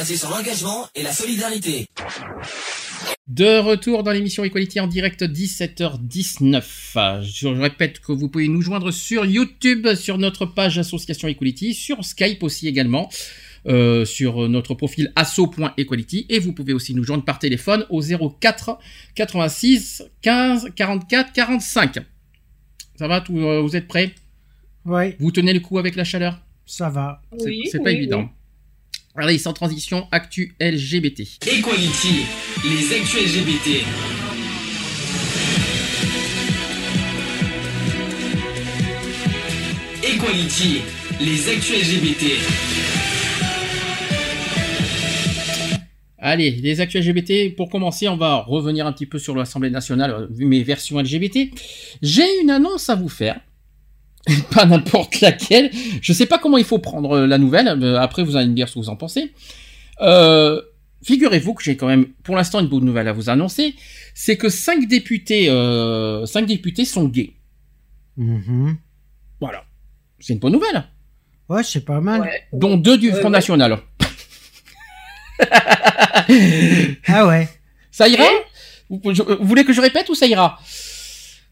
Sur l'engagement et la solidarité. De retour dans l'émission Equality en direct 17h19. Je répète que vous pouvez nous joindre sur YouTube, sur notre page Association Equality, sur Skype aussi également, euh, sur notre profil asso.equality et vous pouvez aussi nous joindre par téléphone au 04 86 15 44 45. Ça va, tout, euh, vous êtes prêts? Ouais. Vous tenez le coup avec la chaleur? Ça va. C'est Oui, pas oui, évident. Allez, sans transition, actu LGBT. Equality, les actus LGBT. Equality, les actus LGBT. Allez, les actus LGBT, pour commencer, on va revenir un petit peu sur l'Assemblée nationale, euh, vu mes versions LGBT. J'ai une annonce à vous faire. Pas n'importe laquelle. Je sais pas comment il faut prendre euh, la nouvelle. euh, Après, vous allez me dire ce que vous en pensez. Euh, Figurez-vous que j'ai quand même, pour l'instant, une bonne nouvelle à vous annoncer. C'est que cinq députés, euh, cinq députés sont gays. Mhm. Voilà. C'est une bonne nouvelle. Ouais, c'est pas mal. Ouais. Dont deux du Ouais, Front ouais. National. Ah ouais. Ça ira vous voulez que je répète ou ça ira?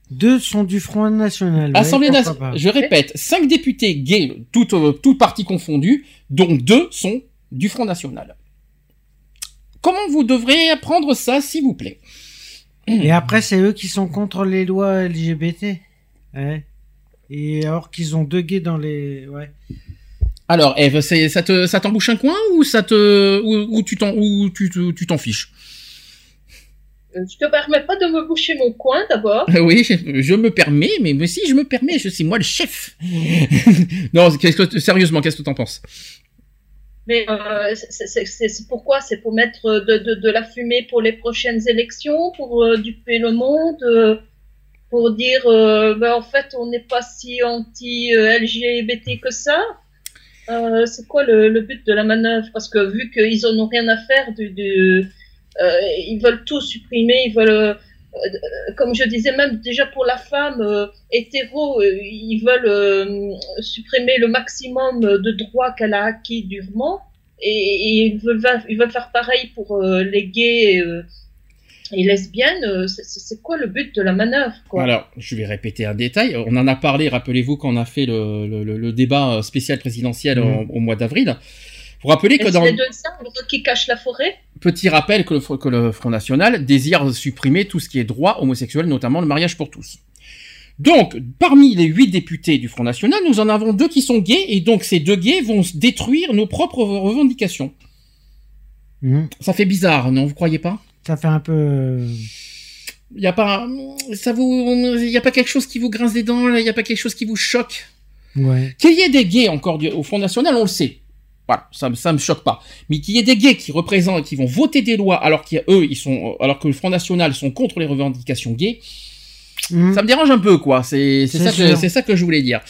Deux sont du Front National. Assemblée nationale. Je répète, cinq députés gays, toutes euh, toutes parties confondues, dont deux sont du Front National. Comment vous devrez apprendre ça, s'il vous plaît? Et après, c'est eux qui sont contre les lois LGBT. Ouais. Et alors qu'ils ont deux gays dans les. Ouais. Alors, Eve, c'est- ça te ça t'embouche un coin ou ça te ou, ou tu t'en ou tu fiches? Euh, Je te permets pas de me boucher mon coin d'abord. Oui, je, je me permets, mais, mais si je me permets, je suis moi le chef. non, qu'est-ce que sérieusement, qu'est-ce que t'en penses? Mais euh, c'est- pourquoi C'est pour mettre de, de, de la fumée pour les prochaines élections, pour euh, duper le monde, euh, pour dire euh, ben, en fait on n'est pas si anti-LGBT que ça? Euh, c'est quoi le, le but de la manœuvre? Parce que vu qu'ils en ont rien à faire du, du euh, ils veulent tout supprimer, ils veulent, euh, euh, comme je disais même déjà pour la femme euh, hétéro, euh, ils veulent euh, supprimer le maximum de droits qu'elle a acquis durement, et, et ils, veulent, ils veulent faire pareil pour euh, les gays euh, et lesbiennes. euh, c'est- quoi le but de la manœuvre quoi? Alors, je vais répéter un détail. On en a parlé, rappelez-vous, quand on a fait le, le, le- le débat spécial présidentiel en- au mois d'avril. Vous rappelez que dans qui la forêt? Petit rappel que le, que le Front National désire supprimer tout ce qui est droit homosexuel, notamment le mariage pour tous. Donc, parmi les huit députés du Front National, nous en avons deux qui sont gays, et donc ces deux gays vont détruire nos propres revendications. Mhm. Ça fait bizarre, non? Vous croyez pas? Ça fait un peu. euh, Il y a pas, ça vous, il y a pas quelque chose qui vous grince des dents, il y a pas quelque chose qui vous choque? Ouais. Qu'il y ait des gays encore du- au Front National, on le sait. Voilà, ça, me- ça me choque pas. Mais qu'il y ait des gays qui représentent, qui vont voter des lois, alors qu'eux, ils sont, alors que le Front National sont contre les revendications gays, Mhm. ça me dérange un peu, quoi. C'est, ça que, ça que je voulais dire.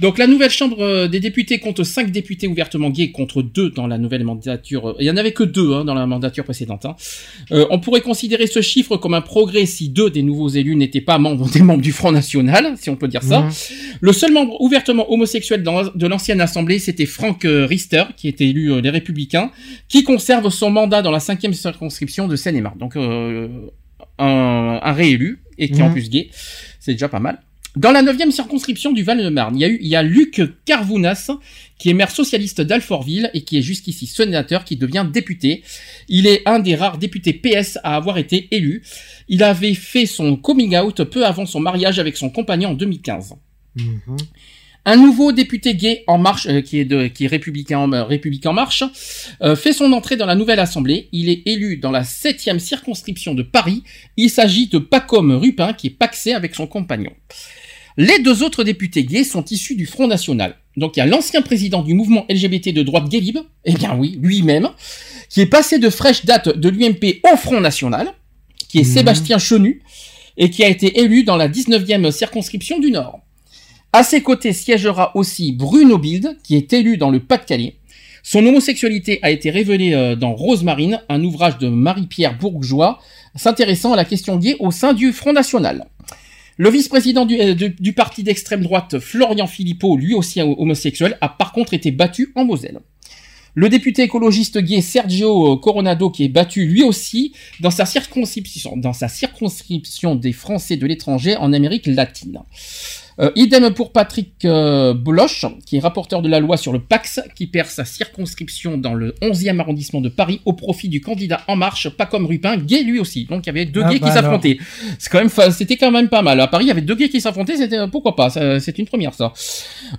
Donc la nouvelle Chambre euh, des députés compte 5 députés ouvertement gays contre 2 dans la nouvelle mandature. Il y en avait que 2 hein, dans la mandature précédente. hein. Euh, on pourrait considérer ce chiffre comme un progrès si deux des nouveaux élus n'étaient pas membres des membres du Front National, si on peut dire ça. Mhm. Le seul membre ouvertement homosexuel dans- de l'ancienne Assemblée, c'était Frank euh, Riester, qui était élu euh, les Républicains, qui conserve son mandat dans la cinquième circonscription de Seine-et-Marne. Donc euh, un, un réélu et qui est en Mhm. plus gay, c'est déjà pas mal. Dans la neuvième circonscription du Val-de-Marne, il y a eu, il y a Luc Carvounas, qui est maire socialiste d'Alfortville et qui est jusqu'ici sénateur, qui devient député. Il est un des rares députés PS à avoir été élu. Il avait fait son coming out peu avant son mariage avec son compagnon en 2015. Mhm. Un nouveau député gay en marche, euh, qui est de, qui est républicain, en- euh, républicain en marche, euh, fait son entrée dans la nouvelle assemblée. Il est élu dans la septième circonscription de Paris. Il s'agit de Pacôme Rupin, qui est paxé avec son compagnon. Les deux autres députés gays sont issus du Front National. Donc il y a l'ancien président du mouvement LGBT de droite Gay Libre, eh bien oui, lui-même, qui est passé de fraîche date de l'UMP au Front National, qui est Mhm. Sébastien Chenu, et qui a été élu dans la 19e circonscription du Nord. À ses côtés siégera aussi Bruno Bild, qui est élu dans le Pas-de-Calais. Son homosexualité a été révélée euh, dans Rosemarine, un ouvrage de Marie-Pierre Bourgeois, s'intéressant à la question gay au sein du Front National. Le vice-président du, euh, du- parti d'extrême droite, Florian Philippot, lui aussi homosexuel, a par contre été battu en Moselle. Le député écologiste gay Sergio Coronado, qui est battu lui aussi dans sa circonscription des Français de l'étranger en Amérique latine. Euh, idem pour Patrick euh, Bloch, qui est rapporteur de la loi sur le Pax, qui perd sa circonscription dans le 11e arrondissement de Paris au profit du candidat En Marche, pas comme Rupin, gay lui aussi. Donc il y avait deux Ah gays bah qui s'affrontaient. C'est quand même, fa- c'était quand même pas mal. À Paris, il y avait deux gays qui s'affrontaient, c'était pourquoi pas. C'est une première ça.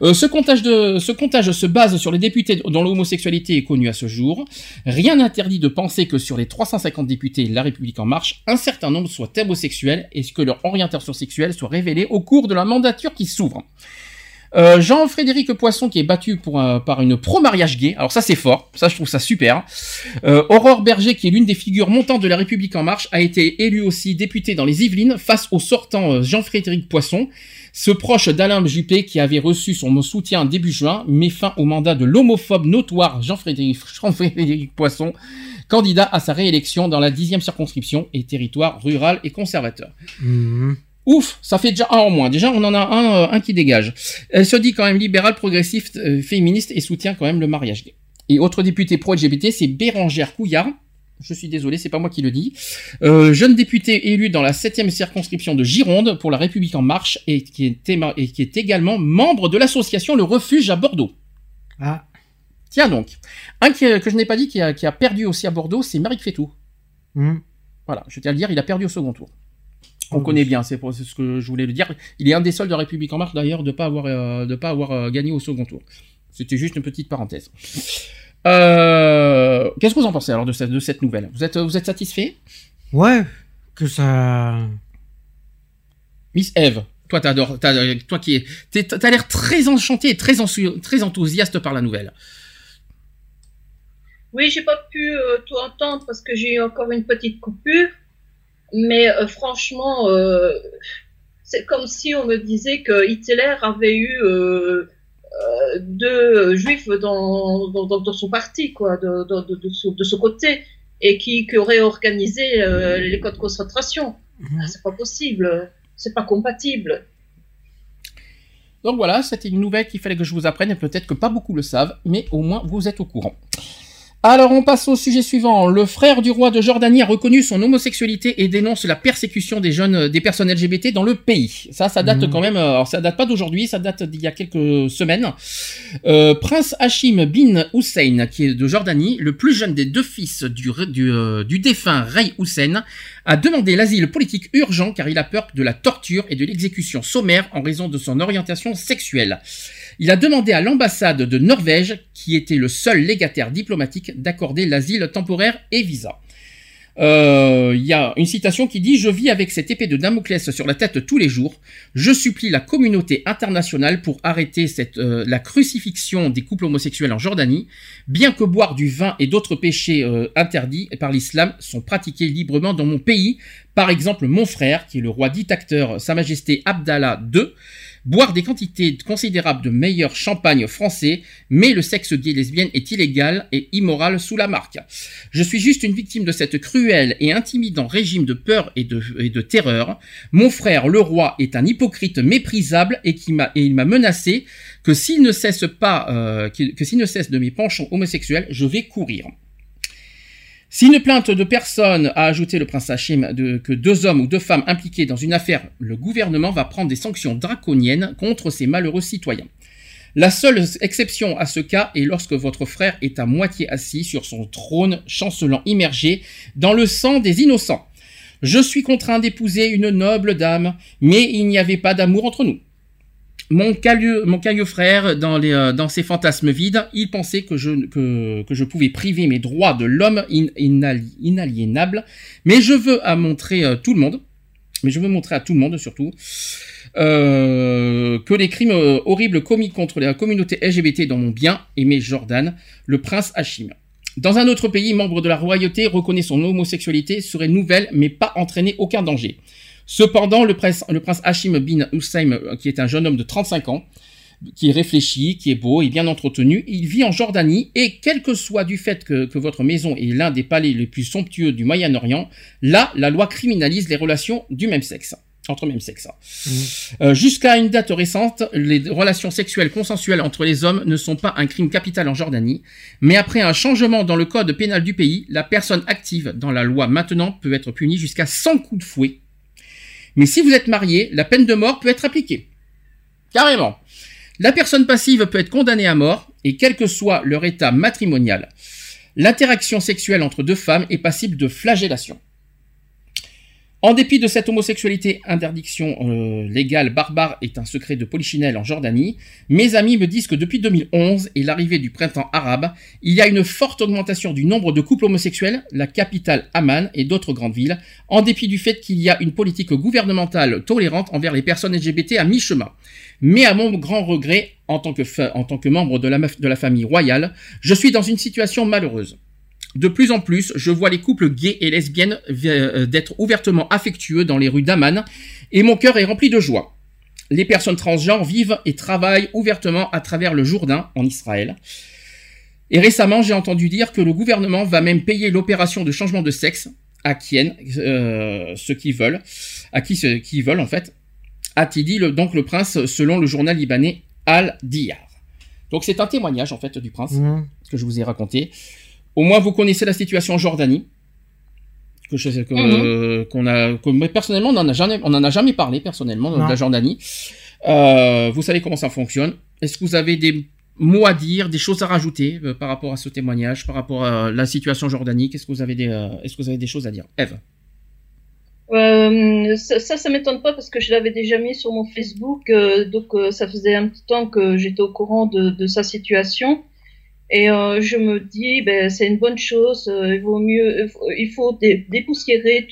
Euh, ce comptage de, ce comptage se base sur les députés dont l'homosexualité est connue à ce jour. Rien n'interdit de penser que sur les 350 députés de La République En Marche, un certain nombre soient homosexuels et que leur orientation sexuelle soit révélée au cours de la mandature qui s'ouvre. Euh, Jean-Frédéric Poisson qui est battu un- par une pro-mariage gay. Alors ça c'est fort, ça je trouve ça super. Euh, Aurore Berger qui est l'une des figures montantes de la République en marche a été élue aussi députée dans les Yvelines face au sortant euh, Jean-Frédéric Poisson. Ce proche d'Alain Juppé qui avait reçu son soutien début juin met fin au mandat de l'homophobe notoire Jean-Frédéric Poisson, candidat à sa réélection dans la dixième circonscription et territoire rural et conservateur. Mhm. Ouf, ça fait déjà un en moins. Déjà, on en a un, euh, un qui dégage. Elle se dit quand même libérale, progressiste, euh, féministe et soutient quand même le mariage gay. Et autre député pro-LGBT, c'est Bérangère Couillard. Je suis désolé, c'est pas moi qui le dis. Euh, jeune député élu dans la septième circonscription de Gironde pour la République en marche et qui est, éma- et qui est également membre de l'association Le Refuge à Bordeaux. Ah, Tiens donc. Un qui, euh, que je n'ai pas dit qui a, qui a perdu aussi à Bordeaux, c'est Marie Fétou. mhm. Voilà, je tiens à le dire, il a perdu au second tour. On Oh, connaît oui. bien, c'est ce que je voulais le dire. Il est un des seuls de la République en marche d'ailleurs de pas avoir euh, de pas avoir euh, gagné au second tour. C'était juste une petite parenthèse. Euh, Qu'est-ce que vous en pensez alors de cette, de cette nouvelle? Vous êtes vous êtes satisfait? Ouais, que ça. Miss Eve, toi t'adores, t'as- toi qui es, t'as l'air très enchanté et très, enthousiaste par la nouvelle. Oui, j'ai pas pu euh, tout entendre parce que j'ai eu encore une petite coupure, mais euh, franchement, euh, c'est comme si on me disait que Hitler avait eu euh, deux juifs dans, dans, son parti, quoi, de, de, de, ce côté, et qui, qui aurait organisé les camps de concentration. Ah, c'est pas possible, c'est pas compatible. Donc voilà, c'était une nouvelle qu'il fallait que je vous apprenne, et peut-être que pas beaucoup le savent, mais au moins vous êtes au courant. Alors on passe au sujet suivant. Le frère du roi de Jordanie a reconnu son homosexualité et dénonce la persécution des jeunes, euh, des personnes LGBT dans le pays. Ça, ça date Mhm. quand même. euh, Alors ça date pas d'aujourd'hui, ça date d'il y a quelques semaines. Euh, Prince Hachim bin Hussein, qui est de Jordanie, le plus jeune des deux fils du, du, euh, du défunt Rey Hussein, a demandé l'asile politique urgent car il a peur de la torture et de l'exécution sommaire en raison de son orientation sexuelle. Il a demandé à l'ambassade de Norvège, qui était le seul légataire diplomatique, d'accorder l'asile temporaire et visa. Euh, Il y a une citation qui dit « Je vis avec cette épée de Damoclès sur la tête tous les jours. Je supplie la communauté internationale pour arrêter euh, la crucifixion des couples homosexuels en Jordanie, bien que boire du vin et d'autres péchés euh, interdits par l'islam sont pratiqués librement dans mon pays. Par exemple, mon frère, qui est le roi dictateur Sa Majesté Abdallah II, boire des quantités considérables de meilleur champagne français, mais le sexe gay lesbienne est illégal et immoral sous la marque. Je suis juste une victime de cette cruelle et intimidant régime de peur et de, terreur. Mon frère, le roi, est un hypocrite méprisable et, il m'a menacé que s'il ne cesse pas, euh, qu'il- que s'il ne cesse de mes penchants homosexuels, je vais courir. Si une plainte de personne a ajouté le prince Hachim que deux hommes ou deux femmes impliqués dans une affaire, le gouvernement va prendre des sanctions draconiennes contre ces malheureux citoyens. La seule exception à ce cas est lorsque votre frère est à moitié assis sur son trône, chancelant immergé dans le sang des innocents. Je suis contraint d'épouser une noble dame, mais il n'y avait pas d'amour entre nous. Mon calieux, mon calieux frère, dans, les, euh, dans ses fantasmes vides, il pensait que je, que, que je pouvais priver mes droits de l'homme in- inali- inaliénable, mais je veux à montrer euh, tout le monde, mais je veux montrer à tout le monde surtout, euh, que les crimes euh, horribles commis contre la communauté LGBT dans mon bien, aimé Jordan, le prince Hachim. Dans un autre pays, membre de la royauté reconnaît son homosexualité serait nouvelle, mais pas entraîner aucun danger. Cependant, le prince, le prince Hachim bin Hussein, euh, qui est un jeune homme de 35 ans, qui est réfléchi, qui est beau et bien entretenu, il vit en Jordanie et quel que soit du fait que, que votre maison est l'un des palais les plus somptueux du Moyen-Orient, là, la loi criminalise les relations du même sexe. Entre même sexe. Euh, Jusqu'à une date récente, les relations sexuelles consensuelles entre les hommes ne sont pas un crime capital en Jordanie, mais après un changement dans le code pénal du pays, la personne active dans la loi maintenant peut être punie jusqu'à 100 coups de fouet. Mais si vous êtes marié, la peine de mort peut être appliquée. Carrément. La personne passive peut être condamnée à mort, et quel que soit leur état matrimonial. L'interaction sexuelle entre deux femmes est passible de flagellation. En dépit de cette homosexualité, interdiction euh, légale barbare est un secret de polichinelle en Jordanie. Mes amis me disent que depuis 2011 et l'arrivée du printemps arabe, il y a une forte augmentation du nombre de couples homosexuels, la capitale Amman et d'autres grandes villes, en dépit du fait qu'il y a une politique gouvernementale tolérante envers les personnes LGBT à mi-chemin. Mais à mon grand regret, en tant que, membre de la famille royale, je suis dans une situation malheureuse. De plus en plus, je vois les couples gays et lesbiennes euh, d'être ouvertement affectueux dans les rues d'Amman, et mon cœur est rempli de joie. Les personnes transgenres vivent et travaillent ouvertement à travers le Jourdain, en Israël. Et récemment, j'ai entendu dire que le gouvernement va même payer l'opération de changement de sexe à Kien, euh, ceux qui veulent, à qui ceux qui veulent en fait, a-t-il dit le- donc le prince selon le journal libanais Al Diyar. Donc c'est un témoignage en fait du prince Mhm. que je vous ai raconté. Au moins vous connaissez la situation en Jordanie. Que je sais que, Mhm. euh, qu'on a, que personnellement on en a jamais, on en a jamais parlé personnellement de la Jordanie. Euh, vous savez comment ça fonctionne. Est-ce que vous avez des mots à dire, des choses à rajouter euh, par rapport à ce témoignage, par rapport à la situation en Jordanie Qu'est-ce que vous avez des, euh, est-ce que vous avez des choses à dire, Eve Euh, ça, ça, ça m'étonne pas parce que je l'avais déjà mis sur mon Facebook, euh, donc euh, ça faisait un petit temps que j'étais au courant de, de sa situation. Et euh, je me dis, ben, c'est une bonne chose, euh, il vaut mieux, il faut, il faut dé- dépoussiérer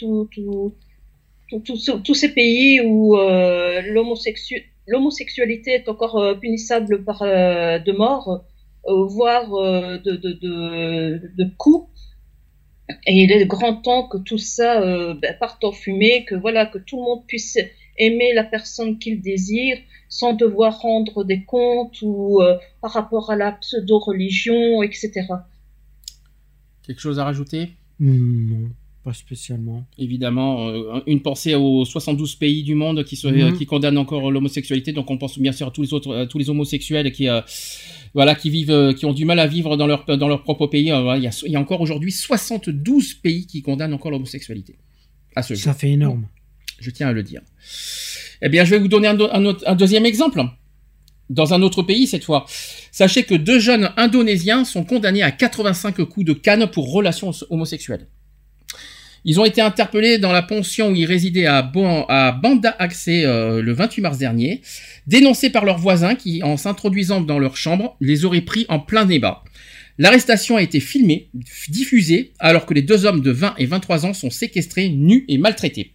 tous ces pays où euh, l'homosexu- l'homosexualité est encore euh, punissable par euh, de mort, euh, voire euh, de, de, de, coups. Et il est grand temps que tout ça euh, ben, parte en fumée, que voilà, que tout le monde puisse aimer la personne qu'il désire sans devoir rendre des comptes ou euh, par rapport à la pseudo-religion, etc. Quelque chose à rajouter? Hmm, Non, pas spécialement. Évidemment, euh, une pensée aux 72 pays du monde qui, se- Mhm. qui condamnent encore l'homosexualité. Donc, on pense bien sûr à tous les autres, à tous les homosexuels qui, euh, voilà, qui vivent, euh, qui ont du mal à vivre dans leur dans leur propre pays. Euh, voilà, il, y a, il y a encore aujourd'hui 72 pays qui condamnent encore l'homosexualité. À ce jour. Ça fait énorme. Je tiens à le dire. Eh bien, je vais vous donner un, deuxième exemple. Dans un autre pays, cette fois. Sachez que deux jeunes indonésiens sont condamnés à 85 coups de canne pour relations homosexuelles. Ils ont été interpellés dans la pension où ils résidaient à Banda Aceh euh, le 28 mars dernier, dénoncés par leurs voisins qui, en s'introduisant dans leur chambre, les auraient pris en plein débat. L'arrestation a été filmée, diffusée, alors que les deux hommes de 20 et 23 ans sont séquestrés, nus et maltraités.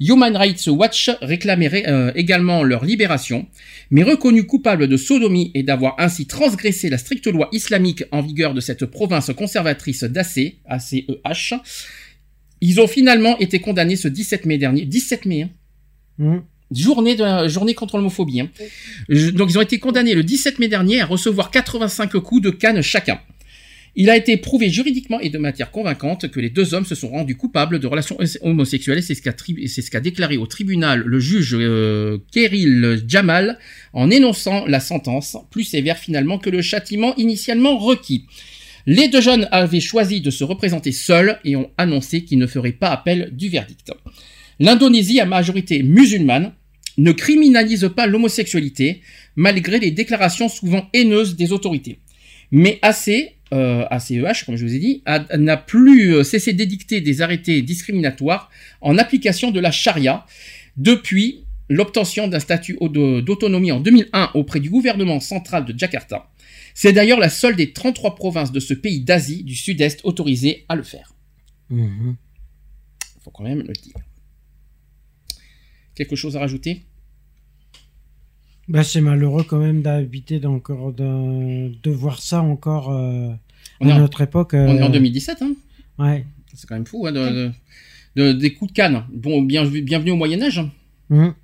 Human Rights Watch réclamait euh, également leur libération, mais reconnus coupables de sodomie et d'avoir ainsi transgressé la stricte loi islamique en vigueur de cette province conservatrice d'ACE, ACEH, ils ont finalement été condamnés ce 17 mai dernier. 17 mai, hein Hmm. Journée de la- journée contre l'homophobie. hein. Donc ils ont été condamnés le 17 mai dernier à recevoir 85 coups de canne chacun. Il a été prouvé juridiquement et de matière convaincante que les deux hommes se sont rendus coupables de relations homosexuelles et c'est ce qu'a déclaré au tribunal le juge euh, Keril Jamal en énonçant la sentence plus sévère finalement que le châtiment initialement requis. Les deux jeunes avaient choisi de se représenter seuls et ont annoncé qu'ils ne feraient pas appel du verdict. L'Indonésie, à majorité musulmane, ne criminalise pas l'homosexualité, malgré les déclarations souvent haineuses des autorités. Mais AC, euh, ACEH, comme je vous ai dit, n'a plus euh, cessé d'édicter des arrêtés discriminatoires en application de la charia depuis l'obtention d'un statut d'autonomie en 2001 auprès du gouvernement central de Jakarta. C'est d'ailleurs la seule des 33 provinces de ce pays d'Asie du Sud-Est autorisée à le faire. Mhm. faut quand même le dire. Quelque chose à rajouter? Bah, c'est malheureux quand même d'habiter dans- encore de, de voir ça encore euh, On à est en- notre époque. On est en euh, 2017, hein Ouais. C'est quand même fou, hein, de, de- de- des coups de canne. Bon, bien, bienvenue au Moyen-Âge. Mhm.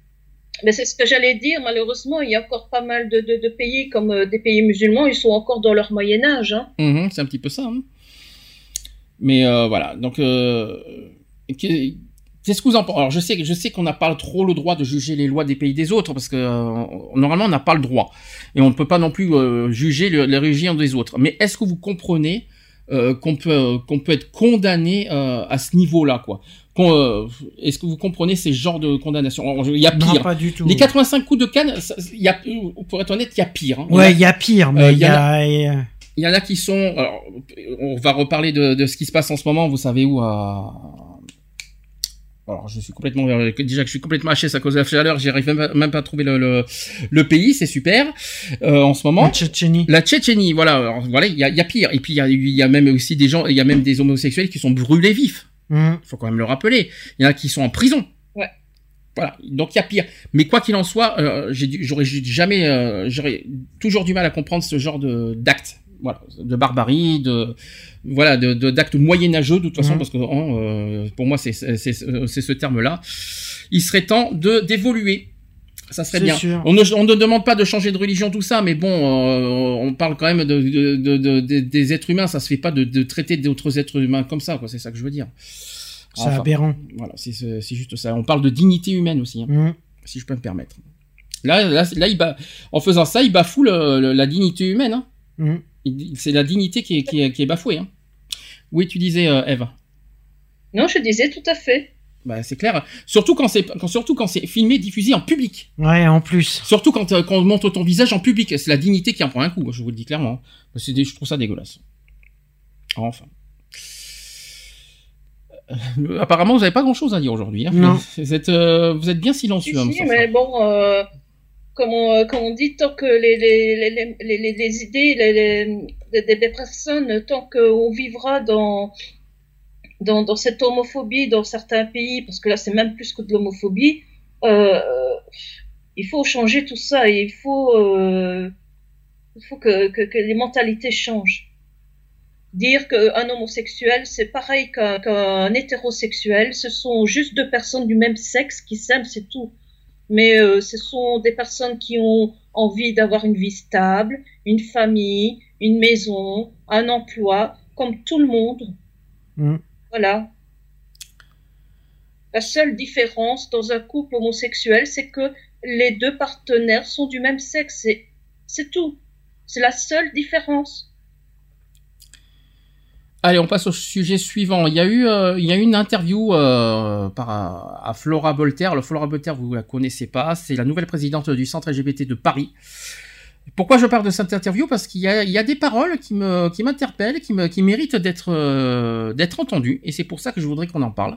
Mais c'est ce que j'allais dire, malheureusement, il y a encore pas mal de, de- de pays, comme euh, des pays musulmans, ils sont encore dans leur Moyen-Âge. Hein. Mhm, c'est un petit peu ça. hein. Mais euh, voilà, donc euh, qu'est-ce que vous en pensez Alors je sais, je sais qu'on n'a pas trop le droit de juger les lois des pays des autres parce que euh, normalement on n'a pas le droit et on ne peut pas non plus euh, juger le- les religions des autres. Mais est-ce que vous comprenez euh, qu'on peut qu'on peut être condamné euh, à ce niveau-là quoi? Euh, Est-ce que vous comprenez ces genres de condamnations Il y a Non, pire. pas du tout. Les 85 coups de canne, il y a, pour être honnête, il y a pire. hein. Ouais, il y a pire, mais Euh, il y a. il y a- Il y en a qui sont. Alors, on va reparler de, de ce qui se passe en ce moment. Vous savez où à... Alors, je suis complètement déjà que je suis complètement HS à cause de la chaleur. J'arrive même, pas- même pas à trouver le, le, le pays. C'est super euh, en ce moment. En Tchétchénie. La Tchétchénie, voilà. Alors, voilà, il y a, il y a pire. Et puis il y a, il y a même aussi des gens, il y a même des homosexuels qui sont brûlés vifs. Mhm. faut quand même le rappeler. Il y en a qui sont en prison. Ouais. Voilà, donc il y a pire. Mais quoi qu'il en soit, euh, j'aurais jamais, euh, j'aurais toujours du mal à comprendre ce genre de d'actes, voilà, de barbarie, de voilà, de d'actes moyenâgeux de toute façon, Mhm. parce que hein, euh, pour moi c'est c'est ce terme-là. Il serait temps de d'évoluer. Ça serait bien. sûr. On ne, on ne demande pas de changer de religion, tout ça, mais bon, euh, on parle quand même de, de, de- de- de- des êtres humains. Ça se fait pas de, de traiter d'autres êtres humains comme ça, quoi. C'est ça que je veux dire. C'est Enfin, aberrant. Voilà, c'est juste ça. On parle de dignité humaine aussi, hein, Mhm. si je peux me permettre. Là, là, là il ba- en faisant ça, il bafoue le- le- la dignité humaine. Hein. Mhm. C'est la dignité qui est, qui est, qui est bafouée. Hein. Oui, tu disais, euh, Eve. Non, je disais tout à fait. Bah, c'est clair. Surtout quand c'est quand, surtout quand c'est filmé, diffusé en public. Ouais, en plus. Surtout quand, euh, quand on montre ton visage en public. C'est la dignité qui en prend un coup. Je vous le dis clairement. C'est des- je trouve ça dégueulasse. Enfin. Euh, apparemment, vous n'avez pas grand-chose à dire aujourd'hui. Hein. Non. Vous êtes, euh, vous êtes bien Si, silencieux. hein, si, mais bon, euh, comme, on, euh, comme on dit, tant que les, les, les, les, idées des, personnes, tant qu'on vivra dans, dans, dans cette homophobie dans certains pays, parce que là c'est même plus que de l'homophobie, euh, il faut changer tout ça il faut, euh, il faut que, que, que les mentalités changent. Dire qu'un homosexuel, c'est pareil qu'un qu'un hétérosexuel, ce sont juste deux personnes du même sexe qui s'aiment, c'est tout. Mais euh, ce sont des personnes qui ont envie d'avoir une vie stable, une famille, une maison, un emploi, comme tout le monde. Mhm. Voilà. La seule différence dans un couple homosexuel, c'est que les deux partenaires sont du même sexe. C'est tout. C'est la seule différence. Allez, on passe au sujet suivant. Il y a eu, euh, il y a une interview euh, par à Flora. Le Flora Voltaire, vous la connaissez pas, c'est la nouvelle présidente du centre LGBT de Paris. Pourquoi je parle de cette interview? Parce qu'il y y a des paroles qui me, qui m'interpellent, qui méritent d'être, euh, entendues, et c'est pour ça que je voudrais qu'on en parle.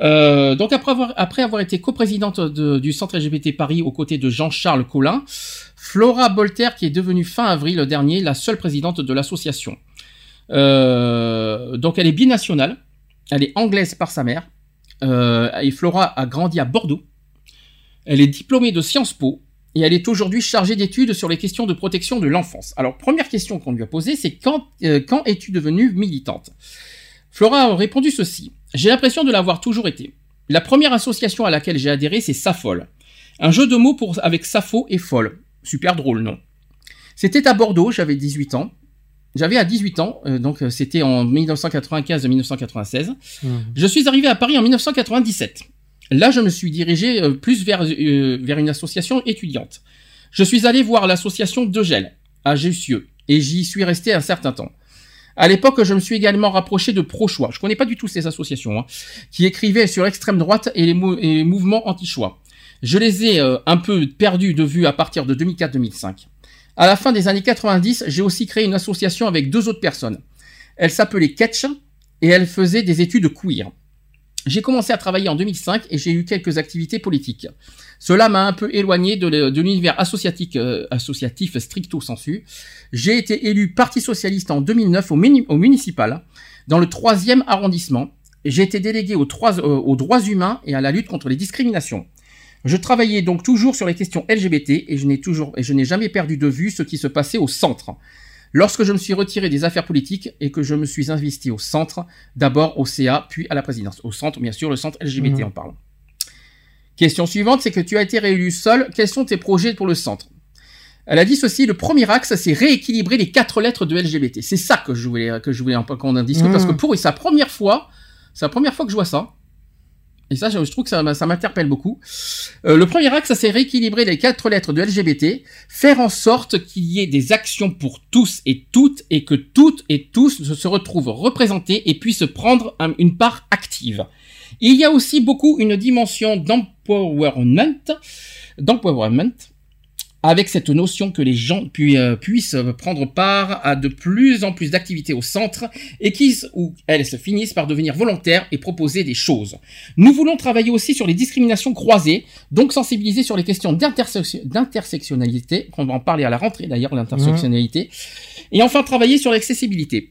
Euh, donc après avoir, après avoir été coprésidente de- du centre LGBT Paris aux côtés de Jean-Charles Collin, Flora Bolter, qui est devenue fin avril dernier la seule présidente de l'association. Euh, donc elle est binationale, elle est anglaise par sa mère, euh, et Flora a grandi à Bordeaux. Elle est diplômée de Sciences Po et elle est aujourd'hui chargée d'études sur les questions de protection de l'enfance. Alors première question qu'on lui a posée, c'est quand, euh, es-tu devenue militante? Flora a répondu ceci. J'ai l'impression de l'avoir toujours été. La première association à laquelle j'ai adhéré, c'est Safol. Un jeu de mots pour, avec Sappho et folle. Super drôle, non? C'était à Bordeaux, j'avais 18 ans. J'avais à 18 ans, euh, donc euh, c'était en 1995-1996. Je suis arrivé à Paris en 1997. Là, je me suis dirigé euh, plus vers, euh, vers une association étudiante. Je suis allé voir l'association De Gel, à Jussieu, et j'y suis resté un certain temps. À l'époque, je me suis également rapproché de Pro-Choix. Je connais pas du tout ces associations, hein, qui écrivaient sur l'extrême droite et les, mou- et les mouvements anti-choix. Je les ai euh, un peu perdus de vue à partir de 2004-2005. À la fin des années 90, j'ai aussi créé une association avec deux autres personnes. Elle s'appelait Ketch et elle faisait des études queer. J'ai commencé à travailler en 2005 et j'ai eu quelques activités politiques. Cela m'a un peu éloigné de l'univers associatif, euh, associatif stricto sensu. J'ai été élu Parti socialiste en 2009 au, au municipal, dans le troisième arrondissement. J'ai été délégué aux, euh, aux droits humains et à la lutte contre les discriminations. Je travaillais donc toujours sur les questions LGBT et je n'ai toujours et je n'ai jamais perdu de vue ce qui se passait au centre. Lorsque je me suis retiré des affaires politiques et que je me suis investi au centre, d'abord au CA, puis à la présidence. Au centre, bien sûr, le centre LGBT Mhm. en parle. Question suivante, c'est que tu as été réélu seul. Quels sont tes projets pour le centre? Elle a dit ceci le premier axe, c'est rééquilibrer les quatre lettres de LGBT. C'est ça que je voulais que je voulais qu'on en discute Mhm. parce que pour c'est la première fois, c'est la première fois que je vois ça. Et ça, je trouve que ça, m'interpelle beaucoup. Euh, le premier axe, ça c'est rééquilibrer les quatre lettres de LGBT, faire en sorte qu'il y ait des actions pour tous et toutes, et que toutes et tous se retrouvent représentés et puissent prendre un- une part active. Il y a aussi beaucoup une dimension d'empowerment, d'empowerment, avec cette notion que les gens pu- euh, puissent prendre part à de plus en plus d'activités au centre et qui ou elles se finissent par devenir volontaires et proposer des choses. Nous voulons travailler aussi sur les discriminations croisées, donc sensibiliser sur les questions d'intersection- d'intersectionnalité, on va en parler à la rentrée d'ailleurs, l'intersectionnalité, et enfin travailler sur l'accessibilité.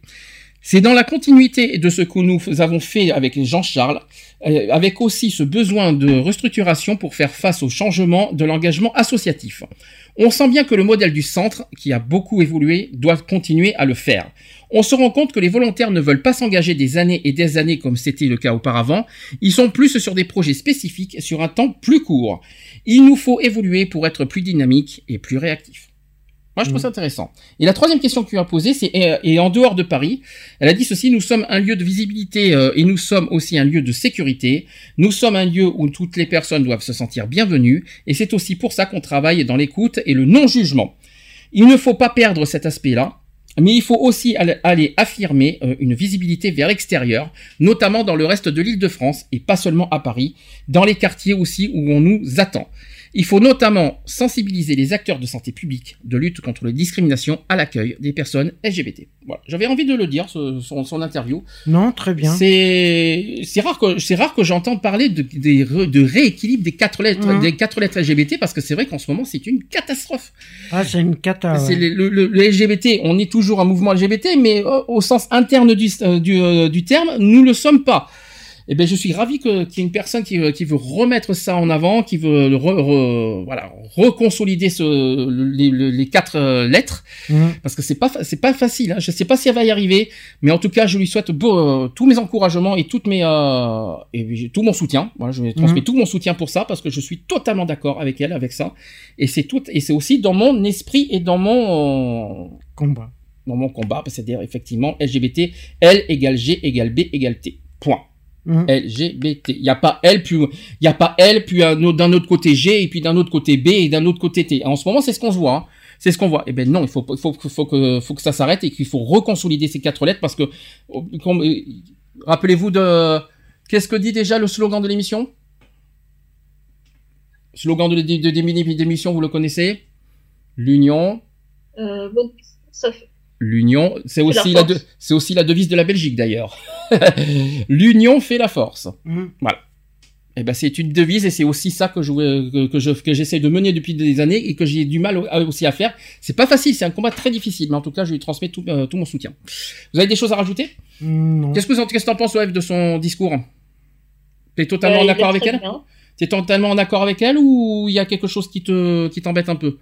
C'est dans la continuité de ce que nous avons fait avec Jean-Charles, euh, avec aussi ce besoin de restructuration pour faire face au changement de l'engagement associatif. On sent bien que le modèle du centre, qui a beaucoup évolué, doit continuer à le faire. On se rend compte que les volontaires ne veulent pas s'engager des années et des années comme c'était le cas auparavant. Ils sont plus sur des projets spécifiques sur un temps plus court. Il nous faut évoluer pour être plus dynamique et plus réactif. Moi, je trouve ça intéressant. Et la troisième question que tu as posée, c'est et, et en dehors de Paris, elle a dit ceci nous sommes un lieu de visibilité euh, et nous sommes aussi un lieu de sécurité. Nous sommes un lieu où toutes les personnes doivent se sentir bienvenues et c'est aussi pour ça qu'on travaille dans l'écoute et le non-jugement. Il ne faut pas perdre cet aspect-là. Mais il faut aussi al- aller affirmer euh, une visibilité vers l'extérieur, notamment dans le reste de l'île de France et pas seulement à Paris, dans les quartiers aussi où on nous attend. Il faut notamment sensibiliser les acteurs de santé publique de lutte contre les discriminations à l'accueil des personnes LGBT. Voilà, j'avais envie de le dire, ce- son, son interview. Non, très bien. C'est rare que c'est rare que j'entends parler de, de rééquilibre des quatre lettres des quatre lettres LGBT parce que c'est vrai qu'en ce moment c'est une catastrophe. Ah, c'est une cata. C'est ouais. le, le- le LGBT, on est toujours un mouvement LGBT, mais euh, au sens interne du, euh, du, euh, du terme, nous le sommes pas. Eh ben, je suis ravi qu'il y ait une personne qui, veut- qui veut remettre ça en avant, qui veut re- re- voilà, reconsolider ce, les, les- les quatre euh, lettres, Mhm. parce que c'est pas, c'est pas facile. Hein. Je sais pas si elle va y arriver, mais en tout cas, je lui souhaite beau, euh, tous mes encouragements et toutes mes, euh, et tout mon soutien. Voilà, je lui transmets Mhm. tout mon soutien pour ça, parce que je suis totalement d'accord avec elle, avec ça. Et c'est tout, et c'est aussi dans mon esprit et dans mon combat. Dans mon combat, c'est-à-dire effectivement LGBT, L égale G égale B égale T. Point. Mhm. LGBT. Il n'y a pas L puis il y a pas L puis un autre- d'un autre côté G et puis d'un autre côté B et d'un autre côté T. En ce moment, c'est ce qu'on voit. hein. C'est ce qu'on voit. Eh ben non, il faut, que, ça s'arrête et qu'il faut reconsolider ces quatre lettres parce que, oh, euh, rappelez-vous de, qu'est-ce que dit déjà le slogan de l'émission? Slogan de, de, d'émission, vous le connaissez? L'union, Euh, L'union, c'est la aussi la, de- c'est aussi la devise de la Belgique d'ailleurs. L'union fait la force. Mhm. Voilà. Et ben c'est une devise et c'est aussi ça que je que, je que j'essaie de mener depuis des années et que j'ai du mal aussi à faire. C'est pas facile, c'est un combat très difficile, mais en tout cas je lui transmets tout, euh, tout mon soutien. Vous avez des choses à rajouter? Non. Qu'est-ce que vous en- qu'est-ce que t'en penses Web de son discours? T'es totalement Euh, en accord avec elle? T'es totalement en accord avec elle ou il y a quelque chose qui te qui t'embête un peu?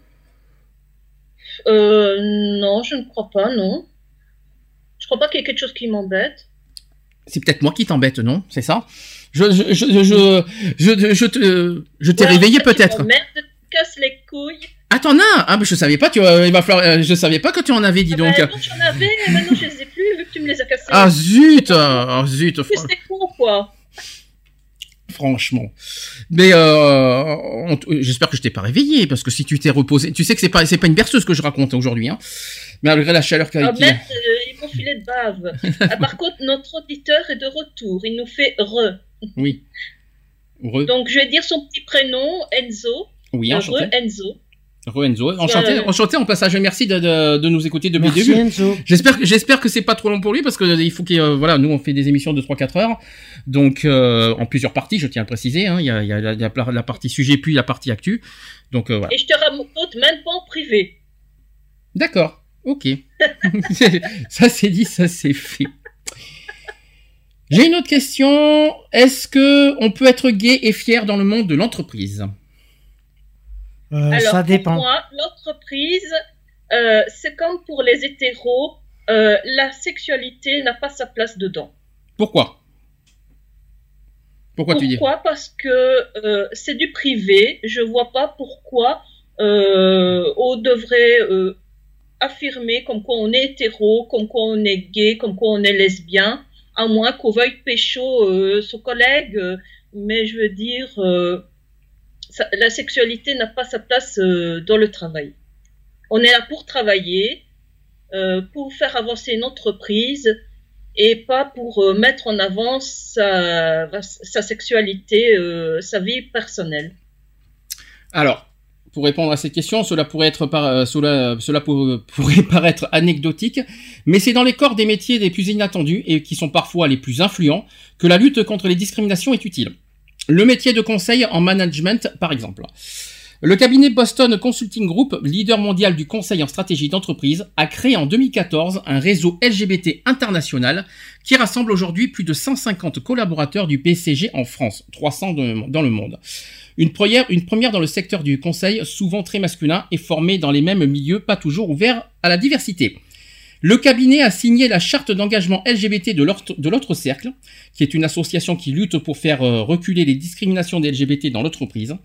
Euh, non, je ne crois pas, non. Je crois pas qu'il y ait quelque chose qui m'embête. C'est peut-être moi qui t'embête, non? C'est ça? Je, je, je, je, je, je, te, je t'ai Ouais, réveillé en fait, peut-être. te casses les couilles. Ah, t'en as Ah, mais je savais pas, tu, euh, il va falloir, euh, je savais pas que tu en avais, dis Ah donc. ben, non, j'en avais, maintenant je les ai plus, vu que tu me les as cassés. Ah, zut Ah, zut, fr- c'est con, quoi. Franchement. Mais euh, j'espère que je t'ai pas réveillé, parce que si tu t'es reposé, tu sais que c'est pas, c'est pas une berceuse que je raconte aujourd'hui, hein. Malgré la chaleur qu'il y a. Merde, euh, filé de bave. Ah, par contre, notre auditeur est de retour. Il nous fait re. Oui. Re, Donc, je vais dire son petit prénom, Enzo. oui, Euh, re Enzo. Enzo. Enchanté, Euh, enchanté en passage. Merci de, de, de nous écouter depuis Merci le début. Enzo. J'espère que j'espère que c'est pas trop long pour lui parce que euh, il faut qu'il euh, voilà nous on fait des émissions de 3-4 heures donc euh, en plusieurs parties je tiens à le préciser hein, il y a, il y a la, la- la partie sujet puis la partie actu donc euh, voilà Et je te raconte même pas en privé. d'accord ok ça c'est dit ça c'est fait j'ai une autre question est-ce que on peut être gay et fier dans le monde de l'entreprise? Euh, Alors, ça pour dépend. moi, l'entreprise, euh, c'est comme pour les hétéros, euh, la sexualité n'a pas sa place dedans. pourquoi? Pourquoi tu dis? Pourquoi? Parce que euh, c'est du privé. Je vois pas pourquoi euh, on devrait euh, affirmer comme quoi on est hétéro, comme quoi on est gay, comme quoi on est lesbien, à moins qu'on veuille pécho euh, son collègue. mais je veux dire, euh, la sexualité n'a pas sa place euh, dans le travail. On est là pour travailler, euh, pour faire avancer une entreprise et pas pour euh, mettre en avant sa, sexualité, sa vie personnelle. Alors, pour répondre à cette question, cela pourrait pourrait paraître anecdotique, mais c'est dans les corps des métiers les plus inattendus et qui sont parfois les plus influents que la lutte contre les discriminations est utile. Le métier de conseil en management, par exemple. Le cabinet Boston Consulting Group, leader mondial du conseil en stratégie d'entreprise, a créé en 2014 un réseau LGBT international qui rassemble aujourd'hui plus de 150 collaborateurs du BCG en France, 300 de- dans le monde. Une première, une première dans le secteur du conseil, souvent très masculin et formé dans les mêmes milieux, pas toujours ouverts à la diversité. Le cabinet a signé la charte d'engagement LGBT de l'autre cercle, qui est une association qui lutte pour faire euh, reculer les discriminations des LGBT dans l'entreprise.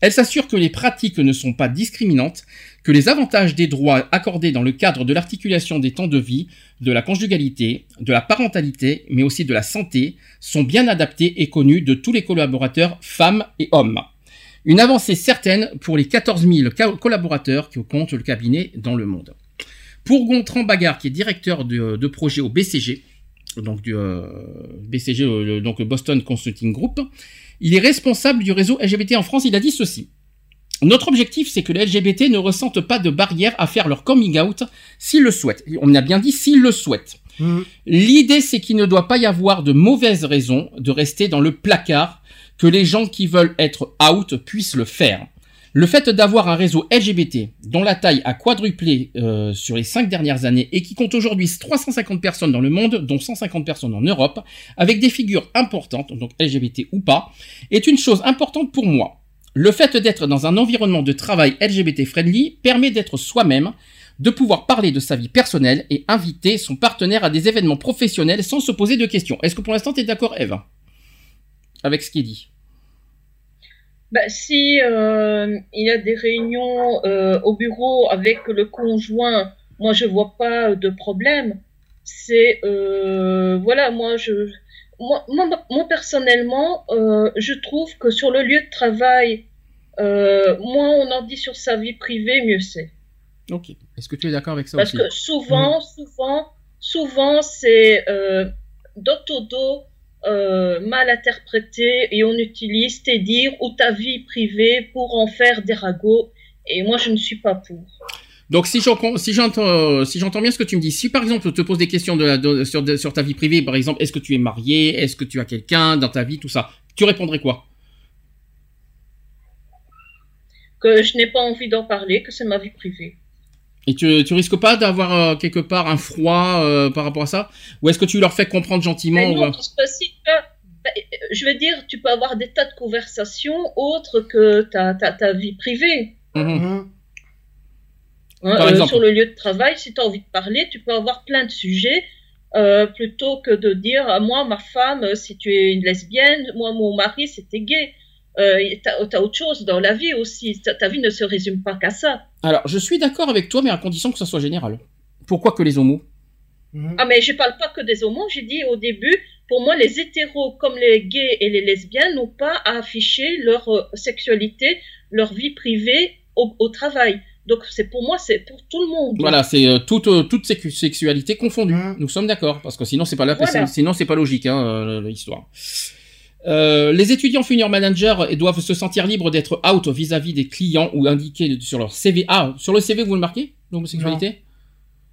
Elle s'assure que les pratiques ne sont pas discriminantes, que les avantages des droits accordés dans le cadre de l'articulation des temps de vie, de la conjugalité, de la parentalité, mais aussi de la santé, sont bien adaptés et connus de tous les collaborateurs, femmes et hommes. Une avancée certaine pour les 14 000 ca- collaborateurs que compte le cabinet dans le monde. Pour Gontran Bagarre, qui est directeur de, de projet au BCG, donc du euh, BCG, euh, le- donc Boston Consulting Group, il est responsable du réseau LGBT en France. Il a dit ceci. Notre objectif, c'est que les LGBT ne ressentent pas de barrière à faire leur coming out s'ils le souhaitent. On a bien dit s'ils le souhaitent. Mm. L'idée, c'est qu'il ne doit pas y avoir de mauvaises raisons de rester dans le placard, que les gens qui veulent être out puissent le faire. Le fait d'avoir un réseau LGBT dont la taille a quadruplé euh, sur les cinq dernières années et qui compte aujourd'hui 350 personnes dans le monde, dont 150 personnes en Europe, avec des figures importantes, donc LGBT ou pas, est une chose importante pour moi. Le fait d'être dans un environnement de travail LGBT friendly permet d'être soi-même, de pouvoir parler de sa vie personnelle et inviter son partenaire à des événements professionnels sans se poser de questions. Est-ce que pour l'instant tu es d'accord Eve? Avec ce qui est dit Bah, si euh, il y a des réunions euh, au bureau avec le conjoint, moi je vois pas de problème. C'est euh, voilà, moi je moi, moi, moi, personnellement, euh, je trouve que sur le lieu de travail, euh, moins on en dit sur sa vie privée, mieux c'est. Ok. Est-ce que tu es d'accord avec ça Parce aussi? que souvent, souvent, souvent, c'est euh, dos au dos, euh, mal interprété et on utilise tes dires ou ta vie privée pour en faire des ragots. Et moi, je ne suis pas pour. Donc si j'entends si j'entends si j'entends bien ce que tu me dis, si par exemple on te pose des questions de, la- de- sur, de- sur ta vie privée, par exemple, est-ce que tu es marié, est-ce que tu as quelqu'un dans ta vie, tout ça, tu répondrais quoi? Que je n'ai pas envie d'en parler, que c'est ma vie privée. Et tu, tu risques pas d'avoir euh, quelque part un froid euh, par rapport à ça? Ou est-ce que tu leur fais comprendre gentiment Mais non, parce que si tu as- bah, euh, je veux dire, tu peux avoir des tas de conversations autres que ta, ta, ta vie privée. Mhm. Hum. Hein, Par euh, exemple. sur le lieu de travail, si tu as envie de parler, tu peux avoir plein de sujets euh, plutôt que de dire ah, moi ma femme euh, si tu es une lesbienne, moi mon mari c'était gay. Euh, t'as t'as autre chose dans la vie aussi. Ta, ta vie ne se résume pas qu'à ça. Alors, je suis d'accord avec toi, mais à condition que ça soit général. Pourquoi que les homos? Ah mais je parle pas que des homos. J'ai dit au début, pour moi les hétéros comme les gays et les lesbiennes n'ont pas à afficher leur euh, sexualité, leur vie privée au, au travail. Donc c'est pour moi c'est pour tout le monde. Voilà, c'est euh, toute euh, toute sexualité confondue. Nous sommes d'accord, parce que sinon c'est pas la, Voilà. c'est- sinon c'est pas logique hein, euh, l'histoire. Euh, les étudiants junior managers et doivent se sentir libres d'être out vis-à-vis des clients ou indiquer sur leur CV. Ah, sur le CV vous le marquez l'homosexualité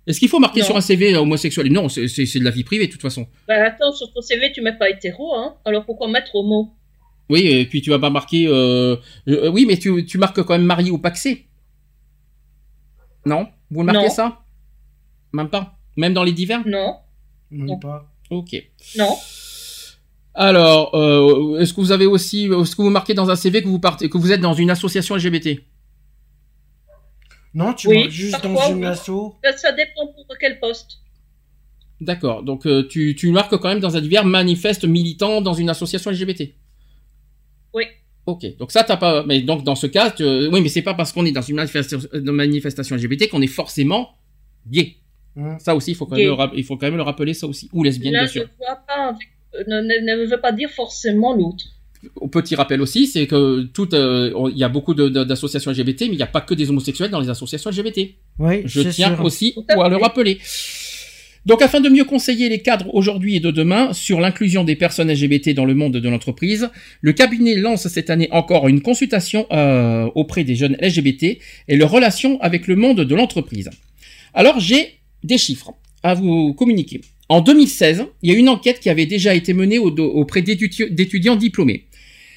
Est-ce qu'il faut marquer Non. sur un CV euh, homosexuel Non, c'est de la vie privée de toute façon. Bah attends, sur ton CV tu mets pas hétéro, hein. Alors pourquoi mettre homo? Oui, et puis tu vas pas marquer. Euh... euh, oui, mais tu, tu marques quand même marié ou paxé. Non? Vous le marquez Non. ça? Même pas? Même dans les divers? Non. Non, pas. Ok. Non. Alors, euh, est-ce que vous avez aussi, est-ce que vous marquez dans un CV que vous partez, que vous êtes dans une association LGBT Non, tu Oui, marques juste dans une oui. asso. Ça, ça dépend pour quel poste. D'accord. Donc euh, tu, tu marques quand même dans un divers manifeste militant dans une association LGBT. Oui. Ok. Donc ça t'as pas. Mais donc dans ce cas, tu- oui, mais c'est pas parce qu'on est dans une manifestation, LGBT qu'on est forcément gay. Hein. Ça aussi, il faut quand même le, rap- il faut quand même le rappeler ça aussi. Ou lesbienne, Là, bien je sûr. vois pas avec- euh, ne, ne, ne veut pas dire forcément l'autre. Au petit rappel aussi, c'est que tout, euh, il y a beaucoup d'associations LGBT, mais il n'y a pas que des homosexuels dans les associations LGBT. Oui, Je tiens sûr. aussi à à le rappeler. Donc, afin de mieux conseiller les cadres aujourd'hui et de demain sur l'inclusion des personnes LGBT dans le monde de l'entreprise, le cabinet lance cette année encore une consultation euh, auprès des jeunes LGBT et leur relation avec le monde de l'entreprise. Alors, j'ai des chiffres à vous communiquer. En 2016, il y a une enquête qui avait déjà été menée au- auprès d'étudi- d'étudiants diplômés.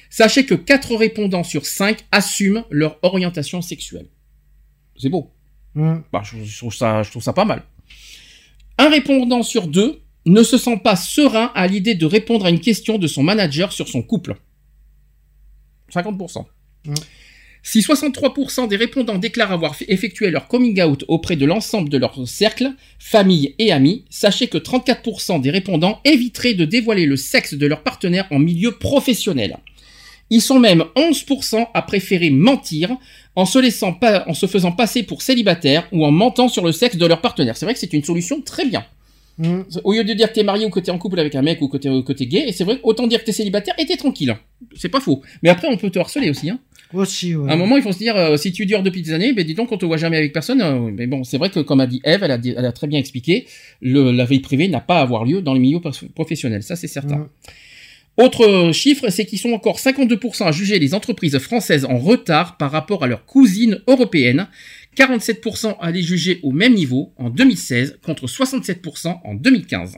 Sachez que 4 répondants sur 5 assument leur orientation sexuelle. C'est beau. Hein. Bah, je, je trouve ça, je trouve ça pas mal. Un répondant sur deux ne se sent pas serein à l'idée de répondre à une question de son manager sur son couple. 50%. Mm. Si 63% des répondants déclarent avoir effectué leur coming out auprès de l'ensemble de leur cercle, famille et amis, sachez que 34% des répondants éviteraient de dévoiler le sexe de leur partenaire en milieu professionnel. Ils sont même 11% à préférer mentir en se laissant pas, en se faisant passer pour célibataire ou en mentant sur le sexe de leur partenaire. C'est vrai que c'est une solution très bien. Hein. Au lieu de dire que t'es marié ou que t'es en couple avec un mec ou que t'es, que t'es gay, et c'est vrai, autant dire que t'es célibataire et t'es tranquille. C'est pas faux. Mais après, on peut te harceler aussi, hein. Aussi, ouais. À un moment, il faut se dire, euh, si tu dures depuis des années, ben dis donc, on te voit jamais avec personne. euh, mais bon, c'est vrai que, comme a dit Eve, elle a, dit- elle a très bien expliqué, le, la vie privée n'a pas à avoir lieu dans les milieux prof- professionnels. Ça, c'est certain. Autre euh, chiffre, c'est qu'ils sont encore 52% à juger les entreprises françaises en retard par rapport à leurs cousines européennes, 47% à les juger au même niveau en 2016 contre 67% en 2015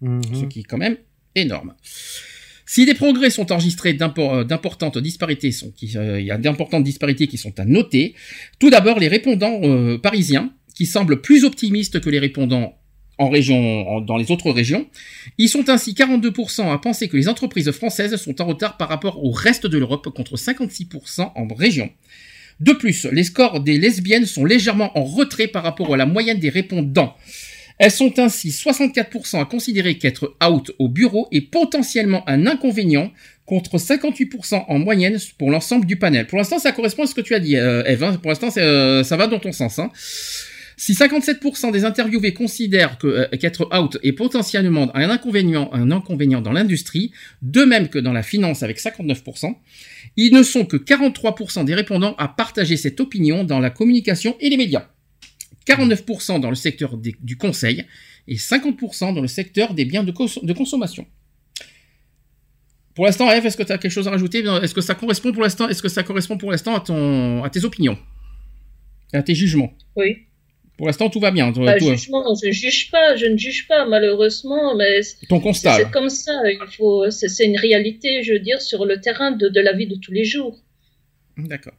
Mhm. ce qui est quand même énorme. Si des progrès sont enregistrés, euh, d'importantes disparités sont, euh, il y a d'importantes disparités qui sont à noter. Tout d'abord, les répondants euh, parisiens, qui semblent plus optimistes que les répondants en région, dans les autres régions. Ils sont ainsi 42% à penser que les entreprises françaises sont en retard par rapport au reste de l'Europe contre 56% en région. De plus, les scores des lesbiennes sont légèrement en retrait par rapport à la moyenne des répondants. Elles sont ainsi 64% à considérer qu'être out au bureau est potentiellement un inconvénient contre 58% en moyenne pour l'ensemble du panel. Pour l'instant, ça correspond à ce que tu as dit, euh, Eve. hein. Pour l'instant, euh, ça va dans ton sens. hein. Si 57% des interviewés considèrent euh, qu'être out est potentiellement un inconvénient, un inconvénient dans l'industrie, de même que dans la finance avec 59%, ils ne sont que 43% des répondants à partager cette opinion dans la communication et les médias. 49% dans le secteur des- du conseil et 50% dans le secteur des biens de, cons- de consommation. Pour l'instant, Eve, est-ce que tu as quelque chose à rajouter? Est-ce que ça correspond pour l'instant Est-ce que ça correspond pour l'instant à ton à tes opinions? À tes jugements? Oui. Pour l'instant, tout va bien. Bah, tout- jugement, je ne juge pas, je ne juge pas, malheureusement, mais c'est ton constat. c'est comme ça. Il faut, c'est c'est une réalité, je veux dire, sur le terrain de, de la vie de tous les jours. D'accord.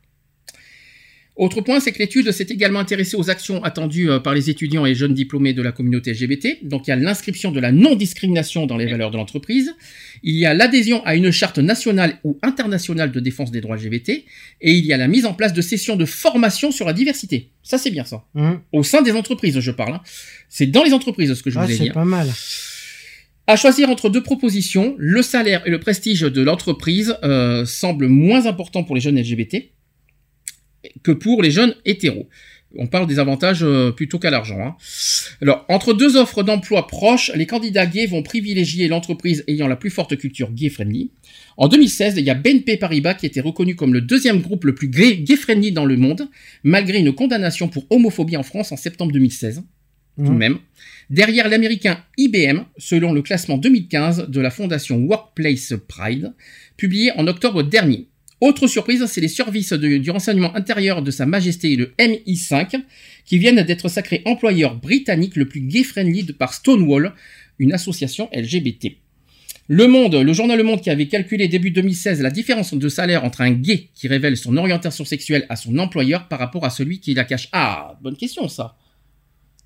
Autre point, c'est que l'étude s'est également intéressée aux actions attendues euh, par les étudiants et jeunes diplômés de la communauté LGBT. Donc il y a l'inscription de la non-discrimination dans les valeurs de l'entreprise. Il y a l'adhésion à une charte nationale ou internationale de défense des droits LGBT. Et il y a la mise en place de sessions de formation sur la diversité. Ça, c'est bien ça. Hum. Au sein des entreprises, je parle. hein. C'est dans les entreprises ce que je Ah, voulais c'est dire. pas mal. À choisir entre deux propositions, le salaire et le prestige de l'entreprise euh, semblent moins importants pour les jeunes LGBT que pour les jeunes hétéros. On parle des avantages euh, plutôt qu'à l'argent. hein. Alors, entre deux offres d'emploi proches, les candidats gays vont privilégier l'entreprise ayant la plus forte culture gay-friendly. En 2016, il y a BNP Paribas qui était reconnu comme le deuxième groupe le plus gay- gay-friendly dans le monde, malgré une condamnation pour homophobie en France en septembre 2016 tout de Hum. même. Derrière l'américain IBM, selon le classement 2015 de la fondation Workplace Pride, publié en octobre dernier. Autre surprise, c'est les services de- du renseignement intérieur de Sa Majesté le MI5, qui viennent d'être sacrés employeur britannique le plus gay-friendly par Stonewall, une association LGBT. Le Monde, le journal Le Monde qui avait calculé début 2016 la différence de salaire entre un gay qui révèle son orientation sexuelle à son employeur par rapport à celui qui la cache. Ah, bonne question ça.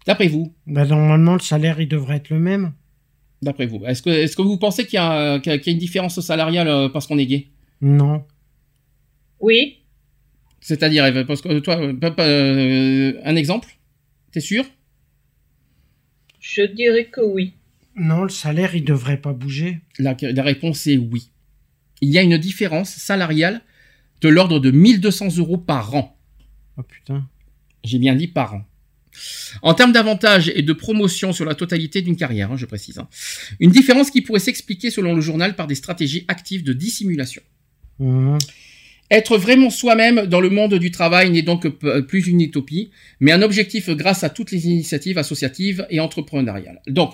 D'après vous, Bah, normalement, le salaire, il devrait être le même. D'après vous, est-ce que, est-ce que vous pensez qu'il y, a- y a une différence salariale euh, parce qu'on est gay? Non. Oui. C'est-à-dire, Eve, parce que toi, euh, un exemple? T'es sûr? Je dirais que oui. Non, le salaire, il devrait pas bouger. la, la réponse est oui. Il y a une différence salariale de l'ordre de 1200 euros par an. Oh putain. J'ai bien dit par an. En termes d'avantages et de promotion sur la totalité d'une carrière, hein, je précise. hein. Une différence qui pourrait s'expliquer selon le journal par des stratégies actives de dissimulation. Hum. Être vraiment soi-même dans le monde du travail n'est donc plus une utopie, mais un objectif grâce à toutes les initiatives associatives et entrepreneuriales. Donc,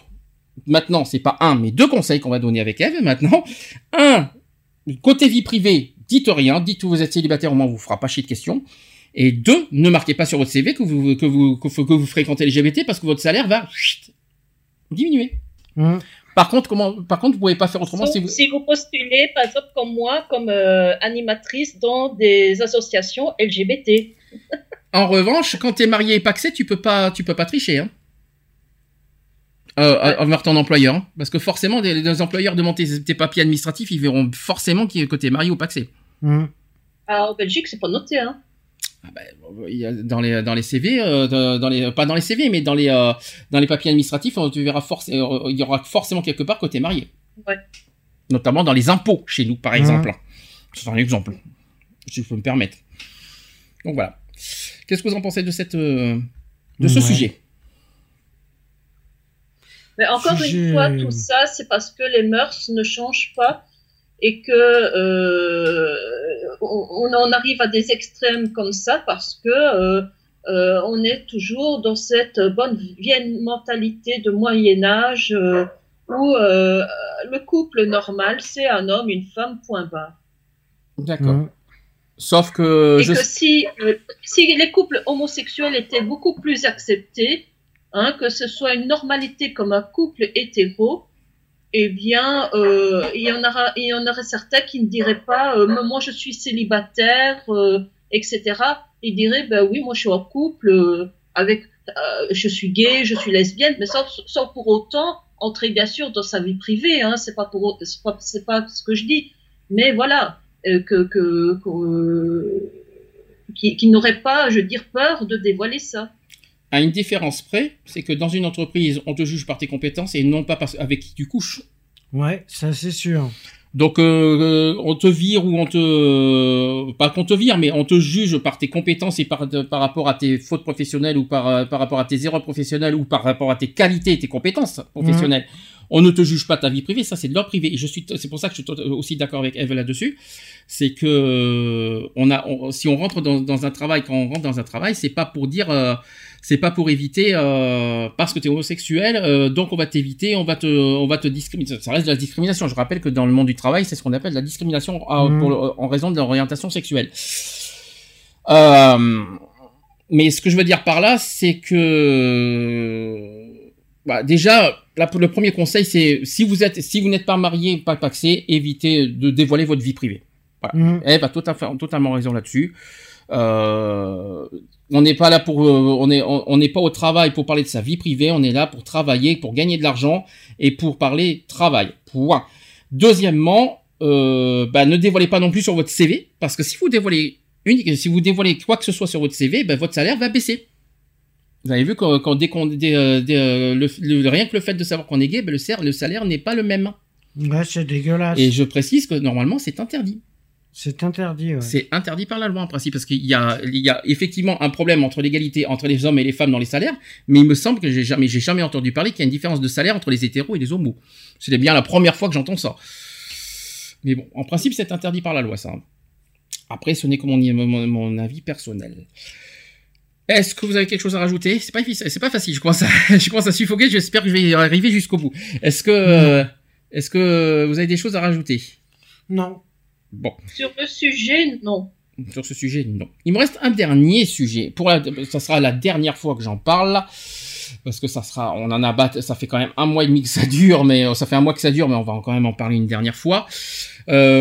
maintenant, c'est pas un, mais deux conseils qu'on va donner avec Eve maintenant. Un, côté vie privée, dites rien, dites que vous êtes célibataire, au moins on vous fera pas chier de questions. Et deux, ne marquez pas sur votre CV que vous, que vous, que, que vous fréquentez LGBT parce que votre salaire va chut, diminuer. Hum. Par contre, comment, par contre, vous pouvez pas faire autrement si vous, si vous postulez, par exemple, comme moi, comme euh, animatrice dans des associations LGBT. En revanche, quand t'es marié et paxé, tu peux pas, tu peux pas tricher, hein. Euh, Ouais. envers ton employeur, hein. parce que forcément, des, des employeurs demandent tes, tes papiers administratifs, ils verront forcément qui- t'es marié ou paxé. Hum. Ah, en Belgique, c'est pas noté, hein. Ah il y a- dans les dans les CV, euh, de- dans les pas dans les CV, mais dans les euh, dans les papiers administratifs, on- tu verras forcément, il y aura forcément quelque part que t'es marié. Ouais. Notamment dans les impôts chez nous, par Mhm. exemple. C'est un exemple, si je peux me permettre. Donc voilà. Qu'est-ce que vous en pensez de cette euh, de ce Ouais. sujet? Mais encore Sujet- une fois, tout ça, c'est parce que les mœurs ne changent pas et que euh, on, on en arrive à des extrêmes comme ça parce que euh, euh, on est toujours dans cette bonne vieille mentalité de Moyen Âge euh, où euh, le couple normal, c'est un homme, une femme, point barre. D'accord. Hum. Sauf que Et je que si, euh, si les couples homosexuels étaient beaucoup plus acceptés, hein, que ce soit une normalité comme un couple hétéro, eh bien, euh, il, y en aura, il y en aurait certains qui ne diraient pas euh, moi je suis célibataire, euh, etc. Ils diraient ben oui, moi je suis en couple euh, avec, euh, je suis gay, je suis lesbienne, mais sans, sans pour autant entrer bien sûr dans sa vie privée. Hein, c'est pas pour, pas, pas ce que je dis, mais voilà euh, que, que, que qui, qui n'aurait pas, je veux dire, peur de dévoiler ça. À une différence près, c'est que dans une entreprise, on te juge par tes compétences et non pas par avec qui tu couches. Ouais, ça c'est sûr. Donc euh, euh, on te vire ou on te pas qu'on te vire, mais on te juge par tes compétences et par par rapport à tes fautes professionnelles ou par euh, par rapport à tes erreurs professionnelles ou par rapport à tes qualités et tes compétences professionnelles. On ne te juge pas ta vie privée, ça c'est de leur privé. Et je suis c'est pour ça que je suis aussi d'accord avec Eve là-dessus, c'est que euh, on a on- si on rentre dans, dans un travail quand on rentre dans un travail, c'est pas pour dire euh, c'est pas pour éviter euh, parce que tu es homosexuel, euh, donc on va t'éviter, on va te, on va te discriminer. Ça reste de la discrimination. Je rappelle que dans le monde du travail, c'est ce qu'on appelle la discrimination à- Mhm. pour le- en raison de l'orientation sexuelle. Euh, mais ce que je veux dire par là, c'est que bah, déjà, le premier conseil, c'est si vous êtes, si vous n'êtes pas marié, pas paxé, évitez de dévoiler votre vie privée. Hum. Eve a tout à fait, totalement raison là-dessus. Euh, on n'est pas là pour, euh, on est, on on n'est pas au travail pour parler de sa vie privée. On est là pour travailler, pour gagner de l'argent et pour parler travail. Point. Deuxièmement, euh, bah, ne dévoilez pas non plus sur votre CV parce que si vous dévoilez une, si vous dévoilez quoi que ce soit sur votre CV, bah, votre salaire va baisser. Vous avez vu quand, quand dès qu'on, dès, euh, euh, le, le- rien que le fait de savoir qu'on est gay, bah, le, salaire- le salaire n'est pas le même. Ouais, c'est dégueulasse. Et je précise que normalement c'est interdit. C'est interdit. ouais. C'est interdit par la loi en principe parce qu'il y a, il y a effectivement un problème entre l'égalité entre les hommes et les femmes dans les salaires, mais il me semble que j'ai jamais, j'ai jamais entendu parler qu'il y a une différence de salaire entre les hétéros et les homos. C'est bien la première fois que j'entends ça. Mais bon, en principe, c'est interdit par la loi, ça. Après, ce n'est que mon, mon, mon avis personnel. Est-ce que vous avez quelque chose à rajouter? C'est pas, c'est pas facile. Je commence à, je commence à suffoquer. J'espère que je vais y arriver jusqu'au bout. Est-ce que, est-ce que vous avez des choses à rajouter? Non. Bon. Sur le sujet, non. Sur ce sujet, non. Il me reste un dernier sujet. Pour la- ça sera la dernière fois que j'en parle. Parce que ça sera, on en a bat, ça fait quand même un mois et demi que ça dure, mais euh, ça fait un mois que ça dure, mais on va quand même en parler une dernière fois.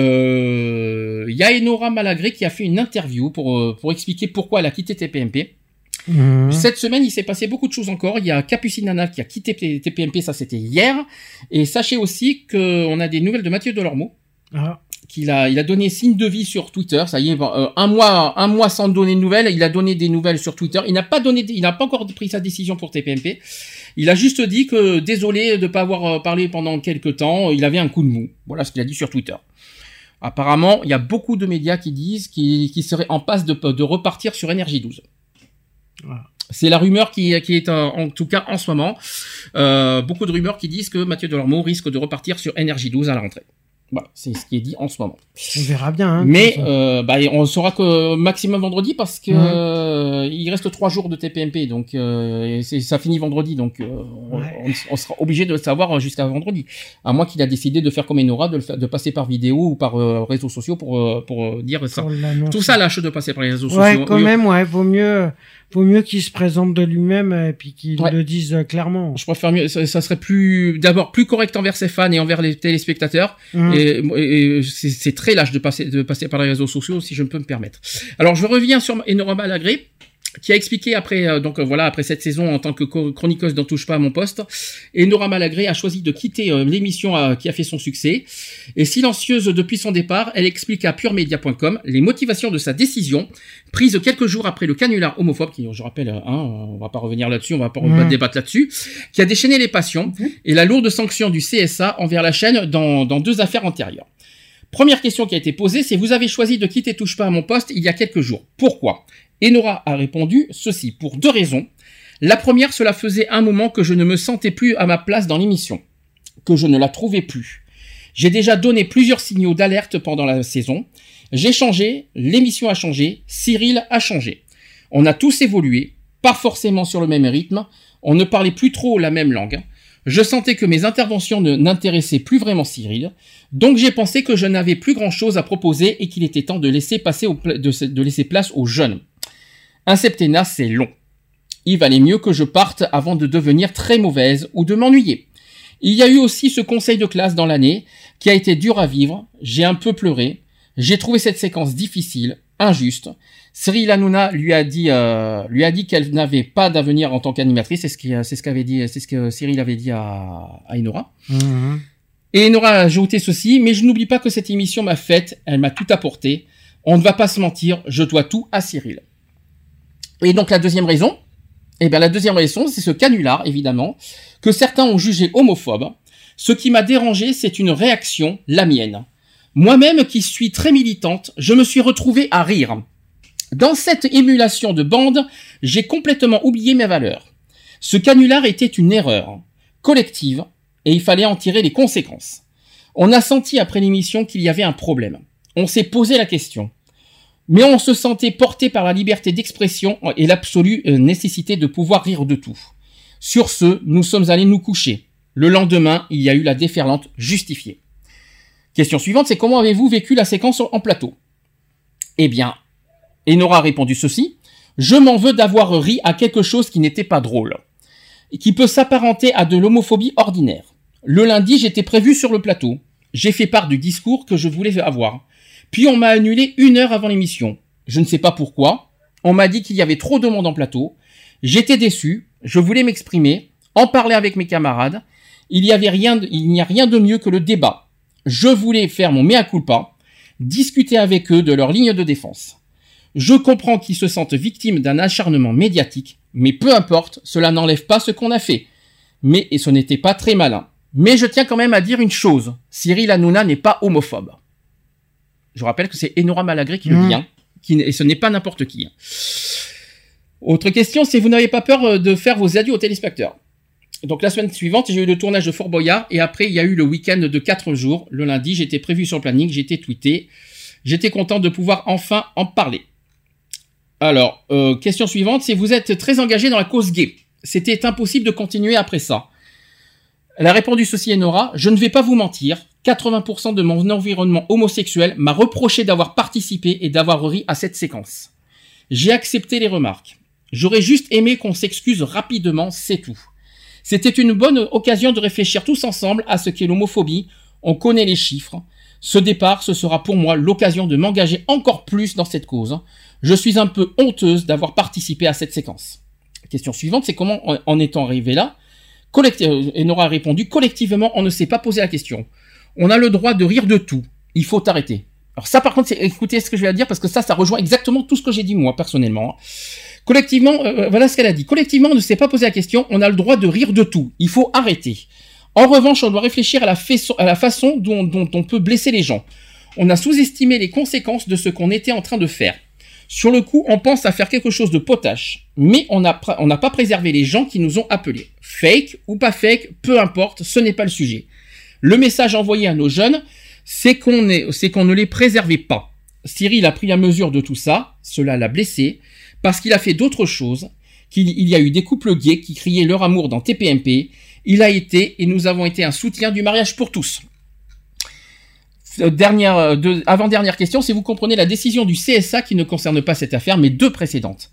Euh, Il y a Enora Malagré qui a fait une interview pour, euh, pour expliquer pourquoi elle a quitté TPMP. Mhm. Cette semaine, il s'est passé beaucoup de choses encore. Il y a Capucine Nana qui a quitté TPMP, ça c'était hier. Et sachez aussi qu'on a des nouvelles de Mathieu Delormeau Ah. Qu'il a, il a donné signe de vie sur Twitter. Ça y est, euh, un mois, un mois sans donner de nouvelles. Il a donné des nouvelles sur Twitter. Il n'a pas donné, il n'a pas encore pris sa décision pour TPMP. Il a juste dit que désolé de pas avoir euh, parlé pendant quelques temps. Il avait un coup de mou. Voilà ce qu'il a dit sur Twitter. Apparemment, il y a beaucoup de médias qui disent qu'il qu'il serait en passe de, de repartir sur Énergie 12. Voilà. C'est la rumeur qui, qui est en, en tout cas en ce moment. Euh, beaucoup de rumeurs qui disent que Mathieu Delormeau risque de repartir sur Énergie 12 à la rentrée. Voilà, c'est ce qui est dit en ce moment. On verra bien. Hein, Mais euh, bah, on saura que maximum vendredi parce que euh, il reste trois jours de TPMP, donc euh, et ça finit vendredi, donc euh, on, Ouais. on- on sera obligé de le savoir jusqu'à vendredi. À moins qu'il a décidé de faire comme Enora, de, de passer par vidéo ou par euh, réseaux sociaux pour euh, pour euh, dire ça. Pour. Tout ça lâche de passer par les réseaux Ouais, sociaux. quand Oui, même, ouais, vaut mieux, vaut mieux qu'il se présente de lui-même et puis qu'il Ouais. le dise euh, clairement. Je préfère mieux, ça, ça serait plus, d'abord plus correct envers ses fans et envers les téléspectateurs. Et, et c'est très lâche de passer, de passer par les réseaux sociaux, si je peux me permettre. Alors, je reviens sur Enora Malagré, qui a expliqué après, euh, donc euh, voilà, après cette saison en tant que chroniqueuse d'En touche pas à mon poste, Enora Malagré a choisi de quitter euh, l'émission qui a fait son succès. Et silencieuse depuis son départ, elle explique à puremedia.com les motivations de sa décision, prise quelques jours après le canular homophobe, qui, je rappelle, hein, on va pas revenir là-dessus, on va pas, on va pas débattre là-dessus, qui a déchaîné les passions, et la lourde sanction du CSA envers la chaîne dans, dans deux affaires antérieures. Première question qui a été posée, c'est vous avez choisi de quitter Touche pas à mon poste il y a quelques jours. Pourquoi? Enora a répondu ceci pour deux raisons. La première, cela faisait un moment que je ne me sentais plus à ma place dans l'émission, que je ne la trouvais plus. J'ai déjà donné plusieurs signaux d'alerte pendant la saison. J'ai changé, l'émission a changé, Cyril a changé. On a tous évolué, pas forcément sur le même rythme, on ne parlait plus trop la même langue. Je sentais que mes interventions ne n'intéressaient plus vraiment Cyril, donc j'ai pensé que je n'avais plus grand chose à proposer et qu'il était temps de laisser passer de laisser place aux jeunes. Un septennat, c'est long. Il valait mieux que je parte avant de devenir très mauvaise ou de m'ennuyer. Il y a eu aussi ce conseil de classe dans l'année qui a été dur à vivre. J'ai un peu pleuré. J'ai trouvé cette séquence difficile, injuste. Cyril Hanouna lui a dit, euh, lui a dit qu'elle n'avait pas d'avenir en tant qu'animatrice. C'est ce qui, c'est ce qu'avait dit, c'est ce que Cyril avait dit à, à Enora. Mhm. Et Nora a ajouté ceci, mais je n'oublie pas que cette émission m'a faite, elle m'a tout apporté. On ne va pas se mentir, je dois tout à Cyril. Et donc la deuxième raison, eh bien la deuxième raison, c'est ce canular, évidemment, que certains ont jugé homophobe. Ce qui m'a dérangé, c'est une réaction, la mienne. Moi-même qui suis très militante, je me suis retrouvé à rire. Dans cette émulation de bande, j'ai complètement oublié mes valeurs. Ce canular était une erreur collective et il fallait en tirer les conséquences. On a senti après l'émission qu'il y avait un problème. On s'est posé la question. Mais on se sentait porté par la liberté d'expression et l'absolue euh, nécessité de pouvoir rire de tout. Sur ce, nous sommes allés nous coucher. Le lendemain, il y a eu la déferlante justifiée. Question suivante, c'est comment avez-vous vécu la séquence en plateau? Eh bien, Enora a répondu ceci. Je m'en veux d'avoir ri à quelque chose qui n'était pas drôle. Qui peut s'apparenter à de l'homophobie ordinaire. Le lundi, j'étais prévu sur le plateau. J'ai fait part du discours que je voulais avoir. Puis on m'a annulé une heure avant l'émission. Je ne sais pas pourquoi. On m'a dit qu'il y avait trop de monde en plateau. J'étais déçu. Je voulais m'exprimer, en parler avec mes camarades. Il y avait rien, de- n'y a rien de mieux que le débat. Je voulais faire mon mea culpa, discuter avec eux de leur ligne de défense. Je comprends qu'ils se sentent victimes d'un acharnement médiatique, mais peu importe, cela n'enlève pas ce qu'on a fait. Mais et ce n'était pas très malin. Mais je tiens quand même à dire une chose. Cyril Hanouna n'est pas homophobe. Je rappelle que c'est Enora Malagré qui le Mm. dit, hein, qui, et ce n'est pas n'importe qui. hein. Autre question, c'est vous n'avez pas peur euh, de faire vos adieux aux téléspectateurs? Donc la semaine suivante, j'ai eu le tournage de Fort Boyard et après il y a eu le week-end de 4 jours. Le lundi, j'étais prévu sur le planning, j'étais tweeté. J'étais content de pouvoir enfin en parler. Alors, euh, question suivante, c'est vous êtes très engagé dans la cause gay. C'était impossible de continuer après ça. Elle a répondu ceci Enora, je ne vais pas vous mentir, 80% de mon environnement homosexuel m'a reproché d'avoir participé et d'avoir ri à cette séquence. J'ai accepté les remarques. J'aurais juste aimé qu'on s'excuse rapidement, c'est tout. C'était une bonne occasion de réfléchir tous ensemble à ce qu'est l'homophobie. On connaît les chiffres. Ce départ, ce sera pour moi l'occasion de m'engager encore plus dans cette cause. Je suis un peu honteuse d'avoir participé à cette séquence. Question suivante, c'est comment, en- en étant arrivé là, euh, Enora a répondu, collectivement, on ne s'est pas posé la question. On a le droit de rire de tout. Il faut arrêter. Alors ça, par contre, écoutez ce que je vais dire, parce que ça, ça rejoint exactement tout ce que j'ai dit moi, personnellement. Collectivement, euh, voilà ce qu'elle a dit. Collectivement, on ne s'est pas posé la question. On a le droit de rire de tout. Il faut arrêter. En revanche, on doit réfléchir à la, façon- dont, on peut blesser les gens. On a sous-estimé les conséquences de ce qu'on était en train de faire. Sur le coup, on pense à faire quelque chose de potache, mais on n'a pas préservé les gens qui nous ont appelés. Fake ou pas fake, peu importe, ce n'est pas le sujet. Le message envoyé à nos jeunes, c'est qu'on ne les préservait pas. Cyril a pris la mesure de tout ça, cela l'a blessé, parce qu'il a fait d'autres choses, qu'il il y a eu des couples gays qui criaient leur amour dans TPMP, il a été et nous avons été un soutien du mariage pour tous. Euh, Dernière, euh, avant-dernière question, si vous comprenez la décision du CSA qui ne concerne pas cette affaire, mais deux précédentes.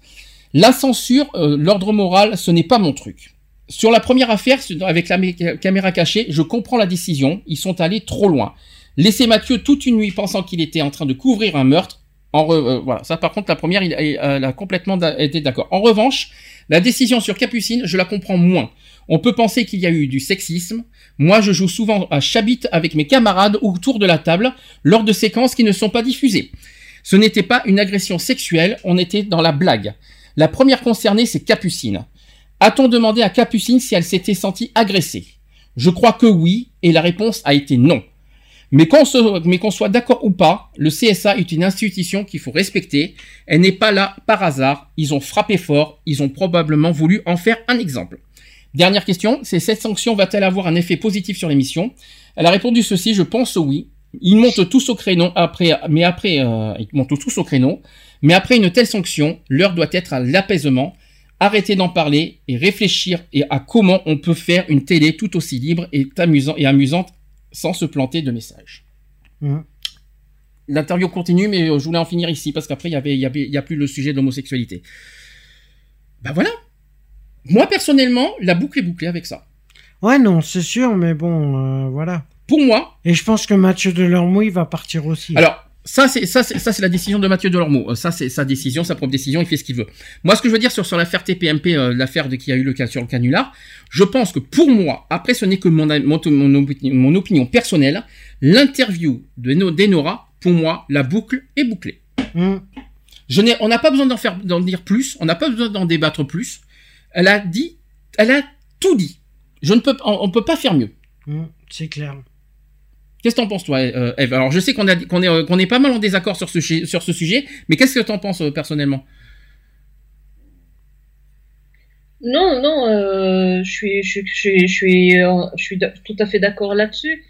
La censure, euh, l'ordre moral, ce n'est pas mon truc. Sur la première affaire, avec la mé- caméra cachée, je comprends la décision, ils sont allés trop loin. Laisser Mathieu toute une nuit pensant qu'il était en train de couvrir un meurtre, en re- euh, voilà, ça par contre la première, il, elle a complètement été d'accord. En revanche, la décision sur Capucine, je la comprends moins. On peut penser qu'il y a eu du sexisme. Moi, je joue souvent à Chabit avec mes camarades autour de la table lors de séquences qui ne sont pas diffusées. Ce n'était pas une agression sexuelle, on était dans la blague. La première concernée, c'est Capucine. A-t-on demandé à Capucine si elle s'était sentie agressée? Je crois que oui, et la réponse a été non. Mais qu'on soit d'accord ou pas, le CSA est une institution qu'il faut respecter. Elle n'est pas là par hasard. Ils ont frappé fort. Ils ont probablement voulu en faire un exemple. Dernière question, c'est cette sanction va-t-elle avoir un effet positif sur l'émission? Elle a répondu ceci, je pense oui. Ils montent tous au créneau mais après, euh, ils montent tous au créneau. Mais après une telle sanction, l'heure doit être à l'apaisement. Arrêter d'en parler et réfléchir et à comment on peut faire une télé tout aussi libre et amusant et amusante sans se planter de messages. Mhm. L'interview continue, mais euh, je voulais en finir ici parce qu'après il y avait, il y avait, il y a plus le sujet de l'homosexualité. Ben voilà. Moi personnellement, la boucle est bouclée avec ça. Ouais, non, c'est sûr, mais bon, euh, voilà. Pour moi, Et je pense que Mathieu Delormeau, il va partir aussi. Alors, ça, c'est ça, c'est ça, c'est la décision de Mathieu Delormeau. Euh, Ça, c'est sa décision, sa propre décision. Il fait ce qu'il veut. Moi, ce que je veux dire sur sur l'affaire TPMP, euh, l'affaire de qui a eu le cas sur le canular, je pense que pour moi, après, ce n'est que mon mon, mon, mon opinion personnelle. L'interview de No- d'Enora, pour moi, la boucle est bouclée. Hum. Je n'ai, on n'a pas besoin d'en faire, d'en dire plus. On n'a pas besoin d'en débattre plus. Elle a dit, elle a tout dit. Je ne peux, on, on peut pas faire mieux. Hum, c'est clair. Qu'est-ce que t'en penses, toi, euh, Eve? Alors, je sais qu'on qu'on est, euh, qu'on est pas mal en désaccord sur ce, sur ce sujet, mais qu'est-ce que t'en penses euh, personnellement? Non, non, je suis, je, je suis, je suis, tout à fait d'accord là-dessus.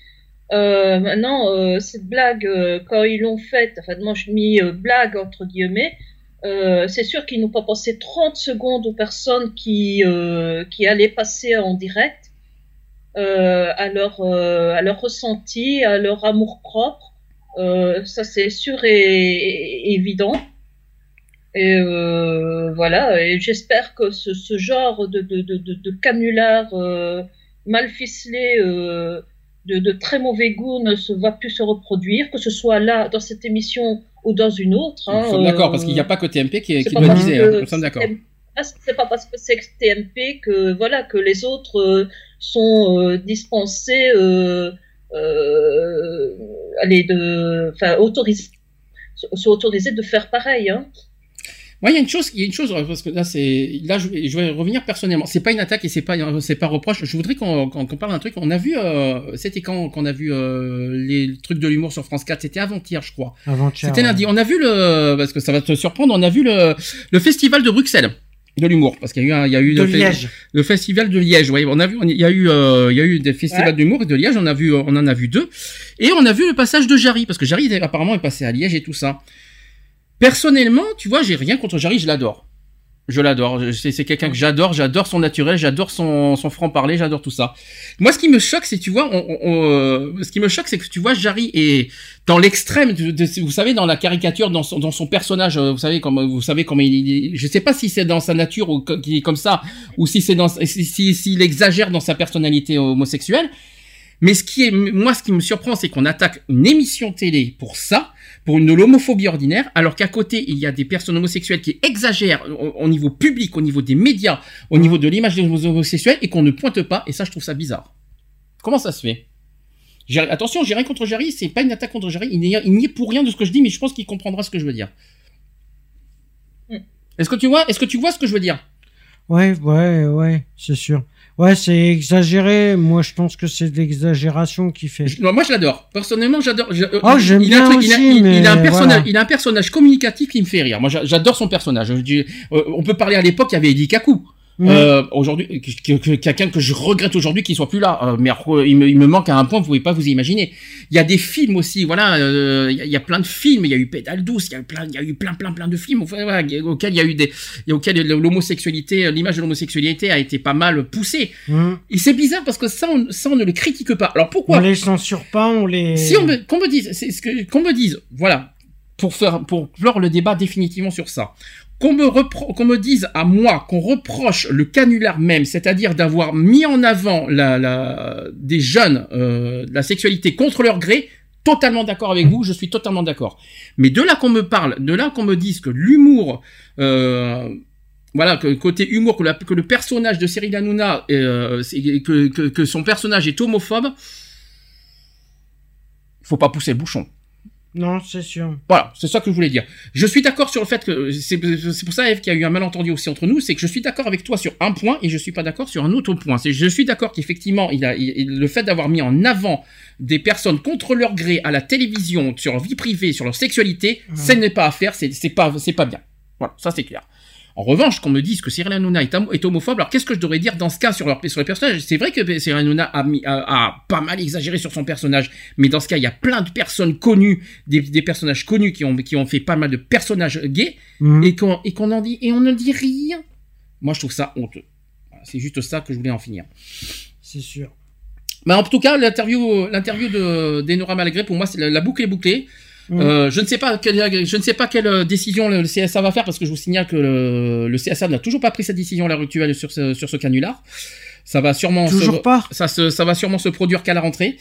Maintenant, cette blague, quand ils l'ont faite, enfin, moi je mis blague entre guillemets, c'est sûr qu'ils n'ont pas passé 30 secondes aux personnes qui, qui allaient passer en direct à, leur, euh, à leur ressenti, à leur amour propre. Euh, ça, c'est sûr et, et évident. Et euh, voilà, et j'espère que ce, ce genre de, de, de, canular euh, mal ficelé, euh, de, de très mauvais goût ne se va plus se reproduire, que ce soit là, dans cette émission ou dans une autre. hein, Nous sommes d'accord, euh, parce qu'il n'y a pas que TMP qui, c'est qui doit que hein. Nous sommes d'accord. C'est pas parce que c'est TMP que voilà que les autres euh, sont euh, dispensés, euh, euh, allez de, enfin autorisés, sont autorisés de faire pareil. Hein. Moi, il y a une chose, il y a une chose parce que là, c'est là, je, vais- je vais revenir personnellement. C'est pas une attaque et c'est pas, c'est pas reproche. Je voudrais qu'on parle d'un truc. On a vu, euh, c'était quand qu'on a vu euh, les trucs de l'humour sur France 4. C'était avant-hier, je crois. Avant-hier. C'était ouais. lundi. On a vu le, parce que ça va te surprendre. On a vu le, le festival de Bruxelles de l'humour parce qu'il y a eu, un- il y a eu De le, fe- Liège. le festival de Liège. Ouais, on a vu, on- il y a eu, euh, il y a eu des festivals Ouais. d'humour et de Liège. On a vu, on en a vu deux, et on a vu le passage de Jarry parce que Jarry apparemment est passé à Liège et tout ça. Personnellement, tu vois, j'ai rien contre Jarry, je l'adore. Je l'adore. C'est quelqu'un que j'adore. J'adore son naturel. J'adore son, franc parler. J'adore tout ça. Moi, ce qui me choque, c'est tu vois, euh, ce qui me choque, c'est que tu vois, Jarry est dans l'extrême. vous savez, dans la caricature, dans son, personnage. euh, Vous savez comme vous savez comment il, Je sais pas si c'est dans sa nature qu'il est comme ça, ou si c'est dans si si- s'il exagère dans sa personnalité homosexuelle. Mais ce qui est, moi, ce qui me surprend, c'est qu'on attaque une émission télé pour ça, pour une l'homophobie ordinaire, alors qu'à côté, il y a des personnes homosexuelles qui exagèrent au, au niveau public, au niveau des médias, au niveau de l'image des homosexuels, et qu'on ne pointe pas, et ça, je trouve ça bizarre. Comment ça se fait? J'ai- Attention, j'ai rien contre Jerry, c'est pas une attaque contre Jerry, il n'y est, il n'y est pour rien de ce que je dis, mais je pense qu'il comprendra ce que je veux dire. Mm. Est-ce que tu vois, est-ce que tu vois ce que je veux dire? Ouais, ouais, ouais, c'est sûr. Ouais, c'est exagéré. Moi, je pense que c'est de l'exagération qui fait. Je- moi, je l'adore. Personnellement, j'adore. Oh, j'aime il a un bien truc- il a- aussi, il- mais il a un personnage, voilà. il a un personnage communicatif qui me fait rire. Moi, j'a- j'adore son personnage. Je dis, euh, on peut parler à l'époque, il y avait Eddie Kaku. Euh, aujourd'hui, que- que- que- quelqu'un que je regrette aujourd'hui qu'il soit plus là. Euh, mais euh, il me, il me manque à un point, vous pouvez pas vous imaginer. Il y a des films aussi, voilà. euh, il, y a, il y a plein de films. Il y a eu Pédale douce. Il y a eu plein, il y a eu plein, plein, plein de films. Enfin, voilà, auxquels il y a eu des, auxquels l'homosexualité, l'image de l'homosexualité a été pas mal poussée. Hmm. Et c'est bizarre parce que ça, on, ça, on ne le critique pas. Alors pourquoi On les censure pas, on les. si on me, qu'on me dise, c'est ce que, qu'on me dise, voilà, pour faire, pour clore le débat définitivement sur ça, qu'on me dise à moi qu'on reproche le canular même, c'est-à-dire d'avoir mis en avant des jeunes, euh, la sexualité contre leur gré, totalement d'accord avec vous, je suis totalement d'accord. Mais de là qu'on me parle, de là qu'on me dise que l'humour, euh, voilà, que côté humour, que, le personnage de Cyril Hanouna, euh, que, son personnage est homophobe, faut pas pousser le bouchon. Non, c'est sûr. Voilà, c'est ça que je voulais dire. Je suis d'accord sur le fait que c'est c'est pour ça Eve qu'il y a eu un malentendu aussi entre nous, c'est que je suis d'accord avec toi sur un point et je suis pas d'accord sur un autre point. C'est je suis d'accord qu'effectivement il a il- le fait d'avoir mis en avant des personnes contre leur gré à la télévision sur leur vie privée, sur leur sexualité, ce n'est pas à faire, c'est c'est pas c'est pas bien. Voilà, ça c'est clair. En revanche, qu'on me dise que Cyril Hanouna est, est homophobe, alors qu'est-ce que je devrais dire dans ce cas sur, leur, sur les personnages? C'est vrai que Cyril Hanouna a, mis- a, a pas mal exagéré sur son personnage, mais dans ce cas, il y a plein de personnes connues, des, des personnages connus qui ont, qui ont fait pas mal de personnages gays, Mhm. et qu'on en dit et on ne dit rien. Moi, je trouve ça honteux. C'est juste ça que je voulais en finir. C'est sûr. Mais en tout cas, l'interview, l'interview de d'Enora Malgré, pour moi, c'est la, la boucle est bouclée. Euh, je ne sais pas quelle, quelle décision le, le CSA va faire parce que je vous signale que le, le CSA n'a toujours pas pris sa décision à l'heure actuelle sur ce, sur ce canular. Ça va sûrement Toujours se, pas ça, se, ça va sûrement se produire qu'à la rentrée.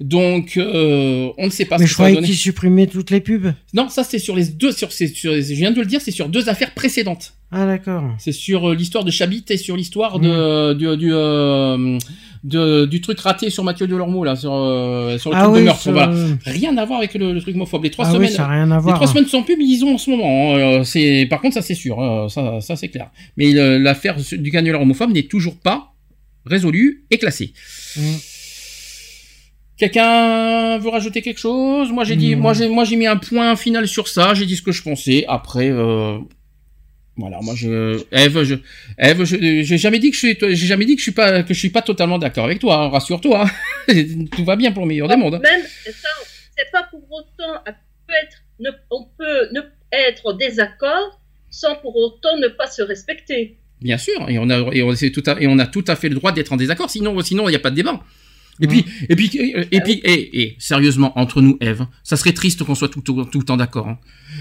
Donc, euh, on ne sait pas Mais ce je croyais qu'ils supprimaient toutes les pubs. Non, ça c'est sur les deux, sur, sur, je viens de le dire, c'est sur deux affaires précédentes. Ah, d'accord. C'est sur euh, l'histoire de Chabit et sur l'histoire de, du, du, euh, de- du truc raté sur Mathieu Delormeau, là, sur, euh, sur le Ah truc oui, de meurtre. Voilà. Rien à voir avec le, le truc homophobe. Les trois Ah oui, semaines. ça a rien à les voir. trois semaines sans pub, ils ont en ce moment. hein. C'est, par contre, ça c'est sûr. hein. Ça, ça c'est clair. Mais l'affaire du canular homophobe n'est toujours pas résolue et classée. Mm. Quelqu'un veut rajouter quelque chose? Moi j'ai dit, moi j'ai, moi j'ai mis un point final sur ça. J'ai dit ce que je pensais. Après, euh, voilà, moi je, Eve, je, Eve, je- j'ai jamais dit que je suis, j'ai jamais dit que je suis pas, que je suis pas totalement d'accord avec toi. hein, Rassure-toi, hein. tout va bien pour le meilleur des mondes. hein. Même, ça, c'est pas pour autant, on peut être, ne, on peut ne être en désaccord sans pour autant ne pas se respecter. Bien sûr, et on a, et on, c'est tout à, et on a tout à fait le droit d'être en désaccord. Sinon, sinon il n'y a pas de débat. Et puis, et puis, et, et puis, et, et, sérieusement, entre nous, Eve, ça serait triste qu'on soit tout, tout, tout le temps d'accord. hein.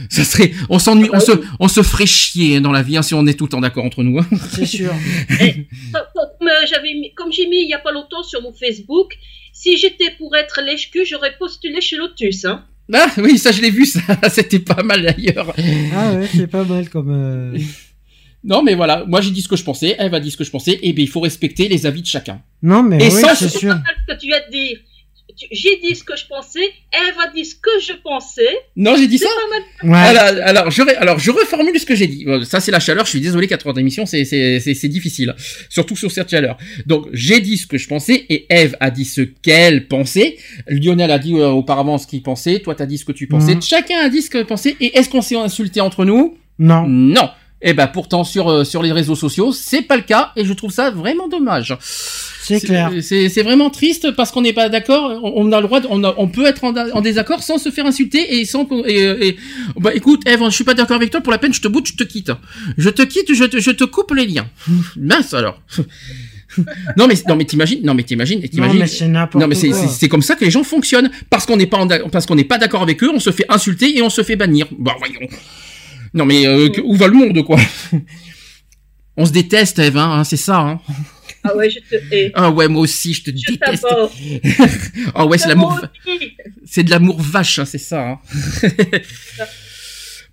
Ça serait, on s'ennuie, on se, on se ferait chier dans la vie hein, si on est tout le temps d'accord entre nous. hein. C'est sûr. Comme, euh, j'avais mis- comme j'ai mis il y a pas longtemps sur mon Facebook, si j'étais pour être lèche-cul, j'aurais postulé chez Lotus. Hein. Ah oui, ça je l'ai vu, ça, c'était pas mal d'ailleurs. Ah ouais, c'est pas mal comme. euh, Non, mais voilà, moi j'ai dit ce que je pensais, Eve a dit ce que je pensais, et bien il faut respecter les avis de chacun. Non, mais Et oui, sans- c'est sûr. ce que tu dire. Tu- J'ai dit ce que je pensais, Eve a dit ce que je pensais. Non, j'ai dit C'est ça pas mal. Ouais. alors, alors, je, alors, je reformule ce que j'ai dit. Ça, c'est la chaleur. Je suis désolé, 4 heures d'émission, c'est, c'est, c'est, c'est difficile. Surtout sur cette chaleur. Donc, j'ai dit ce que je pensais et Eve a dit ce qu'elle pensait. Lionel a dit euh, auparavant ce qu'il pensait. Toi, t'as dit ce que tu pensais. Mhm. Chacun a dit ce qu'il pensait. Et est-ce qu'on s'est insulté entre nous? Non. Non. Eh ben, pourtant, sur, euh, sur les réseaux sociaux, c'est pas le cas et je trouve ça vraiment dommage. C'est clair. C'est, c'est vraiment triste parce qu'on n'est pas d'accord. On, on a le droit, de- on, a- on peut être en, en désaccord sans se faire insulter et sans. Et, et- bah écoute, Eve, je suis pas d'accord avec toi. Pour la peine, je te boute, je te quitte. Je te quitte, je te, je te coupe les liens. Mince alors. non mais non mais t'imagines, non mais t'imagines, t'imagines. Non mais c'est, c'est, comme ça que les gens fonctionnent parce qu'on n'est pas en parce qu'on n'est pas d'accord avec eux, on se fait insulter et on se fait bannir. Bah voyons. Non mais euh, que- où va le monde quoi? On se déteste, Eve, hein, hein, c'est ça. Hein. Ah ouais, je te hais. Ah ouais, moi aussi, je te Je déteste. Ah ouais, c'est l'amour, c'est de l'amour vache, hein, c'est ça.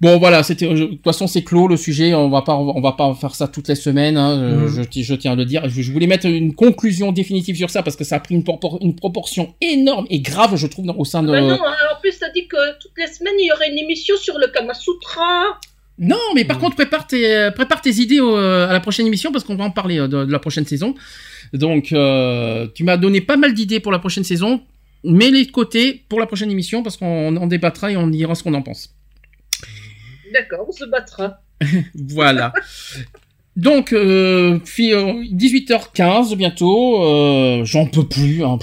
Bon voilà, c'était. De toute façon, c'est clos le sujet. On va pas, on va pas faire ça toutes les semaines. hein, Mhm. je, ti- je tiens à le dire. Je, je voulais mettre une conclusion définitive sur ça parce que ça a pris une, propor- une proportion énorme et grave, je trouve, dans- au sein de. Bah non, hein, en plus, t'as dit que toutes les semaines, il y aurait une émission sur le Kama Sutra. Non, mais par contre, prépare tes, prépare tes idées au- à la prochaine émission parce qu'on va en parler euh, de, de la prochaine saison. Donc, euh, tu m'as donné pas mal d'idées pour la prochaine saison. Mets-les de côté pour la prochaine émission parce qu'on en débattra et on dira ce qu'on en pense. D'accord, on se battra. Voilà. Donc, euh, fi- euh, 18h15 bientôt. euh, J'en peux plus. hein.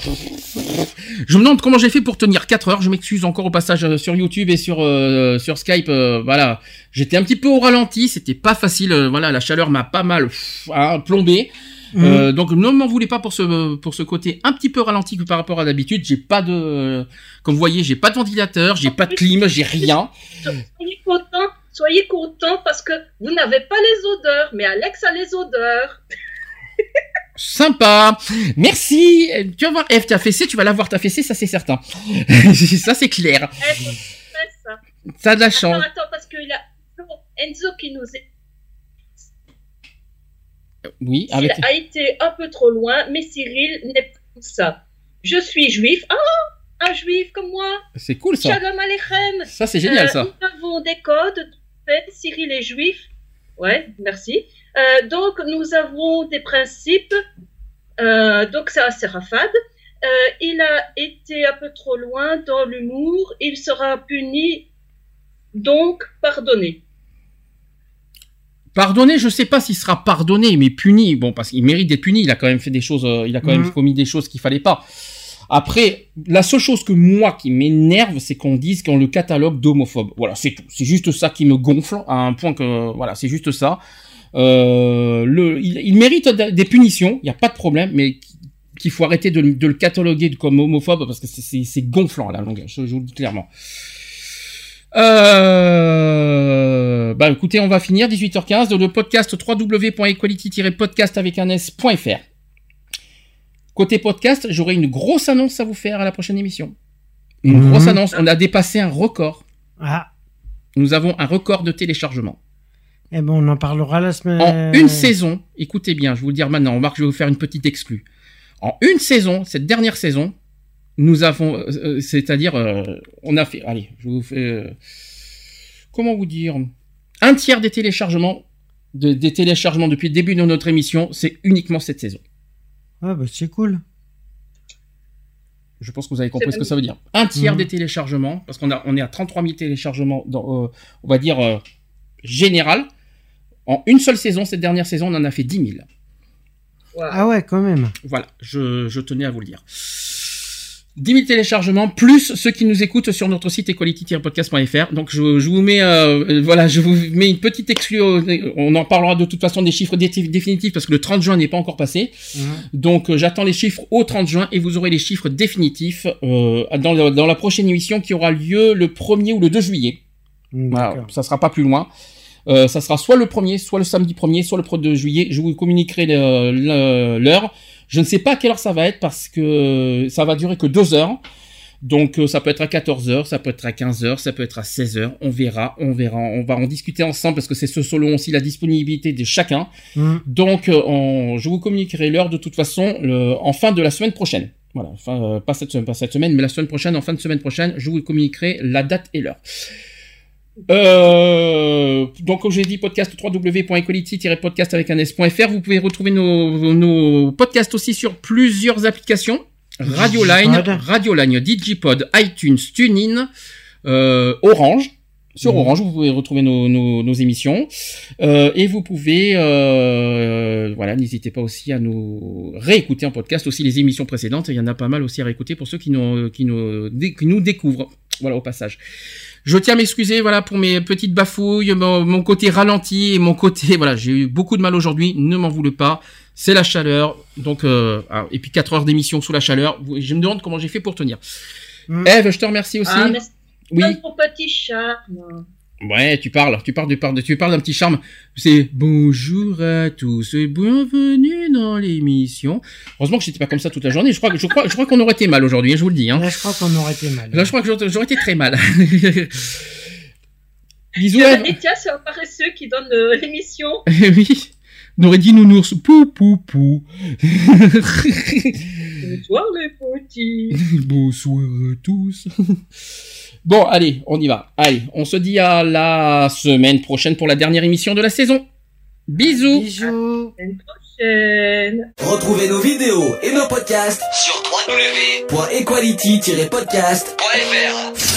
Je me demande comment j'ai fait pour tenir 4 heures. Je m'excuse encore au passage euh, sur YouTube et sur euh, sur Skype. euh, voilà, j'étais un petit peu au ralenti. C'était pas facile. euh, voilà, la chaleur m'a pas mal pff, hein, plombé. Mhm. Euh, donc ne m'en voulez pas pour ce pour ce côté un petit peu ralenti que par rapport à d'habitude. J'ai pas de, comme vous voyez, j'ai pas de ventilateur, j'ai pas de clim, j'ai rien. Soyez contents parce que vous n'avez pas les odeurs, mais Alex a les odeurs. Sympa. Merci. Euh, Tu vas voir, Eve, ta fessée, tu vas la voir ta fessée, ça c'est certain. ça c'est clair. Ça. Ça a de la Attends, chance. attends, parce qu'il a Enzo qui nous est... Oui, Il avec. a été un peu trop loin, mais Cyril n'est pas ça. Je suis juif. Ah, un juif comme moi. C'est cool ça. Shalom Aleichem. Ça c'est génial Euh, ça. Nous avons des codes. Fait. Cyril est juif. Ouais, merci. Euh, donc, nous avons des principes. Euh, donc, ça, c'est Rafad. Euh, il a été un peu trop loin dans l'humour. Il sera puni, donc pardonné. Pardonné, je sais pas s'il sera pardonné, mais puni. Bon, parce qu'il mérite d'être puni. Il a quand même fait des choses. il a quand même Mhm. commis des choses qu'il fallait pas. Après, la seule chose que moi qui m'énerve, c'est qu'on dise qu'on le catalogue d'homophobe. Voilà, c'est tout. C'est juste ça qui me gonfle à un point que voilà, c'est juste ça. Euh, le, il, il mérite des punitions, il n'y a pas de problème, mais qu'il faut arrêter de, le- de le cataloguer comme homophobe parce que c'est- gonflant la longue. Je, je vous le dis clairement. Euh, bah écoutez, on va finir 18h15 le podcast www.equality-podcast avec un s.fr. Côté podcast, j'aurai une grosse annonce à vous faire à la prochaine émission. Une Mhm. grosse annonce. On a dépassé un record. Ah, Nous avons un record de téléchargement. eh ben on en parlera la semaine. En une saison, écoutez bien, je vais vous le dire maintenant, Marc, je vais vous faire une petite exclue. En une saison, cette dernière saison, nous avons, euh, euh, c'est-à-dire, euh, on a fait, allez, je vous fais, euh, comment vous dire, un tiers des téléchargements, de- des téléchargements depuis le début de notre émission, c'est uniquement cette saison. Ah, bah c'est cool. Je pense que vous avez compris ce que ça veut dire. Un tiers Mhm. des téléchargements, parce qu'on a, on est à 33 000 téléchargements, dans, euh, on va dire, euh, général. En une seule saison, cette dernière saison, on en a fait 10 000. Voilà. Ah ouais, quand même. Voilà, je, je tenais à vous le dire. 10 000 téléchargements, plus ceux qui nous écoutent sur notre site equality-podcast.fr. Donc je, je vous mets, euh, euh, voilà, je vous mets une petite exclue. au- On en parlera de toute façon des chiffres dé- définitifs parce que le 30 juin n'est pas encore passé. Mhm. Donc euh, j'attends les chiffres au 30 juin et vous aurez les chiffres définitifs euh, dans, la prochaine émission qui aura lieu le 1er ou le 2 juillet. Mm, Voilà, ça sera pas plus loin. Euh, ça sera soit le premier, soit le samedi 1er, soit le 1er juillet. Je vous communiquerai l'heure. Je ne sais pas à quelle heure ça va être parce que ça va durer que deux heures. Donc euh, ça peut être à 14h, ça peut être à 15h, ça peut être à 16h, on verra, on verra, on va en discuter ensemble parce que c'est ce selon aussi la disponibilité de chacun. Mm. Donc euh, on- je vous communiquerai l'heure de toute façon le- en fin de la semaine prochaine. Voilà, enfin, euh, pas, cette, semaine- pas cette semaine, mais la semaine prochaine, en fin de semaine prochaine, je vous communiquerai la date et l'heure. Euh, donc, comme j'ai dit, podcast www.equality-podcast avec un s.fr. Vous pouvez retrouver nos, nos podcasts aussi sur plusieurs applications. Radioline, Digipod. Radioline, Digipod, iTunes, TuneIn, euh, Orange. Sur Mhm. Orange, vous pouvez retrouver nos, nos, nos émissions. Euh, et vous pouvez, voilà, n'hésitez pas aussi à nous réécouter en podcast aussi les émissions précédentes. Il y en a pas mal aussi à réécouter pour ceux qui nous, qui nous, qui nous découvrent. Voilà, au passage. Je tiens à m'excuser, voilà, pour mes petites bafouilles, mon, mon côté ralenti et mon côté, voilà, j'ai eu beaucoup de mal aujourd'hui. Ne m'en voulez pas. C'est la chaleur. Donc, euh, ah, et puis 4 heures d'émission sous la chaleur. Je me demande comment j'ai fait pour tenir. Mm. Eve, je te remercie aussi. Ah, oui. pour petit charme. Ouais, tu parles, tu parles, tu parles, tu parles d'un petit charme. C'est bonjour à tous et bienvenue dans l'émission. Heureusement que j'étais pas comme ça toute la journée. Je crois que je crois, je crois qu'on aurait été mal aujourd'hui. hein, Je vous le dis. Hein. Là, je crois qu'on aurait été mal. Là, je crois que j'aurais été très mal. Bisous. Tiens, c'est un paresseux qui donne euh, l'émission. Eh oui. On aurait dit nounours. Pou pou pou. Bonsoir les petits. Bonsoir à tous. Bon, allez, on y va. Allez, on se dit à la semaine prochaine pour la dernière émission de la saison. Bisous. Bisous. À une prochaine. Retrouvez nos vidéos et nos podcasts sur www.equality-podcast.fr.